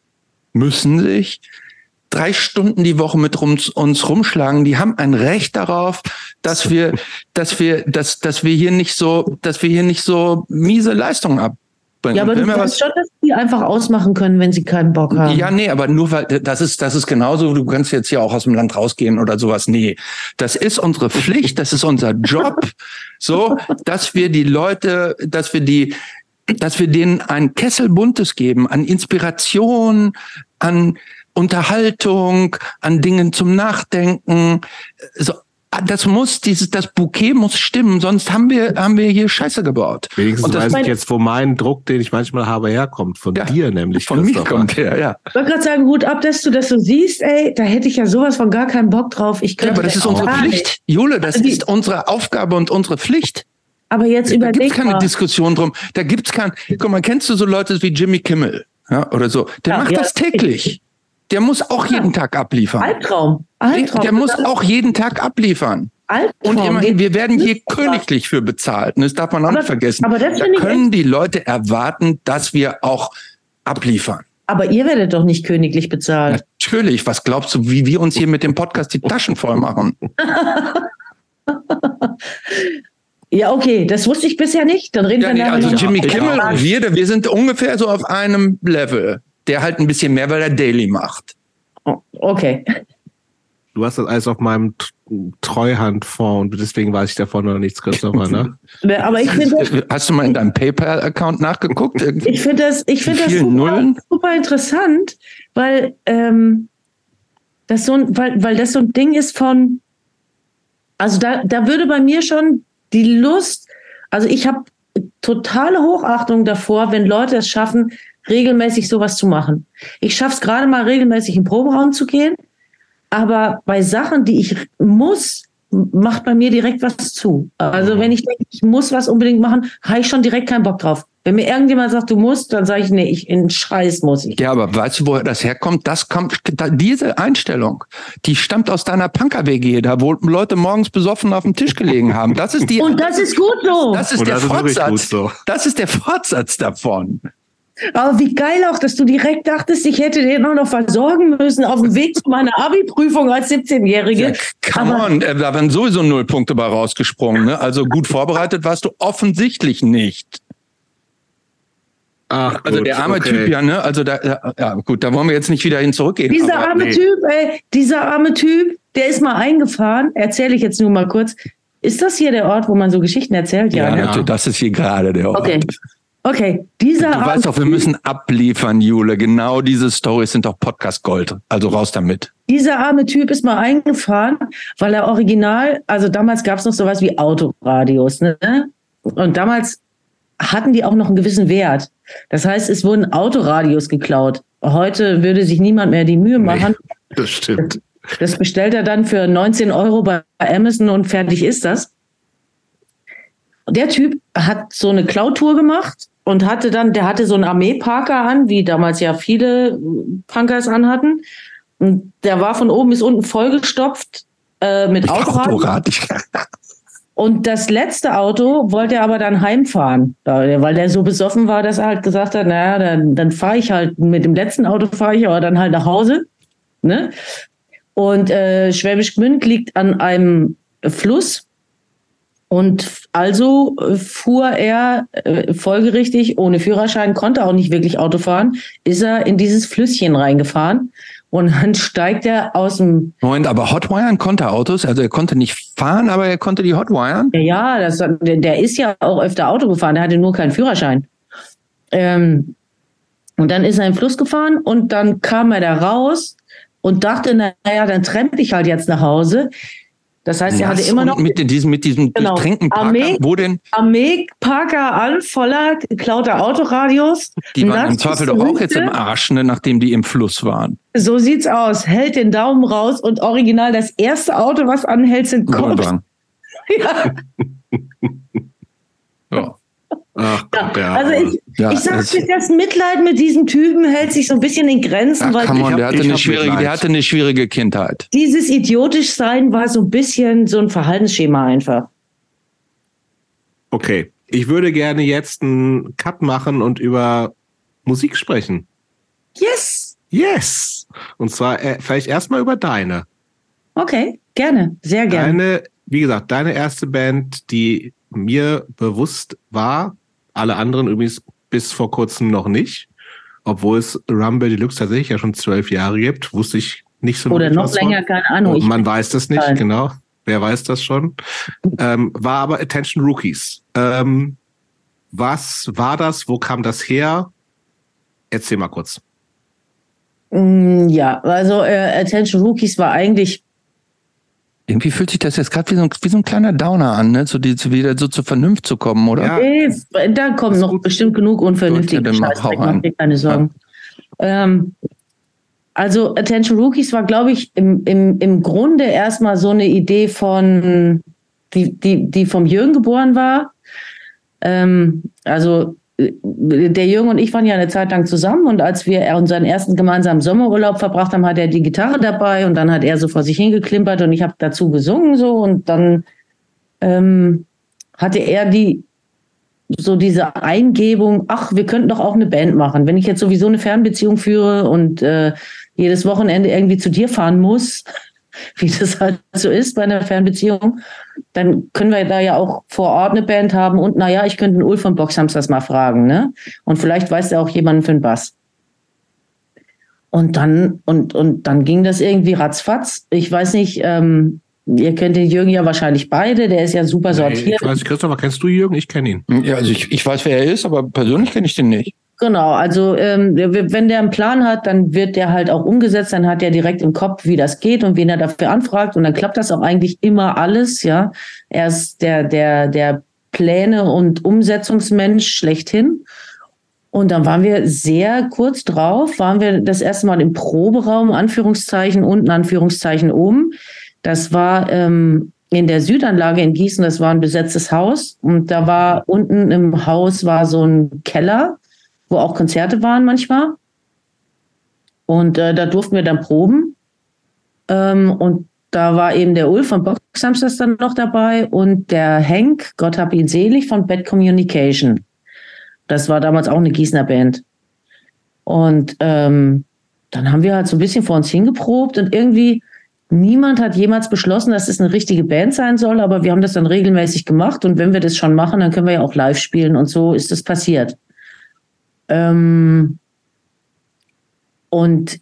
[SPEAKER 1] müssen sich drei Stunden die Woche mit uns, uns rumschlagen. Die haben ein Recht darauf, dass wir, dass wir, dass, dass wir hier nicht so, dass wir hier nicht so miese Leistungen ab,
[SPEAKER 3] ja, aber du weißt schon, dass die einfach ausmachen können, wenn sie keinen Bock haben.
[SPEAKER 1] Ja, nee, aber nur weil das ist, das ist genauso, du kannst jetzt hier auch aus dem Land rausgehen oder sowas. Nee, das ist unsere Pflicht, das ist unser Job, so, dass wir die Leute, dass wir die dass wir denen ein Kessel Buntes geben an Inspiration, an Unterhaltung, an Dingen zum Nachdenken. So, das muss, dieses, das Bouquet muss stimmen, sonst haben wir, haben wir hier Scheiße gebaut.
[SPEAKER 2] Wenigstens und das weiß ich jetzt, wo mein Druck, den ich manchmal habe, herkommt. Von ja, dir nämlich.
[SPEAKER 1] Von mir kommt her, ja.
[SPEAKER 3] Ich wollte gerade sagen, Hut ab, dass du das so siehst, ey, da hätte ich ja sowas von gar keinen Bock drauf. Ich
[SPEAKER 1] könnte ja, aber das ist unsere Pflicht. Jule, das also ist unsere Aufgabe und unsere Pflicht.
[SPEAKER 3] Aber jetzt überleg
[SPEAKER 1] Da gibt's keine mal. Diskussion drum. Da gibt's kein, guck mal, kennst du so Leute wie Jimmy Kimmel? Ja, oder so. Der ja, macht ja, das täglich. Der muss auch jeden Tag abliefern.
[SPEAKER 3] Albtraum.
[SPEAKER 1] Albtraum. Der muss auch jeden Tag abliefern. Albtraum. Und immerhin, wir werden hier königlich für bezahlt. Und das darf man auch nicht vergessen. Aber das da können die Leute erwarten, dass wir auch abliefern.
[SPEAKER 3] Aber ihr werdet doch nicht königlich bezahlt.
[SPEAKER 1] Natürlich. Was glaubst du, wie wir uns hier mit dem Podcast die Taschen voll machen?
[SPEAKER 3] Ja, okay, das wusste ich bisher nicht. Dann reden ja, wir nee,
[SPEAKER 1] Also Jimmy Kimmel und wir, wir sind ungefähr so auf einem Level. Der halt ein bisschen mehr, weil er Daily macht.
[SPEAKER 3] Oh, okay.
[SPEAKER 2] Du hast das alles auf meinem Treuhandfonds und deswegen weiß ich davon noch nichts, Christopher, ne?
[SPEAKER 3] Aber ich finde
[SPEAKER 1] Hast du mal in deinem PayPal-Account nachgeguckt?
[SPEAKER 3] Ich finde das, ich finde das super, super, interessant, weil, ähm, das so ein, weil, weil das so ein Ding ist von, also da, da würde bei mir schon die Lust, also ich habe totale Hochachtung davor, wenn Leute es schaffen, regelmäßig sowas zu machen. Ich schaffe es gerade mal regelmäßig im Proberaum zu gehen, aber bei Sachen, die ich muss, macht bei mir direkt was zu. Also wenn ich denke, ich muss was unbedingt machen, habe ich schon direkt keinen Bock drauf. Wenn mir irgendjemand sagt, du musst, dann sage ich, nee, ich in Scheiß muss ich.
[SPEAKER 1] Ja, aber weißt du, woher das herkommt? Das kommt, da, diese Einstellung, die stammt aus deiner Punker-WG, da wo Leute morgens besoffen auf dem Tisch gelegen haben. Das ist die.
[SPEAKER 3] Und das ist gut so.
[SPEAKER 1] Das ist
[SPEAKER 2] Und
[SPEAKER 1] der
[SPEAKER 2] das ist
[SPEAKER 1] Fortsatz.
[SPEAKER 2] so.
[SPEAKER 1] Das ist der Fortsatz davon.
[SPEAKER 3] Aber wie geil auch, dass du direkt dachtest, ich hätte den auch noch versorgen müssen auf dem Weg zu meiner Abi-Prüfung als 17-Jährige.
[SPEAKER 1] Come
[SPEAKER 3] Aber-
[SPEAKER 1] on, äh, da waren sowieso null Punkte bei rausgesprungen. Ne? Also gut vorbereitet warst du offensichtlich nicht.
[SPEAKER 2] Ach,
[SPEAKER 1] Also
[SPEAKER 2] gut,
[SPEAKER 1] der arme
[SPEAKER 2] okay.
[SPEAKER 1] Typ, ja, ne? Also da, ja, ja, gut, da wollen wir jetzt nicht wieder hin zurückgehen.
[SPEAKER 3] Dieser
[SPEAKER 1] aber-
[SPEAKER 3] arme
[SPEAKER 2] nee.
[SPEAKER 3] Typ, ey, dieser arme Typ, der ist mal eingefahren, erzähle ich jetzt nur mal kurz. Ist das hier der Ort, wo man so Geschichten erzählt?
[SPEAKER 1] ja,
[SPEAKER 3] ne?
[SPEAKER 1] natürlich, das ist hier gerade der Ort.
[SPEAKER 3] Okay. Okay, dieser
[SPEAKER 1] Du
[SPEAKER 3] arme
[SPEAKER 1] weißt doch, wir müssen abliefern, Jule. Genau diese Stories sind doch Podcast Gold. Also raus damit.
[SPEAKER 3] Dieser arme Typ ist mal eingefahren, weil er original, also damals gab es noch sowas wie Autoradios, ne? Und damals hatten die auch noch einen gewissen Wert. Das heißt, es wurden Autoradios geklaut. Heute würde sich niemand mehr die Mühe machen.
[SPEAKER 2] Das stimmt.
[SPEAKER 3] Das bestellt er dann für 19 Euro bei Amazon und fertig ist das. Der Typ hat so eine Klautour gemacht und hatte dann, der hatte so einen Armeeparker an, wie damals ja viele Punkers anhatten. Und der war von oben bis unten vollgestopft äh, mit Autoradio.
[SPEAKER 1] Autorad. Ich-
[SPEAKER 3] Und das letzte Auto wollte er aber dann heimfahren, weil der so besoffen war, dass er halt gesagt hat, naja, dann, dann fahre ich halt mit dem letzten Auto fahre ich aber dann halt nach Hause. Ne? Und äh, Schwäbisch Gmünd liegt an einem Fluss. Und also äh, fuhr er äh, folgerichtig, ohne Führerschein, konnte auch nicht wirklich Auto fahren, ist er in dieses Flüsschen reingefahren. Und dann steigt er aus dem
[SPEAKER 1] Moment, aber Hotwiren konnte Autos. Also er konnte nicht fahren, aber er konnte die Hotwiren.
[SPEAKER 3] Ja, das, der, der ist ja auch öfter Auto gefahren, der hatte nur keinen Führerschein. Ähm, und dann ist er im Fluss gefahren und dann kam er da raus und dachte, naja, dann trempe ich halt jetzt nach Hause. Das heißt, er hatte immer noch
[SPEAKER 1] mit diesem, mit diesem
[SPEAKER 3] Genau. Armee.
[SPEAKER 1] Wo denn?
[SPEAKER 3] Armee-Parker an, voller geklauter Autoradios.
[SPEAKER 1] Die waren im Zweifel doch auch jetzt im. Arsch, ne, nachdem die im Fluss waren.
[SPEAKER 3] So sieht's aus. Hält den Daumen raus und original das erste Auto, was anhält, sind Cops. Ja.
[SPEAKER 2] Ach Gott, ja.
[SPEAKER 3] Also ich,
[SPEAKER 1] Ja,
[SPEAKER 3] ich sag's
[SPEAKER 1] das-
[SPEAKER 3] dir, das Mitleid mit diesem Typen hält sich so ein bisschen in Grenzen,
[SPEAKER 1] Ach,
[SPEAKER 3] weil
[SPEAKER 1] on,
[SPEAKER 2] hab-
[SPEAKER 1] der hatte, eine schwierige, der hatte eine schwierige Kindheit.
[SPEAKER 3] dieses idiotisch sein war so ein bisschen so ein Verhaltensschema einfach.
[SPEAKER 2] Okay, ich würde gerne jetzt einen Cut machen und über Musik sprechen.
[SPEAKER 3] Yes.
[SPEAKER 2] Yes! Und zwar äh, vielleicht erstmal über deine.
[SPEAKER 3] Okay, gerne, sehr gerne.
[SPEAKER 2] Deine, wie gesagt, deine erste Band, die mir bewusst war, alle anderen übrigens bis vor kurzem noch nicht, obwohl es Rumble Deluxe tatsächlich ja schon zwölf Jahre gibt, wusste ich nicht so
[SPEAKER 3] Oder noch
[SPEAKER 2] was von.
[SPEAKER 3] länger, keine Ahnung. Ich,
[SPEAKER 2] Man weiß das nicht, genau. Wer weiß das schon? Ähm, war aber Attention Rookies. Ähm, was war das? Wo kam das her? Erzähl mal kurz.
[SPEAKER 3] Mm, ja, also äh, Attention Rookies war eigentlich
[SPEAKER 1] Irgendwie fühlt sich das jetzt gerade wie, so ein- wie so ein kleiner Downer an, ne? So die, wieder so zur Vernunft zu kommen, oder?
[SPEAKER 2] Ja.
[SPEAKER 3] Nee, da kommt
[SPEAKER 2] Ist
[SPEAKER 3] noch
[SPEAKER 2] gut.
[SPEAKER 3] bestimmt genug unvernünftige
[SPEAKER 1] ja, dann mach-
[SPEAKER 3] dir keine Sorgen. Ähm, also Attention Rookies war, glaube ich, im, im, im Grunde erstmal so eine Idee von, die, die, die vom Jürgen geboren war. Ähm, also der Jürgen und ich waren ja eine Zeit lang zusammen und als wir unseren ersten gemeinsamen Sommerurlaub verbracht haben, hat er die Gitarre dabei und dann hat er so vor sich hingeklimpert und ich habe dazu gesungen so und dann ähm, hatte er die so diese Eingebung, ach, wir könnten doch auch eine Band machen. Wenn ich jetzt sowieso eine Fernbeziehung führe und äh, jedes Wochenende irgendwie zu dir fahren muss, wie das halt so ist bei einer Fernbeziehung, dann können wir da ja auch vor Ort eine Band haben und naja, ich könnte den Ulf von Boxhamsters mal fragen, ne? Und vielleicht weiß er auch jemanden für den Bass. Und dann, und, und dann ging das irgendwie ratzfatz. Ich weiß nicht, ähm, ihr kennt den Jürgen ja wahrscheinlich beide, der ist ja super
[SPEAKER 2] Nee,
[SPEAKER 3] sortiert.
[SPEAKER 2] ich weiß Christopher, kennst du Jürgen? Ich kenne ihn.
[SPEAKER 1] Ja, also ich, ich weiß, wer er ist, aber persönlich kenne ich den nicht.
[SPEAKER 3] Genau, also ähm, wenn der einen Plan hat, dann wird der halt auch umgesetzt, dann hat er direkt im Kopf, wie das geht und wen er dafür anfragt und dann klappt das auch eigentlich immer alles, ja. Er ist der, der, der Pläne- und Umsetzungsmensch schlechthin. Und dann waren wir sehr kurz drauf, waren wir das erste Mal im Proberaum, Anführungszeichen unten, Anführungszeichen oben. Das war ähm, in der Südanlage in Gießen, das war ein besetztes Haus und da war unten im Haus war so ein Keller, wo auch Konzerte waren manchmal. Und äh, da durften wir dann proben. Ähm, und da war eben der Ulf von Boxhamsters dann noch dabei und der Henk, Gott hab ihn selig, von Bad Communication. Das war damals auch eine Gießener Band. Und ähm, dann haben wir halt so ein bisschen vor uns hingeprobt und irgendwie niemand hat jemals beschlossen, dass es eine richtige Band sein soll, aber wir haben das dann regelmäßig gemacht und wenn wir das schon machen, dann können wir ja auch live spielen und so ist das passiert. Ähm und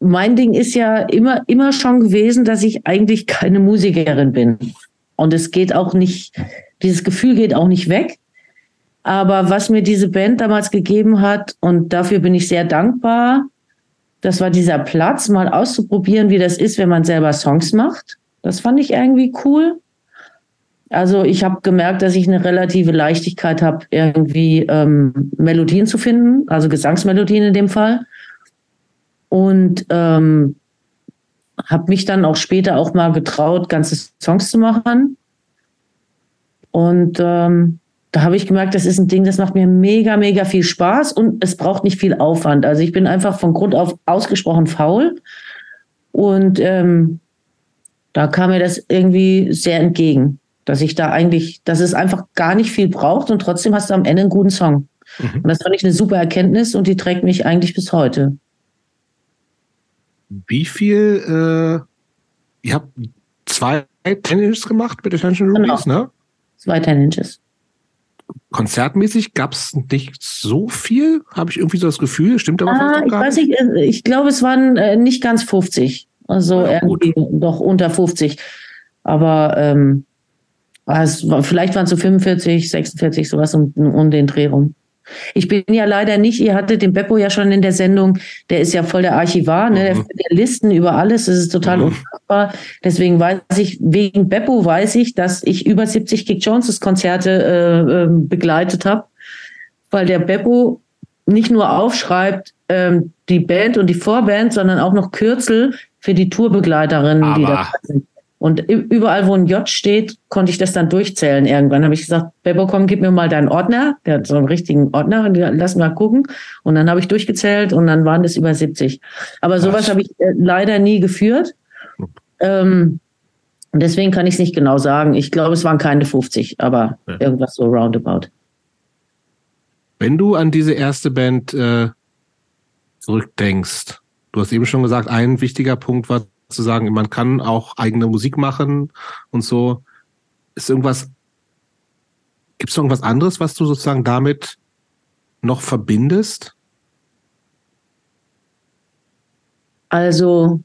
[SPEAKER 3] mein Ding ist ja immer, immer schon gewesen, dass ich eigentlich keine Musikerin bin. Und es geht auch nicht, dieses Gefühl geht auch nicht weg. Aber was mir diese Band damals gegeben hat, und dafür bin ich sehr dankbar, das war dieser Platz, mal auszuprobieren, wie das ist, wenn man selber Songs macht. Das fand ich irgendwie cool. Also ich habe gemerkt, dass ich eine relative Leichtigkeit habe, irgendwie ähm, Melodien zu finden, also Gesangsmelodien in dem Fall. Und ähm, habe mich dann auch später auch mal getraut, ganze Songs zu machen. Und ähm, da habe ich gemerkt, das ist ein Ding, das macht mir mega, mega viel Spaß und es braucht nicht viel Aufwand. Also ich bin einfach von Grund auf ausgesprochen faul und ähm, da kam mir das irgendwie sehr entgegen, dass ich da eigentlich, dass es einfach gar nicht viel braucht und trotzdem hast du am Ende einen guten Song. Mhm. Und das fand ich eine super Erkenntnis und die trägt mich eigentlich bis heute.
[SPEAKER 2] Wie viel, äh, ihr habt zwei Ten Inches gemacht mit Attention Rubies, genau. ne?
[SPEAKER 3] Zwei Ten Inches
[SPEAKER 2] konzertmäßig gab es nicht so viel, habe ich irgendwie so das Gefühl. Stimmt aber
[SPEAKER 3] ah, ich weiß nicht. Äh, ich glaube, es waren äh, nicht ganz 50. Also ja, irgendwie doch unter 50. Aber ähm, war, vielleicht waren es so 45, 46, sowas um, um den Dreh rum. Ich bin ja leider nicht, ihr hattet den Beppo ja schon in der Sendung, der ist ja voll der Archivar, ne? Mhm. der, der Listen über alles, das ist total mhm. unfassbar. Deswegen weiß ich, wegen Beppo weiß ich, dass ich über 70 Kick Joneses Konzerte äh, äh, begleitet habe, weil der Beppo nicht nur aufschreibt, ähm, die Band und die Vorband, sondern auch noch Kürzel für die Tourbegleiterinnen, die da sind. Und überall, wo ein J steht, konnte ich das dann durchzählen. Irgendwann habe ich gesagt, Bebo, komm, gib mir mal deinen Ordner. Der hat so einen richtigen Ordner, lass mal gucken. Und dann habe ich durchgezählt und dann waren das über 70. Aber sowas habe ich äh, leider nie geführt. Ähm, deswegen kann ich es nicht genau sagen. Ich glaube, es waren keine 50, aber ja. irgendwas so roundabout.
[SPEAKER 2] Wenn du an diese erste Band äh, zurückdenkst, du hast eben schon gesagt, ein wichtiger Punkt war zu sagen, man kann auch eigene Musik machen und so. Ist irgendwas, gibt es irgendwas anderes, was du sozusagen damit noch verbindest?
[SPEAKER 3] Also,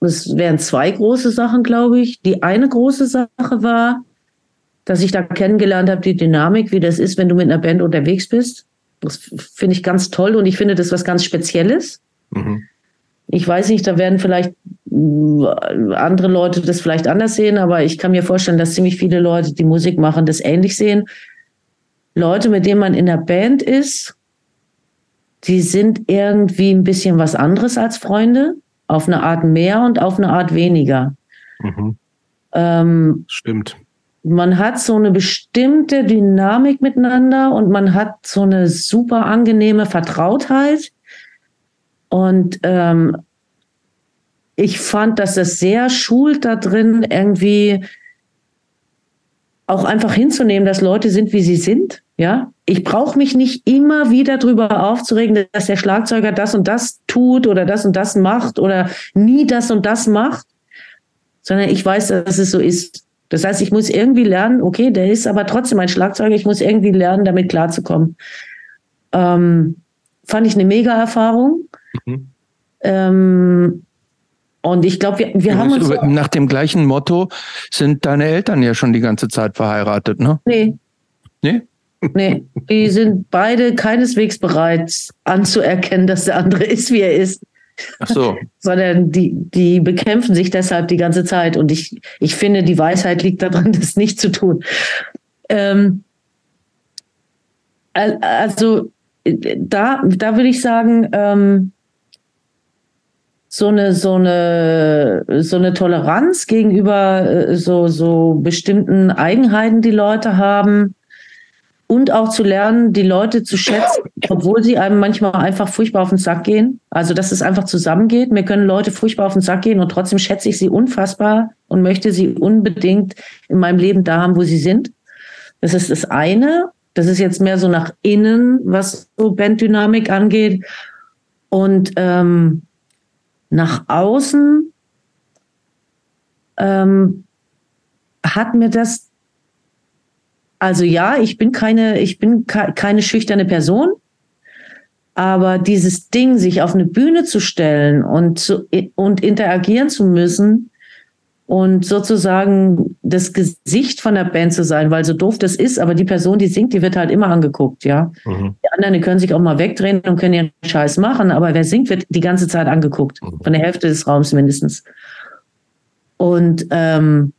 [SPEAKER 3] es wären zwei große Sachen, glaube ich. Die eine große Sache war, dass ich da kennengelernt habe, die Dynamik, wie das ist, wenn du mit einer Band unterwegs bist. Das finde ich ganz toll und ich finde das was ganz Spezielles. Mhm. Ich weiß nicht, da werden vielleicht andere Leute das vielleicht anders sehen, aber ich kann mir vorstellen, dass ziemlich viele Leute, die Musik machen, das ähnlich sehen. Leute, mit denen man in der Band ist, die sind irgendwie ein bisschen was anderes als Freunde, auf eine Art mehr und auf eine Art weniger.
[SPEAKER 2] Mhm. Ähm, Stimmt.
[SPEAKER 3] Man hat so eine bestimmte Dynamik miteinander und man hat so eine super angenehme Vertrautheit. Und ähm, ich fand, dass es sehr schult da drin, irgendwie auch einfach hinzunehmen, dass Leute sind, wie sie sind. Ja, ich brauche mich nicht immer wieder darüber aufzuregen, dass der Schlagzeuger das und das tut oder das und das macht oder nie das und das macht, sondern ich weiß, dass es so ist. Das heißt, ich muss irgendwie lernen, okay, der ist aber trotzdem ein Schlagzeuger, ich muss irgendwie lernen, damit klarzukommen. Ähm, fand ich eine mega Erfahrung. Mhm. Ähm, und ich glaube, wir, wir haben uns.
[SPEAKER 1] Nach dem gleichen Motto sind deine Eltern ja schon die ganze Zeit verheiratet, ne?
[SPEAKER 3] Nee.
[SPEAKER 1] Nee?
[SPEAKER 3] Nee, die sind beide keineswegs bereit anzuerkennen, dass der andere ist, wie er ist.
[SPEAKER 1] Ach so.
[SPEAKER 3] Sondern die, die bekämpfen sich deshalb die ganze Zeit. Und ich, ich finde, die Weisheit liegt darin, das nicht zu tun. Ähm, also, da, da würde ich sagen, ähm, so eine so eine so eine Toleranz gegenüber äh, so so bestimmten Eigenheiten, die Leute haben und auch zu lernen, die Leute zu schätzen, obwohl sie einem manchmal einfach furchtbar auf den Sack gehen. Also dass es einfach zusammengeht. Mir können Leute furchtbar auf den Sack gehen und trotzdem schätze ich sie unfassbar und möchte sie unbedingt in meinem Leben da haben, wo sie sind. Das ist das eine. Das ist jetzt mehr so nach innen, was so Banddynamik angeht. Und ähm, nach außen ähm, hat mir das, also ja, ich bin keine, ich bin keine schüchterne Person, aber dieses Ding, sich auf eine Bühne zu stellen und zu, und interagieren zu müssen, und sozusagen das Gesicht von der Band zu sein, weil so doof das ist, aber die Person, die singt, die wird halt immer angeguckt, ja. Mhm. Die anderen, die können sich auch mal wegdrehen und können ihren Scheiß machen, aber wer singt, wird die ganze Zeit angeguckt, mhm. von der Hälfte des Raums mindestens. Und ähm,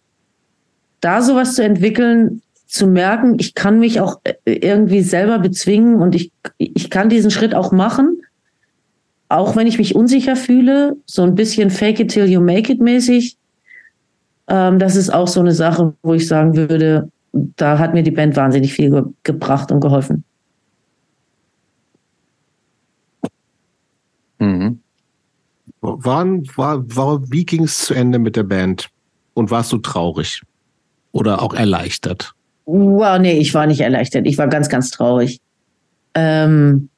[SPEAKER 3] da sowas zu entwickeln, zu merken, ich kann mich auch äh, irgendwie selber bezwingen und ich, ich kann diesen Schritt auch machen, auch wenn ich mich unsicher fühle, so ein bisschen fake it till you make it mäßig ähm, das ist auch so eine Sache, wo ich sagen würde, da hat mir die Band wahnsinnig viel ge gebracht und geholfen.
[SPEAKER 2] Mhm. Wann, war, war, wie ging es zu Ende mit der Band? Und warst du traurig? Oder auch erleichtert?
[SPEAKER 3] Wow, nee, ich war nicht erleichtert. Ich war ganz, ganz traurig. Ähm,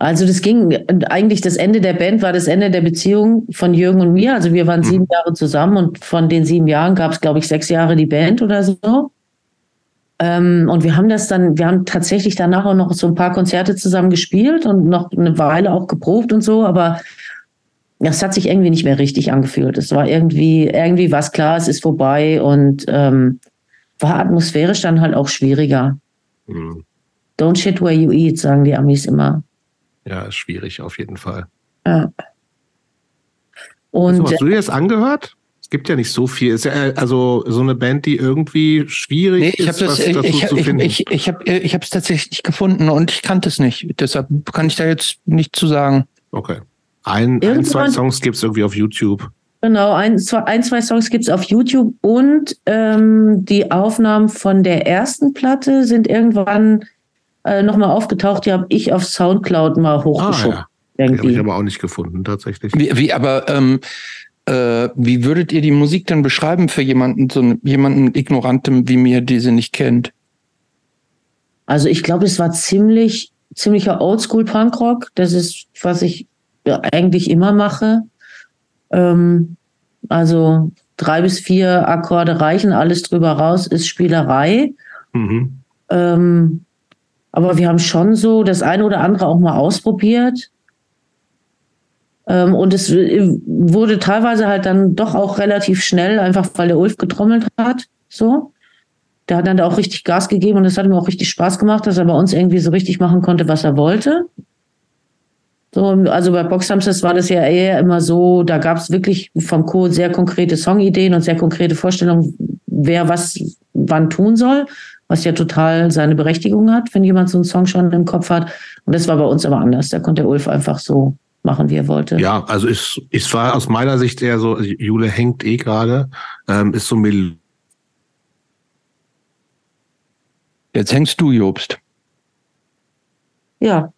[SPEAKER 3] also das ging eigentlich das Ende der Band war das Ende der Beziehung von Jürgen und mir. Also wir waren mhm. sieben Jahre zusammen und von den sieben Jahren gab es, glaube ich, sechs Jahre die Band oder so. Ähm, und wir haben das dann, wir haben tatsächlich danach auch noch so ein paar Konzerte zusammen gespielt und noch eine Weile auch geprobt und so, aber das hat sich irgendwie nicht mehr richtig angefühlt. Es war irgendwie, irgendwie war es klar, es ist vorbei und ähm, war atmosphärisch dann halt auch schwieriger. Mhm. Don't shit where you eat, sagen die Amis immer.
[SPEAKER 2] Ja, ist schwierig auf jeden Fall.
[SPEAKER 3] Ja.
[SPEAKER 2] Und also, hast du dir das angehört? Es gibt ja nicht so viel. Ist ja also so eine Band, die irgendwie schwierig nee,
[SPEAKER 1] ich ist, das, ich, ich, zu finden. Ich, ich, ich habe ich es tatsächlich nicht gefunden und ich kannte es nicht. Deshalb kann ich da jetzt nicht zu sagen.
[SPEAKER 2] Okay. Ein, ein zwei Songs gibt es irgendwie auf YouTube.
[SPEAKER 3] Genau, ein, zwei, ein, zwei Songs gibt es auf YouTube und ähm, die Aufnahmen von der ersten Platte sind irgendwann äh, nochmal aufgetaucht. Die habe ich auf Soundcloud mal hochgeschoben. Ah,
[SPEAKER 2] ja. Die habe ich aber auch nicht gefunden, tatsächlich.
[SPEAKER 1] Wie, wie aber ähm, äh, wie würdet ihr die Musik denn beschreiben für jemanden, so jemanden Ignorantem wie mir, die sie nicht kennt?
[SPEAKER 3] Also ich glaube, es war ziemlich, ziemlicher Oldschool-Punkrock. Das ist, was ich ja, eigentlich immer mache. Ähm, also drei bis vier Akkorde reichen, alles drüber raus ist Spielerei. Mhm. Ähm, aber wir haben schon so das eine oder andere auch mal ausprobiert. Ähm, und es wurde teilweise halt dann doch auch relativ schnell, einfach weil der Ulf getrommelt hat. So. Der hat dann da auch richtig Gas gegeben und es hat ihm auch richtig Spaß gemacht, dass er bei uns irgendwie so richtig machen konnte, was er wollte. So, also bei Boxhamsters war das ja eher immer so, da gab es wirklich vom Code sehr konkrete Songideen und sehr konkrete Vorstellungen, wer was wann tun soll was ja total seine Berechtigung hat, wenn jemand so einen Song schon im Kopf hat. Und das war bei uns aber anders. Da konnte der Ulf einfach so machen, wie er wollte.
[SPEAKER 2] Ja, also es, es war aus meiner Sicht eher so, Jule hängt eh gerade, ähm, ist so Mel
[SPEAKER 1] Jetzt hängst du, Jobst.
[SPEAKER 3] Ja.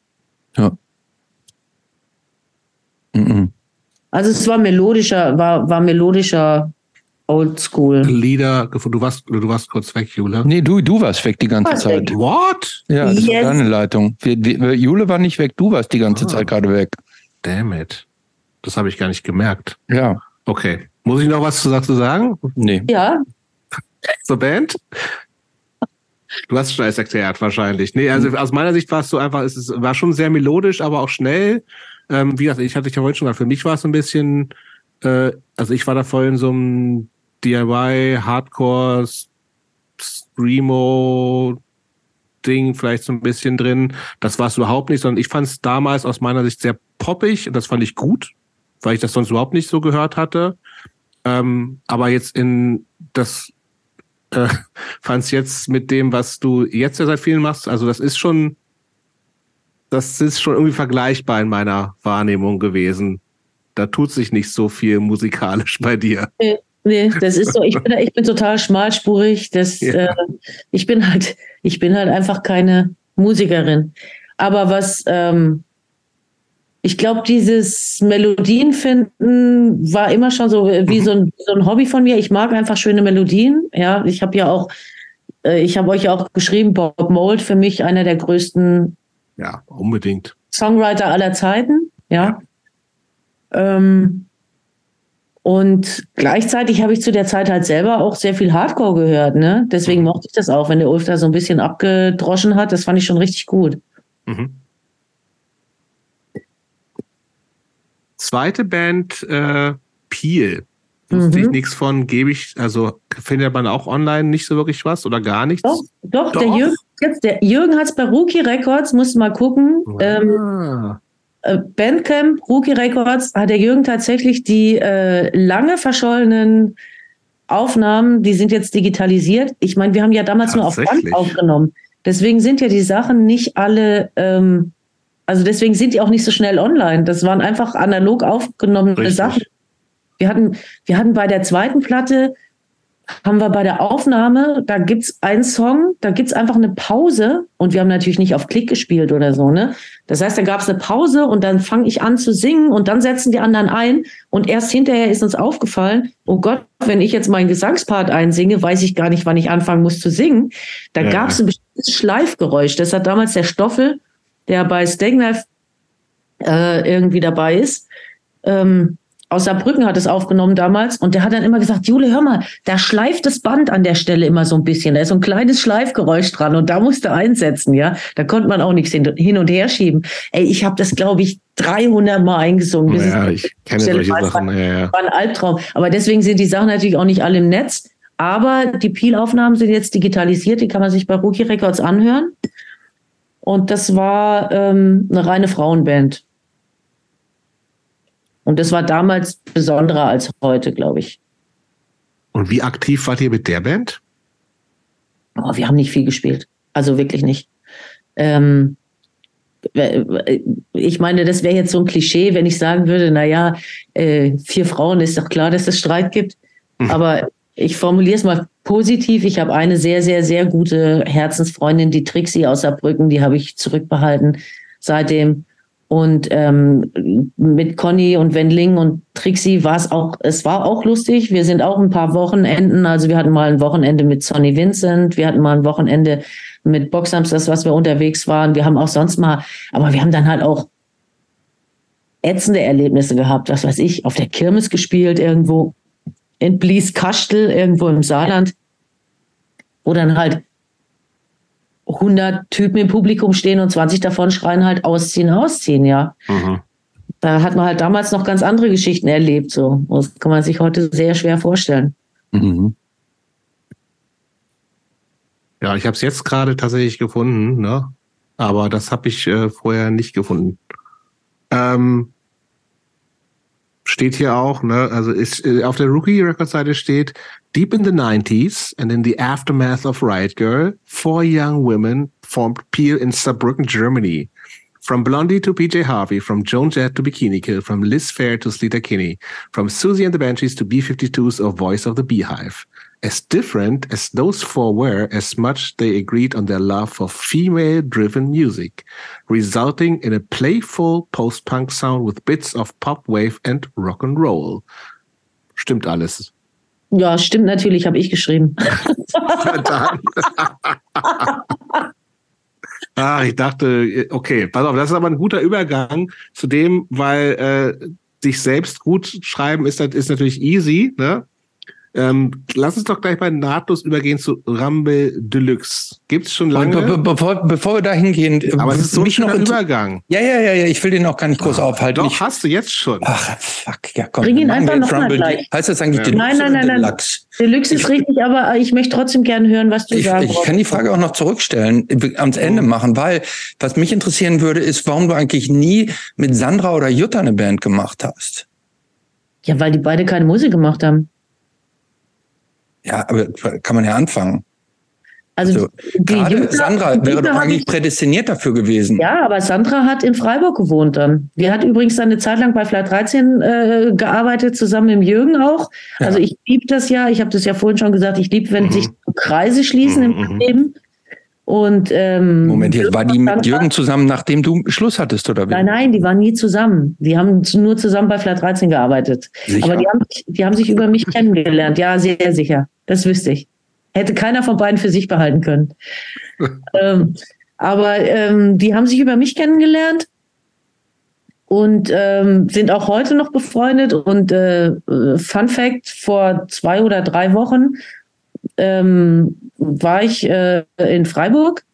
[SPEAKER 1] Ja.
[SPEAKER 3] Mhm. Also es war melodischer, war, war melodischer Oldschool.
[SPEAKER 2] Lieder gefunden. Du warst, du warst kurz weg, Jule.
[SPEAKER 1] Nee, du, du warst weg die ganze Was Zeit.
[SPEAKER 2] What?
[SPEAKER 1] Ja, das yes. war deine Leitung. Wir, wir, Jule war nicht weg, du warst die ganze ah. Zeit gerade weg.
[SPEAKER 2] Damn it. Das habe ich gar nicht gemerkt.
[SPEAKER 1] Ja.
[SPEAKER 2] Okay. Muss ich noch was dazu sagen?
[SPEAKER 3] Nee. Ja.
[SPEAKER 2] Zur Band? Du hast schon alles erklärt, wahrscheinlich. Nee, also aus meiner Sicht war es so einfach, es war schon sehr melodisch, aber auch schnell. Ähm, wie gesagt, ich hatte dich ja heute schon gesagt, für mich war es so ein bisschen, äh, also ich war da voll in so einem DIY, Hardcore, Screamo, Ding vielleicht so ein bisschen drin. Das war es überhaupt nicht, sondern ich fand es damals aus meiner Sicht sehr poppig und das fand ich gut, weil ich das sonst überhaupt nicht so gehört hatte. Ähm, aber jetzt in das äh, fand es jetzt mit dem, was du jetzt ja seit vielen machst, also das ist schon, das ist schon irgendwie vergleichbar in meiner Wahrnehmung gewesen. Da tut sich nicht so viel musikalisch bei dir.
[SPEAKER 3] Nee, das ist so, ich bin, ich bin total schmalspurig. Das, ja. äh, ich bin halt, ich bin halt einfach keine Musikerin. Aber was, ähm, ich glaube, dieses Melodien finden war immer schon so wie mhm. so, ein, so ein Hobby von mir. Ich mag einfach schöne Melodien. Ja, ich habe ja auch, äh, ich habe euch ja auch geschrieben, Bob Mold für mich einer der größten.
[SPEAKER 2] Ja, unbedingt.
[SPEAKER 3] Songwriter aller Zeiten. Ja. ja. Ähm, und gleichzeitig habe ich zu der Zeit halt selber auch sehr viel Hardcore gehört. Ne? Deswegen mhm. mochte ich das auch, wenn der Ulf da so ein bisschen abgedroschen hat. Das fand ich schon richtig gut. Mhm.
[SPEAKER 2] Zweite Band, äh, Peel. Wusste mhm. ich nichts von, gebe ich, also findet man auch online nicht so wirklich was oder gar nichts?
[SPEAKER 3] Doch, doch, doch. der Jürgen, jetzt, der Jürgen hat es bei Rookie Records, musst mal gucken. Ah. Ähm, äh, Bandcamp, Rookie Records, hat der Jürgen tatsächlich die äh, lange verschollenen Aufnahmen, die sind jetzt digitalisiert. Ich meine, wir haben ja damals nur auf Band aufgenommen. Deswegen sind ja die Sachen nicht alle ähm, also deswegen sind die auch nicht so schnell online. Das waren einfach analog aufgenommene Richtig. Sachen. Wir hatten, wir hatten bei der zweiten Platte, haben wir bei der Aufnahme, da gibt es einen Song, da gibt es einfach eine Pause und wir haben natürlich nicht auf Klick gespielt oder so, ne? Das heißt, da gab es eine Pause und dann fange ich an zu singen und dann setzen die anderen ein und erst hinterher ist uns aufgefallen, oh Gott, wenn ich jetzt meinen Gesangspart einsinge, weiß ich gar nicht, wann ich anfangen muss zu singen. Da ja. gab es ein bestimmtes Schleifgeräusch. Das hat damals der Stoffel der bei Stegnev äh, irgendwie dabei ist. Ähm, aus Saarbrücken hat es aufgenommen damals und der hat dann immer gesagt, Jule, hör mal, da schleift das Band an der Stelle immer so ein bisschen. Da ist so ein kleines Schleifgeräusch dran und da musste einsetzen, ja. Da konnte man auch nichts hin, und her schieben. Ey, ich habe das, glaube ich, 300 Mal eingesungen. Bis
[SPEAKER 2] ja, ich kenne solche Sachen.
[SPEAKER 3] War, ja, ja. war ein Albtraum. Aber deswegen sind die Sachen natürlich auch nicht alle im Netz. Aber die Peel-Aufnahmen sind jetzt digitalisiert, die kann man sich bei Rookie Records anhören. Und das war ähm, eine reine Frauenband. Und das war damals besonderer als heute, glaube ich.
[SPEAKER 2] Und wie aktiv wart ihr mit der Band?
[SPEAKER 3] Oh, wir haben nicht viel gespielt. Also wirklich nicht. Ähm, ich meine, das wäre jetzt so ein Klischee, wenn ich sagen würde, naja, äh, vier Frauen ist doch klar, dass es Streit gibt. Mhm. Aber ich formuliere es mal positiv. Ich habe eine sehr, sehr, sehr gute Herzensfreundin, die Trixie aus Saarbrücken, die habe ich zurückbehalten seitdem. Und ähm, mit Conny und Wendling und Trixie war es auch, es war auch lustig. Wir sind auch ein paar Wochenenden, also wir hatten mal ein Wochenende mit Sonny Vincent, wir hatten mal ein Wochenende mit Boxamsters, was wir unterwegs waren. Wir haben auch sonst mal, aber wir haben dann halt auch ätzende Erlebnisse gehabt, was weiß ich, auf der Kirmes gespielt irgendwo in Blieskastel, irgendwo im Saarland, wo dann halt 100 Typen im Publikum stehen und 20 davon schreien halt ausziehen, ausziehen, ja. Mhm. Da hat man halt damals noch ganz andere Geschichten erlebt, so. Das kann man sich heute sehr schwer vorstellen. Mhm.
[SPEAKER 2] Ja, ich habe es jetzt gerade tatsächlich gefunden, ne? Aber das habe ich äh, vorher nicht gefunden. Ähm, steht hier auch, ne, also ist, äh, auf der Rookie Record Seite steht, deep in the 90s and in the aftermath of Riot Girl, four young women formed Peel in Saarbrücken, Germany. From Blondie to PJ Harvey, from Joan Jett to Bikini Kill, from Liz Fair to Sleater Kinney, from Susie and the Banshees to B-52s or Voice of the Beehive. As different as those four were, as much they agreed on their love for female-driven music, resulting in a playful post-punk sound with bits of pop, wave and rock and roll. Stimmt alles.
[SPEAKER 3] Ja, stimmt natürlich, habe ich geschrieben.
[SPEAKER 2] ah, ich dachte, okay, pass auf, das ist aber ein guter Übergang zu dem, weil äh, sich selbst gut schreiben ist, ist natürlich easy, ne? Ähm, lass uns doch gleich mal nahtlos übergehen zu Rumble Deluxe. Gibt's schon lange?
[SPEAKER 1] Be be bevor, bevor wir da hingehen,
[SPEAKER 2] aber es ist so ein Übergang.
[SPEAKER 1] Ja, ja, ja, ja, ich will den auch gar nicht groß oh, aufhalten.
[SPEAKER 2] Doch,
[SPEAKER 1] ich,
[SPEAKER 2] hast du jetzt schon.
[SPEAKER 1] Ach, fuck, ja, komm.
[SPEAKER 3] Bring ihn einfach nochmal gleich.
[SPEAKER 1] Heißt das eigentlich
[SPEAKER 3] ja. Deluxe Nein, nein, nein, nein. Deluxe ist richtig, aber ich möchte trotzdem gerne hören, was du
[SPEAKER 1] ich,
[SPEAKER 3] sagst.
[SPEAKER 1] Ich kann die Frage auch noch zurückstellen, ans Ende machen, weil was mich interessieren würde, ist, warum du eigentlich nie mit Sandra oder Jutta eine Band gemacht hast.
[SPEAKER 3] Ja, weil die beide keine Musik gemacht haben.
[SPEAKER 1] Ja, aber kann man ja anfangen. Also, also gerade Jünger, Sandra wäre doch eigentlich prädestiniert dafür gewesen.
[SPEAKER 3] Ja, aber Sandra hat in Freiburg gewohnt dann. Die hat übrigens eine Zeit lang bei Flight 13 äh, gearbeitet, zusammen mit Jürgen auch. Ja. Also ich liebe das ja, ich habe das ja vorhin schon gesagt, ich liebe, wenn mhm. sich Kreise schließen mhm. im Leben. Und ähm,
[SPEAKER 1] Moment, jetzt war die mit Jürgen zusammen, nachdem du Schluss hattest, oder wie?
[SPEAKER 3] Nein, nein, die waren nie zusammen. Die haben nur zusammen bei Flight 13 gearbeitet. Sicher? Aber die haben, die haben sich über mich kennengelernt. Ja, sehr sicher. Das wüsste ich. Hätte keiner von beiden für sich behalten können. ähm, aber ähm, die haben sich über mich kennengelernt und ähm, sind auch heute noch befreundet. Und äh, Fun Fact: Vor zwei oder drei Wochen ähm, war ich äh, in Freiburg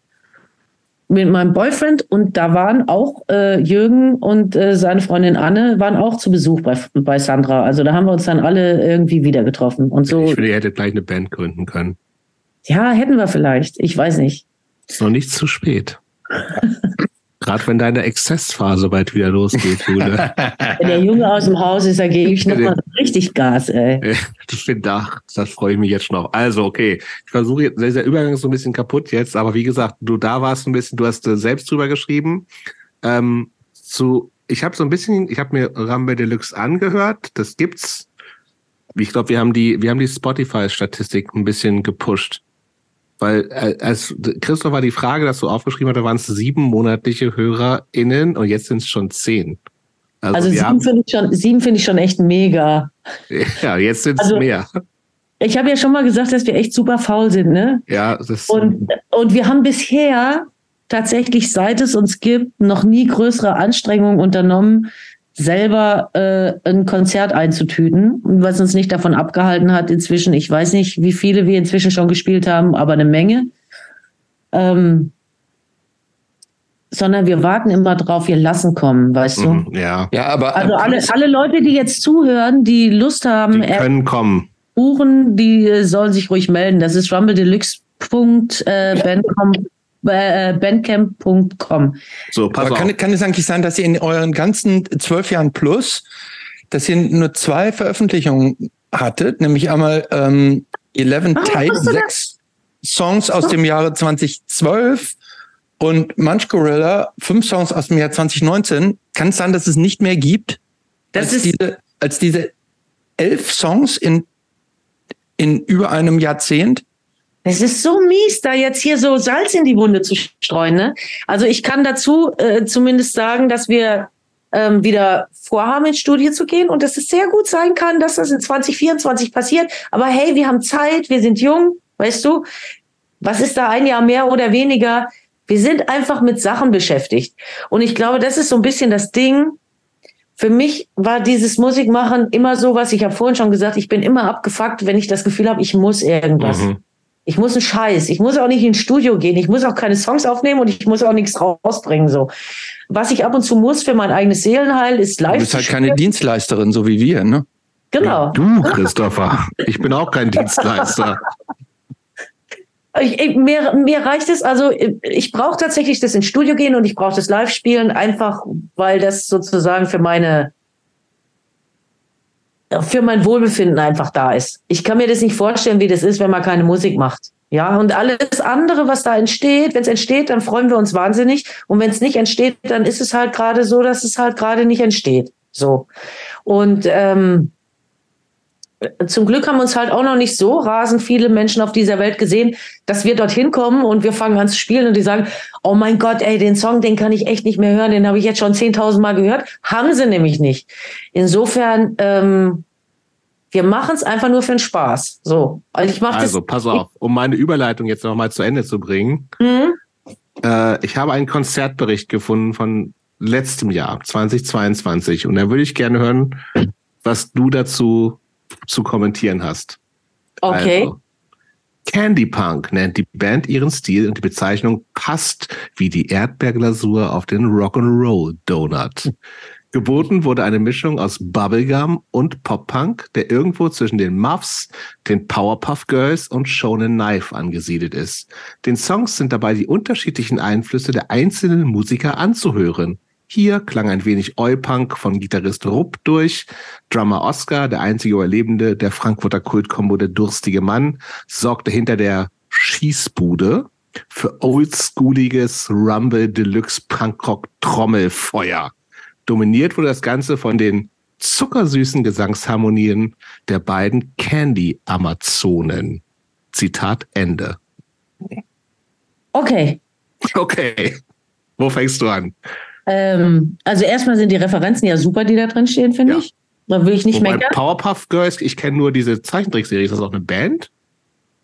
[SPEAKER 3] mit meinem Boyfriend und da waren auch äh, Jürgen und äh, seine Freundin Anne waren auch zu Besuch bei, bei Sandra. Also da haben wir uns dann alle irgendwie wieder getroffen und so.
[SPEAKER 2] Ich finde, ihr hättet gleich eine Band gründen können.
[SPEAKER 3] Ja, hätten wir vielleicht. Ich weiß nicht.
[SPEAKER 2] Ist noch nicht zu spät. Gerade wenn deine Exzessphase bald wieder losgeht, Jude.
[SPEAKER 3] wenn der Junge aus dem Haus ist, da gebe ich nochmal richtig Gas, ey.
[SPEAKER 2] Ich bin da. Das freue ich mich jetzt schon auf. Also, okay. Ich versuche jetzt, der Übergang ist so ein bisschen kaputt jetzt, aber wie gesagt, du da warst ein bisschen, du hast äh, selbst drüber geschrieben. Ähm, zu, ich habe so ein bisschen, ich habe mir Rambe Deluxe angehört. Das gibt's. Ich glaube, wir haben die, wir haben die Spotify-Statistik ein bisschen gepusht. Weil äh, als Christoph war die Frage, dass du aufgeschrieben hast, da waren es sieben monatliche HörerInnen und jetzt sind es schon zehn.
[SPEAKER 3] Also, also sieben finde ich, schon, sieben find ich schon echt mega.
[SPEAKER 2] Ja, jetzt sind es also, mehr.
[SPEAKER 3] Ich habe ja schon mal gesagt, dass wir echt super faul sind, ne?
[SPEAKER 2] Ja, das ist.
[SPEAKER 3] Und, und wir haben bisher tatsächlich, seit es uns gibt, noch nie größere Anstrengungen unternommen, selber äh, ein Konzert einzutüten, was uns nicht davon abgehalten hat, inzwischen, ich weiß nicht, wie viele wir inzwischen schon gespielt haben, aber eine Menge. Ähm, sondern wir warten immer drauf, wir lassen kommen, weißt du?
[SPEAKER 2] Mhm, ja.
[SPEAKER 1] Ja, aber
[SPEAKER 3] also alle, alle Leute, die jetzt zuhören, die Lust haben,
[SPEAKER 2] die können kommen.
[SPEAKER 3] Buchen, die sollen sich ruhig melden. Das ist äh, bandcamp.com.
[SPEAKER 1] So, pass Aber kann, kann es eigentlich sein, dass ihr in euren ganzen zwölf Jahren plus, dass ihr nur zwei Veröffentlichungen hattet, nämlich einmal ähm, 11 ah, Type, sechs Songs aus dem Jahre 2012 und Munch Gorilla, fünf Songs aus dem Jahr 2019. Kann es sein, dass es nicht mehr gibt das als, diese, als diese elf Songs in, in über einem Jahrzehnt?
[SPEAKER 3] Es ist so mies, da jetzt hier so Salz in die Wunde zu streuen. Ne? Also ich kann dazu äh, zumindest sagen, dass wir ähm, wieder vorhaben, ins Studio zu gehen und dass es sehr gut sein kann, dass das in 2024 passiert. Aber hey, wir haben Zeit, wir sind jung, weißt du? Was ist da ein Jahr mehr oder weniger? Wir sind einfach mit Sachen beschäftigt. Und ich glaube, das ist so ein bisschen das Ding. Für mich war dieses Musikmachen immer so was, ich habe vorhin schon gesagt, ich bin immer abgefuckt, wenn ich das Gefühl habe, ich muss irgendwas. Mhm. Ich muss einen Scheiß. Ich muss auch nicht ins Studio gehen. Ich muss auch keine Songs aufnehmen und ich muss auch nichts rausbringen. So. Was ich ab und zu muss für mein eigenes Seelenheil ist live. Du
[SPEAKER 1] bist halt keine Dienstleisterin, so wie wir, ne?
[SPEAKER 3] Genau.
[SPEAKER 2] Du, Christopher. Ich bin auch kein Dienstleister.
[SPEAKER 3] Ich, ich, mir, mir reicht es, also ich brauche tatsächlich das ins Studio gehen und ich brauche das live spielen, einfach weil das sozusagen für meine für mein Wohlbefinden einfach da ist. Ich kann mir das nicht vorstellen, wie das ist, wenn man keine Musik macht. Ja, und alles andere, was da entsteht, wenn es entsteht, dann freuen wir uns wahnsinnig. Und wenn es nicht entsteht, dann ist es halt gerade so, dass es halt gerade nicht entsteht. So. Und ähm, zum Glück haben uns halt auch noch nicht so rasend viele Menschen auf dieser Welt gesehen, dass wir dorthin kommen und wir fangen an zu spielen und die sagen, oh mein Gott, ey, den Song, den kann ich echt nicht mehr hören, den habe ich jetzt schon 10.000 Mal gehört. Haben sie nämlich nicht. Insofern, ähm, wir machen es einfach nur für den Spaß. So.
[SPEAKER 2] Also, ich mach also pass auf, um meine Überleitung jetzt nochmal zu Ende zu bringen. Mhm. Äh, ich habe einen Konzertbericht gefunden von letztem Jahr, 2022. Und da würde ich gerne hören, was du dazu zu kommentieren hast.
[SPEAKER 3] Okay. Also,
[SPEAKER 2] Candy Punk nennt die Band ihren Stil und die Bezeichnung passt wie die Erdbeerglasur auf den Rock'n'Roll Donut. Geboten wurde eine Mischung aus Bubblegum und Pop-Punk, der irgendwo zwischen den Muffs, den Powerpuff Girls und Shonen Knife angesiedelt ist. Den Songs sind dabei die unterschiedlichen Einflüsse der einzelnen Musiker anzuhören. Hier klang ein wenig Oi-Punk von Gitarrist Rupp durch. Drummer Oscar, der einzige Überlebende der Frankfurter Kultkombo Der Durstige Mann, sorgte hinter der Schießbude für oldschooliges Rumble Deluxe Punkrock Trommelfeuer. Dominiert wurde das Ganze von den zuckersüßen Gesangsharmonien der beiden Candy-Amazonen. Zitat Ende.
[SPEAKER 3] Okay.
[SPEAKER 2] Okay. Wo fängst du an?
[SPEAKER 3] Ähm, also erstmal sind die Referenzen ja super, die da drin stehen, finde
[SPEAKER 2] Ja.
[SPEAKER 3] ich. Da will ich nicht
[SPEAKER 2] Wobei
[SPEAKER 3] meckern.
[SPEAKER 2] Powerpuff Girls, ich kenne nur diese Zeichentrickserie. Ist das auch eine Band?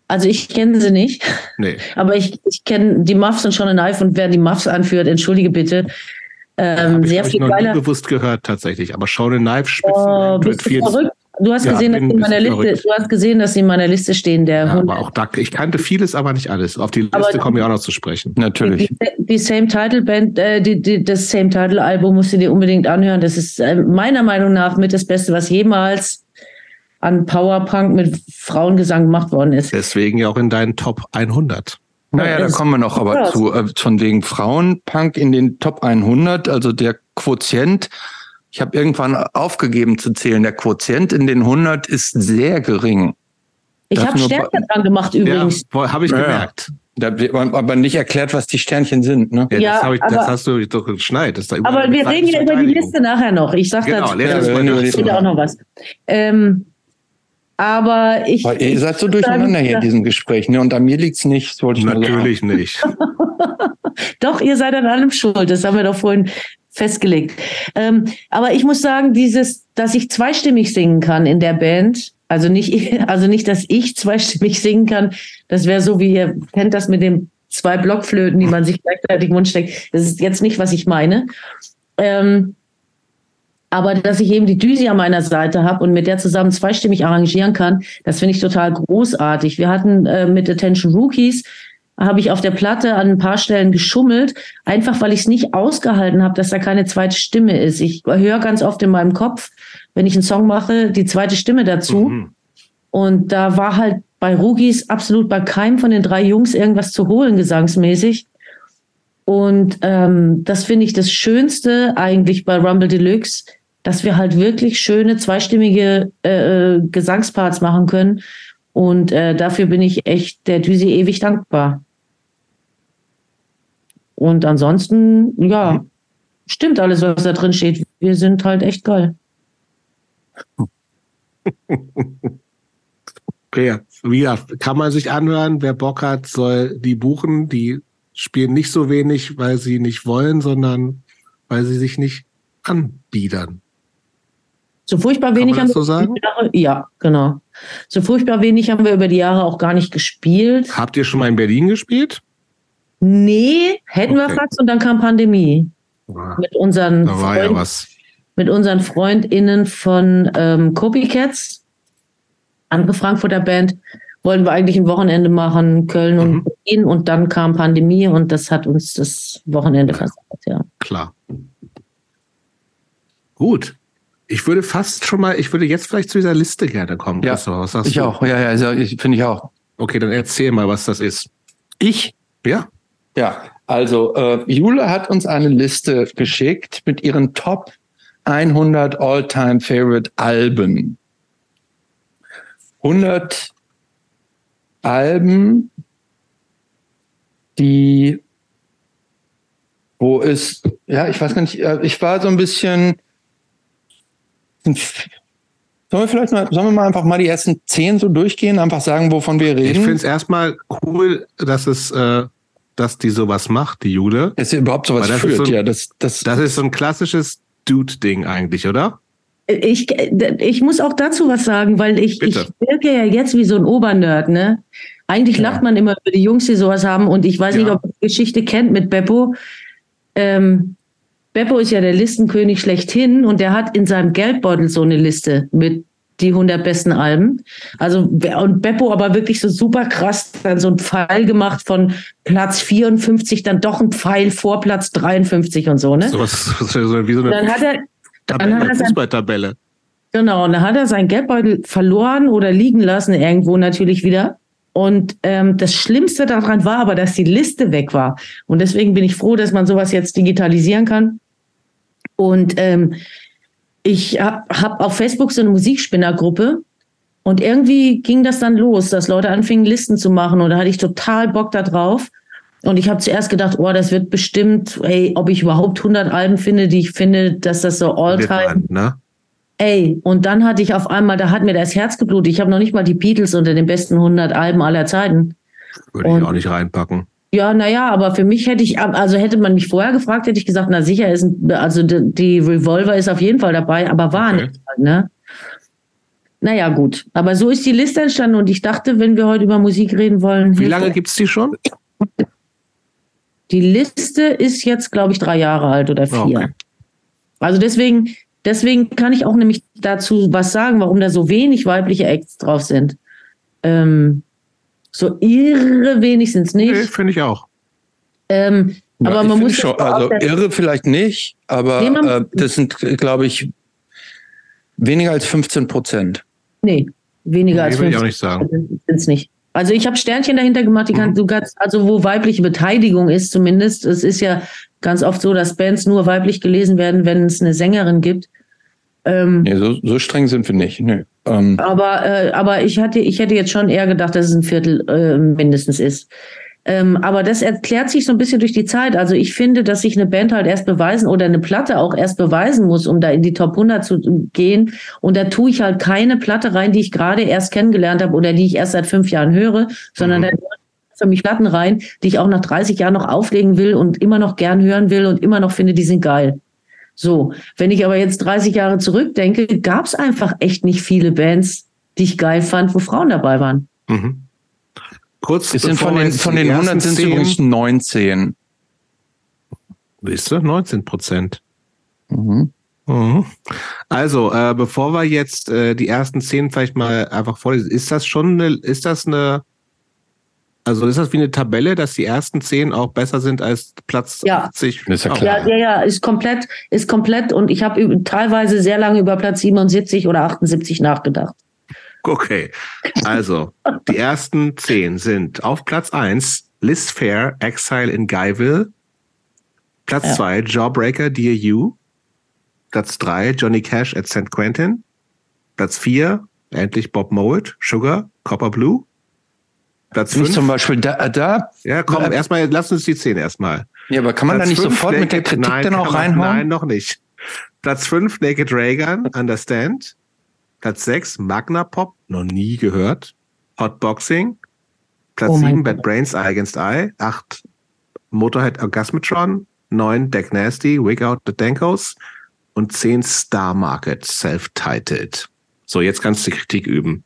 [SPEAKER 3] Also ich kenne sie nicht,
[SPEAKER 2] Nee.
[SPEAKER 3] aber ich, ich kenne die Muffs und Sean and Knife und wer die Muffs anführt, entschuldige bitte. Ähm,
[SPEAKER 2] Hab ich,
[SPEAKER 3] sehr
[SPEAKER 2] hab ich
[SPEAKER 3] viel
[SPEAKER 2] noch nie
[SPEAKER 3] geiler.
[SPEAKER 2] bewusst gehört tatsächlich. Aber Sean Knife
[SPEAKER 3] Oh,
[SPEAKER 2] Spitzenband mit
[SPEAKER 3] bist du verrückt? Du hast
[SPEAKER 2] Ja,
[SPEAKER 3] gesehen, dass in meiner Liste, du hast gesehen, dass sie in meiner Liste stehen, der
[SPEAKER 2] Ja,
[SPEAKER 3] 100
[SPEAKER 2] aber auch da, ich kannte vieles, aber nicht alles. Auf die
[SPEAKER 3] Aber-
[SPEAKER 2] Liste kommen wir auch noch zu sprechen.
[SPEAKER 1] Natürlich.
[SPEAKER 3] Die, die Same Title Band, äh, die, die, das Same Title Album musst du dir unbedingt anhören. Das ist äh, meiner Meinung nach mit das Beste, was jemals an Powerpunk mit Frauengesang gemacht worden ist.
[SPEAKER 2] Deswegen ja auch in deinen Top 100.
[SPEAKER 1] Naja, da kommen wir noch aber zu. Äh, von wegen Frauenpunk in den Top 100, also der Quotient. Ich habe irgendwann aufgegeben zu zählen. Der Quotient in den 100 ist sehr gering.
[SPEAKER 3] Ich
[SPEAKER 1] Das
[SPEAKER 3] habe Sternchen dran gemacht übrigens.
[SPEAKER 2] Ja, habe ich
[SPEAKER 1] ja.
[SPEAKER 2] gemerkt.
[SPEAKER 1] Da wird aber nicht erklärt, was die Sternchen sind. Ne?
[SPEAKER 2] Ja,
[SPEAKER 3] Ja,
[SPEAKER 2] das, ich, das
[SPEAKER 3] aber-
[SPEAKER 2] hast du doch geschneit. Das
[SPEAKER 3] Aber wir reden ja über die. Liste nachher noch. Ich sag
[SPEAKER 2] Genau,
[SPEAKER 3] dazu
[SPEAKER 1] Ja,
[SPEAKER 2] das
[SPEAKER 3] später auch noch was. Ähm, aber ich.
[SPEAKER 1] Weil ihr seid so durcheinander hier in diesem Gespräch. Ne? Und an mir liegt's nicht. Das wollte ich.
[SPEAKER 2] Natürlich nicht.
[SPEAKER 3] Doch, ihr seid an allem schuld. Das haben wir doch vorhin festgelegt. Ähm, aber ich muss sagen, dieses, dass ich zweistimmig singen kann in der Band, also nicht, also nicht, dass ich zweistimmig singen kann. Das wäre so, wie ihr kennt das mit den zwei Blockflöten, die man sich gleichzeitig im Mund steckt. Das ist jetzt nicht, was ich meine. Ähm, aber dass ich eben die Düsi an meiner Seite habe und mit der zusammen zweistimmig arrangieren kann, das finde ich total großartig. Wir hatten äh, mit Attention Rookies habe ich auf der Platte an ein paar Stellen geschummelt, einfach weil ich es nicht ausgehalten habe, dass da keine zweite Stimme ist. Ich höre ganz oft in meinem Kopf, wenn ich einen Song mache, die zweite Stimme dazu.
[SPEAKER 2] Mhm.
[SPEAKER 3] Und da war halt bei Rookies absolut bei keinem von den drei Jungs irgendwas zu holen, gesangsmäßig. Und ähm, das finde ich das Schönste eigentlich bei Rumble Deluxe, dass wir halt wirklich schöne zweistimmige äh, Gesangsparts machen können. Und äh, dafür bin ich echt der Düsi ewig dankbar. Und ansonsten, ja, stimmt alles, was da drin steht. Wir sind halt echt geil.
[SPEAKER 2] Okay, wie gesagt, kann man sich anhören, wer Bock hat, soll die buchen. Die spielen nicht so wenig, weil sie nicht wollen, sondern weil sie sich nicht anbiedern.
[SPEAKER 3] So furchtbar wenig
[SPEAKER 2] man das so sagen?
[SPEAKER 3] ja, genau. So furchtbar wenig haben wir über die Jahre auch gar nicht gespielt.
[SPEAKER 2] Habt ihr schon mal in Berlin gespielt?
[SPEAKER 3] Nee, hätten wir
[SPEAKER 2] Okay.
[SPEAKER 3] fast und dann kam Pandemie.
[SPEAKER 2] Ah,
[SPEAKER 3] Mit unseren,
[SPEAKER 2] Da war ja
[SPEAKER 3] Freunden,
[SPEAKER 2] was.
[SPEAKER 3] mit unseren FreundInnen von ähm, Copycats, andere Frankfurter Band, wollten wir eigentlich ein Wochenende machen, Köln und
[SPEAKER 2] Mhm.
[SPEAKER 3] Berlin und dann kam Pandemie und das hat uns das Wochenende versagt, ja.
[SPEAKER 2] Klar. Gut. Ich würde fast schon mal, ich würde jetzt vielleicht zu dieser Liste gerne kommen.
[SPEAKER 1] Ja.
[SPEAKER 2] Was
[SPEAKER 1] Ich
[SPEAKER 2] du?
[SPEAKER 1] auch. Ja, ja, also ich, finde ich auch.
[SPEAKER 2] Okay, dann erzähl mal, was das ist.
[SPEAKER 1] Ich
[SPEAKER 2] Ja.
[SPEAKER 1] Ja, also äh, Jule hat uns eine Liste geschickt mit ihren Top 100 All-Time Favorite Alben. 100 Alben, die, wo es, ja, ich weiß gar nicht, äh, ich war so ein bisschen, sollen wir vielleicht mal, sollen wir mal einfach mal die ersten 10 so durchgehen, einfach sagen, wovon wir
[SPEAKER 2] Ich
[SPEAKER 1] reden?
[SPEAKER 2] finde es erstmal cool, dass es, äh, dass die sowas macht, die Jude.
[SPEAKER 1] dass ihr überhaupt sowas
[SPEAKER 2] Weil das ist
[SPEAKER 1] führt,
[SPEAKER 2] so ein-
[SPEAKER 1] ja, das, das,
[SPEAKER 2] Das ist so ein klassisches Dude-Ding eigentlich, oder?
[SPEAKER 3] Ich, ich muss auch dazu was sagen, weil ich, ich wirke ja jetzt wie so ein Obernerd, ne? Eigentlich
[SPEAKER 1] Ja.
[SPEAKER 3] lacht man immer über die Jungs, die sowas haben. Und ich weiß nicht,
[SPEAKER 2] Ja.
[SPEAKER 3] ob ihr die Geschichte kennt mit Beppo. Ähm, Beppo ist ja der Listenkönig schlechthin und der hat in seinem Geldbeutel so eine Liste mit die 100 besten Alben. Also, und Beppo aber wirklich so super krass, dann so ein Pfeil gemacht von Platz 54, dann doch ein Pfeil vor Platz 53 und so, ne?
[SPEAKER 2] Sowas so wie so
[SPEAKER 3] Dann
[SPEAKER 2] eine
[SPEAKER 3] hat er, dann hat er
[SPEAKER 2] Fußballtabelle.
[SPEAKER 3] Genau, und dann hat er seinen Geldbeutel verloren oder liegen lassen, irgendwo natürlich wieder. Und ähm, das Schlimmste daran war aber, dass die Liste weg war. Und deswegen bin ich froh, dass man sowas jetzt digitalisieren kann. Und ähm, ich habe hab auf Facebook so eine Musikspinnergruppe. Und irgendwie ging das dann los, dass Leute anfingen, Listen zu machen. Und da hatte ich total Bock da drauf. Und ich habe zuerst gedacht, oh, das wird bestimmt, ey, ob ich überhaupt 100 Alben finde, die ich finde, dass das so all-time. Ne? Ey, und dann hatte ich auf einmal, da hat mir das Herz geblutet. Ich habe noch nicht mal die Beatles unter den besten 100 Alben aller Zeiten.
[SPEAKER 2] Würde und, ich auch nicht reinpacken.
[SPEAKER 3] Ja, naja, aber für mich hätte ich, also hätte man mich vorher gefragt, hätte ich gesagt, na sicher ist, ein, also die Revolver ist auf jeden Fall dabei, aber war okay. nicht, ne? Naja, gut. Aber so ist die Liste entstanden und ich dachte, wenn wir heute über Musik reden wollen.
[SPEAKER 2] Wie lange gibt es die schon?
[SPEAKER 3] Die Liste ist jetzt, glaube ich, drei Jahre alt oder vier. Okay. Also deswegen, deswegen kann ich auch nämlich dazu was sagen, warum da so wenig weibliche Acts drauf sind. Ähm, so irre wenig sind es nicht. Nee,
[SPEAKER 2] finde ich auch.
[SPEAKER 3] Ähm, ja, aber man muss.
[SPEAKER 1] Schon, also irre vielleicht nicht, aber äh, das sind, glaube ich, weniger als 15 Prozent.
[SPEAKER 3] Nee, weniger nee, als 15
[SPEAKER 2] will ich auch nicht sagen.
[SPEAKER 3] sind es nicht. Also ich habe Sternchen dahinter gemacht, die kann, mhm. kannst, also wo weibliche Beteiligung ist zumindest. Es ist ja ganz oft so, dass Bands nur weiblich gelesen werden, wenn es eine Sängerin gibt.
[SPEAKER 1] Ähm, nee, so, so streng sind wir nicht. Nee.
[SPEAKER 3] Ähm, aber, äh, aber ich hatte, ich hätte jetzt schon eher gedacht, dass es ein Viertel äh, mindestens ist. Ähm, aber das erklärt sich so ein bisschen durch die Zeit. Also ich finde, dass sich eine Band halt erst beweisen oder eine Platte auch erst beweisen muss, um da in die Top 100 zu gehen. Und da tue ich halt keine Platte rein, die ich gerade erst kennengelernt habe oder die ich erst seit fünf Jahren höre, sondern mhm. da für mich Platten rein, die ich auch nach 30 Jahren noch auflegen will und immer noch gern hören will und immer noch finde, die sind geil. So, wenn ich aber jetzt 30 Jahre zurückdenke, gab es einfach echt nicht viele Bands, die ich geil fand, wo Frauen dabei waren. Mhm.
[SPEAKER 1] Kurz es sind von den, von den 100 sind es übrigens 19.
[SPEAKER 2] Wisst ihr? 19 Prozent. Mhm. Mhm. Also, äh, bevor wir jetzt äh, die ersten zehn vielleicht mal einfach vorlesen, ist das schon eine, ist das eine, also ist das wie eine Tabelle, dass die ersten zehn auch besser sind als Platz
[SPEAKER 3] ja. 80? Ist ja, klar. ja, ja, ja, ist komplett, ist komplett und ich habe teilweise sehr lange über Platz 77 oder 78 nachgedacht.
[SPEAKER 2] Okay, also die ersten zehn sind auf Platz eins Liz Fair, Exile in Guyville. Platz ja. zwei Jawbreaker, Dear You. Platz drei Johnny Cash at St. Quentin. Platz vier endlich Bob Mould, Sugar, Copper Blue.
[SPEAKER 1] Platz fünf. zum Beispiel da, da.
[SPEAKER 2] Ja, komm, äh, erstmal, lass uns die zehn erstmal.
[SPEAKER 1] Ja, aber kann man Platz da nicht fünf, sofort Naked, mit der Kritik nein, dann auch reinhauen?
[SPEAKER 2] Nein, noch nicht. Platz fünf Naked Raygun, Understand. Platz 6 Magna Pop, noch nie gehört. Hotboxing. Platz oh 7 Bad Brains Eye Against Eye. 8 Motorhead Orgasmatron. 9 Deck Nasty, Wig Out the Dankos. Und 10 Star Market, self-titled. So, jetzt kannst du Kritik üben.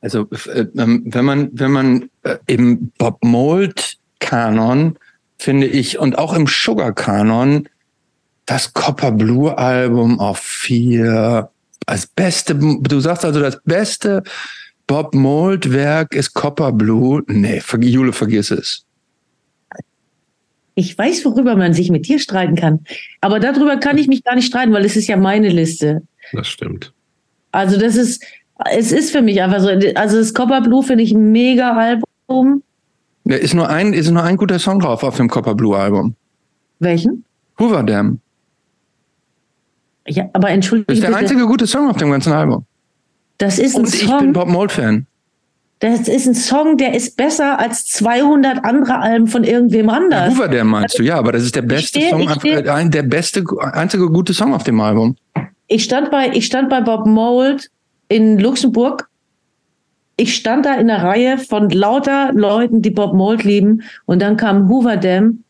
[SPEAKER 1] Also, äh, ähm, wenn man, wenn man äh, im Bob Mold Kanon, finde ich, und auch im Sugar Kanon, das Copper Blue Album auf vier als beste, du sagst also, das beste Bob Mold Werk ist Copper Blue. Nee, Jule, vergiss es.
[SPEAKER 3] Ich weiß, worüber man sich mit dir streiten kann. Aber darüber kann ich mich gar nicht streiten, weil es ist ja meine Liste.
[SPEAKER 2] Das stimmt.
[SPEAKER 3] Also das ist, es ist für mich einfach so. Also das Copper Blue finde ich ein mega Album.
[SPEAKER 1] Da ist nur ein, ist nur ein guter Song drauf auf dem Copper Blue Album.
[SPEAKER 3] Welchen?
[SPEAKER 1] Hoover Dam.
[SPEAKER 3] Ja, aber entschuldige.
[SPEAKER 1] Das ist der einzige gute Song auf dem ganzen Album.
[SPEAKER 3] Das ist ein Und Song.
[SPEAKER 1] ich bin Bob Mold-Fan.
[SPEAKER 3] Das ist ein Song, der ist besser als 200 andere Alben von irgendwem anders.
[SPEAKER 1] Hoover, der meinst also, du, ja, aber das ist der beste steh, Song, steh, äh, der beste, einzige gute Song auf dem Album.
[SPEAKER 3] Ich stand bei, ich stand bei Bob Mold in Luxemburg. Ich stand da in der Reihe von lauter Leuten, die Bob Mold lieben. Und dann kam Hoover Dam.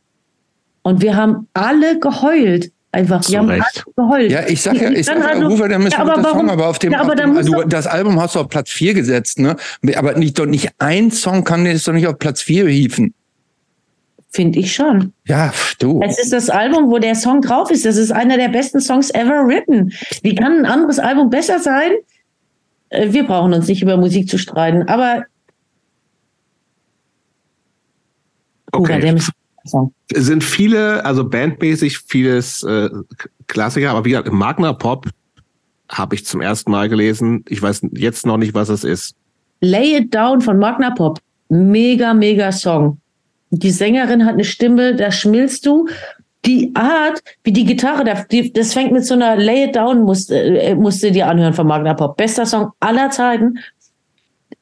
[SPEAKER 3] Und wir haben alle geheult. Einfach,
[SPEAKER 1] die haben geheult. Ja, ich sag ja, ich sag ja, also, Uwe, der müssen ja, aber Song, aber auf dem, ja, aber dem also, das Album hast du auf Platz 4 gesetzt, ne? Aber nicht, doch nicht ein Song kann es doch nicht auf Platz 4 hieven.
[SPEAKER 3] Finde ich schon.
[SPEAKER 1] Ja, du.
[SPEAKER 3] Es ist das Album, wo der Song drauf ist. Das ist einer der besten Songs ever written. Wie kann ein anderes Album besser sein? Äh, wir brauchen uns nicht über Musik zu streiten, aber
[SPEAKER 2] okay. Song. Sind viele, also bandmäßig vieles äh, Klassiker, aber wie gesagt, Magna Pop habe ich zum ersten Mal gelesen. Ich weiß jetzt noch nicht, was es ist.
[SPEAKER 3] Lay It Down von Magna Pop. Mega, mega Song. Die Sängerin hat eine Stimme, da schmilzt du. die Art, wie die Gitarre, das fängt mit so einer Lay It Down, musst, äh, musst du dir anhören von Magna Pop. Bester Song aller Zeiten.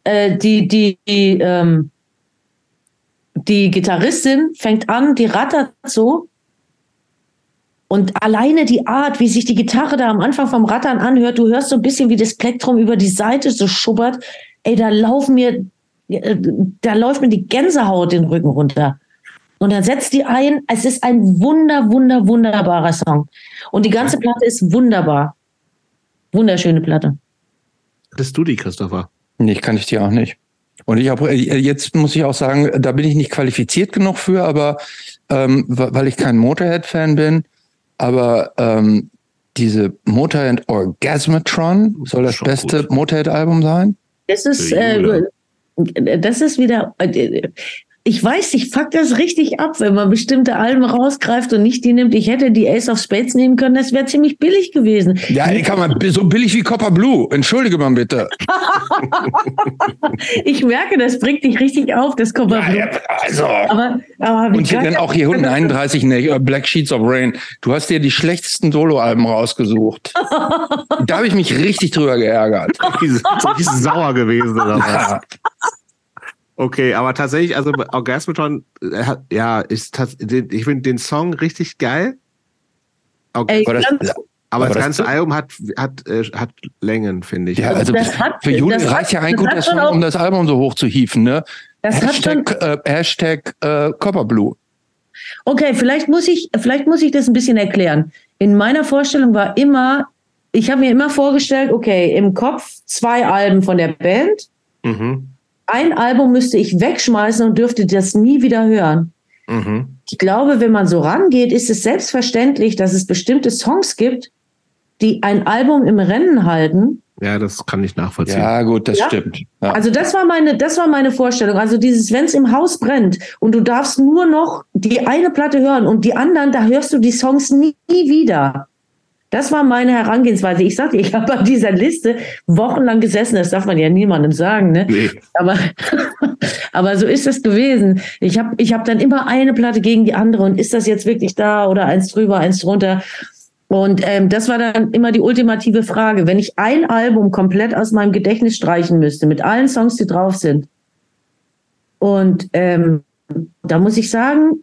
[SPEAKER 3] Äh, die, die, die, ähm, die Gitarristin fängt an, die rattert so. Und alleine die Art, wie sich die Gitarre da am Anfang vom Rattern anhört, du hörst so ein bisschen, wie das Plektrum über die Seite so schubbert. Ey, da laufen mir, äh, da läuft mir die Gänsehaut den Rücken runter. Und dann setzt die ein. Es ist ein wunder, wunder, wunderbarer Song. Und die ganze Platte ist wunderbar. Wunderschöne Platte.
[SPEAKER 2] Hattest du die, Christopher?
[SPEAKER 1] Nee, kann ich dir auch nicht. Und ich habe jetzt muss ich auch sagen, da bin ich nicht qualifiziert genug für, aber ähm, weil ich kein Motorhead-Fan bin, aber ähm, diese Motorhead Orgasmatron soll das
[SPEAKER 2] Schon
[SPEAKER 1] beste. Motorhead-Album sein.
[SPEAKER 3] Das ist, äh, das ist wieder, äh, ich weiß, ich fuck das richtig ab, wenn man bestimmte Alben rausgreift und nicht die nimmt. Ich hätte die Ace of Spades nehmen können, das wäre ziemlich billig gewesen.
[SPEAKER 1] Ja, ey, kann man so billig wie Copper Blue. Entschuldige mal bitte.
[SPEAKER 3] Ich merke, das bringt dich richtig auf, das kommt
[SPEAKER 1] Ja, ja, also.
[SPEAKER 3] aber, aber
[SPEAKER 1] Und hier dann auch hier unten 31 ne, äh, Black Sheets of Rain. Du hast dir die schlechtesten Soloalben rausgesucht. da habe ich mich richtig drüber geärgert.
[SPEAKER 2] Richtig richtig sauer gewesen oder was? Okay, aber tatsächlich, also Orgasmatron, äh, ja, ist ich finde den Song richtig geil.
[SPEAKER 3] Ey,
[SPEAKER 1] Aber das,
[SPEAKER 2] aber, das
[SPEAKER 1] das-
[SPEAKER 2] ganze Album hat, hat, äh, hat Längen, finde ich.
[SPEAKER 1] ja, also
[SPEAKER 3] Das hat-
[SPEAKER 1] für Juli reicht ja ein guter Song, um das Album so hoch zu hieven, ne? Hashtag, äh, Hashtag äh, Copper Blue.
[SPEAKER 3] Okay, vielleicht muss ich, vielleicht muss ich das ein bisschen erklären. In meiner Vorstellung war immer, ich habe mir immer vorgestellt, okay, im Kopf zwei Alben von der Band.
[SPEAKER 2] Mhm.
[SPEAKER 3] Ein Album müsste ich wegschmeißen und dürfte das nie wieder hören.
[SPEAKER 2] Mhm.
[SPEAKER 3] Ich glaube, wenn man so rangeht, ist es selbstverständlich, dass es bestimmte Songs gibt, die ein Album im Rennen halten.
[SPEAKER 2] Ja, das kann ich nachvollziehen.
[SPEAKER 1] Ja, gut, das
[SPEAKER 3] Ja?
[SPEAKER 1] stimmt. Ja.
[SPEAKER 3] Also das war meine, das war meine Vorstellung. Also dieses, wenn es im Haus brennt und du darfst nur noch die eine Platte hören und die anderen, da hörst du die Songs nie, nie wieder. Das war meine Herangehensweise. Ich sagte, ich habe an dieser Liste wochenlang gesessen. Das darf man ja niemandem sagen, ne?
[SPEAKER 2] Nee.
[SPEAKER 3] Aber, aber so ist es gewesen. Ich habe ich hab dann immer eine Platte gegen die andere und ist das jetzt wirklich da oder eins drüber, eins drunter? Und ähm, das war dann immer die ultimative Frage. Wenn ich ein Album komplett aus meinem Gedächtnis streichen müsste, mit allen Songs, die drauf sind, und ähm, da muss ich sagen,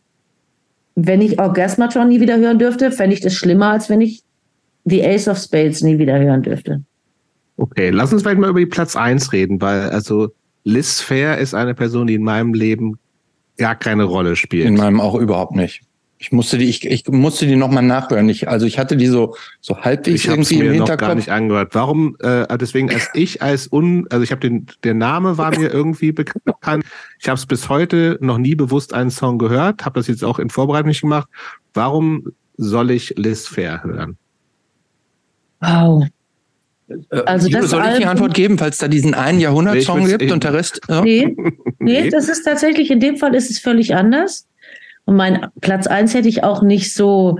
[SPEAKER 3] wenn ich Orgasmatron nie wieder hören dürfte, fände ich das schlimmer, als wenn ich die Ace of Spades nie wieder hören dürfte.
[SPEAKER 2] Okay, lass uns vielleicht mal über die Platz eins reden, weil also Liz Fair ist eine Person, die in meinem Leben gar keine Rolle spielt.
[SPEAKER 1] In meinem auch überhaupt nicht. Ich musste die, ich, ich musste die nochmal nachhören. Ich, also ich hatte die so, so halbwegs
[SPEAKER 2] ich
[SPEAKER 1] irgendwie im
[SPEAKER 2] mir noch
[SPEAKER 1] Hinterkopf.
[SPEAKER 2] gar nicht angehört. Warum? Äh, deswegen als ich als un, also ich habe den, der Name war mir irgendwie bekannt. Ich habe es bis heute noch nie bewusst einen Song gehört. Habe das jetzt auch in Vorbereitung nicht gemacht. Warum soll ich Liz Fair hören?
[SPEAKER 3] Wow.
[SPEAKER 1] Äh,
[SPEAKER 3] Also
[SPEAKER 1] Jule,
[SPEAKER 3] das
[SPEAKER 1] soll ich die Antwort geben, falls da diesen einen Jahrhundert-Song
[SPEAKER 2] Nee,
[SPEAKER 1] gibt und der Rest? Ja?
[SPEAKER 3] Nee, nee,
[SPEAKER 2] Nee.
[SPEAKER 3] das ist tatsächlich, in dem Fall ist es völlig anders. Und mein Platz eins hätte ich auch nicht so,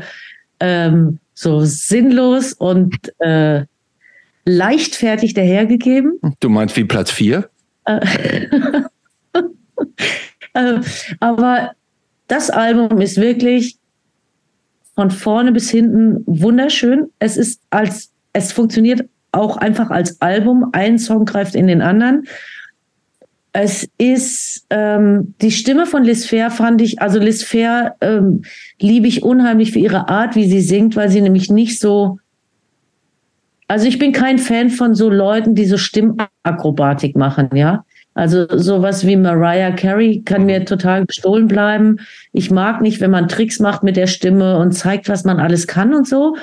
[SPEAKER 3] ähm, so sinnlos und äh, leichtfertig dahergegeben.
[SPEAKER 1] Du meinst wie Platz vier?
[SPEAKER 3] Äh, äh, aber das Album ist wirklich von vorne bis hinten wunderschön. Es ist als, es funktioniert auch einfach als Album. Ein Song greift in den anderen. Es ist ähm, die Stimme von Liz Fair fand ich, also Liz Fair ähm, liebe ich unheimlich für ihre Art, wie sie singt, weil sie nämlich nicht so, also ich bin kein Fan von so Leuten, die so Stimmakrobatik machen, ja. Also sowas wie Mariah Carey kann mir total gestohlen bleiben. Ich mag nicht, wenn man Tricks macht mit der Stimme und zeigt, was man alles kann und so.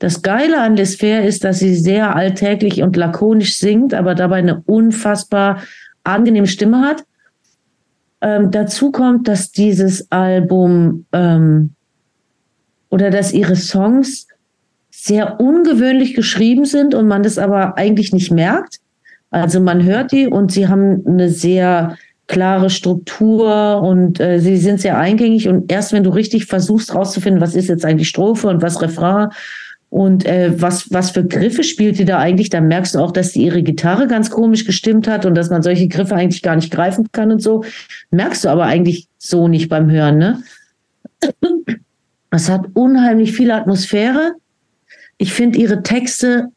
[SPEAKER 3] Das Geile an Liz Fair ist, dass sie sehr alltäglich und lakonisch singt, aber dabei eine unfassbar angenehme Stimme hat. Ähm, dazu kommt, dass dieses Album ähm, oder dass ihre Songs sehr ungewöhnlich geschrieben sind und man das aber eigentlich nicht merkt. Also man hört die und sie haben eine sehr klare Struktur und äh, sie sind sehr eingängig und erst wenn du richtig versuchst rauszufinden, was ist jetzt eigentlich Strophe und was Refrain und äh, was, was für Griffe spielt die da eigentlich, dann merkst du auch, dass die ihre Gitarre ganz komisch gestimmt hat und dass man solche Griffe eigentlich gar nicht greifen kann und so. Merkst du aber eigentlich so nicht beim Hören, ne? Es hat unheimlich viel Atmosphäre. Ich finde ihre Texte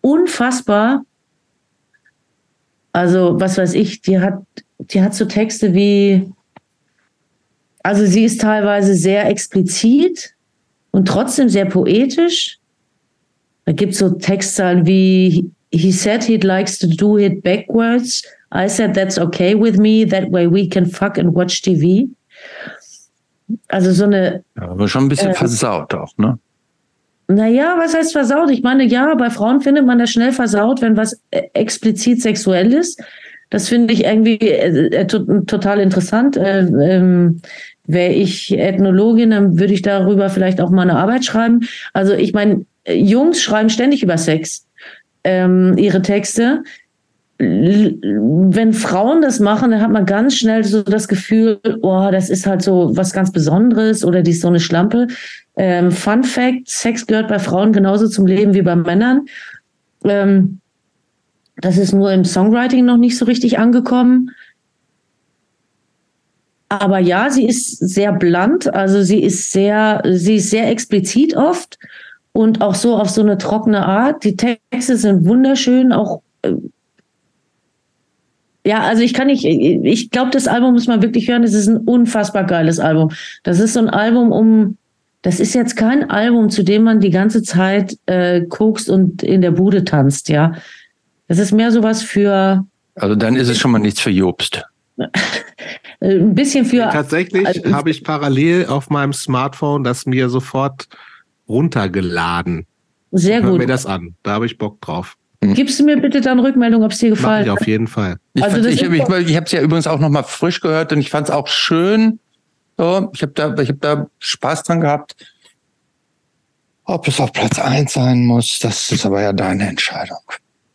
[SPEAKER 3] unfassbar. Also, was weiß ich, die hat, die hat so Texte wie, also sie ist teilweise sehr explizit und trotzdem sehr poetisch. Da gibt es so Textzahlen wie He said he'd likes to do it backwards. I said that's okay with me. That way we can fuck and watch TV. Also so eine.
[SPEAKER 1] Ja, aber schon ein bisschen äh, versaut auch, ne?
[SPEAKER 3] Naja, was heißt versaut? Ich meine, ja, bei Frauen findet man das schnell versaut, wenn was äh, explizit sexuell ist. Das finde ich irgendwie äh, äh total interessant. Äh, ähm, Wäre ich Ethnologin, dann würde ich darüber vielleicht auch mal eine Arbeit schreiben. Also ich meine, Jungs schreiben ständig über Sex ähm, ihre Texte. Wenn Frauen das machen, dann hat man ganz schnell so das Gefühl, oh, das ist halt so was ganz Besonderes oder die ist so eine Schlampe. Ähm, Fun Fact: Sex gehört bei Frauen genauso zum Leben wie bei Männern. Ähm, das ist nur im Songwriting noch nicht so richtig angekommen. Aber ja, sie ist sehr blunt, also sie ist sehr, sie ist sehr explizit oft und auch so auf so eine trockene Art. Die Texte sind wunderschön, auch äh, ja, also ich kann nicht, ich glaube, das Album muss man wirklich hören. Es ist ein unfassbar geiles Album. Das ist so ein Album, um, das ist jetzt kein Album, zu dem man die ganze Zeit äh, guckst und in der Bude tanzt, ja. Das ist mehr sowas für.
[SPEAKER 1] Also dann ist es schon mal nichts für Jobst.
[SPEAKER 3] ein bisschen für.
[SPEAKER 2] Tatsächlich also, habe ich parallel auf meinem Smartphone das mir sofort runtergeladen.
[SPEAKER 3] Sehr gut. Hör
[SPEAKER 2] mir das an. Da habe ich Bock drauf.
[SPEAKER 3] Mhm. Gibst du mir bitte dann Rückmeldung, ob es dir gefallen
[SPEAKER 2] hat? auf jeden Fall.
[SPEAKER 1] Ich, also ich, ich, ich habe es ja übrigens auch noch mal frisch gehört und ich fand es auch schön. So, ich habe da, ich hab da Spaß dran gehabt. Ob es auf Platz eins sein muss, das ist aber ja deine Entscheidung.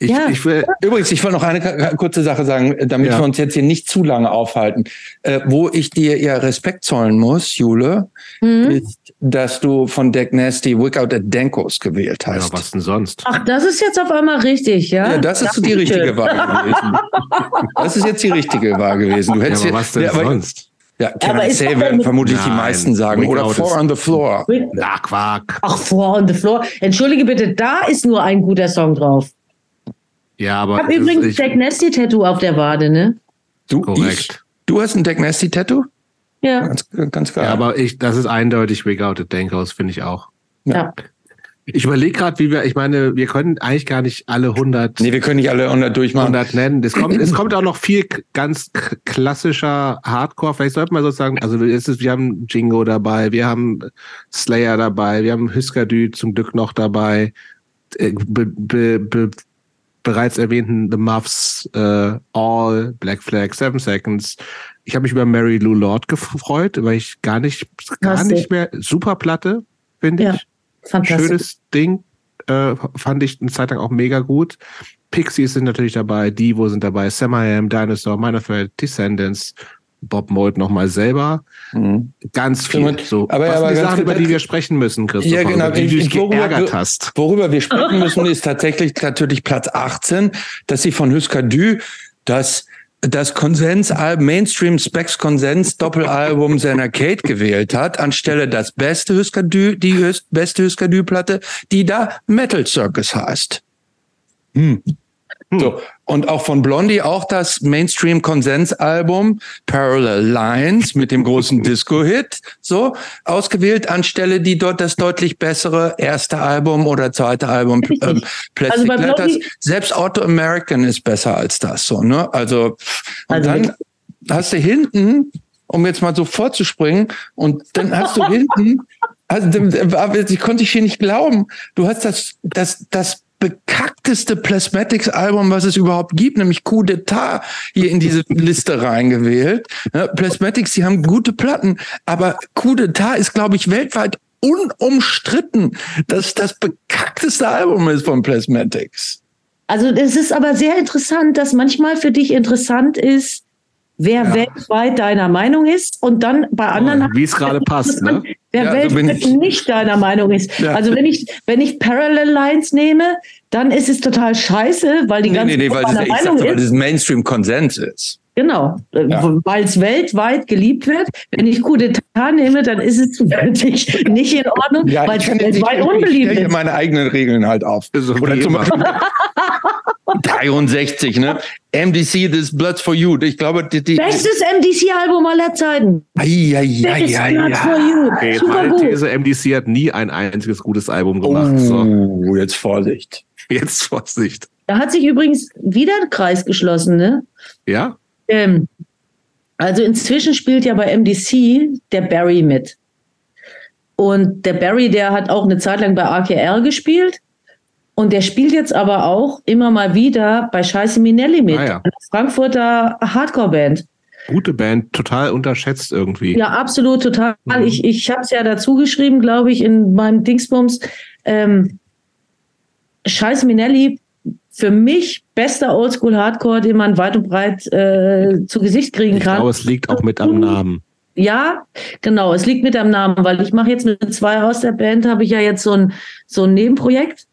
[SPEAKER 1] Ich, ja. ich will, übrigens, ich wollte noch eine kurze Sache sagen, damit ja. wir uns jetzt hier nicht zu lange aufhalten. Äh, wo ich dir ja Respekt zollen muss, Jule, mhm. ist, dass du von Deck Nasty Wickout at Denkos gewählt hast.
[SPEAKER 2] Ja, was denn sonst?
[SPEAKER 3] Ach, das ist jetzt auf einmal richtig, ja?
[SPEAKER 1] Ja, das ist die richtige Wahl gewesen. Das ist jetzt die richtige Wahl gewesen. Du hättest
[SPEAKER 2] ja, aber was denn
[SPEAKER 1] ja,
[SPEAKER 2] sonst?
[SPEAKER 1] Ja, Can aber I say, werden vermutlich Nein, die meisten sagen. Oder Four on the Floor.
[SPEAKER 2] Na, Quark.
[SPEAKER 3] Ach, Four on the Floor. Entschuldige bitte, da ist nur ein guter Song drauf.
[SPEAKER 2] Ja, aber.
[SPEAKER 3] Ich habe übrigens ich, Jack Nasty Tattoo auf der Wade, ne?
[SPEAKER 1] Du, korrekt. Ich, du hast ein Jack Nasty Tattoo?
[SPEAKER 3] Ja.
[SPEAKER 1] Ganz, ganz geil.
[SPEAKER 2] Ja, aber ich, das ist eindeutig Regouted Denkhaus, finde ich auch.
[SPEAKER 3] Ja. ja.
[SPEAKER 2] Ich überlege gerade, wie wir, ich meine, wir können eigentlich gar nicht alle 100.
[SPEAKER 1] Nee, wir können nicht alle 100 durchmachen.
[SPEAKER 2] 100 nennen. Es kommt, es kommt auch noch viel ganz klassischer Hardcore. Vielleicht sollte man sozusagen, also es ist, wir haben Jingo dabei, wir haben Slayer dabei, wir haben Husker Dü zum Glück noch dabei. Äh, be, be, be, bereits erwähnten The Muffs, äh, All, Black Flag, Seven Seconds. Ich habe mich über Mary Lou Lord gefreut, weil ich gar nicht, gar nicht mehr, super Platte, finde ja, ich. Schönes Ding, äh, fand ich eine Zeit lang auch mega gut. Pixies sind natürlich dabei, Divo sind dabei, Sam I Am, Dinosaur, Minor Threat, Descendants, Bob Mold nochmal selber. Mhm. Ganz viel. So,
[SPEAKER 1] aber,
[SPEAKER 2] was
[SPEAKER 1] aber
[SPEAKER 2] die Sachen, über die wir sprechen müssen, Christopher,
[SPEAKER 1] ja, genau,
[SPEAKER 2] die du dich
[SPEAKER 1] geärgert hast. Worüber wir sprechen müssen, ist tatsächlich natürlich Platz 18, dass sie von Husker Dü das das Konsensalbum, Mainstream Specs Konsens Doppelalbum seiner Kate gewählt hat, anstelle das beste Husker Dü, die beste Husker Dü Platte, die da Metal Circus heißt. Hm. Hm. So. Und auch von Blondie auch das Mainstream-Konsensalbum Parallel Lines mit dem großen Disco-Hit so ausgewählt, anstelle die dort das deutlich bessere erste Album oder zweite Album ähm, Plastic also Letters. Selbst Auto American ist besser als das so, ne? Also, und also dann hast du hinten, um jetzt mal so vorzuspringen, und dann hast du hinten, also ich konnte ich hier nicht glauben, du hast das, das, das bekackteste Plasmatics-Album, was es überhaupt gibt, nämlich Coup d'etat, hier in diese Liste reingewählt. Ja, Plasmatics, die haben gute Platten, aber Coup d'etat ist, glaube ich, weltweit unumstritten, dass das bekackteste Album ist von Plasmatics.
[SPEAKER 3] Also es ist aber sehr interessant, dass manchmal für dich interessant ist, wer ja. weltweit deiner Meinung ist und dann bei anderen.
[SPEAKER 2] Oh, wie es gerade passt, ne?
[SPEAKER 3] Wer ja, weltweit so nicht deiner Meinung ist. Ja. Also wenn ich, wenn ich Parallel Lines nehme, dann ist es total scheiße, weil die
[SPEAKER 1] nee,
[SPEAKER 3] ganze
[SPEAKER 1] nee, nee, weil das, Meinung ist. weil das Mainstream-Konsens ist.
[SPEAKER 3] Genau,
[SPEAKER 1] Ja.
[SPEAKER 3] weil es weltweit geliebt wird. Wenn ich Coup d'etat nehme, dann ist es zufällig nicht in Ordnung, weil es weltweit
[SPEAKER 1] ich
[SPEAKER 3] unbeliebt
[SPEAKER 1] hier
[SPEAKER 3] ist.
[SPEAKER 1] meine eigenen Regeln halt auf.
[SPEAKER 2] So
[SPEAKER 1] Oder zum
[SPEAKER 2] immer.
[SPEAKER 1] Beispiel 63, ne? MDC, This Bloods for You. Ich glaube, die, die
[SPEAKER 3] Bestes MDC-Album aller Zeiten. Blood. You.
[SPEAKER 2] Okay,
[SPEAKER 3] Super
[SPEAKER 2] meine
[SPEAKER 3] gut.
[SPEAKER 2] These, MDC hat nie ein einziges gutes Album gemacht. So,
[SPEAKER 1] Oh, jetzt Vorsicht.
[SPEAKER 2] jetzt Vorsicht.
[SPEAKER 3] Da hat sich übrigens wieder ein Kreis geschlossen, ne?
[SPEAKER 2] Ja?
[SPEAKER 3] Ähm, also inzwischen spielt ja bei MDC der Barry mit. Und der Barry, der hat auch eine Zeit lang bei AKR gespielt. Und der spielt jetzt aber auch immer mal wieder bei Scheiße Minelli mit.
[SPEAKER 2] Ah, ja.
[SPEAKER 3] einer Frankfurter Hardcore-Band.
[SPEAKER 2] Gute Band, total unterschätzt irgendwie.
[SPEAKER 3] Ja, absolut, total.
[SPEAKER 2] Mhm.
[SPEAKER 3] Ich, ich habe es ja dazu geschrieben, glaube ich, in meinem Dingsbums. Ähm, Scheiße Minelli, für mich bester Oldschool-Hardcore, den man weit und breit äh, zu Gesicht kriegen
[SPEAKER 2] Ich
[SPEAKER 3] kann.
[SPEAKER 2] glaube, es liegt auch mit am Namen.
[SPEAKER 3] Ja, genau. Es liegt mit am Namen, weil ich mache jetzt mit zwei aus der Band, habe ich ja jetzt so ein, so ein Nebenprojekt.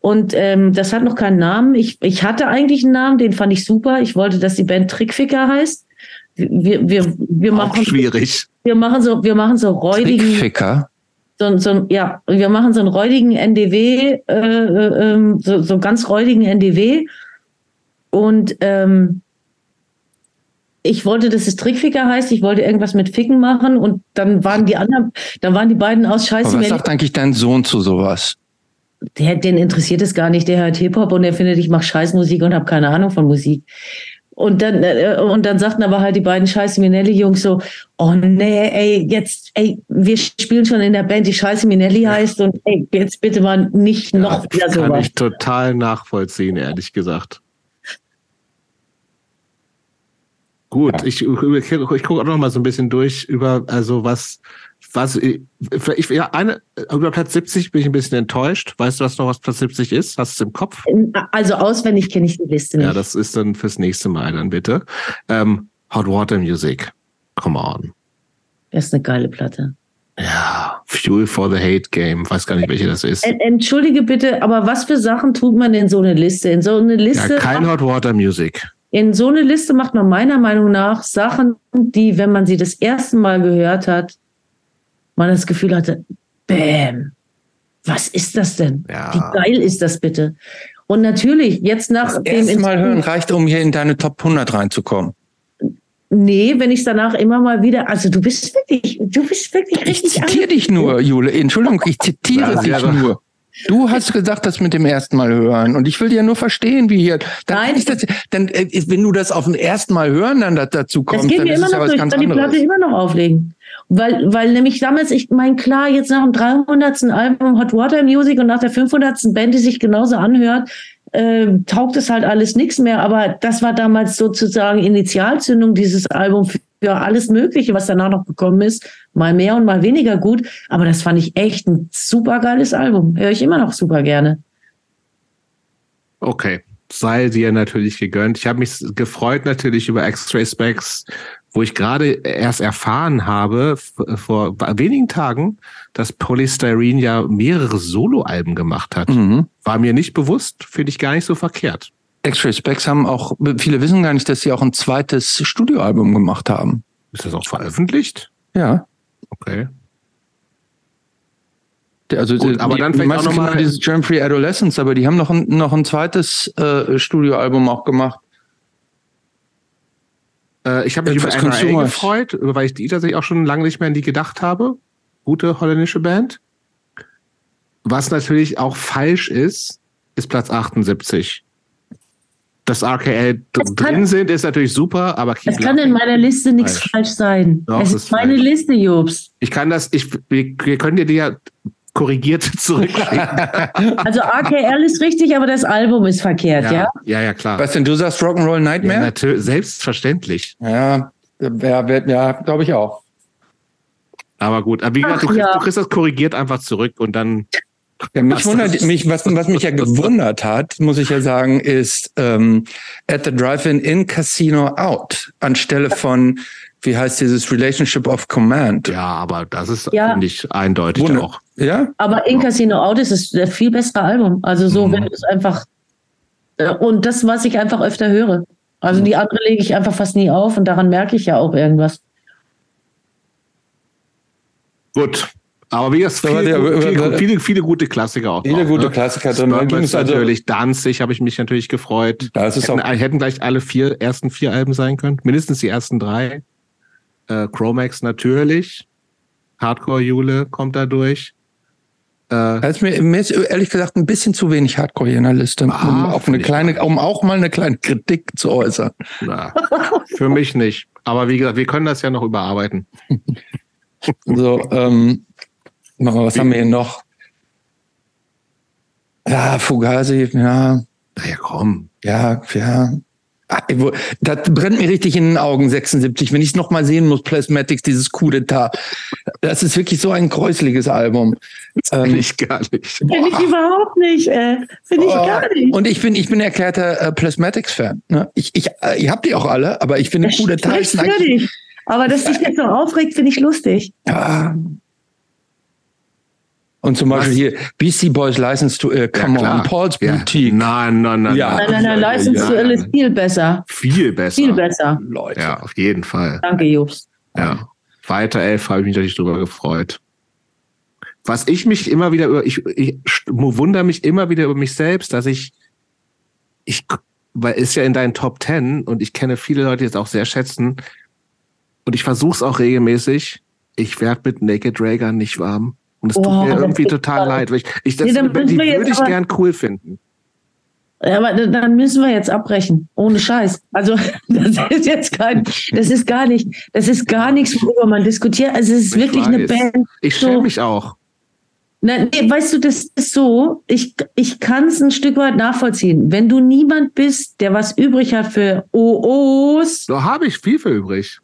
[SPEAKER 3] Und ähm, das hat noch keinen Namen. Ich, ich hatte eigentlich einen Namen, den fand ich super. Ich wollte, dass die Band Trickficker heißt. Wir, wir, wir,
[SPEAKER 2] Auch
[SPEAKER 3] machen,
[SPEAKER 2] schwierig.
[SPEAKER 3] wir machen so, wir machen so räudigen,
[SPEAKER 1] Trickficker.
[SPEAKER 3] So, so, ja, wir machen so einen räudigen NDW, äh, äh, ähm, so, so einen ganz räudigen NDW. Und ähm, ich wollte, dass es Trickficker heißt. Ich wollte irgendwas mit Ficken machen und dann waren die anderen, dann waren die beiden aus
[SPEAKER 1] Aber
[SPEAKER 3] Scheiße.
[SPEAKER 1] was
[SPEAKER 3] Berlin.
[SPEAKER 1] sagt eigentlich dein Sohn zu sowas?
[SPEAKER 3] Der, den interessiert es gar nicht. Der hört Hip-Hop und der findet, ich mache Scheißmusik und habe keine Ahnung von Musik. Und dann, äh, und dann sagten aber halt die beiden Scheiße Minelli-Jungs so, oh nee, ey, jetzt, ey, wir spielen schon in der Band, die Scheiße Minelli heißt und ey, jetzt bitte mal nicht noch wieder
[SPEAKER 2] kann
[SPEAKER 3] sowas.
[SPEAKER 2] ich total nachvollziehen, ehrlich gesagt. Gut,
[SPEAKER 1] Ja.
[SPEAKER 2] ich, ich, ich gucke auch noch mal so ein bisschen durch über, also was, was, ich, ja, eine, über Platz 70 bin ich ein bisschen enttäuscht. Weißt du, was noch was Platz 70 ist? Hast du es im Kopf?
[SPEAKER 3] Also auswendig kenne ich die Liste nicht.
[SPEAKER 2] Ja, das ist dann fürs nächste Mal dann bitte. Ähm, Hot Water Music. Come on.
[SPEAKER 3] das ist eine geile Platte.
[SPEAKER 2] Ja, Fuel for the Hate Game. Weiß gar nicht, welche das ist.
[SPEAKER 3] En- Entschuldige bitte, aber was für Sachen tut man in so eine Liste? In so eine Liste,
[SPEAKER 2] Ja, kein Hot Water Music.
[SPEAKER 3] in so eine Liste macht man meiner Meinung nach Sachen, die, wenn man sie das erste Mal gehört hat, man das Gefühl hatte, bäm, was ist das denn?
[SPEAKER 2] Ja.
[SPEAKER 3] Wie geil ist das bitte? Und natürlich, jetzt nach
[SPEAKER 1] Das
[SPEAKER 3] dem
[SPEAKER 1] erste Mal hören reicht, um hier in deine Top 100 reinzukommen.
[SPEAKER 3] Nee, wenn ich es danach immer mal wieder, also du bist wirklich, du bist wirklich
[SPEAKER 1] Ich
[SPEAKER 3] richtig
[SPEAKER 1] zitiere dich nur, Jule. Entschuldigung, ich zitiere
[SPEAKER 2] Ja,
[SPEAKER 1] dich
[SPEAKER 2] ja, aber-
[SPEAKER 1] nur. Du hast gesagt, das mit dem ersten Mal hören. Und ich will ja nur verstehen, wie hier. Dann
[SPEAKER 3] Nein.
[SPEAKER 1] ist das, dann, äh, wenn du das auf dem ersten Mal hören dann da- dazu
[SPEAKER 3] Das geht
[SPEAKER 1] dann
[SPEAKER 3] mir
[SPEAKER 1] ist
[SPEAKER 3] immer
[SPEAKER 1] es ja
[SPEAKER 3] noch
[SPEAKER 1] was.
[SPEAKER 3] Ich
[SPEAKER 1] ganz
[SPEAKER 3] kann die Platte
[SPEAKER 1] anderes.
[SPEAKER 3] immer noch auflegen. Weil, weil nämlich damals, ich mein klar, jetzt nach dem 300. Album Hot Water Music und nach der 500. Band, die sich genauso anhört, äh, taugt es halt alles nichts mehr. Aber das war damals sozusagen Initialzündung, dieses Album für für alles Mögliche, was danach noch gekommen ist. Mal mehr und mal weniger gut. Aber das fand ich echt ein super geiles Album. Höre ich immer noch super gerne.
[SPEAKER 2] Okay. Sei dir natürlich gegönnt. Ich habe mich gefreut natürlich über X-Ray Specs, wo ich gerade erst erfahren habe, vor wenigen Tagen, dass Polystyrene ja mehrere Soloalben gemacht hat.
[SPEAKER 1] Mhm.
[SPEAKER 2] War mir nicht bewusst, finde ich gar nicht so verkehrt.
[SPEAKER 1] X-Ray Specs haben auch, viele wissen gar nicht, dass sie auch ein zweites Studioalbum gemacht haben.
[SPEAKER 2] Ist das auch veröffentlicht?
[SPEAKER 1] Ja.
[SPEAKER 2] Okay.
[SPEAKER 1] Also
[SPEAKER 2] Gut, aber
[SPEAKER 1] die,
[SPEAKER 2] dann vielleicht auch
[SPEAKER 1] meisten
[SPEAKER 2] noch mal-
[SPEAKER 1] kennen dieses Germ Free Adolescence, aber die haben noch ein, noch ein zweites äh, Studioalbum auch gemacht.
[SPEAKER 2] Äh, ich habe mich über NRA gefreut, über- weil ich die tatsächlich auch schon lange nicht mehr an die gedacht habe. Gute holländische Band. Was natürlich auch falsch ist, ist Platz 78. Dass RKL
[SPEAKER 3] kann-
[SPEAKER 2] drin sind, ist natürlich super, aber Keep
[SPEAKER 3] Es kann in meiner Liste nichts
[SPEAKER 2] Falsch.
[SPEAKER 3] falsch sein.
[SPEAKER 2] Doch,
[SPEAKER 3] es
[SPEAKER 2] es
[SPEAKER 3] ist
[SPEAKER 2] ist
[SPEAKER 3] meine
[SPEAKER 2] falsch.
[SPEAKER 3] Liste, Jobs.
[SPEAKER 2] ich kann das, ich, wir, wir können dir die ja korrigiert zurückschicken.
[SPEAKER 3] Also AKL ist richtig, aber das Album ist verkehrt, ja?
[SPEAKER 2] ja, ja, ja, klar.
[SPEAKER 1] Was denn, du sagst Rock'n'Roll
[SPEAKER 2] Ja,
[SPEAKER 1] Nightmare?
[SPEAKER 2] natürlich, selbstverständlich.
[SPEAKER 1] Ja, ja, ja, ja glaube ich auch.
[SPEAKER 2] Aber gut, aber wie gesagt, du
[SPEAKER 3] Ach,
[SPEAKER 2] kriegst,
[SPEAKER 3] ja.
[SPEAKER 2] du kriegst das korrigiert einfach zurück und dann
[SPEAKER 1] Ja, mich
[SPEAKER 2] Was
[SPEAKER 1] wundert, mich, was, was mich ja gewundert hat, muss ich ja sagen, ist ähm, at the Drive-In in Casino Out anstelle von, wie heißt dieses Relationship of Command?
[SPEAKER 2] Ja, aber das ist,
[SPEAKER 3] Ja.
[SPEAKER 2] finde ich, eindeutig
[SPEAKER 1] Wunder-
[SPEAKER 2] auch.
[SPEAKER 1] Ja?
[SPEAKER 3] Aber In Casino Out ist ein viel bessere Album. Also so,
[SPEAKER 2] Mhm.
[SPEAKER 3] wenn du es einfach. äh, Und das, was ich einfach öfter höre. Also die andere lege ich einfach fast nie auf und daran merke ich ja auch irgendwas.
[SPEAKER 2] Gut. Aber wie gesagt, viele,
[SPEAKER 1] der-
[SPEAKER 2] viele, viele, viele, gute Klassiker auch.
[SPEAKER 1] Viele
[SPEAKER 2] drauf,
[SPEAKER 1] gute
[SPEAKER 2] ne?
[SPEAKER 1] Klassiker drin.
[SPEAKER 2] Ist
[SPEAKER 1] also-
[SPEAKER 2] natürlich Danzig, habe ich mich natürlich gefreut.
[SPEAKER 1] Da ist
[SPEAKER 2] hätten,
[SPEAKER 1] auch-
[SPEAKER 2] hätten gleich alle vier ersten vier Alben sein können. Mindestens die ersten drei. Äh, Chromax natürlich. Hardcore Jule kommt da durch. Äh,
[SPEAKER 1] ist mir, mir ist ehrlich gesagt ein bisschen zu wenig Hardcore hier in der Liste, um,
[SPEAKER 2] Ah,
[SPEAKER 1] auf
[SPEAKER 2] find
[SPEAKER 1] eine kleine, um auch mal eine kleine Kritik zu äußern.
[SPEAKER 2] na, für mich nicht. Aber wie gesagt, wir können das ja noch überarbeiten.
[SPEAKER 1] So, ähm, was haben wir hier noch? Ja, Fugazi, ja,
[SPEAKER 2] Naja, komm.
[SPEAKER 1] ja, ja. Ah, wo- Das brennt mir richtig in den Augen, 76. Wenn ich es nochmal sehen muss, Plasmatics, dieses Coup d'etat. Das ist wirklich so ein gräusliches Album. Ähm,
[SPEAKER 2] Nicht gar nicht.
[SPEAKER 3] Finde ich überhaupt nicht, äh. Finde ich
[SPEAKER 1] Oh,
[SPEAKER 3] gar nicht.
[SPEAKER 1] Und ich bin, ich bin erklärter äh, Plasmatics-Fan. Ne? Ich, ich, äh, ich hab die auch alle, aber ich finde
[SPEAKER 3] Das
[SPEAKER 1] Coup d'etat ist
[SPEAKER 3] dich. Aber dass dich jetzt so aufregt, finde ich lustig.
[SPEAKER 1] Ja. Und zum Beispiel
[SPEAKER 2] Was?
[SPEAKER 1] hier Beastie Boys License to äh, Come
[SPEAKER 2] Ja,
[SPEAKER 1] On. Paul's
[SPEAKER 2] Ja.
[SPEAKER 1] Boutique.
[SPEAKER 2] Nein, nein, nein.
[SPEAKER 1] Ja.
[SPEAKER 3] Nein, nein, nein, License
[SPEAKER 1] ja,
[SPEAKER 3] to Ill
[SPEAKER 2] ja.
[SPEAKER 3] ist viel besser.
[SPEAKER 2] Viel besser.
[SPEAKER 3] Viel besser.
[SPEAKER 1] Leute.
[SPEAKER 2] Ja, auf jeden Fall.
[SPEAKER 3] Danke, Jobs.
[SPEAKER 2] Ja. Weiter elf habe ich mich natürlich drüber gefreut. Was ich mich immer wieder über, ich, ich wundere mich immer wieder über mich selbst, dass ich, ich, weil ist ja in deinen Top Ten und ich kenne viele Leute, die es auch sehr schätzen und ich versuche es auch regelmäßig. Ich werde mit Naked Raygun nicht warm. Und es tut
[SPEAKER 3] Oh,
[SPEAKER 2] mir
[SPEAKER 3] das
[SPEAKER 2] irgendwie total leid. Weil ich, ich, das,
[SPEAKER 3] Nee,
[SPEAKER 2] die würde ich
[SPEAKER 3] aber-
[SPEAKER 2] gern cool finden.
[SPEAKER 3] Ja, aber dann- müssen wir jetzt abbrechen. Ohne Scheiß. Also, das ist jetzt kein, das ist gar nicht, das ist gar nichts, worüber man diskutiert. Also, es ist
[SPEAKER 2] Ich
[SPEAKER 3] wirklich eine
[SPEAKER 2] weiß.
[SPEAKER 3] Band.
[SPEAKER 2] Ich
[SPEAKER 3] So.
[SPEAKER 2] schäme mich auch.
[SPEAKER 3] Na, nee, weißt du, das ist so, ich, ich kann es ein Stück weit nachvollziehen. Wenn du niemand bist, der was übrig hat für OOs,
[SPEAKER 2] So habe ich viel für übrig.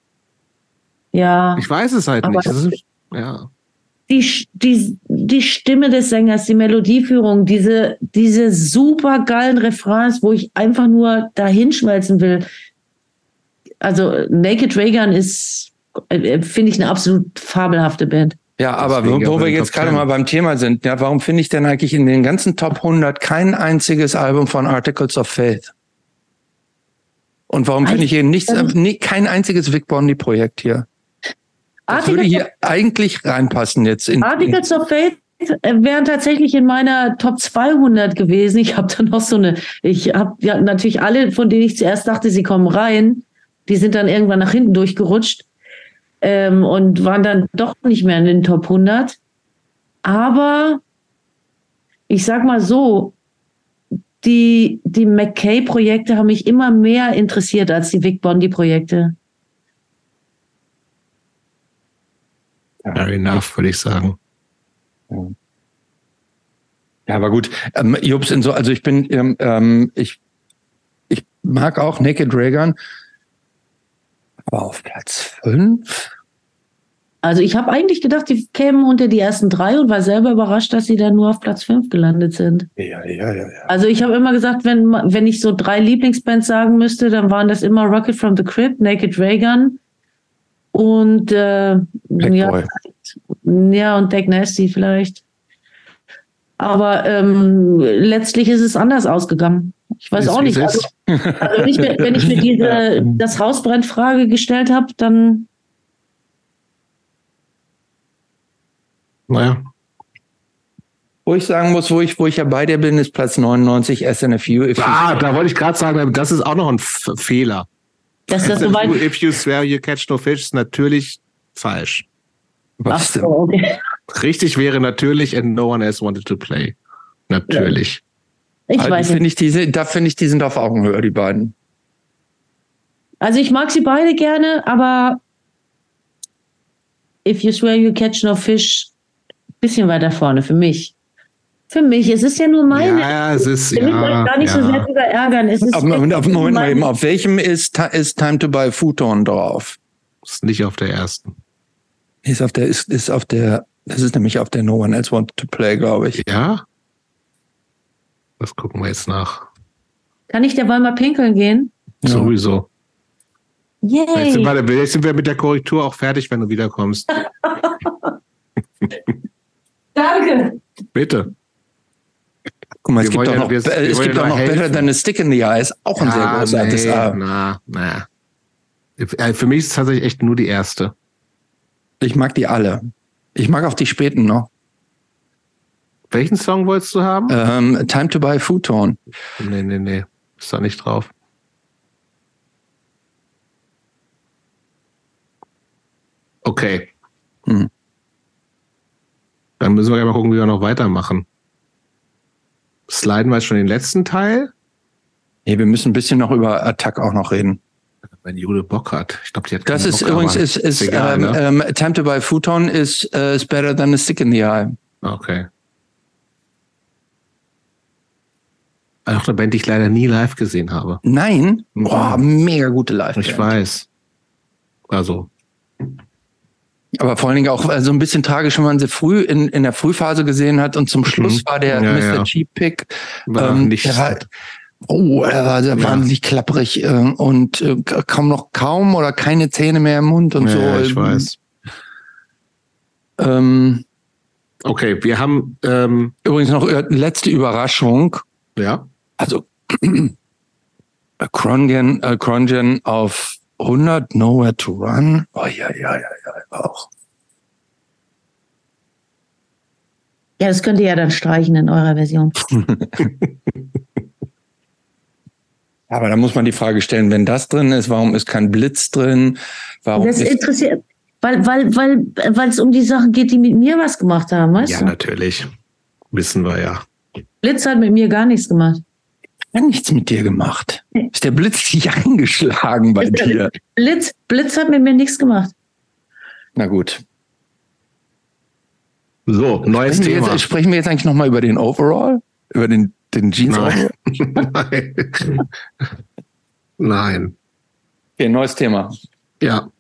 [SPEAKER 3] ja,
[SPEAKER 2] Ich weiß es halt nicht. Ist, ja.
[SPEAKER 3] Die, die, die Stimme des Sängers, die Melodieführung, diese, diese super geilen Refrains, wo ich einfach nur dahinschmelzen will. Also Naked Raygun ist, äh, finde ich, eine absolut fabelhafte Band.
[SPEAKER 1] Ja, aber wo, wo wir jetzt gerade
[SPEAKER 2] 10.
[SPEAKER 1] mal beim Thema sind, ja, warum finde ich denn eigentlich in den ganzen Top 100 kein einziges Album von Articles of Faith? Und warum finde ich hier nichts, nee, kein einziges Vic Bondi Projekt hier? Das würde hier eigentlich reinpassen jetzt in,
[SPEAKER 3] Articles of Faith wären tatsächlich in meiner Top 200 gewesen. Ich habe da noch so eine, ich habe ja natürlich alle, von denen ich zuerst dachte, sie kommen rein, die sind dann irgendwann nach hinten durchgerutscht ähm, und waren dann doch nicht mehr in den Top 100. Aber ich sag mal so, die, die McKay-Projekte haben mich immer mehr interessiert als die Vic Bondi-Projekte.
[SPEAKER 2] Fair enough, würde ich sagen.
[SPEAKER 1] Ja, aber gut. Ähm, Jobs, in so, also ich bin, ähm, ähm, ich, ich mag auch Naked Raygun, aber auf Platz fünf.
[SPEAKER 3] Also ich habe eigentlich gedacht, die kämen unter die ersten drei und war selber überrascht, dass sie dann nur auf Platz fünf gelandet sind.
[SPEAKER 1] Ja, ja, ja, ja.
[SPEAKER 3] Also ich habe immer gesagt, wenn, wenn ich so drei Lieblingsbands sagen müsste, dann waren das immer Rocket from the Crypt, Naked Raygun und äh, ja, ja und Deck Nasty vielleicht. Aber ähm, letztlich ist es anders ausgegangen. Ich weiß
[SPEAKER 2] Ist,
[SPEAKER 3] auch nicht. Also, also wenn, ich mir, wenn ich mir diese das Hausbrennfrage gestellt habe, dann
[SPEAKER 2] Naja.
[SPEAKER 1] Wo ich sagen muss, wo ich, wo ich ja bei dir bin, ist Platz 99 SNFU.
[SPEAKER 2] Ah, da wollte ich gerade sagen, das ist auch noch ein F Fehler.
[SPEAKER 3] Dass das so weit.
[SPEAKER 2] If you swear you catch no fish ist natürlich falsch.
[SPEAKER 3] Ach
[SPEAKER 1] was
[SPEAKER 3] so,
[SPEAKER 1] denn?
[SPEAKER 3] okay.
[SPEAKER 2] Richtig wäre natürlich and no one else wanted to play. Natürlich.
[SPEAKER 3] Ich
[SPEAKER 1] Also,
[SPEAKER 3] weiß
[SPEAKER 1] finde
[SPEAKER 3] nicht.
[SPEAKER 1] ich, die da finde ich, die sind auf Augenhöhe, die beiden.
[SPEAKER 3] Also ich mag sie beide gerne, aber if you swear you catch no fish, bisschen weiter vorne für mich. Für mich, es ist ja nur meine.
[SPEAKER 2] Ja, ja, es ist,
[SPEAKER 3] ich will mich
[SPEAKER 2] ja,
[SPEAKER 3] gar nicht so sehr
[SPEAKER 2] ja.
[SPEAKER 3] drüber ärgern. Es ist
[SPEAKER 1] Auf, Moment, auf, Moment mal eben, auf welchem ist, ist Time to Buy Futon drauf?
[SPEAKER 2] Ist nicht auf der ersten.
[SPEAKER 1] Ist auf der, ist, ist auf der, das ist nämlich auf der No One Else Wanted to Play, glaube ich.
[SPEAKER 2] Ja? Das gucken wir jetzt nach.
[SPEAKER 3] Kann ich derweil mal pinkeln gehen?
[SPEAKER 1] Ja.
[SPEAKER 2] Sowieso. Jetzt sind,
[SPEAKER 3] Yay!
[SPEAKER 2] wir, jetzt sind wir mit der Korrektur auch fertig, wenn du wiederkommst.
[SPEAKER 3] Danke!
[SPEAKER 2] Bitte.
[SPEAKER 1] Guck mal, es gibt auch
[SPEAKER 2] ja-
[SPEAKER 1] noch, es gibt
[SPEAKER 2] ja
[SPEAKER 1] auch noch
[SPEAKER 2] nur
[SPEAKER 1] Better
[SPEAKER 2] helfen.
[SPEAKER 1] Than a Stick in the Eye, ist auch ein sehr großartiges
[SPEAKER 2] nee,
[SPEAKER 1] A.
[SPEAKER 2] na, na. Äh, Für mich ist es tatsächlich echt nur die erste.
[SPEAKER 1] Ich mag die alle. Ich mag auch die späten noch.
[SPEAKER 2] Welchen Song wolltest du haben?
[SPEAKER 1] Ähm, Time to Buy Futon.
[SPEAKER 2] Nee, nee, nee. Ist da nicht drauf. Okay.
[SPEAKER 1] Hm.
[SPEAKER 2] Dann müssen wir gleich mal gucken, wie wir noch weitermachen. Sliden wir jetzt schon den letzten Teil?
[SPEAKER 1] Nee, wir müssen ein bisschen noch über Attack auch noch reden.
[SPEAKER 2] Wenn Jule Bock hat. Ich glaube, die hat
[SPEAKER 1] Das ist
[SPEAKER 2] Bock,
[SPEAKER 1] übrigens
[SPEAKER 2] aber
[SPEAKER 1] ist, ist
[SPEAKER 2] egal,
[SPEAKER 1] ähm,
[SPEAKER 2] ne?
[SPEAKER 1] ähm, Time to Buy Futon is, äh, is better than a stick in the eye.
[SPEAKER 2] Okay. Auch eine Band, die ich leider nie live gesehen habe.
[SPEAKER 1] Nein,
[SPEAKER 2] Mhm.
[SPEAKER 1] boah, mega gute Live.
[SPEAKER 2] Ich weiß. Also,
[SPEAKER 1] Aber vor allen Dingen auch äh, so ein bisschen tragisch, wenn man sie früh in, in der Frühphase gesehen hat und zum Schluss
[SPEAKER 2] Mhm.
[SPEAKER 1] war der
[SPEAKER 2] Ja,
[SPEAKER 1] Mr.
[SPEAKER 2] ja.
[SPEAKER 1] Cheap Pick. ähm,
[SPEAKER 2] nicht.
[SPEAKER 1] der war, oh, er war sehr
[SPEAKER 2] Ja.
[SPEAKER 1] wahnsinnig klapprig äh, und äh, kaum noch kaum oder keine Zähne mehr im Mund und
[SPEAKER 2] ja,
[SPEAKER 1] so.
[SPEAKER 2] ja, ich weiß.
[SPEAKER 1] Ähm,
[SPEAKER 2] Okay, wir haben, ähm,
[SPEAKER 1] übrigens noch äh, letzte Überraschung.
[SPEAKER 2] ja,
[SPEAKER 1] Also Krongen, äh, Krongen auf 100 Nowhere to Run. Oh ja, ja, ja, ja, auch.
[SPEAKER 3] Ja, das könnt ihr ja dann streichen in eurer Version.
[SPEAKER 1] Aber da muss man die Frage stellen, wenn das drin ist, warum ist kein Blitz drin? Warum
[SPEAKER 3] Das
[SPEAKER 1] ist,
[SPEAKER 3] interessiert, weil, weil, weil, weil es um die Sachen geht, die mit mir was gemacht haben, weißt
[SPEAKER 2] ja,
[SPEAKER 3] du?
[SPEAKER 2] natürlich. Wissen wir ja.
[SPEAKER 3] Blitz hat mit mir gar nichts gemacht.
[SPEAKER 1] Hat nichts mit dir gemacht? Ist der Blitz nicht eingeschlagen bei dir?
[SPEAKER 3] Blitz, Blitz hat mit mir nichts gemacht.
[SPEAKER 1] Na gut.
[SPEAKER 2] So, neues
[SPEAKER 1] Sprechen wir,
[SPEAKER 2] Thema.
[SPEAKER 1] jetzt, sprechen wir jetzt eigentlich nochmal über den Overall? Über den, den Jeans?
[SPEAKER 2] Nein. Nein.
[SPEAKER 1] Okay, neues Thema.
[SPEAKER 2] Ja.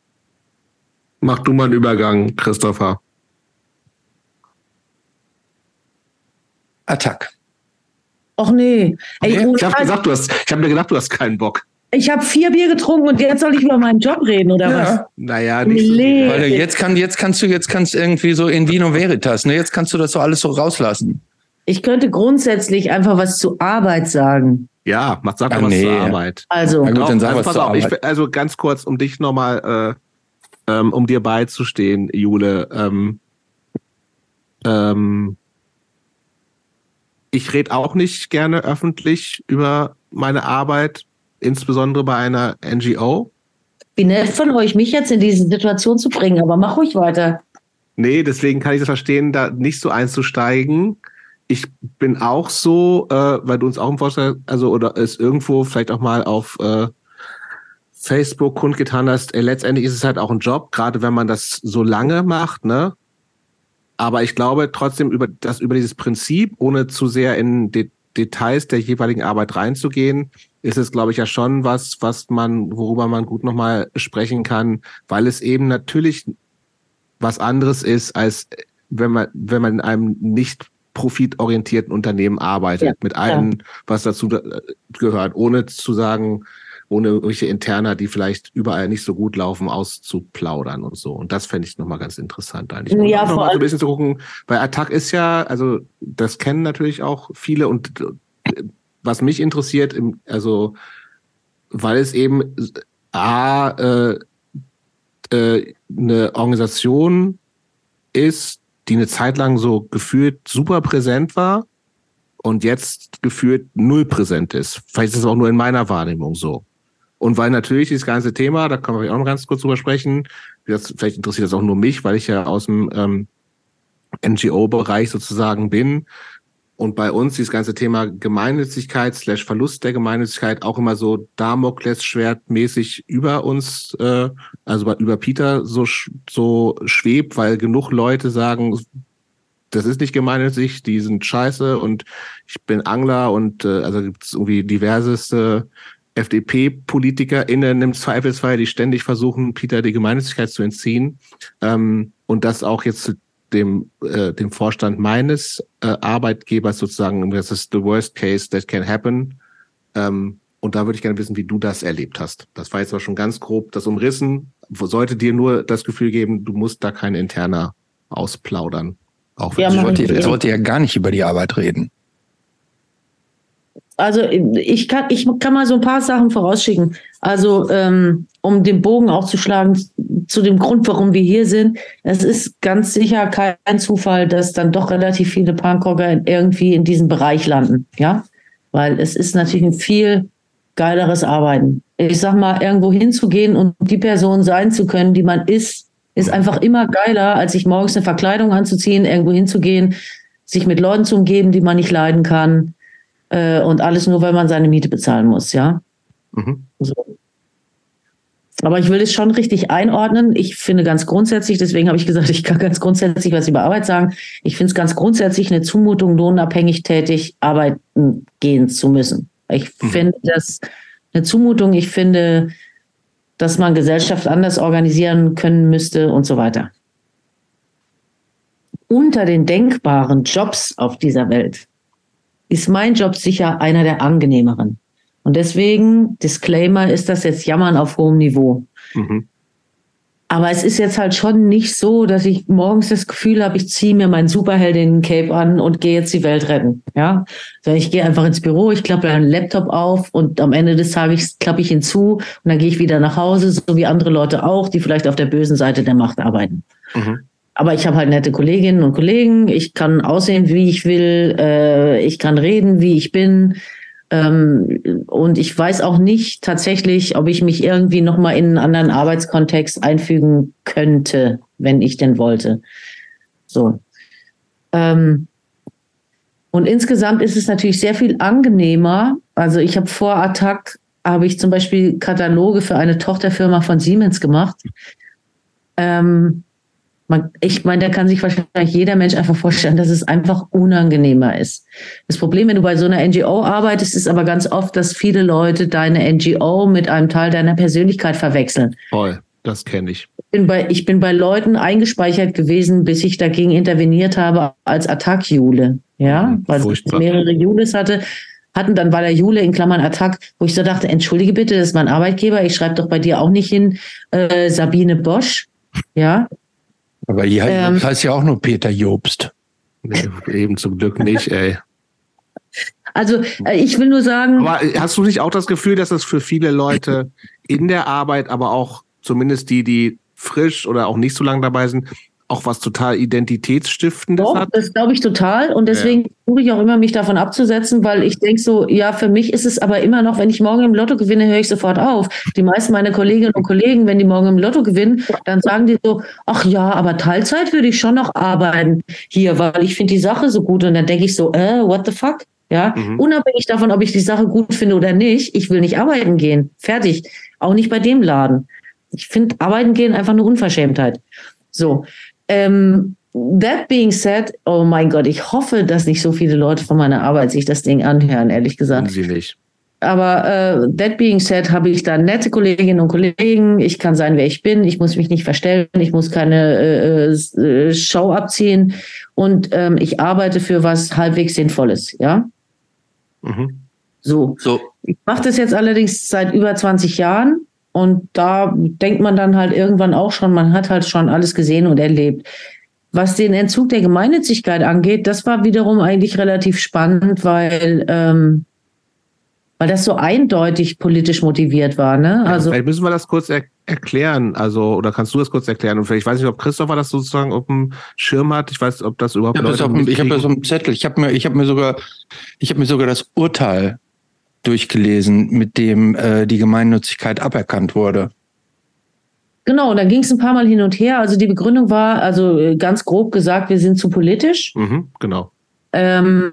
[SPEAKER 2] Mach du mal einen Übergang, Christopher.
[SPEAKER 1] Attack.
[SPEAKER 3] Och nee. Ey,
[SPEAKER 1] Okay.
[SPEAKER 2] Ich habe gesagt, du hast, ich habe mir gedacht, du hast keinen Bock.
[SPEAKER 3] ich habe vier Bier getrunken und jetzt soll ich über meinen Job reden oder was?
[SPEAKER 2] Naja, nicht so.
[SPEAKER 1] Weil jetzt kann, jetzt kannst du, jetzt kannst irgendwie so in Vino Veritas, ne? Jetzt kannst du das so alles so rauslassen.
[SPEAKER 3] Ich könnte grundsätzlich einfach was zu Arbeit sagen.
[SPEAKER 2] Ja, mach sag doch was
[SPEAKER 1] nee.
[SPEAKER 2] zur Arbeit.
[SPEAKER 3] Also,
[SPEAKER 1] gut, dann sag
[SPEAKER 2] also
[SPEAKER 1] was
[SPEAKER 2] pass
[SPEAKER 1] zur
[SPEAKER 2] auf, ich, also ganz kurz, um dich nochmal, äh, ähm, um dir beizustehen, Jule. Ähm, ähm, ich rede auch nicht gerne öffentlich über meine Arbeit, insbesondere bei einer NGO.
[SPEAKER 3] wie nett von euch, mich jetzt in diese Situation zu bringen, aber mach ruhig weiter.
[SPEAKER 2] Nee, deswegen kann ich das verstehen, da nicht so einzusteigen. Ich bin auch so, äh, weil du uns auch im Vorschlag, also oder es irgendwo vielleicht auch mal auf äh, Facebook kundgetan hast, äh, letztendlich ist es halt auch ein Job, gerade wenn man das so lange macht, ne? Aber ich glaube trotzdem über das über dieses Prinzip, ohne zu sehr in De Details der jeweiligen Arbeit reinzugehen, ist es, glaube ich, ja schon was, was man, worüber man gut nochmal sprechen kann, weil es eben natürlich was anderes ist, als wenn man, wenn man in einem nicht profitorientierten Unternehmen arbeitet,
[SPEAKER 3] Ja,
[SPEAKER 2] mit allem, was dazu da- gehört, ohne zu sagen, ohne irgendwelche Interna, die vielleicht überall nicht so gut laufen, auszuplaudern und so. Und das fände ich nochmal ganz interessant eigentlich. Und
[SPEAKER 3] Ja,
[SPEAKER 2] auch noch
[SPEAKER 3] vor
[SPEAKER 2] mal so ein bisschen zu gucken, weil Attack ist ja, also das kennen natürlich auch viele und äh, was mich interessiert, also weil es eben A, äh, äh, eine Organisation ist, die eine Zeit lang so gefühlt super präsent war und jetzt gefühlt null präsent ist. Vielleicht ist es auch nur in meiner Wahrnehmung so. Und weil natürlich dieses ganze Thema, da können wir auch noch ganz kurz drüber sprechen, das, vielleicht interessiert das auch nur mich, weil ich ja aus dem ähm, NGO-Bereich sozusagen bin. Und bei uns dieses ganze Thema Gemeinnützigkeit slash Verlust der Gemeinnützigkeit auch immer so Damoklesschwertmäßig über uns, äh, also über Peter so, so schwebt, weil genug Leute sagen, das ist nicht gemeinnützig, die sind scheiße und ich bin Angler und äh, also gibt es irgendwie diverseste FDP-PolitikerInnen im Zweifelsfall, die ständig versuchen, Peter die Gemeinnützigkeit zu entziehen. Ähm, und das auch jetzt dem, äh, dem Vorstand meines äh, Arbeitgebers sozusagen, das ist the worst case that can happen. Ähm, und da würde ich gerne wissen, wie du das erlebt hast. Das war jetzt aber schon ganz grob das Umrissen. Sollte dir nur das Gefühl geben, du musst da kein interner ausplaudern. Auch wenn
[SPEAKER 3] Ja,
[SPEAKER 1] Ich wollte,
[SPEAKER 3] Ja.
[SPEAKER 1] ich wollte ja gar nicht über die Arbeit reden.
[SPEAKER 3] Also ich kann, ich kann mal so ein paar Sachen vorausschicken. Also ähm, um den Bogen auch zu schlagen zu dem Grund, warum wir hier sind. Es ist ganz sicher kein Zufall, dass dann doch relativ viele Punkrocker irgendwie in diesem Bereich landen. Ja, weil es ist natürlich ein viel geileres Arbeiten. Ich sag mal, irgendwo hinzugehen und die Person sein zu können, die man ist, ist einfach immer geiler, als sich morgens eine Verkleidung anzuziehen, irgendwo hinzugehen, sich mit Leuten zu umgeben, die man nicht leiden kann äh, und alles nur, weil man seine Miete bezahlen muss, ja. Mhm. So. Aber ich will es schon richtig einordnen. Ich finde ganz grundsätzlich, deswegen habe ich gesagt, ich kann ganz grundsätzlich was über Arbeit sagen. Ich finde es ganz grundsätzlich eine Zumutung, lohnabhängig tätig arbeiten gehen zu müssen. Ich mhm. finde das eine Zumutung. Ich finde, dass man Gesellschaft anders organisieren können müsste und so weiter. Unter den denkbaren Jobs auf dieser Welt ist mein Job sicher einer der angenehmeren. Und deswegen, Disclaimer, ist das jetzt Jammern auf hohem Niveau. Mhm. Aber es ist jetzt halt schon nicht so, dass ich morgens das Gefühl habe, ich ziehe mir mein Superheldinnen-Cape an und gehe jetzt die Welt retten. Ja, Sondern ich gehe einfach ins Büro, ich klappe einen Laptop auf und am Ende des Tages klappe ich ihn zu und dann gehe ich wieder nach Hause, so wie andere Leute auch, die vielleicht auf der bösen Seite der Macht arbeiten. Mhm. Aber ich habe halt nette Kolleginnen und Kollegen. Ich kann aussehen, wie ich will. Äh, ich kann reden, wie ich bin. Ähm, und ich weiß auch nicht tatsächlich, ob ich mich irgendwie nochmal in einen anderen Arbeitskontext einfügen könnte, wenn ich denn wollte. So. Ähm, und insgesamt ist es natürlich sehr viel angenehmer. Also ich habe vor Attack habe ich zum Beispiel Kataloge für eine Tochterfirma von Siemens gemacht. Ähm, man, ich meine, da kann sich wahrscheinlich jeder Mensch einfach vorstellen, dass es einfach unangenehmer ist. Das Problem, wenn du bei so einer NGO arbeitest, ist aber ganz oft, dass viele Leute deine NGO mit einem Teil deiner Persönlichkeit verwechseln.
[SPEAKER 2] Voll, das kenne ich.
[SPEAKER 3] Ich bin, bei, ich bin bei Leuten eingespeichert gewesen, bis ich dagegen interveniert habe als Attack-Jule. Ja, mhm, weil ich mehrere Jules hatte hatten, dann war der Jule in Klammern Attack, wo ich so dachte, entschuldige bitte, das ist mein Arbeitgeber, ich schreibe doch bei dir auch nicht hin äh, Sabine Bosch, ja,
[SPEAKER 1] aber hier ähm, heißt ja auch nur Peter Jobst.
[SPEAKER 2] Nee, eben zum Glück nicht, ey.
[SPEAKER 3] Also äh, ich will nur sagen.
[SPEAKER 2] Aber hast du nicht auch das Gefühl, dass das für viele Leute in der Arbeit, aber auch zumindest die, die frisch oder auch nicht so lange dabei sind, auch was total Identitätsstiftendes Doch, hat?
[SPEAKER 3] Das glaube ich total. Und deswegen ja. versuche ich auch immer, mich davon abzusetzen, weil ich denke so, ja, für mich ist es aber immer noch, wenn ich morgen im Lotto gewinne, höre ich sofort auf. Die meisten meiner Kolleginnen und Kollegen, wenn die morgen im Lotto gewinnen, dann sagen die so, ach ja, aber Teilzeit würde ich schon noch arbeiten hier, weil ich finde die Sache so gut. Und dann denke ich so, äh, what the fuck? Ja, mhm. unabhängig davon, ob ich die Sache gut finde oder nicht, ich will nicht arbeiten gehen. Fertig. Auch nicht bei dem Laden. Ich finde arbeiten gehen einfach eine Unverschämtheit. So. Ähm, that being said, oh mein Gott, ich hoffe, dass nicht so viele Leute von meiner Arbeit sich das Ding anhören, ehrlich gesagt.
[SPEAKER 2] Sie nicht.
[SPEAKER 3] Aber äh, that being said, habe ich da nette Kolleginnen und Kollegen. Ich kann sein, wer ich bin. Ich muss mich nicht verstellen. Ich muss keine äh, äh, Show abziehen. Und ähm, ich arbeite für was halbwegs Sinnvolles, ja? Mhm. So. so. Ich mache das jetzt allerdings seit über 20 Jahren. Und da denkt man dann halt irgendwann auch schon, man hat halt schon alles gesehen und erlebt. Was den Entzug der Gemeinnützigkeit angeht, das war wiederum eigentlich relativ spannend, weil, ähm, weil das so eindeutig politisch motiviert war. Ne?
[SPEAKER 2] Also, ja, vielleicht müssen wir das kurz er erklären. Also, oder kannst du das kurz erklären? Und vielleicht weiß ich nicht, ob Christopher das sozusagen auf dem Schirm hat. Ich weiß, ob das überhaupt.
[SPEAKER 1] Ich habe das, auf, ich hab das auf dem Zettel. Ich habe mir, ich habe mir sogar, ich habe mir sogar das Urteil durchgelesen, mit dem äh, die Gemeinnützigkeit aberkannt wurde.
[SPEAKER 3] Genau, da ging es ein paar Mal hin und her. Also die Begründung war, also äh, ganz grob gesagt, wir sind zu politisch.
[SPEAKER 2] Mhm, genau.
[SPEAKER 3] Ähm,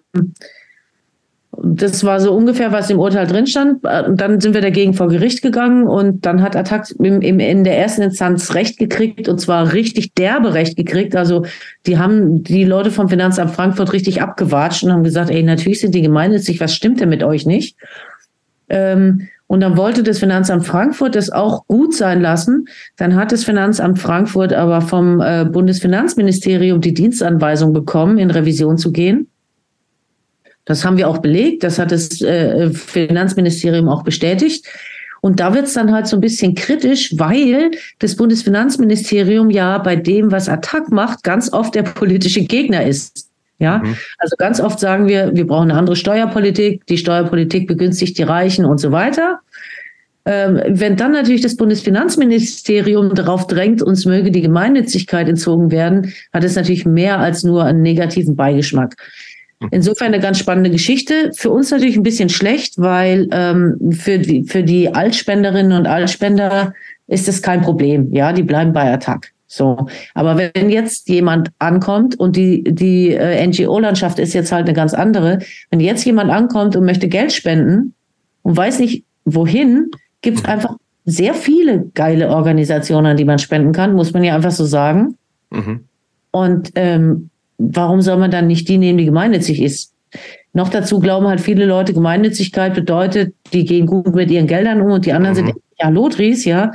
[SPEAKER 3] das war so ungefähr, was im Urteil drin stand. Und dann sind wir dagegen vor Gericht gegangen und dann hat Attac im, im, in der ersten Instanz Recht gekriegt und zwar richtig derbe Recht gekriegt. Also die haben die Leute vom Finanzamt Frankfurt richtig abgewatscht und haben gesagt, ey, natürlich sind die gemeinnützig, was stimmt denn mit euch nicht? Ähm, und dann wollte das Finanzamt Frankfurt das auch gut sein lassen. Dann hat das Finanzamt Frankfurt aber vom äh, Bundesfinanzministerium die Dienstanweisung bekommen, in Revision zu gehen. Das haben wir auch belegt, das hat das äh, Finanzministerium auch bestätigt. Und da wird es dann halt so ein bisschen kritisch, weil das Bundesfinanzministerium ja bei dem, was Attac macht, ganz oft der politische Gegner ist. Ja, mhm. also ganz oft sagen wir, wir brauchen eine andere Steuerpolitik, die Steuerpolitik begünstigt die Reichen und so weiter. Ähm, wenn dann natürlich das Bundesfinanzministerium darauf drängt, uns möge die Gemeinnützigkeit entzogen werden, hat es natürlich mehr als nur einen negativen Beigeschmack. Mhm. Insofern eine ganz spannende Geschichte. Für uns natürlich ein bisschen schlecht, weil ähm, für, die, für die Altspenderinnen und Altspender ist das kein Problem. Ja, die bleiben bei Attac. So, aber wenn jetzt jemand ankommt und die die äh, NGO-Landschaft ist jetzt halt eine ganz andere, wenn jetzt jemand ankommt und möchte Geld spenden und weiß nicht wohin, gibt es mhm. einfach sehr viele geile Organisationen, an die man spenden kann, muss man ja einfach so sagen. Mhm. Und ähm, warum soll man dann nicht die nehmen, die gemeinnützig ist? Noch dazu glauben halt viele Leute, Gemeinnützigkeit bedeutet, die gehen gut mit ihren Geldern um und die anderen mhm. sind ja Lotris, ja.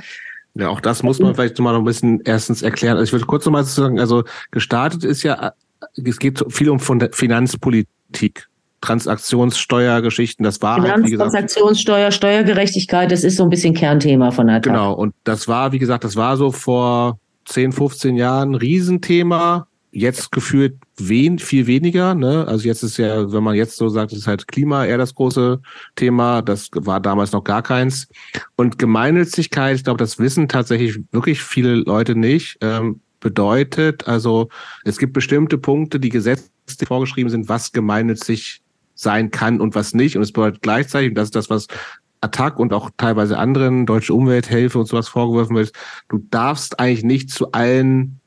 [SPEAKER 2] Ja, auch das muss man vielleicht mal noch ein bisschen erstens erklären. Also ich würde kurz nochmal sagen, also gestartet ist ja, es geht viel um Finanzpolitik. Transaktionssteuergeschichten, das war
[SPEAKER 3] halt, wie gesagt. Transaktionssteuer, Steuergerechtigkeit, das ist so ein bisschen Kernthema von der.
[SPEAKER 2] Genau, und das war, wie gesagt, das war so vor 10, 15 Jahren ein Riesenthema jetzt gefühlt wen, viel weniger. Ne? Also jetzt ist ja, wenn man jetzt so sagt, ist halt Klima eher das große Thema. Das war damals noch gar keins. Und Gemeinnützigkeit, ich glaube, das wissen tatsächlich wirklich viele Leute nicht. Ähm, bedeutet, also es gibt bestimmte Punkte, die gesetzlich vorgeschrieben sind, was gemeinnützig sein kann und was nicht. Und es bedeutet gleichzeitig, und das ist das, was Attac und auch teilweise anderen, Deutsche Umwelthilfe und sowas vorgeworfen wird, du darfst eigentlich nicht zu allen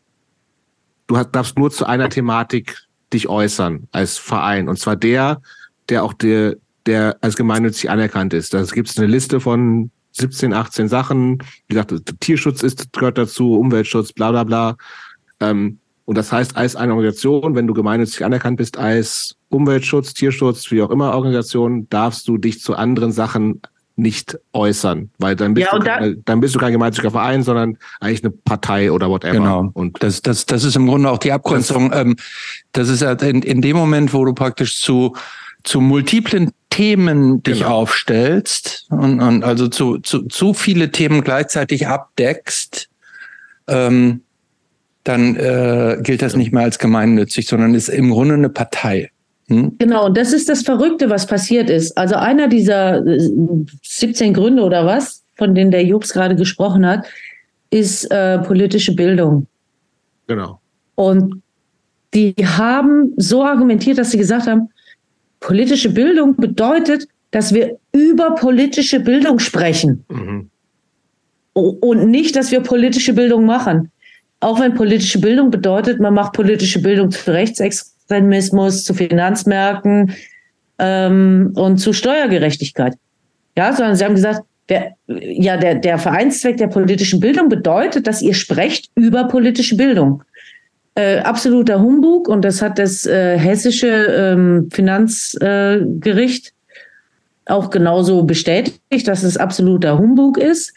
[SPEAKER 2] du darfst nur zu einer Thematik dich äußern als Verein. Und zwar der, der auch der, der als gemeinnützig anerkannt ist. Da gibt es eine Liste von 17, 18 Sachen. Wie gesagt, Tierschutz ist, gehört dazu, Umweltschutz, bla bla bla. Ähm, und das heißt, als eine Organisation, wenn du gemeinnützig anerkannt bist als Umweltschutz, Tierschutz, wie auch immer Organisation, darfst du dich zu anderen Sachen nicht äußern, weil dann bist, ja, du, keine, dann bist du kein gemeinnütziger Verein, sondern eigentlich eine Partei oder whatever.
[SPEAKER 1] Genau. Und das, das, das ist im Grunde auch die Abgrenzung. Das, ähm, das ist ja in, in dem Moment, wo du praktisch zu, zu multiplen Themen dich genau. aufstellst und, und also zu, zu, zu viele Themen gleichzeitig abdeckst, ähm, dann äh, gilt das nicht mehr als gemeinnützig, sondern ist im Grunde eine Partei.
[SPEAKER 3] Hm? Genau, und das ist das Verrückte, was passiert ist. Also einer dieser 17 äh, Gründe oder was, von denen der Jobs gerade gesprochen hat, ist äh, politische Bildung.
[SPEAKER 2] Genau.
[SPEAKER 3] Und die haben so argumentiert, dass sie gesagt haben, politische Bildung bedeutet, dass wir über politische Bildung sprechen. Mhm. Und nicht, dass wir politische Bildung machen. Auch wenn politische Bildung bedeutet, man macht politische Bildung zu Rechtsextremismus Extremismus, zu Finanzmärkten ähm, und zu Steuergerechtigkeit. Ja, sondern sie haben gesagt, der, ja, der, der Vereinszweck der politischen Bildung bedeutet, dass ihr sprecht über politische Bildung. Äh, absoluter Humbug und das hat das äh, hessische ähm, Finanzgericht äh, auch genauso bestätigt, dass es absoluter Humbug ist.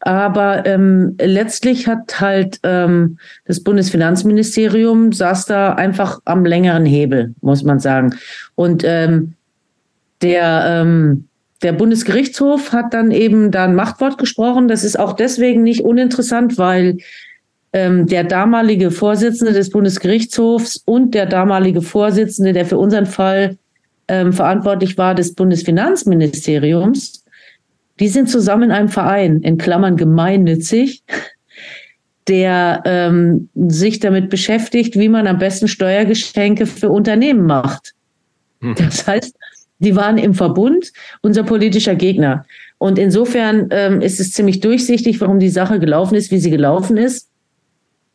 [SPEAKER 3] Aber ähm, letztlich hat halt ähm, das Bundesfinanzministerium saß da einfach am längeren Hebel, muss man sagen. Und ähm, der, ähm, der Bundesgerichtshof hat dann eben da ein Machtwort gesprochen. Das ist auch deswegen nicht uninteressant, weil ähm, der damalige Vorsitzende des Bundesgerichtshofs und der damalige Vorsitzende, der für unseren Fall ähm, verantwortlich war, des Bundesfinanzministeriums, die sind zusammen in einem Verein, in Klammern gemeinnützig, der ähm, sich damit beschäftigt, wie man am besten Steuergeschenke für Unternehmen macht. Hm. Das heißt, die waren im Verbund unser politischer Gegner. Und insofern ähm, ist es ziemlich durchsichtig, warum die Sache gelaufen ist, wie sie gelaufen ist.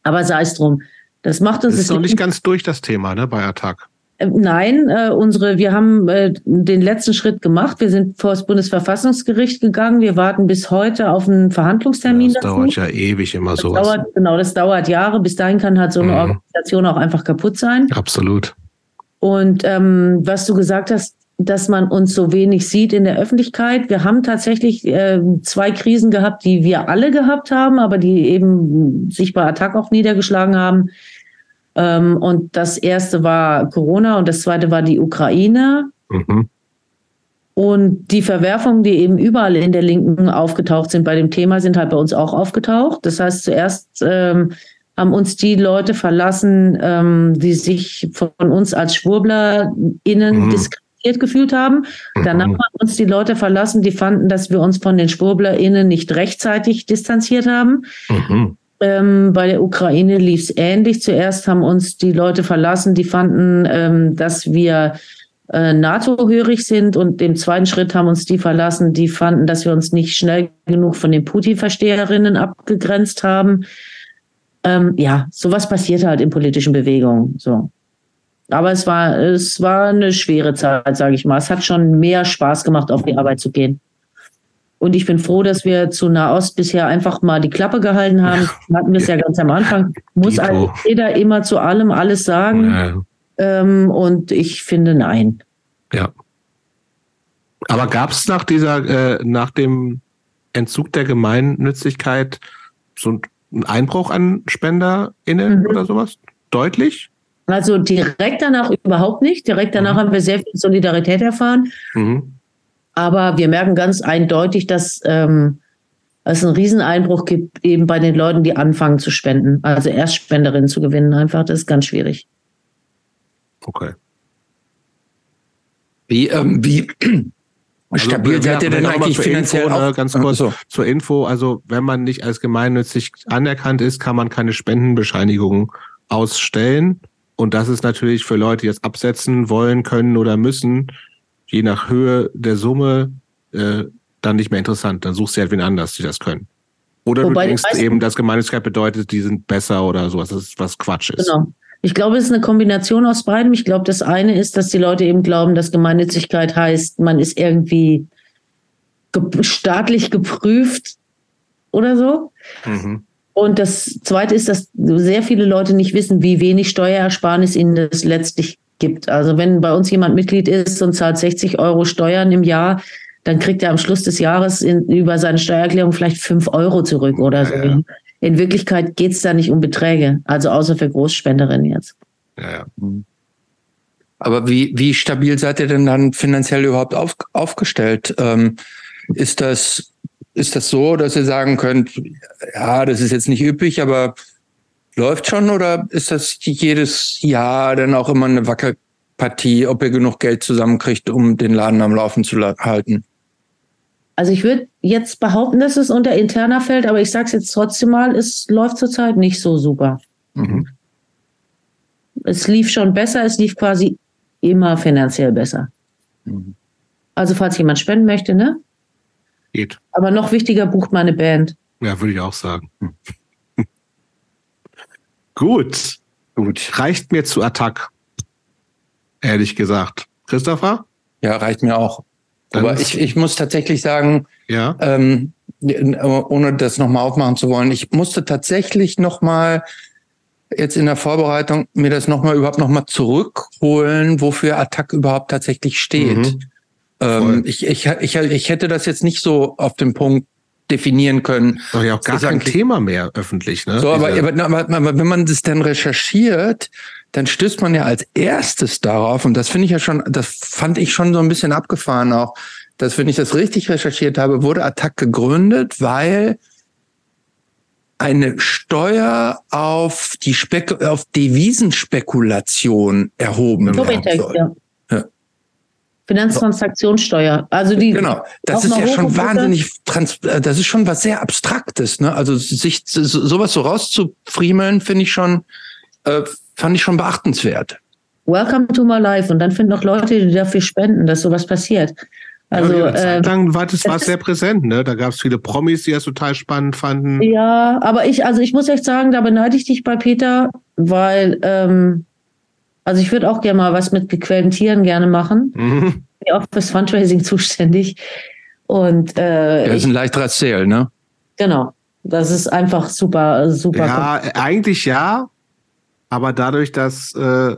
[SPEAKER 3] Aber sei es drum. Das macht uns.
[SPEAKER 2] Das ist noch nicht ganz durch das Thema, ne, bei Attac.
[SPEAKER 3] Äh, nein, äh, unsere, wir haben äh, den letzten Schritt gemacht. Wir sind vor das Bundesverfassungsgericht gegangen. Wir warten bis heute auf einen Verhandlungstermin.
[SPEAKER 2] Ja, das dauert ja ewig immer so.
[SPEAKER 3] Genau, das dauert Jahre. Bis dahin kann halt so eine mhm. Organisation auch einfach kaputt sein.
[SPEAKER 2] Absolut.
[SPEAKER 3] Und ähm, was du gesagt hast, dass man uns so wenig sieht in der Öffentlichkeit. Wir haben tatsächlich äh, zwei Krisen gehabt, die wir alle gehabt haben, aber die eben sich bei Attac auch niedergeschlagen haben. Ähm, und das erste war Corona und das zweite war die Ukraine. Mhm. Und die Verwerfungen, die eben überall in der Linken aufgetaucht sind bei dem Thema, sind halt bei uns auch aufgetaucht. Das heißt, zuerst ähm, haben uns die Leute verlassen, ähm, die sich von uns als SchwurblerInnen mhm. diskriminiert gefühlt haben. Danach mhm. haben uns die Leute verlassen, die fanden, dass wir uns von den SchwurblerInnen nicht rechtzeitig distanziert haben. Mhm. Ähm, bei der Ukraine lief es ähnlich. Zuerst haben uns die Leute verlassen, die fanden, ähm, dass wir äh, NATO-hörig sind und im zweiten Schritt haben uns die verlassen, die fanden, dass wir uns nicht schnell genug von den Putin-Versteherinnen abgegrenzt haben. Ähm, ja, sowas passiert halt in politischen Bewegungen. So. Aber es war, es war eine schwere Zeit, sage ich mal. Es hat schon mehr Spaß gemacht, auf die Arbeit zu gehen. Und ich bin froh, dass wir zu Nahost bisher einfach mal die Klappe gehalten haben. Wir hatten das ja ganz am Anfang. Muss also jeder immer zu allem alles sagen. Ja. Ähm, und ich finde nein.
[SPEAKER 2] Ja. Aber gab es nach dieser, äh, nach dem Entzug der Gemeinnützigkeit so einen Einbruch an SpenderInnen mhm. oder sowas? Deutlich?
[SPEAKER 3] Also direkt danach überhaupt nicht. Direkt danach mhm. haben wir sehr viel Solidarität erfahren. Mhm. Aber wir merken ganz eindeutig, dass ähm, es einen Rieseneinbruch gibt, eben bei den Leuten, die anfangen zu spenden. Also Erstspenderinnen zu gewinnen, einfach, das ist ganz schwierig.
[SPEAKER 2] Okay.
[SPEAKER 1] Wie, ähm, wie also, stabil seid ihr denn eigentlich finanziell?
[SPEAKER 2] Info, ne, ganz kurz so. zur Info. Also, wenn man nicht als gemeinnützig anerkannt ist, kann man keine Spendenbescheinigung ausstellen. Und das ist natürlich für Leute, die jetzt absetzen wollen, können oder müssen, je nach Höhe der Summe äh, dann nicht mehr interessant. Dann suchst du halt wen anders, die das können. Oder Wobei du denkst eben, dass Gemeinnützigkeit bedeutet, die sind besser oder sowas, was Quatsch ist. Genau.
[SPEAKER 3] Ich glaube, es ist eine Kombination aus beidem. Ich glaube, das eine ist, dass die Leute eben glauben, dass Gemeinnützigkeit heißt, man ist irgendwie ge staatlich geprüft oder so. Mhm. Und das zweite ist, dass sehr viele Leute nicht wissen, wie wenig Steuerersparnis ihnen das letztlich gibt. Also wenn bei uns jemand Mitglied ist und zahlt 60 Euro Steuern im Jahr, dann kriegt er am Schluss des Jahres in, über seine Steuererklärung vielleicht 5 Euro zurück oder so. Ja, In Wirklichkeit geht es da nicht um Beträge, also außer für Großspenderinnen jetzt.
[SPEAKER 2] Ja, ja.
[SPEAKER 1] Aber wie, wie stabil seid ihr denn dann finanziell überhaupt auf, aufgestellt? Ähm, ist das, ist das so, dass ihr sagen könnt, ja, das ist jetzt nicht üppig, aber läuft schon oder ist das jedes Jahr dann auch immer eine Wackelpartie, ob ihr genug Geld zusammenkriegt, um den Laden am Laufen zu halten?
[SPEAKER 3] Also ich würde jetzt behaupten, dass es unter interner fällt, aber ich sage es jetzt trotzdem mal, es läuft zurzeit nicht so super. Mhm. Es lief schon besser, es lief quasi immer finanziell besser. Mhm. Also falls jemand spenden möchte, ne?
[SPEAKER 2] Geht.
[SPEAKER 3] Aber noch wichtiger, bucht meine Band.
[SPEAKER 2] Ja, würde ich auch sagen. Hm. Gut. Gut. Reicht mir zu Attack. Ehrlich gesagt. Christopher?
[SPEAKER 1] Ja, reicht mir auch. Dann Aber ich, ich muss tatsächlich sagen,
[SPEAKER 2] ja.
[SPEAKER 1] ähm, ohne das nochmal aufmachen zu wollen, ich musste tatsächlich nochmal jetzt in der Vorbereitung mir das nochmal überhaupt nochmal zurückholen, wofür Attack überhaupt tatsächlich steht. Mhm. Ähm, ich, ich, ich, ich hätte das jetzt nicht so auf den Punkt definieren können.
[SPEAKER 2] Doch ja auch gar kein Thema mehr öffentlich. Ne?
[SPEAKER 1] So, aber, aber, aber, wenn man das dann recherchiert, dann stößt man ja als erstes darauf, und das finde ich ja schon, das fand ich schon so ein bisschen abgefahren auch, dass wenn ich das richtig recherchiert habe, wurde Attac gegründet, weil eine Steuer auf die Spek auf Devisenspekulation erhoben werden soll.
[SPEAKER 3] Finanztransaktionssteuer. Also die
[SPEAKER 1] genau, das ist ja schon wahnsinnig, äh, das ist schon was sehr Abstraktes. Ne? Also sich sowas so rauszufriemeln, finde ich schon, äh, fand ich schon beachtenswert.
[SPEAKER 3] Welcome to my life. Und dann finden auch Leute, die dafür spenden, dass sowas passiert. Also, ja,
[SPEAKER 2] äh, lang war das war sehr präsent, ne? Da gab es viele Promis, die das total spannend fanden.
[SPEAKER 3] Ja, aber ich, also ich muss echt sagen, da beneide ich dich bei Peter, weil ähm, also ich würde auch gerne mal was mit gequälten Tieren gerne machen. Mhm. Ich bin auch fürs Fundraising zuständig. Und äh,
[SPEAKER 1] das ist ein leichteres Ziel, ne?
[SPEAKER 3] Genau. Das ist einfach super, super.
[SPEAKER 2] Ja, eigentlich ja. Aber dadurch, dass äh,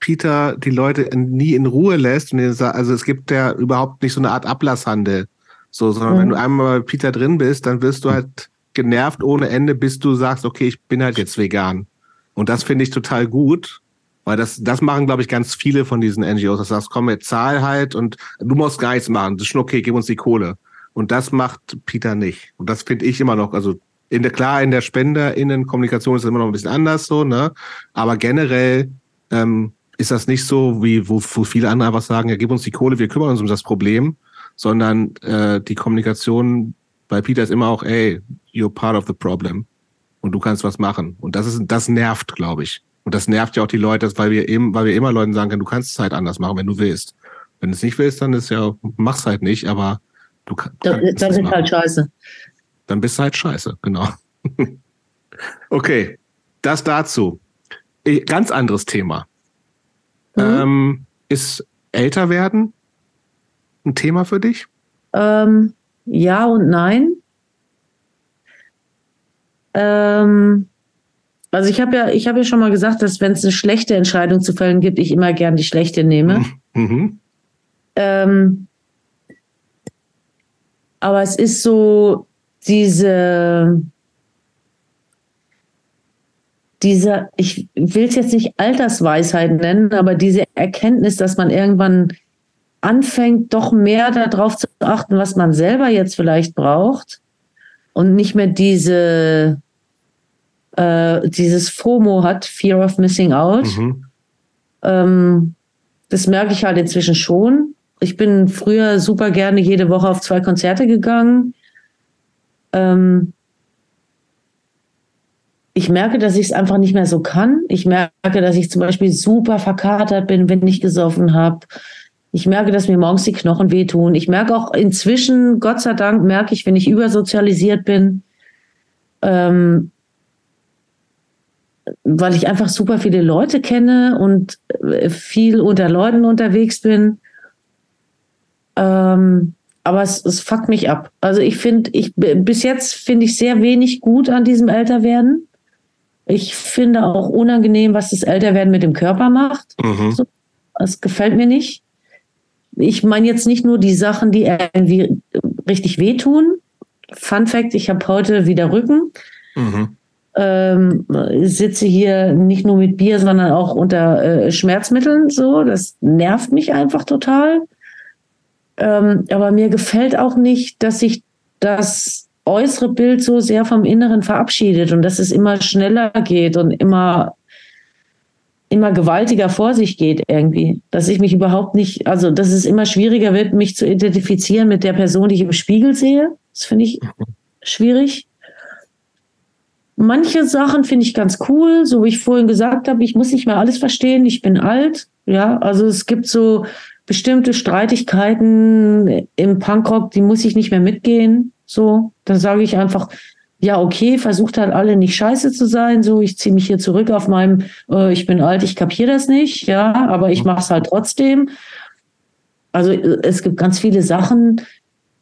[SPEAKER 2] Peter die Leute nie in Ruhe lässt, und also es gibt ja überhaupt nicht so eine Art Ablasshandel. So, sondern mhm. wenn du einmal bei Peter drin bist, dann wirst du halt genervt ohne Ende, bis du sagst, okay, ich bin halt jetzt vegan. Und das finde ich total gut, weil das, das machen, glaube ich, ganz viele von diesen NGOs. Das sagst, komm, jetzt zahl halt und du musst gar nichts machen. Das ist schon okay, gib uns die Kohle. Und das macht Peter nicht. Und das finde ich immer noch, also In der, klar, in der SpenderInnen-Kommunikation ist es immer noch ein bisschen anders so, ne? Aber generell ähm, ist das nicht so, wie wo, wo viele andere einfach sagen, ja, gib uns die Kohle, wir kümmern uns um das Problem, sondern äh, die Kommunikation bei Peter ist immer auch, ey, you're part of the problem und du kannst was machen. Und das ist, das nervt, glaube ich. Und das nervt ja auch die Leute, weil wir eben, weil wir immer Leuten sagen können, du kannst es halt anders machen, wenn du willst. Wenn du es nicht willst, dann ist ja, mach's halt nicht, aber du kannst.
[SPEAKER 3] Dann, dann sind halt scheiße.
[SPEAKER 2] Dann bist du halt scheiße, genau. okay, das dazu. Ganz anderes Thema. Mhm. Ähm, ist älter werden ein Thema für dich?
[SPEAKER 3] Ähm, ja und nein. Ähm, also ich habe ja, ich habe ja schon mal gesagt, dass wenn es eine schlechte Entscheidung zu fällen gibt, ich immer gern die schlechte nehme. Mhm. Ähm, aber es ist so diese, diese, ich will es jetzt nicht Altersweisheit nennen, aber diese Erkenntnis, dass man irgendwann anfängt, doch mehr darauf zu achten, was man selber jetzt vielleicht braucht und nicht mehr diese äh, dieses FOMO hat, Fear of Missing Out. Mhm. Ähm, das merke ich halt inzwischen schon. Ich bin früher super gerne jede Woche auf zwei Konzerte gegangen. Ähm, ich merke, dass ich es einfach nicht mehr so kann. Ich merke, dass ich zum Beispiel super verkatert bin, wenn ich gesoffen habe. Ich merke, dass mir morgens die Knochen wehtun. Ich merke auch inzwischen, Gott sei Dank, merke ich, wenn ich übersozialisiert bin, ähm, weil ich einfach super viele Leute kenne und äh, viel unter Leuten unterwegs bin. Ähm, aber es, es fuckt mich ab. Also ich finde, ich bis jetzt finde ich sehr wenig gut an diesem Älterwerden. Ich finde auch unangenehm, was das Älterwerden mit dem Körper macht. Mhm. So, das gefällt mir nicht. Ich meine jetzt nicht nur die Sachen, die irgendwie richtig wehtun. Fun Fact: Ich habe heute wieder Rücken. Mhm ähm, sitze hier nicht nur mit Bier, sondern auch unter äh, Schmerzmitteln. So, das nervt mich einfach total. Ähm, aber mir gefällt auch nicht, dass sich das äußere Bild so sehr vom Inneren verabschiedet und dass es immer schneller geht und immer immer gewaltiger vor sich geht irgendwie, dass ich mich überhaupt nicht, also dass es immer schwieriger wird, mich zu identifizieren mit der Person, die ich im Spiegel sehe. Das finde ich schwierig. Manche Sachen finde ich ganz cool, so wie ich vorhin gesagt habe, ich muss nicht mehr alles verstehen, ich bin alt. Ja, also es gibt so bestimmte Streitigkeiten im Punkrock, die muss ich nicht mehr mitgehen. So, dann sage ich einfach, ja, okay, versucht halt alle nicht scheiße zu sein. So, ich ziehe mich hier zurück auf meinem, äh, ich bin alt, ich kapiere das nicht, ja, aber ich mache es halt trotzdem. Also es gibt ganz viele Sachen,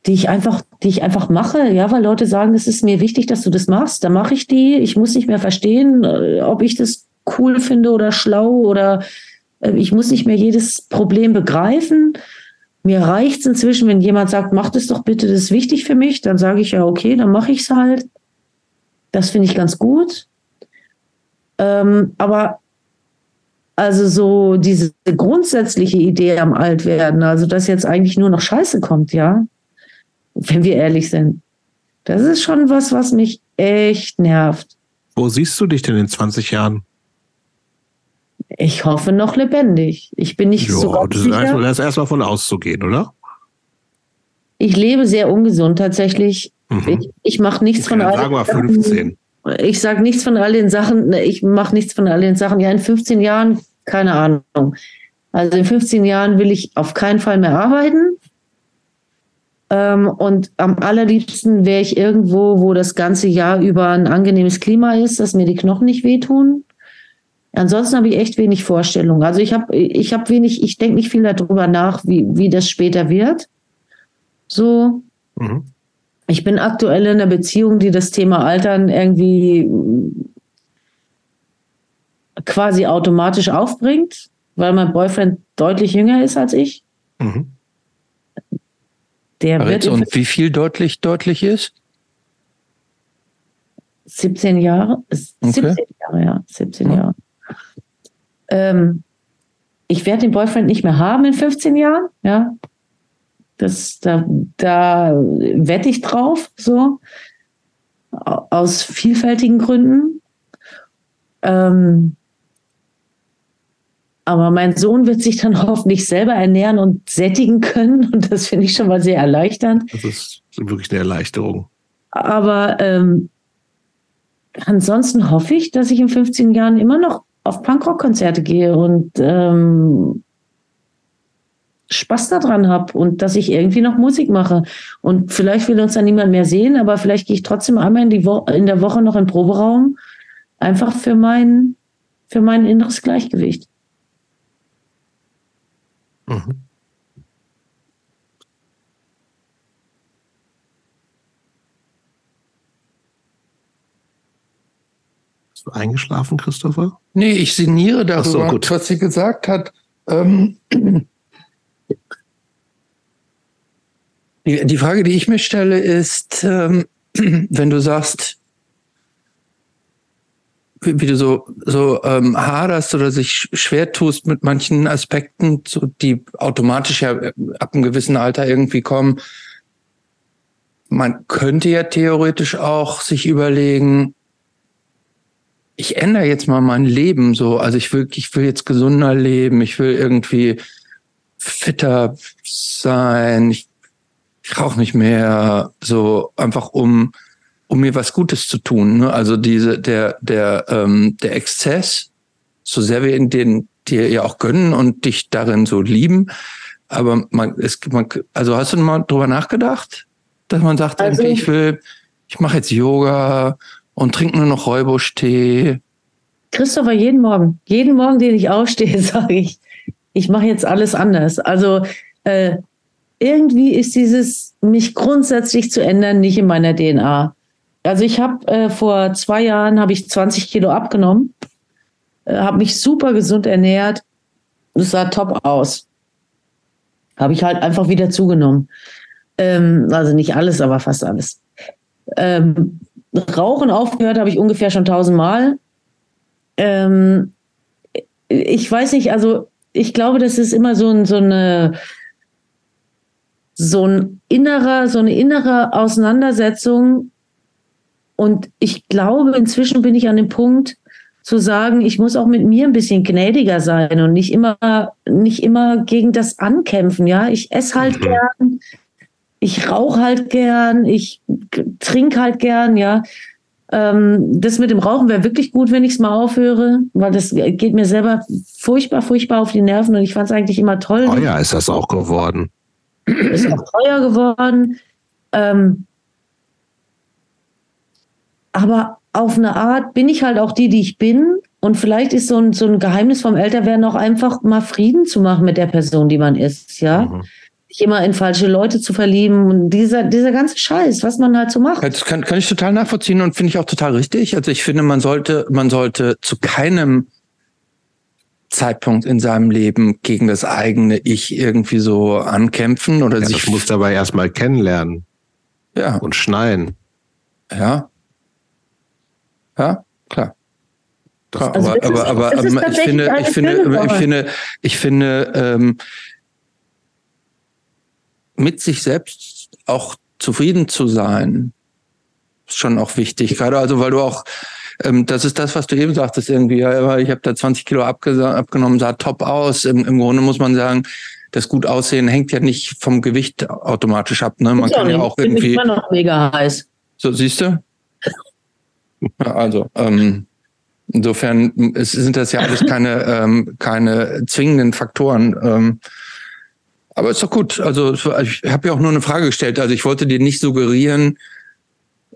[SPEAKER 3] die ich einfach, die ich einfach mache, ja, weil Leute sagen, es ist mir wichtig, dass du das machst, dann mache ich die. Ich muss nicht mehr verstehen, äh, ob ich das cool finde oder schlau oder äh, ich muss nicht mehr jedes Problem begreifen. Mir reicht es inzwischen, wenn jemand sagt, mach das doch bitte, das ist wichtig für mich, dann sage ich ja, okay, dann mache ich es halt. Das finde ich ganz gut. Ähm, aber also so diese grundsätzliche Idee am Altwerden, also dass jetzt eigentlich nur noch Scheiße kommt, ja, wenn wir ehrlich sind. Das ist schon was, was mich echt nervt.
[SPEAKER 2] Wo siehst du dich denn in 20 Jahren?
[SPEAKER 3] Ich hoffe noch lebendig. Ich bin nicht
[SPEAKER 2] jo, so. Das ist, erst, das ist erstmal von auszugehen, oder?
[SPEAKER 3] Ich lebe sehr ungesund tatsächlich. Mhm. Ich, ich mache nichts okay, von all
[SPEAKER 2] sagen wir 15.
[SPEAKER 3] Ich sage nichts von all den Sachen. Ich mache nichts von all den Sachen. Ja, in 15 Jahren, keine Ahnung. Also in 15 Jahren will ich auf keinen Fall mehr arbeiten. Ähm, und am allerliebsten wäre ich irgendwo, wo das ganze Jahr über ein angenehmes Klima ist, dass mir die Knochen nicht wehtun. Ansonsten habe ich echt wenig Vorstellungen. Also ich habe ich hab wenig, ich denke nicht viel darüber nach, wie, wie das später wird. So. Mhm. Ich bin aktuell in einer Beziehung, die das Thema Altern irgendwie quasi automatisch aufbringt, weil mein Boyfriend deutlich jünger ist als ich. Mhm.
[SPEAKER 1] Der wird und wie viel deutlich deutlich ist?
[SPEAKER 3] 17 Jahre. 17 okay. Jahre, ja. 17 ja. Jahre. Ähm, ich werde den Boyfriend nicht mehr haben in 15 Jahren, ja. Das, da, da wette ich drauf, so. aus vielfältigen Gründen. Ähm, aber mein Sohn wird sich dann hoffentlich selber ernähren und sättigen können. Und das finde ich schon mal sehr erleichternd.
[SPEAKER 2] Das ist wirklich eine Erleichterung.
[SPEAKER 3] Aber ähm, ansonsten hoffe ich, dass ich in 15 Jahren immer noch auf Punkrock-Konzerte gehe und ähm, Spaß daran habe und dass ich irgendwie noch Musik mache. Und vielleicht will uns dann niemand mehr sehen, aber vielleicht gehe ich trotzdem einmal in, in der Woche noch in den Proberaum, einfach für mein, für mein inneres Gleichgewicht. Mhm.
[SPEAKER 2] Bist du eingeschlafen, Christopher?
[SPEAKER 1] Nee, ich sinniere darüber, so, was sie gesagt hat. Ähm, die, die, Frage, die ich mir stelle, ist, ähm, wenn du sagst, wie, wie du so, so ähm, haderst oder sich schwer tust mit manchen Aspekten, so, die automatisch ja ab einem gewissen Alter irgendwie kommen. Man könnte ja theoretisch auch sich überlegen, ich ändere jetzt mal mein Leben so. Also ich will, ich will jetzt gesunder leben. Ich will irgendwie fitter sein. Ich, ich rauche nicht mehr. So einfach um, um mir was Gutes zu tun. Ne? Also diese, der, der, ähm, der Exzess, so sehr wir in den dir ja auch gönnen und dich darin so lieben. Aber man, es, man, also hast du mal drüber nachgedacht, dass man sagt, also, ich will, ich mache jetzt Yoga und trinke nur noch Räubusch-Tee.
[SPEAKER 3] Christopher, jeden Morgen, jeden Morgen, den ich aufstehe, sage ich, ich mache jetzt alles anders. Also äh, irgendwie ist dieses mich grundsätzlich zu ändern nicht in meiner DNA. Also ich habe äh, vor zwei Jahren habe ich 20 Kilo abgenommen, äh, habe mich super gesund ernährt, es sah top aus. Habe ich halt einfach wieder zugenommen. Ähm, also nicht alles, aber fast alles. Ähm, Rauchen aufgehört habe ich ungefähr schon tausendmal. Ähm, ich weiß nicht, also ich glaube, das ist immer so, ein, so eine so ein innerer, so eine innere Auseinandersetzung. Und ich glaube, inzwischen bin ich an dem Punkt zu sagen, ich muss auch mit mir ein bisschen gnädiger sein und nicht immer, nicht immer gegen das ankämpfen. Ja, ich esse halt mhm. gern, ich rauche halt gern, ich trinke halt gern, ja. Ähm, das mit dem Rauchen wäre wirklich gut, wenn ich es mal aufhöre, weil das geht mir selber furchtbar, furchtbar auf die Nerven und ich fand es eigentlich immer toll.
[SPEAKER 2] Oh ja, ist das auch geworden.
[SPEAKER 3] Ist auch teuer geworden. Ähm, aber auf eine Art bin ich halt auch die, die ich bin. Und vielleicht ist so ein, so ein Geheimnis vom Älterwerden auch einfach mal Frieden zu machen mit der Person, die man ist, ja. Mhm sich immer in falsche Leute zu verlieben und dieser, dieser ganze Scheiß, was man halt so macht.
[SPEAKER 1] Das kann, kann ich total nachvollziehen und finde ich auch total richtig. Also ich finde, man sollte, man sollte zu keinem Zeitpunkt in seinem Leben gegen das eigene Ich irgendwie so ankämpfen oder ja, sich.
[SPEAKER 2] muss dabei erstmal kennenlernen. Ja. Und schneien.
[SPEAKER 1] Ja. Ja, klar. Klar, also aber, aber, aber, aber ich finde, ich finde, ich finde, ich finde, ähm, mit sich selbst auch zufrieden zu sein, ist schon auch wichtig. Gerade also, weil du auch, ähm, das ist das, was du eben sagtest, irgendwie, ja, ich habe da 20 Kilo abgenommen, sah top aus. Im, Im Grunde muss man sagen, das gut aussehen hängt ja nicht vom Gewicht automatisch ab. Ne? Man kann ja auch irgendwie. Immer
[SPEAKER 3] noch mega heiß.
[SPEAKER 1] So, siehst du? Also, ähm, insofern es sind das ja alles keine, ähm, keine zwingenden Faktoren. Ähm, aber ist doch gut. Also ich habe ja auch nur eine Frage gestellt. Also ich wollte dir nicht suggerieren,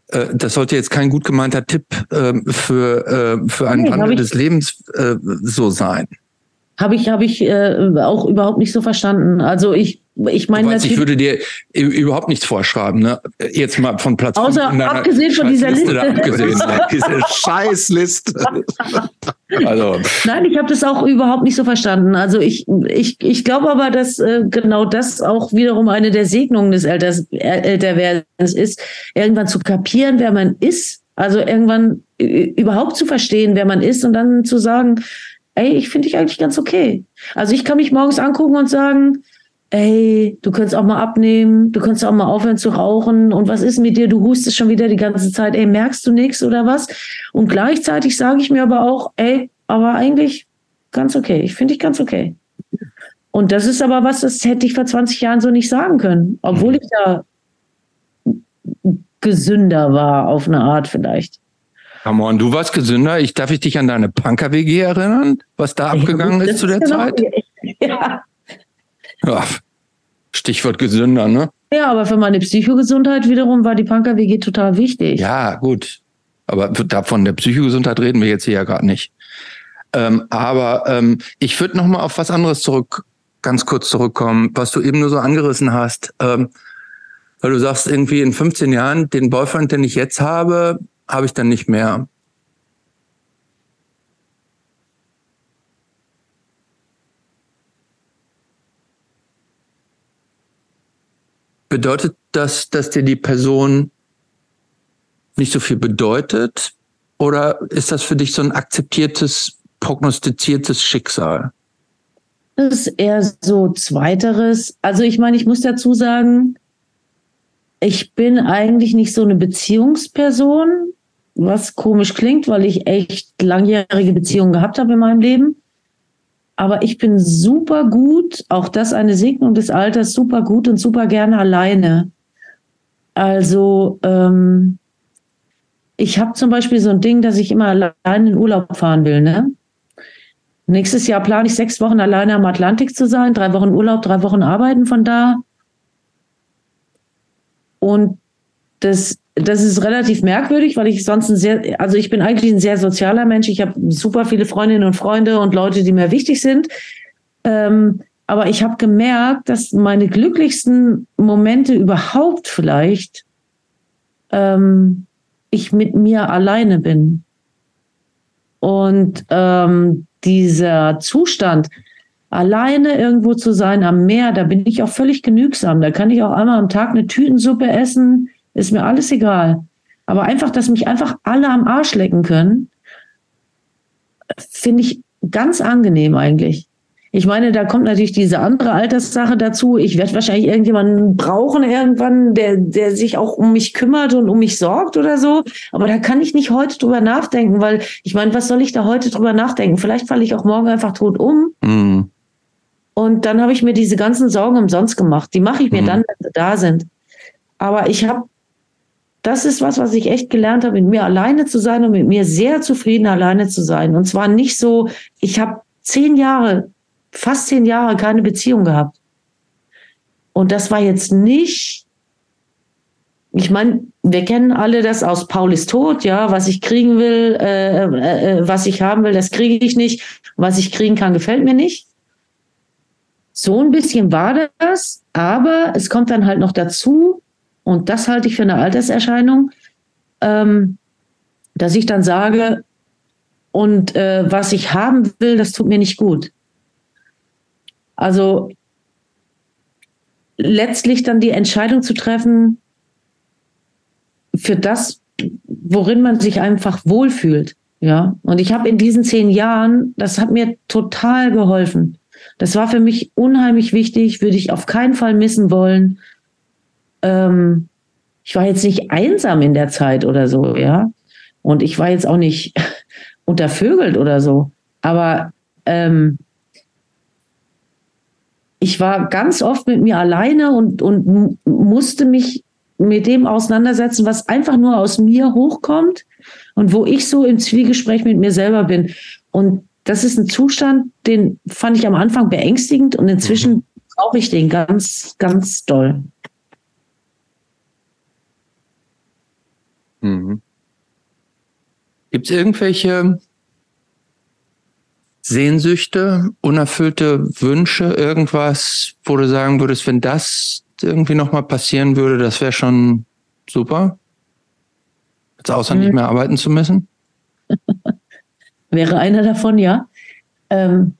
[SPEAKER 1] äh, das sollte jetzt kein gut gemeinter Tipp äh, für, äh, für einen nee, Wandel des Lebens äh, so sein.
[SPEAKER 3] Habe ich, habe ich äh, auch überhaupt nicht so verstanden. Also ich, ich meine,
[SPEAKER 1] weißt, ich würde dir überhaupt nichts vorschreiben, ne? Jetzt mal von Platz
[SPEAKER 3] Außer abgesehen von dieser Liste. Liste.
[SPEAKER 2] abgesehen, diese Scheißliste.
[SPEAKER 3] also. Nein, ich habe das auch überhaupt nicht so verstanden. Also ich, ich, ich glaube aber, dass äh, genau das auch wiederum eine der Segnungen des Älters, Älterwerdens ist, irgendwann zu kapieren, wer man ist. Also irgendwann überhaupt zu verstehen, wer man ist und dann zu sagen, ey, ich finde dich eigentlich ganz okay. Also ich kann mich morgens angucken und sagen, ey, du könntest auch mal abnehmen, du könntest auch mal aufhören zu rauchen und was ist mit dir, du hustest schon wieder die ganze Zeit, ey, merkst du nichts oder was? Und gleichzeitig sage ich mir aber auch, ey, aber eigentlich ganz okay, ich finde dich ganz okay. Und das ist aber was, das hätte ich vor 20 Jahren so nicht sagen können, obwohl ich da gesünder war auf eine Art vielleicht.
[SPEAKER 1] Come on, du warst gesünder. Ich darf ich dich an deine Punker-WG erinnern, was da abgegangen ist zu der genau, Zeit? Ja. ja. Stichwort gesünder, ne?
[SPEAKER 3] Ja, aber für meine Psychogesundheit wiederum war die Punker-WG total wichtig.
[SPEAKER 1] Ja, gut. Aber von der Psychogesundheit reden wir jetzt hier ja gerade nicht. Ähm, aber ähm, ich würde noch mal auf was anderes zurück, ganz kurz zurückkommen, was du eben nur so angerissen hast. Ähm, weil du sagst, irgendwie in 15 Jahren, den Boyfriend, den ich jetzt habe, habe ich dann nicht mehr. Bedeutet das, dass dir die Person nicht so viel bedeutet? Oder ist das für dich so ein akzeptiertes, prognostiziertes Schicksal?
[SPEAKER 3] Das ist eher so zweiteres. Also ich meine, ich muss dazu sagen, ich bin eigentlich nicht so eine Beziehungsperson, was komisch klingt, weil ich echt langjährige Beziehungen gehabt habe in meinem Leben. Aber ich bin super gut, auch das eine Segnung des Alters, super gut und super gerne alleine. Also ähm, ich habe zum Beispiel so ein Ding, dass ich immer allein in Urlaub fahren will. Ne? Nächstes Jahr plane ich sechs Wochen alleine am Atlantik zu sein, drei Wochen Urlaub, drei Wochen arbeiten von da. Und das, das ist relativ merkwürdig, weil ich sonst ein sehr, also ich bin eigentlich ein sehr sozialer Mensch. Ich habe super viele Freundinnen und Freunde und Leute, die mir wichtig sind. Ähm, aber ich habe gemerkt, dass meine glücklichsten Momente überhaupt vielleicht ähm, ich mit mir alleine bin. Und ähm, dieser Zustand, alleine irgendwo zu sein am Meer, da bin ich auch völlig genügsam. Da kann ich auch einmal am Tag eine Tütensuppe essen, ist mir alles egal. Aber einfach, dass mich einfach alle am Arsch lecken können, finde ich ganz angenehm eigentlich. Ich meine, da kommt natürlich diese andere Alterssache dazu. Ich werde wahrscheinlich irgendjemanden brauchen irgendwann, der, der sich auch um mich kümmert und um mich sorgt oder so. Aber da kann ich nicht heute drüber nachdenken, weil ich meine, was soll ich da heute drüber nachdenken? Vielleicht falle ich auch morgen einfach tot um. Mhm. Und dann habe ich mir diese ganzen Sorgen umsonst gemacht. Die mache ich mir mhm. dann, wenn sie da sind. Aber ich habe, das ist was, was ich echt gelernt habe, mit mir alleine zu sein und mit mir sehr zufrieden alleine zu sein. Und zwar nicht so, ich habe zehn Jahre, fast zehn Jahre keine Beziehung gehabt. Und das war jetzt nicht, ich meine, wir kennen alle das aus Paul ist tot, ja, was ich kriegen will, äh, äh, äh was ich haben will, das kriege ich nicht. Was ich kriegen kann, gefällt mir nicht. So ein bisschen war das, aber es kommt dann halt noch dazu, und das halte ich für eine Alterserscheinung, ähm, dass ich dann sage, und äh, was ich haben will, das tut mir nicht gut. Also letztlich dann die Entscheidung zu treffen für das, worin man sich einfach wohlfühlt. Ja, und ich habe in diesen zehn Jahren, das hat mir total geholfen. Das war für mich unheimlich wichtig, würde ich auf keinen Fall missen wollen. Ähm, ich war jetzt nicht einsam in der Zeit oder so, ja. Und ich war jetzt auch nicht untervögelt oder so. Aber ähm, ich war ganz oft mit mir alleine und, und musste mich mit dem auseinandersetzen, was einfach nur aus mir hochkommt und wo ich so im Zwiegespräch mit mir selber bin. Und das ist ein Zustand, den fand ich am Anfang beängstigend und inzwischen mhm. brauche ich den ganz, ganz doll.
[SPEAKER 1] Mhm. Gibt es irgendwelche Sehnsüchte, unerfüllte Wünsche, irgendwas, wo du sagen würdest, wenn das irgendwie nochmal passieren würde, das wäre schon super? Jetzt außer mhm. nicht mehr arbeiten zu müssen?
[SPEAKER 3] wäre einer davon, ja. Ähm,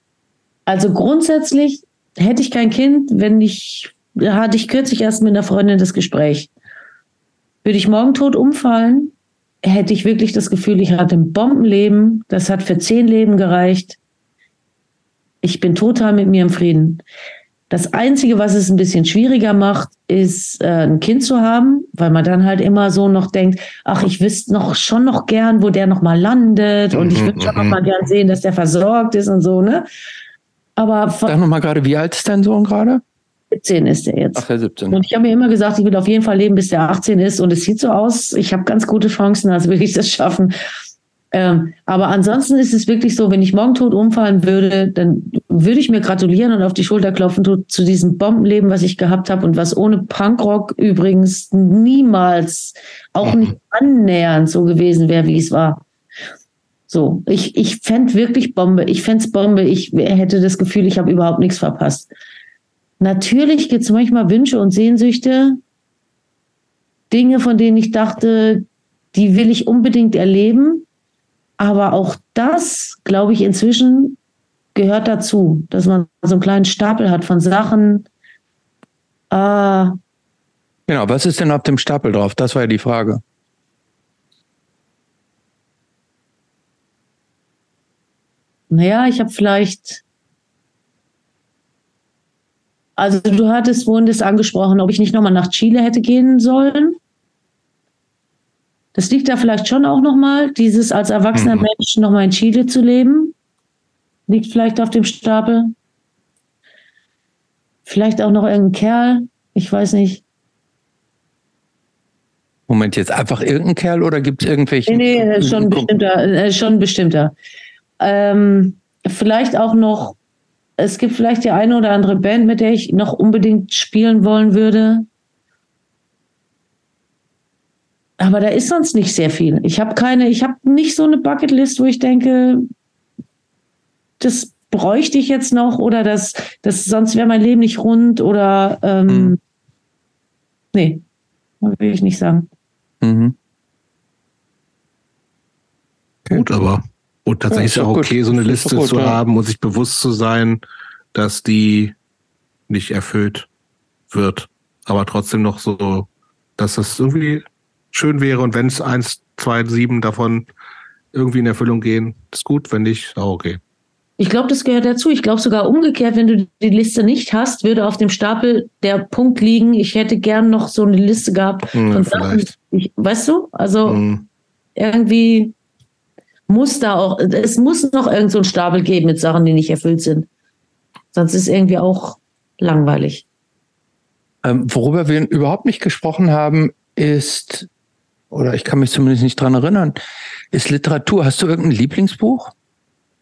[SPEAKER 3] also grundsätzlich hätte ich kein Kind, wenn ich, da hatte ich kürzlich erst mit einer Freundin das Gespräch. Würde ich morgen tot umfallen, hätte ich wirklich das Gefühl, ich hatte ein Bombenleben, das hat für zehn Leben gereicht. Ich bin total mit mir im Frieden. Das Einzige, was es ein bisschen schwieriger macht, ist äh, ein Kind zu haben, weil man dann halt immer so noch denkt, ach, ich wüsste noch schon noch gern, wo der noch mal landet und ich
[SPEAKER 2] Mhm,
[SPEAKER 3] würde schon noch
[SPEAKER 2] mhm.
[SPEAKER 3] mal gern sehen, dass der versorgt ist und so, ne? Aber von
[SPEAKER 1] Sag nochmal gerade, wie alt ist dein Sohn gerade?
[SPEAKER 3] 17 ist er jetzt.
[SPEAKER 1] Ach, ja, 17.
[SPEAKER 3] Und ich habe mir immer gesagt, ich will auf jeden Fall leben, bis der 18 ist. Und es sieht so aus, ich habe ganz gute Chancen, also will ich das schaffen. Ähm, aber ansonsten ist es wirklich so, wenn ich morgen tot umfallen würde, dann würde ich mir gratulieren und auf die Schulter klopfen zu, zu diesem Bombenleben, was ich gehabt habe und was ohne Punkrock übrigens niemals, auch
[SPEAKER 2] Mhm.
[SPEAKER 3] nicht annähernd so gewesen wäre, wie es war. So, ich, ich fände wirklich Bombe. Ich fände es Bombe. Ich hätte das Gefühl, ich habe überhaupt nichts verpasst. Natürlich gibt es manchmal Wünsche und Sehnsüchte, Dinge, von denen ich dachte, die will ich unbedingt erleben. Aber auch das, glaube ich, inzwischen gehört dazu, dass man so einen kleinen Stapel hat von Sachen. Äh,
[SPEAKER 1] Genau, was ist denn auf dem Stapel drauf? Das war ja die Frage.
[SPEAKER 3] naja, ich habe vielleicht. Also du hattest das angesprochen, ob ich nicht nochmal nach Chile hätte gehen sollen. Das liegt da vielleicht schon auch nochmal, dieses als erwachsener
[SPEAKER 2] Mhm.
[SPEAKER 3] Mensch nochmal in Chile zu leben. Liegt vielleicht auf dem Stapel. Vielleicht auch noch irgendein Kerl. Ich weiß nicht.
[SPEAKER 1] Moment, jetzt einfach irgendein Kerl oder gibt es irgendwelche?
[SPEAKER 3] Nee, nee, schon bestimmter. Äh, schon bestimmter. Ähm, vielleicht auch noch, es gibt vielleicht die eine oder andere Band, mit der ich noch unbedingt spielen wollen würde. Aber da ist sonst nicht sehr viel. Ich habe keine, ich habe nicht so eine Bucketlist, wo ich denke, das bräuchte ich jetzt noch oder das, das sonst wäre mein Leben nicht rund oder ähm,
[SPEAKER 1] Mhm.
[SPEAKER 3] nee, will ich nicht sagen.
[SPEAKER 1] Mhm.
[SPEAKER 2] Gut, aber und tatsächlich ist
[SPEAKER 1] Ja, ist
[SPEAKER 2] auch okay,
[SPEAKER 1] gut.
[SPEAKER 2] so eine Liste
[SPEAKER 1] gut,
[SPEAKER 2] zu
[SPEAKER 1] ja.
[SPEAKER 2] haben und sich bewusst zu sein, dass die nicht erfüllt wird. Aber trotzdem noch so, dass das irgendwie schön wäre und wenn es eins, zwei, sieben davon irgendwie in Erfüllung gehen, ist gut, wenn nicht, auch okay.
[SPEAKER 3] Ich glaube, das gehört dazu. Ich glaube sogar umgekehrt, wenn du die Liste nicht hast, würde auf dem Stapel der Punkt liegen, ich hätte gern noch so eine Liste gehabt
[SPEAKER 2] Hm,
[SPEAKER 3] von Sachen.
[SPEAKER 2] vielleicht.
[SPEAKER 3] Ich, weißt du? Also
[SPEAKER 2] Hm.
[SPEAKER 3] irgendwie muss da auch, es muss noch irgend so einen Stapel geben mit Sachen, die nicht erfüllt sind. Sonst ist irgendwie auch langweilig.
[SPEAKER 1] Ähm, worüber wir überhaupt nicht gesprochen haben, ist, oder ich kann mich zumindest nicht dran erinnern, ist Literatur. Hast du irgendein Lieblingsbuch?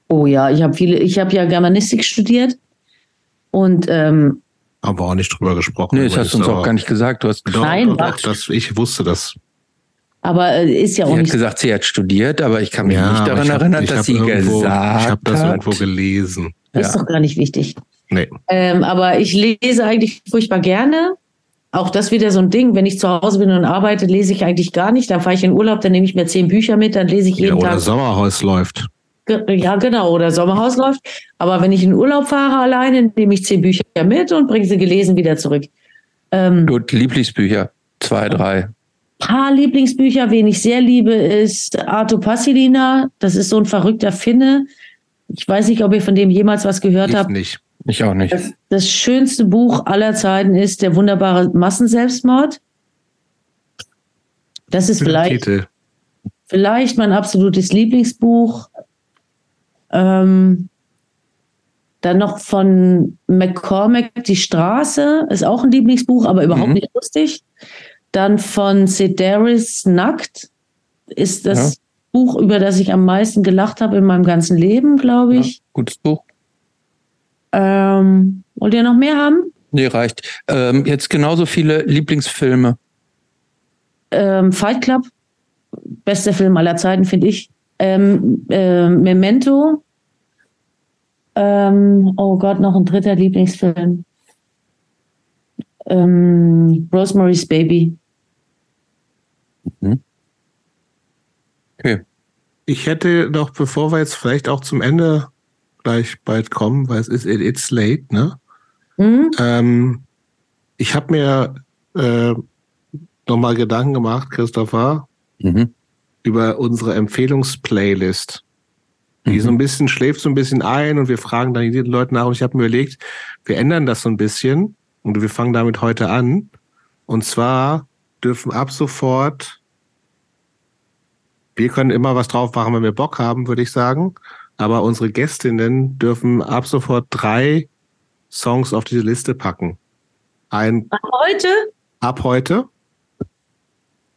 [SPEAKER 3] Oh ja, ich habe viele, ich habe ja Germanistik studiert und ähm,
[SPEAKER 2] Haben wir auch nicht drüber gesprochen.
[SPEAKER 1] Nee, das hast du uns auch gar nicht gesagt. Du hast,
[SPEAKER 2] Doch,
[SPEAKER 3] Nein,
[SPEAKER 2] doch, doch, das, ich wusste das.
[SPEAKER 3] Aber äh, ist ja
[SPEAKER 1] sie
[SPEAKER 3] auch
[SPEAKER 1] hat
[SPEAKER 3] nicht.
[SPEAKER 1] gesagt, sie hat studiert, aber ich kann mich nicht
[SPEAKER 2] aber
[SPEAKER 1] daran
[SPEAKER 2] hab-
[SPEAKER 1] erinnern, dass sie
[SPEAKER 2] irgendwo,
[SPEAKER 1] gesagt
[SPEAKER 2] Ich habe das
[SPEAKER 1] hat.
[SPEAKER 2] irgendwo gelesen.
[SPEAKER 3] Ist
[SPEAKER 1] Ja.
[SPEAKER 3] doch gar nicht wichtig.
[SPEAKER 2] Nee.
[SPEAKER 3] Ähm, aber ich lese eigentlich furchtbar gerne. Auch das wieder so ein Ding. Wenn ich zu Hause bin und arbeite, lese ich eigentlich gar nicht. Dann fahre ich in Urlaub, dann nehme ich mir zehn Bücher mit, dann lese ich
[SPEAKER 2] Ja,
[SPEAKER 3] jeden
[SPEAKER 2] oder
[SPEAKER 3] Tag.
[SPEAKER 2] Sommerhaus läuft.
[SPEAKER 3] Ja, genau. Oder Sommerhaus läuft. Aber wenn ich in Urlaub fahre alleine, nehme ich zehn Bücher mit und bringe sie gelesen wieder zurück. Ähm,
[SPEAKER 1] Gut, Lieblingsbücher. Zwei, drei.
[SPEAKER 3] Paar Lieblingsbücher, wen ich sehr liebe, ist Arto Passilina. Das ist so ein verrückter Finne. Ich weiß nicht, ob ihr von dem jemals was gehört
[SPEAKER 2] Ich
[SPEAKER 3] habt.
[SPEAKER 2] nicht.
[SPEAKER 1] Ich auch nicht.
[SPEAKER 3] Das, das schönste Buch aller Zeiten ist der wunderbare Massenselbstmord. Das ist vielleicht,
[SPEAKER 2] Titel.
[SPEAKER 3] vielleicht mein absolutes Lieblingsbuch. Ähm, dann noch von McCormack Die Straße, ist auch ein Lieblingsbuch, aber überhaupt
[SPEAKER 1] Mhm.
[SPEAKER 3] nicht lustig. Dann von Sedaris Nackt ist das
[SPEAKER 1] Ja.
[SPEAKER 3] Buch, über das ich am meisten gelacht habe in meinem ganzen Leben, glaube
[SPEAKER 1] Ja,
[SPEAKER 3] ich.
[SPEAKER 1] gutes Buch.
[SPEAKER 3] Ähm, wollt ihr noch mehr haben?
[SPEAKER 1] Nee, reicht. Ähm, jetzt genauso viele Lieblingsfilme.
[SPEAKER 3] ähm, Fight Club, bester Film aller Zeiten, finde ich. Ähm, äh, Memento. Ähm, oh Gott, noch ein dritter Lieblingsfilm. Ähm, Rosemary's Baby.
[SPEAKER 1] Okay.
[SPEAKER 2] Ich hätte noch, bevor wir jetzt vielleicht auch zum Ende gleich bald kommen, weil es ist It's Late, ne?
[SPEAKER 3] Hm?
[SPEAKER 2] Ähm, ich habe mir äh, nochmal Gedanken gemacht, Christopher,
[SPEAKER 1] Mhm.
[SPEAKER 2] über unsere Empfehlungsplaylist. Die so ein bisschen schläft so ein bisschen ein und wir fragen dann die Leute nach und ich habe mir überlegt, wir ändern das so ein bisschen und wir fangen damit heute an. Und zwar dürfen ab sofort, wir können immer was drauf machen, wenn wir Bock haben, würde ich sagen. Aber unsere Gästinnen dürfen ab sofort drei Songs auf diese Liste packen. Ein
[SPEAKER 3] Heute?
[SPEAKER 2] ab heute.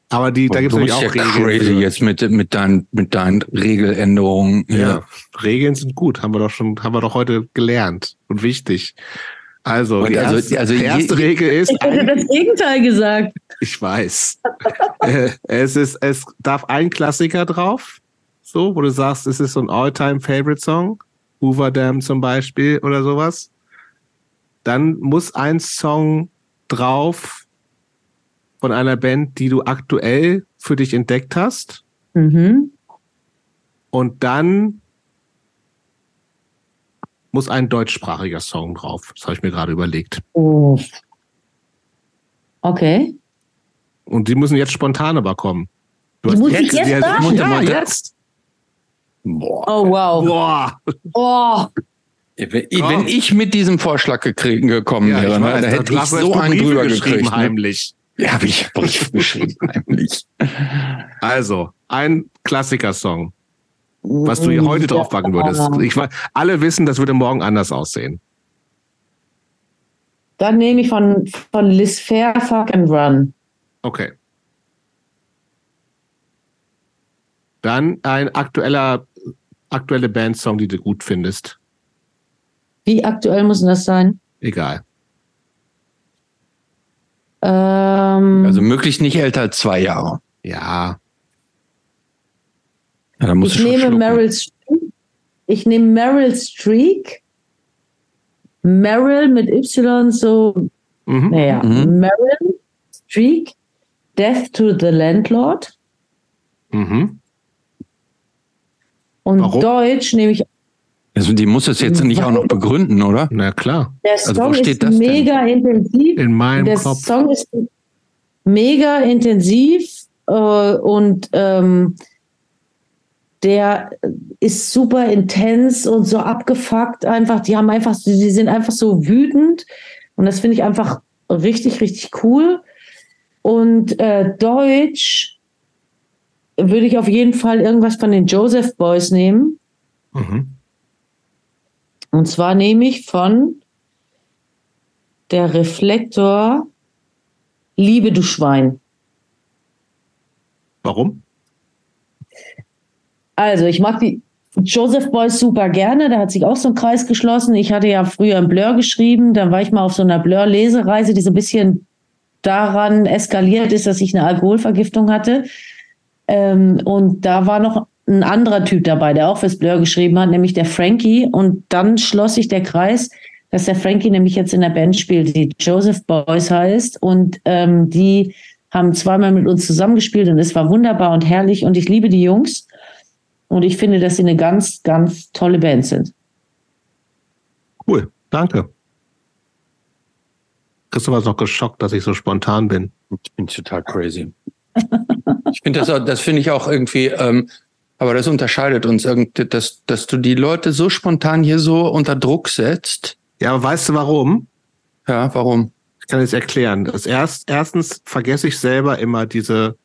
[SPEAKER 2] Aber die, da gibt es auch
[SPEAKER 1] ja
[SPEAKER 2] Regeln.
[SPEAKER 1] crazy
[SPEAKER 2] für-
[SPEAKER 1] jetzt mit, mit, deinen, mit deinen Regeländerungen.
[SPEAKER 2] Ja. Regeln sind gut, haben wir doch schon, haben wir doch heute gelernt und wichtig. Also,
[SPEAKER 1] Und
[SPEAKER 2] die
[SPEAKER 1] also-
[SPEAKER 2] erste,
[SPEAKER 1] also
[SPEAKER 2] die
[SPEAKER 1] je-
[SPEAKER 2] erste Regel ist,
[SPEAKER 3] Ich hätte das Gegenteil gesagt.
[SPEAKER 2] Ich weiß, Äh, es ist, es darf ein Klassiker drauf, so, wo du sagst, es ist so ein All-Time-Favorite-Song, Hoover Dam zum Beispiel oder sowas. Dann muss ein Song drauf von einer Band, die du aktuell für dich entdeckt hast.
[SPEAKER 3] Mhm.
[SPEAKER 2] Und dann muss ein deutschsprachiger Song drauf. Das habe ich mir gerade überlegt.
[SPEAKER 3] Oh. Okay.
[SPEAKER 2] Und die müssen jetzt spontan aber kommen. Du
[SPEAKER 3] Die muss ich jetzt
[SPEAKER 2] ja,
[SPEAKER 3] sagen?
[SPEAKER 2] ja, jetzt.
[SPEAKER 1] Boah.
[SPEAKER 3] Oh, wow.
[SPEAKER 2] Boah.
[SPEAKER 3] Oh.
[SPEAKER 1] Wenn, wenn ich mit diesem Vorschlag gekriegt, gekommen
[SPEAKER 2] Ja,
[SPEAKER 1] wäre,
[SPEAKER 2] ich
[SPEAKER 1] ne,
[SPEAKER 2] weiß,
[SPEAKER 1] da hätte ich so einen drüber
[SPEAKER 2] geschrieben,
[SPEAKER 1] gekriegt. Ne?
[SPEAKER 2] heimlich.
[SPEAKER 1] Ja, habe ich Brief geschrieben, heimlich.
[SPEAKER 2] Also, ein Klassikersong, was du hier heute drauf packen würdest. Ich, alle wissen, das würde morgen anders aussehen.
[SPEAKER 3] Dann nehme ich von, von Liz Fair Fuck and Run.
[SPEAKER 2] Okay. Dann ein aktueller, aktuelle Bandsong, die du gut findest.
[SPEAKER 3] Wie aktuell muss denn das sein?
[SPEAKER 2] Egal.
[SPEAKER 3] Ähm,
[SPEAKER 1] Also möglichst nicht älter als zwei Jahre.
[SPEAKER 2] Ja,
[SPEAKER 1] Ja, da musst
[SPEAKER 3] ich
[SPEAKER 1] du
[SPEAKER 3] nehme
[SPEAKER 1] schlucken.
[SPEAKER 3] Meryl Streep. Ich nehme Meryl Streak. Meryl mit Y, so,
[SPEAKER 2] mhm.
[SPEAKER 3] naja,
[SPEAKER 1] Mhm.
[SPEAKER 3] Meryl Streak. Death to the Landlord.
[SPEAKER 2] Mhm.
[SPEAKER 3] Und
[SPEAKER 2] Warum?
[SPEAKER 3] Deutsch nehme ich
[SPEAKER 1] Also die muss es jetzt nicht auch noch begründen, oder?
[SPEAKER 2] na klar.
[SPEAKER 3] Der
[SPEAKER 1] Also wo
[SPEAKER 3] Song
[SPEAKER 1] steht
[SPEAKER 3] ist
[SPEAKER 1] das denn?
[SPEAKER 3] mega intensiv.
[SPEAKER 2] In meinem
[SPEAKER 3] Der
[SPEAKER 2] Kopf.
[SPEAKER 3] Song ist mega intensiv äh, und ähm, der ist super intens und so abgefuckt einfach. Die haben einfach, die sind einfach so wütend und das finde ich einfach richtig, richtig cool. Und äh, Deutsch würde ich auf jeden Fall irgendwas von den Joseph Boys nehmen.
[SPEAKER 2] Mhm.
[SPEAKER 3] Und zwar nehme ich von der Reflektor Liebe du Schwein.
[SPEAKER 2] Warum?
[SPEAKER 3] Also, ich mag die Joseph Boys super gerne. Da hat sich auch so ein Kreis geschlossen. Ich hatte ja früher ein Blur geschrieben. Dann war ich mal auf so einer Blur-Lesereise, die so ein bisschen daran eskaliert ist, dass ich eine Alkoholvergiftung hatte. Ähm, und da war noch ein anderer Typ dabei, der auch fürs Blur geschrieben hat, nämlich der Frankie. Und dann schloss sich der Kreis, dass der Frankie nämlich jetzt in der Band spielt, die Joseph Boys heißt. Und ähm, die haben zweimal mit uns zusammengespielt und es war wunderbar und herrlich. Und ich liebe die Jungs. Und ich finde, dass sie eine ganz, ganz tolle Band sind.
[SPEAKER 2] Cool. Danke. Christopher ist noch geschockt, dass ich so spontan bin.
[SPEAKER 1] Ich bin total crazy. ich finde das, auch- das finde ich auch irgendwie, ähm, aber das unterscheidet uns irgendwie, dass, dass du die Leute so spontan hier so unter Druck setzt.
[SPEAKER 2] Ja, aber weißt du warum?
[SPEAKER 1] Ja, warum?
[SPEAKER 2] Ich kann es erklären. Das erst, erstens vergesse ich selber immer diese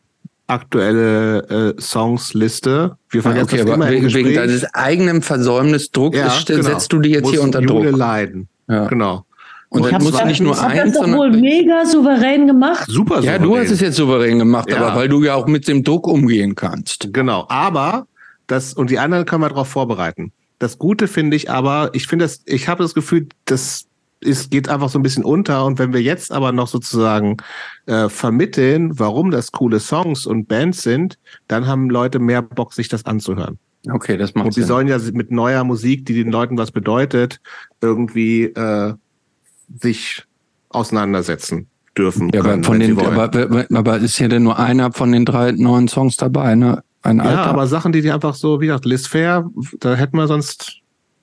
[SPEAKER 2] aktuelle äh, Songsliste. Wir
[SPEAKER 1] Ja,
[SPEAKER 2] vergessen
[SPEAKER 1] okay,
[SPEAKER 2] das immer im
[SPEAKER 1] wegen, wegen deines eigenen Versäumnisdrucks
[SPEAKER 2] Ja,
[SPEAKER 1] ist-
[SPEAKER 2] genau.
[SPEAKER 1] setzt du die jetzt
[SPEAKER 2] Muss
[SPEAKER 1] hier unter
[SPEAKER 2] Jule
[SPEAKER 1] Druck.
[SPEAKER 2] leiden.
[SPEAKER 1] Ja.
[SPEAKER 2] Genau.
[SPEAKER 1] Und
[SPEAKER 3] Ich habe
[SPEAKER 1] muss
[SPEAKER 3] das,
[SPEAKER 1] nicht nur eins,
[SPEAKER 3] das doch wohl
[SPEAKER 1] sondern.
[SPEAKER 3] mega souverän gemacht.
[SPEAKER 2] Super
[SPEAKER 1] Ja, du
[SPEAKER 2] souverän.
[SPEAKER 1] hast es jetzt souverän gemacht,
[SPEAKER 2] Ja.
[SPEAKER 1] aber weil du ja auch mit dem Druck umgehen kannst.
[SPEAKER 2] Genau. Aber das, und die anderen können wir darauf vorbereiten. Das Gute finde ich aber, ich finde das, ich habe das Gefühl, das ist, geht einfach so ein bisschen unter. Und wenn wir jetzt aber noch sozusagen äh, vermitteln, warum das coole Songs und Bands sind, dann haben Leute mehr Bock, sich das anzuhören.
[SPEAKER 1] Okay, das macht
[SPEAKER 2] Und sie sollen ja mit neuer Musik, die den Leuten was bedeutet, irgendwie äh, sich auseinandersetzen dürfen.
[SPEAKER 1] Ja, aber
[SPEAKER 2] können,
[SPEAKER 1] von
[SPEAKER 2] wenn sie
[SPEAKER 1] den, aber, aber ist hier denn nur einer von den drei neuen Songs dabei, ne? Ein
[SPEAKER 2] ja,
[SPEAKER 1] alter.
[SPEAKER 2] aber Sachen, die die einfach so, wie gesagt, Liz Fair, da hätten wir sonst,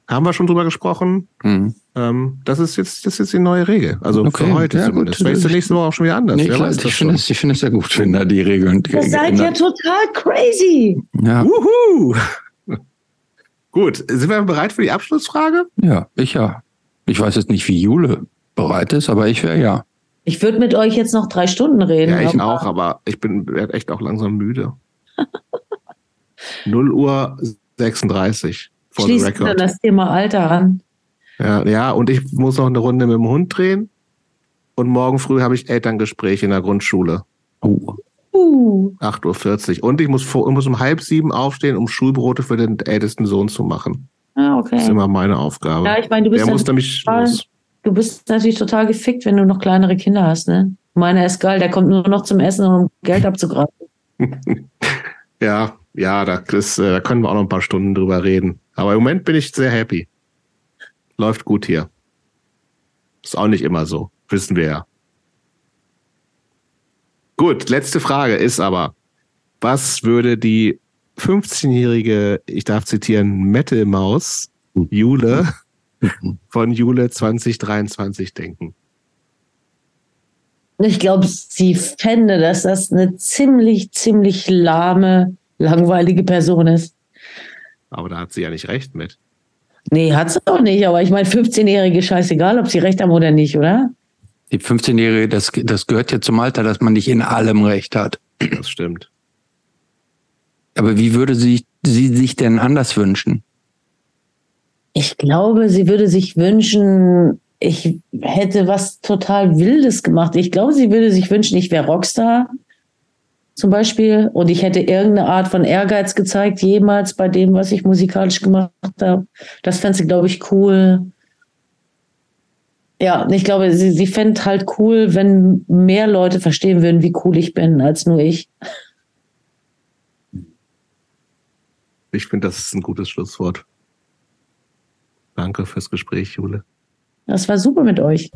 [SPEAKER 2] haben wir schon drüber gesprochen.
[SPEAKER 1] Hm.
[SPEAKER 2] Ähm, das ist jetzt, das ist jetzt die neue Regel. Also
[SPEAKER 1] Okay,
[SPEAKER 2] für heute
[SPEAKER 1] ja,
[SPEAKER 2] zumindest.
[SPEAKER 1] gut.
[SPEAKER 2] Vielleicht ist nächste Woche auch schon wieder anders.
[SPEAKER 1] Nee, klar, ich finde es, ich finde es sehr gut, wenn da die Regeln.
[SPEAKER 3] Ihr seid ja total crazy.
[SPEAKER 1] ja.
[SPEAKER 2] Wuhu! Gut, sind wir bereit für die Abschlussfrage?
[SPEAKER 1] Ja, ich ja. Ich weiß jetzt nicht, wie Jule bereit ist, aber ich wäre ja.
[SPEAKER 3] Ich würde mit euch jetzt noch drei Stunden reden.
[SPEAKER 2] Ja, ich auch, aber ich bin echt auch langsam müde. 0 Uhr 36 for the
[SPEAKER 3] Schließt dann
[SPEAKER 2] record.
[SPEAKER 3] das Thema Alter an.
[SPEAKER 2] Ja, ja, und ich muss noch eine Runde mit dem Hund drehen. Und morgen früh habe ich Elterngespräch in der Grundschule.
[SPEAKER 1] Oh.
[SPEAKER 3] Uh,
[SPEAKER 2] 8.40 Uhr. Und ich muss, vor, ich muss um halb sieben aufstehen, um Schulbrote für den ältesten Sohn zu machen.
[SPEAKER 3] ah,
[SPEAKER 2] Das ist
[SPEAKER 3] okay.
[SPEAKER 2] immer meine Aufgabe.
[SPEAKER 3] Ja, ich meine, du bist,
[SPEAKER 2] Der muss nämlich los.
[SPEAKER 3] Du bist natürlich total gefickt, wenn du noch kleinere Kinder hast, ne? Meiner ist geil, der kommt nur noch zum Essen um Geld abzugreifen.
[SPEAKER 2] Ja, ja, da, ist, äh, da können wir auch noch ein paar Stunden drüber reden. Aber im Moment bin ich sehr happy. Läuft gut hier. Ist auch nicht immer so, wissen wir ja. Gut, letzte Frage ist aber, was würde die 15-jährige, ich darf zitieren, Metal-Maus Jule von Jule 2023 denken?
[SPEAKER 3] Ich glaube, sie fände, dass das eine ziemlich, ziemlich lahme, langweilige Person ist.
[SPEAKER 2] Aber da hat sie ja nicht recht mit.
[SPEAKER 3] Nee, hat sie auch nicht, aber ich meine, 15-Jährige scheißegal, ob sie recht haben oder nicht, oder?
[SPEAKER 1] Die 15-Jährige, das, das gehört ja zum Alter, dass man nicht in allem recht hat.
[SPEAKER 2] Das stimmt.
[SPEAKER 1] Aber wie würde sie, sie sich denn anders wünschen?
[SPEAKER 3] Ich glaube, sie würde sich wünschen, ich hätte was total Wildes gemacht. Ich glaube, sie würde sich wünschen, ich wäre Rockstar zum Beispiel und ich hätte irgendeine Art von Ehrgeiz gezeigt, jemals bei dem, was ich musikalisch gemacht habe. Das fände sie, glaube ich, cool. Ja, ich glaube, sie, sie fände halt cool, wenn mehr Leute verstehen würden, wie cool ich bin, als nur ich.
[SPEAKER 2] Ich finde, das ist ein gutes Schlusswort. Danke fürs Gespräch, Jule.
[SPEAKER 3] Das war super mit euch.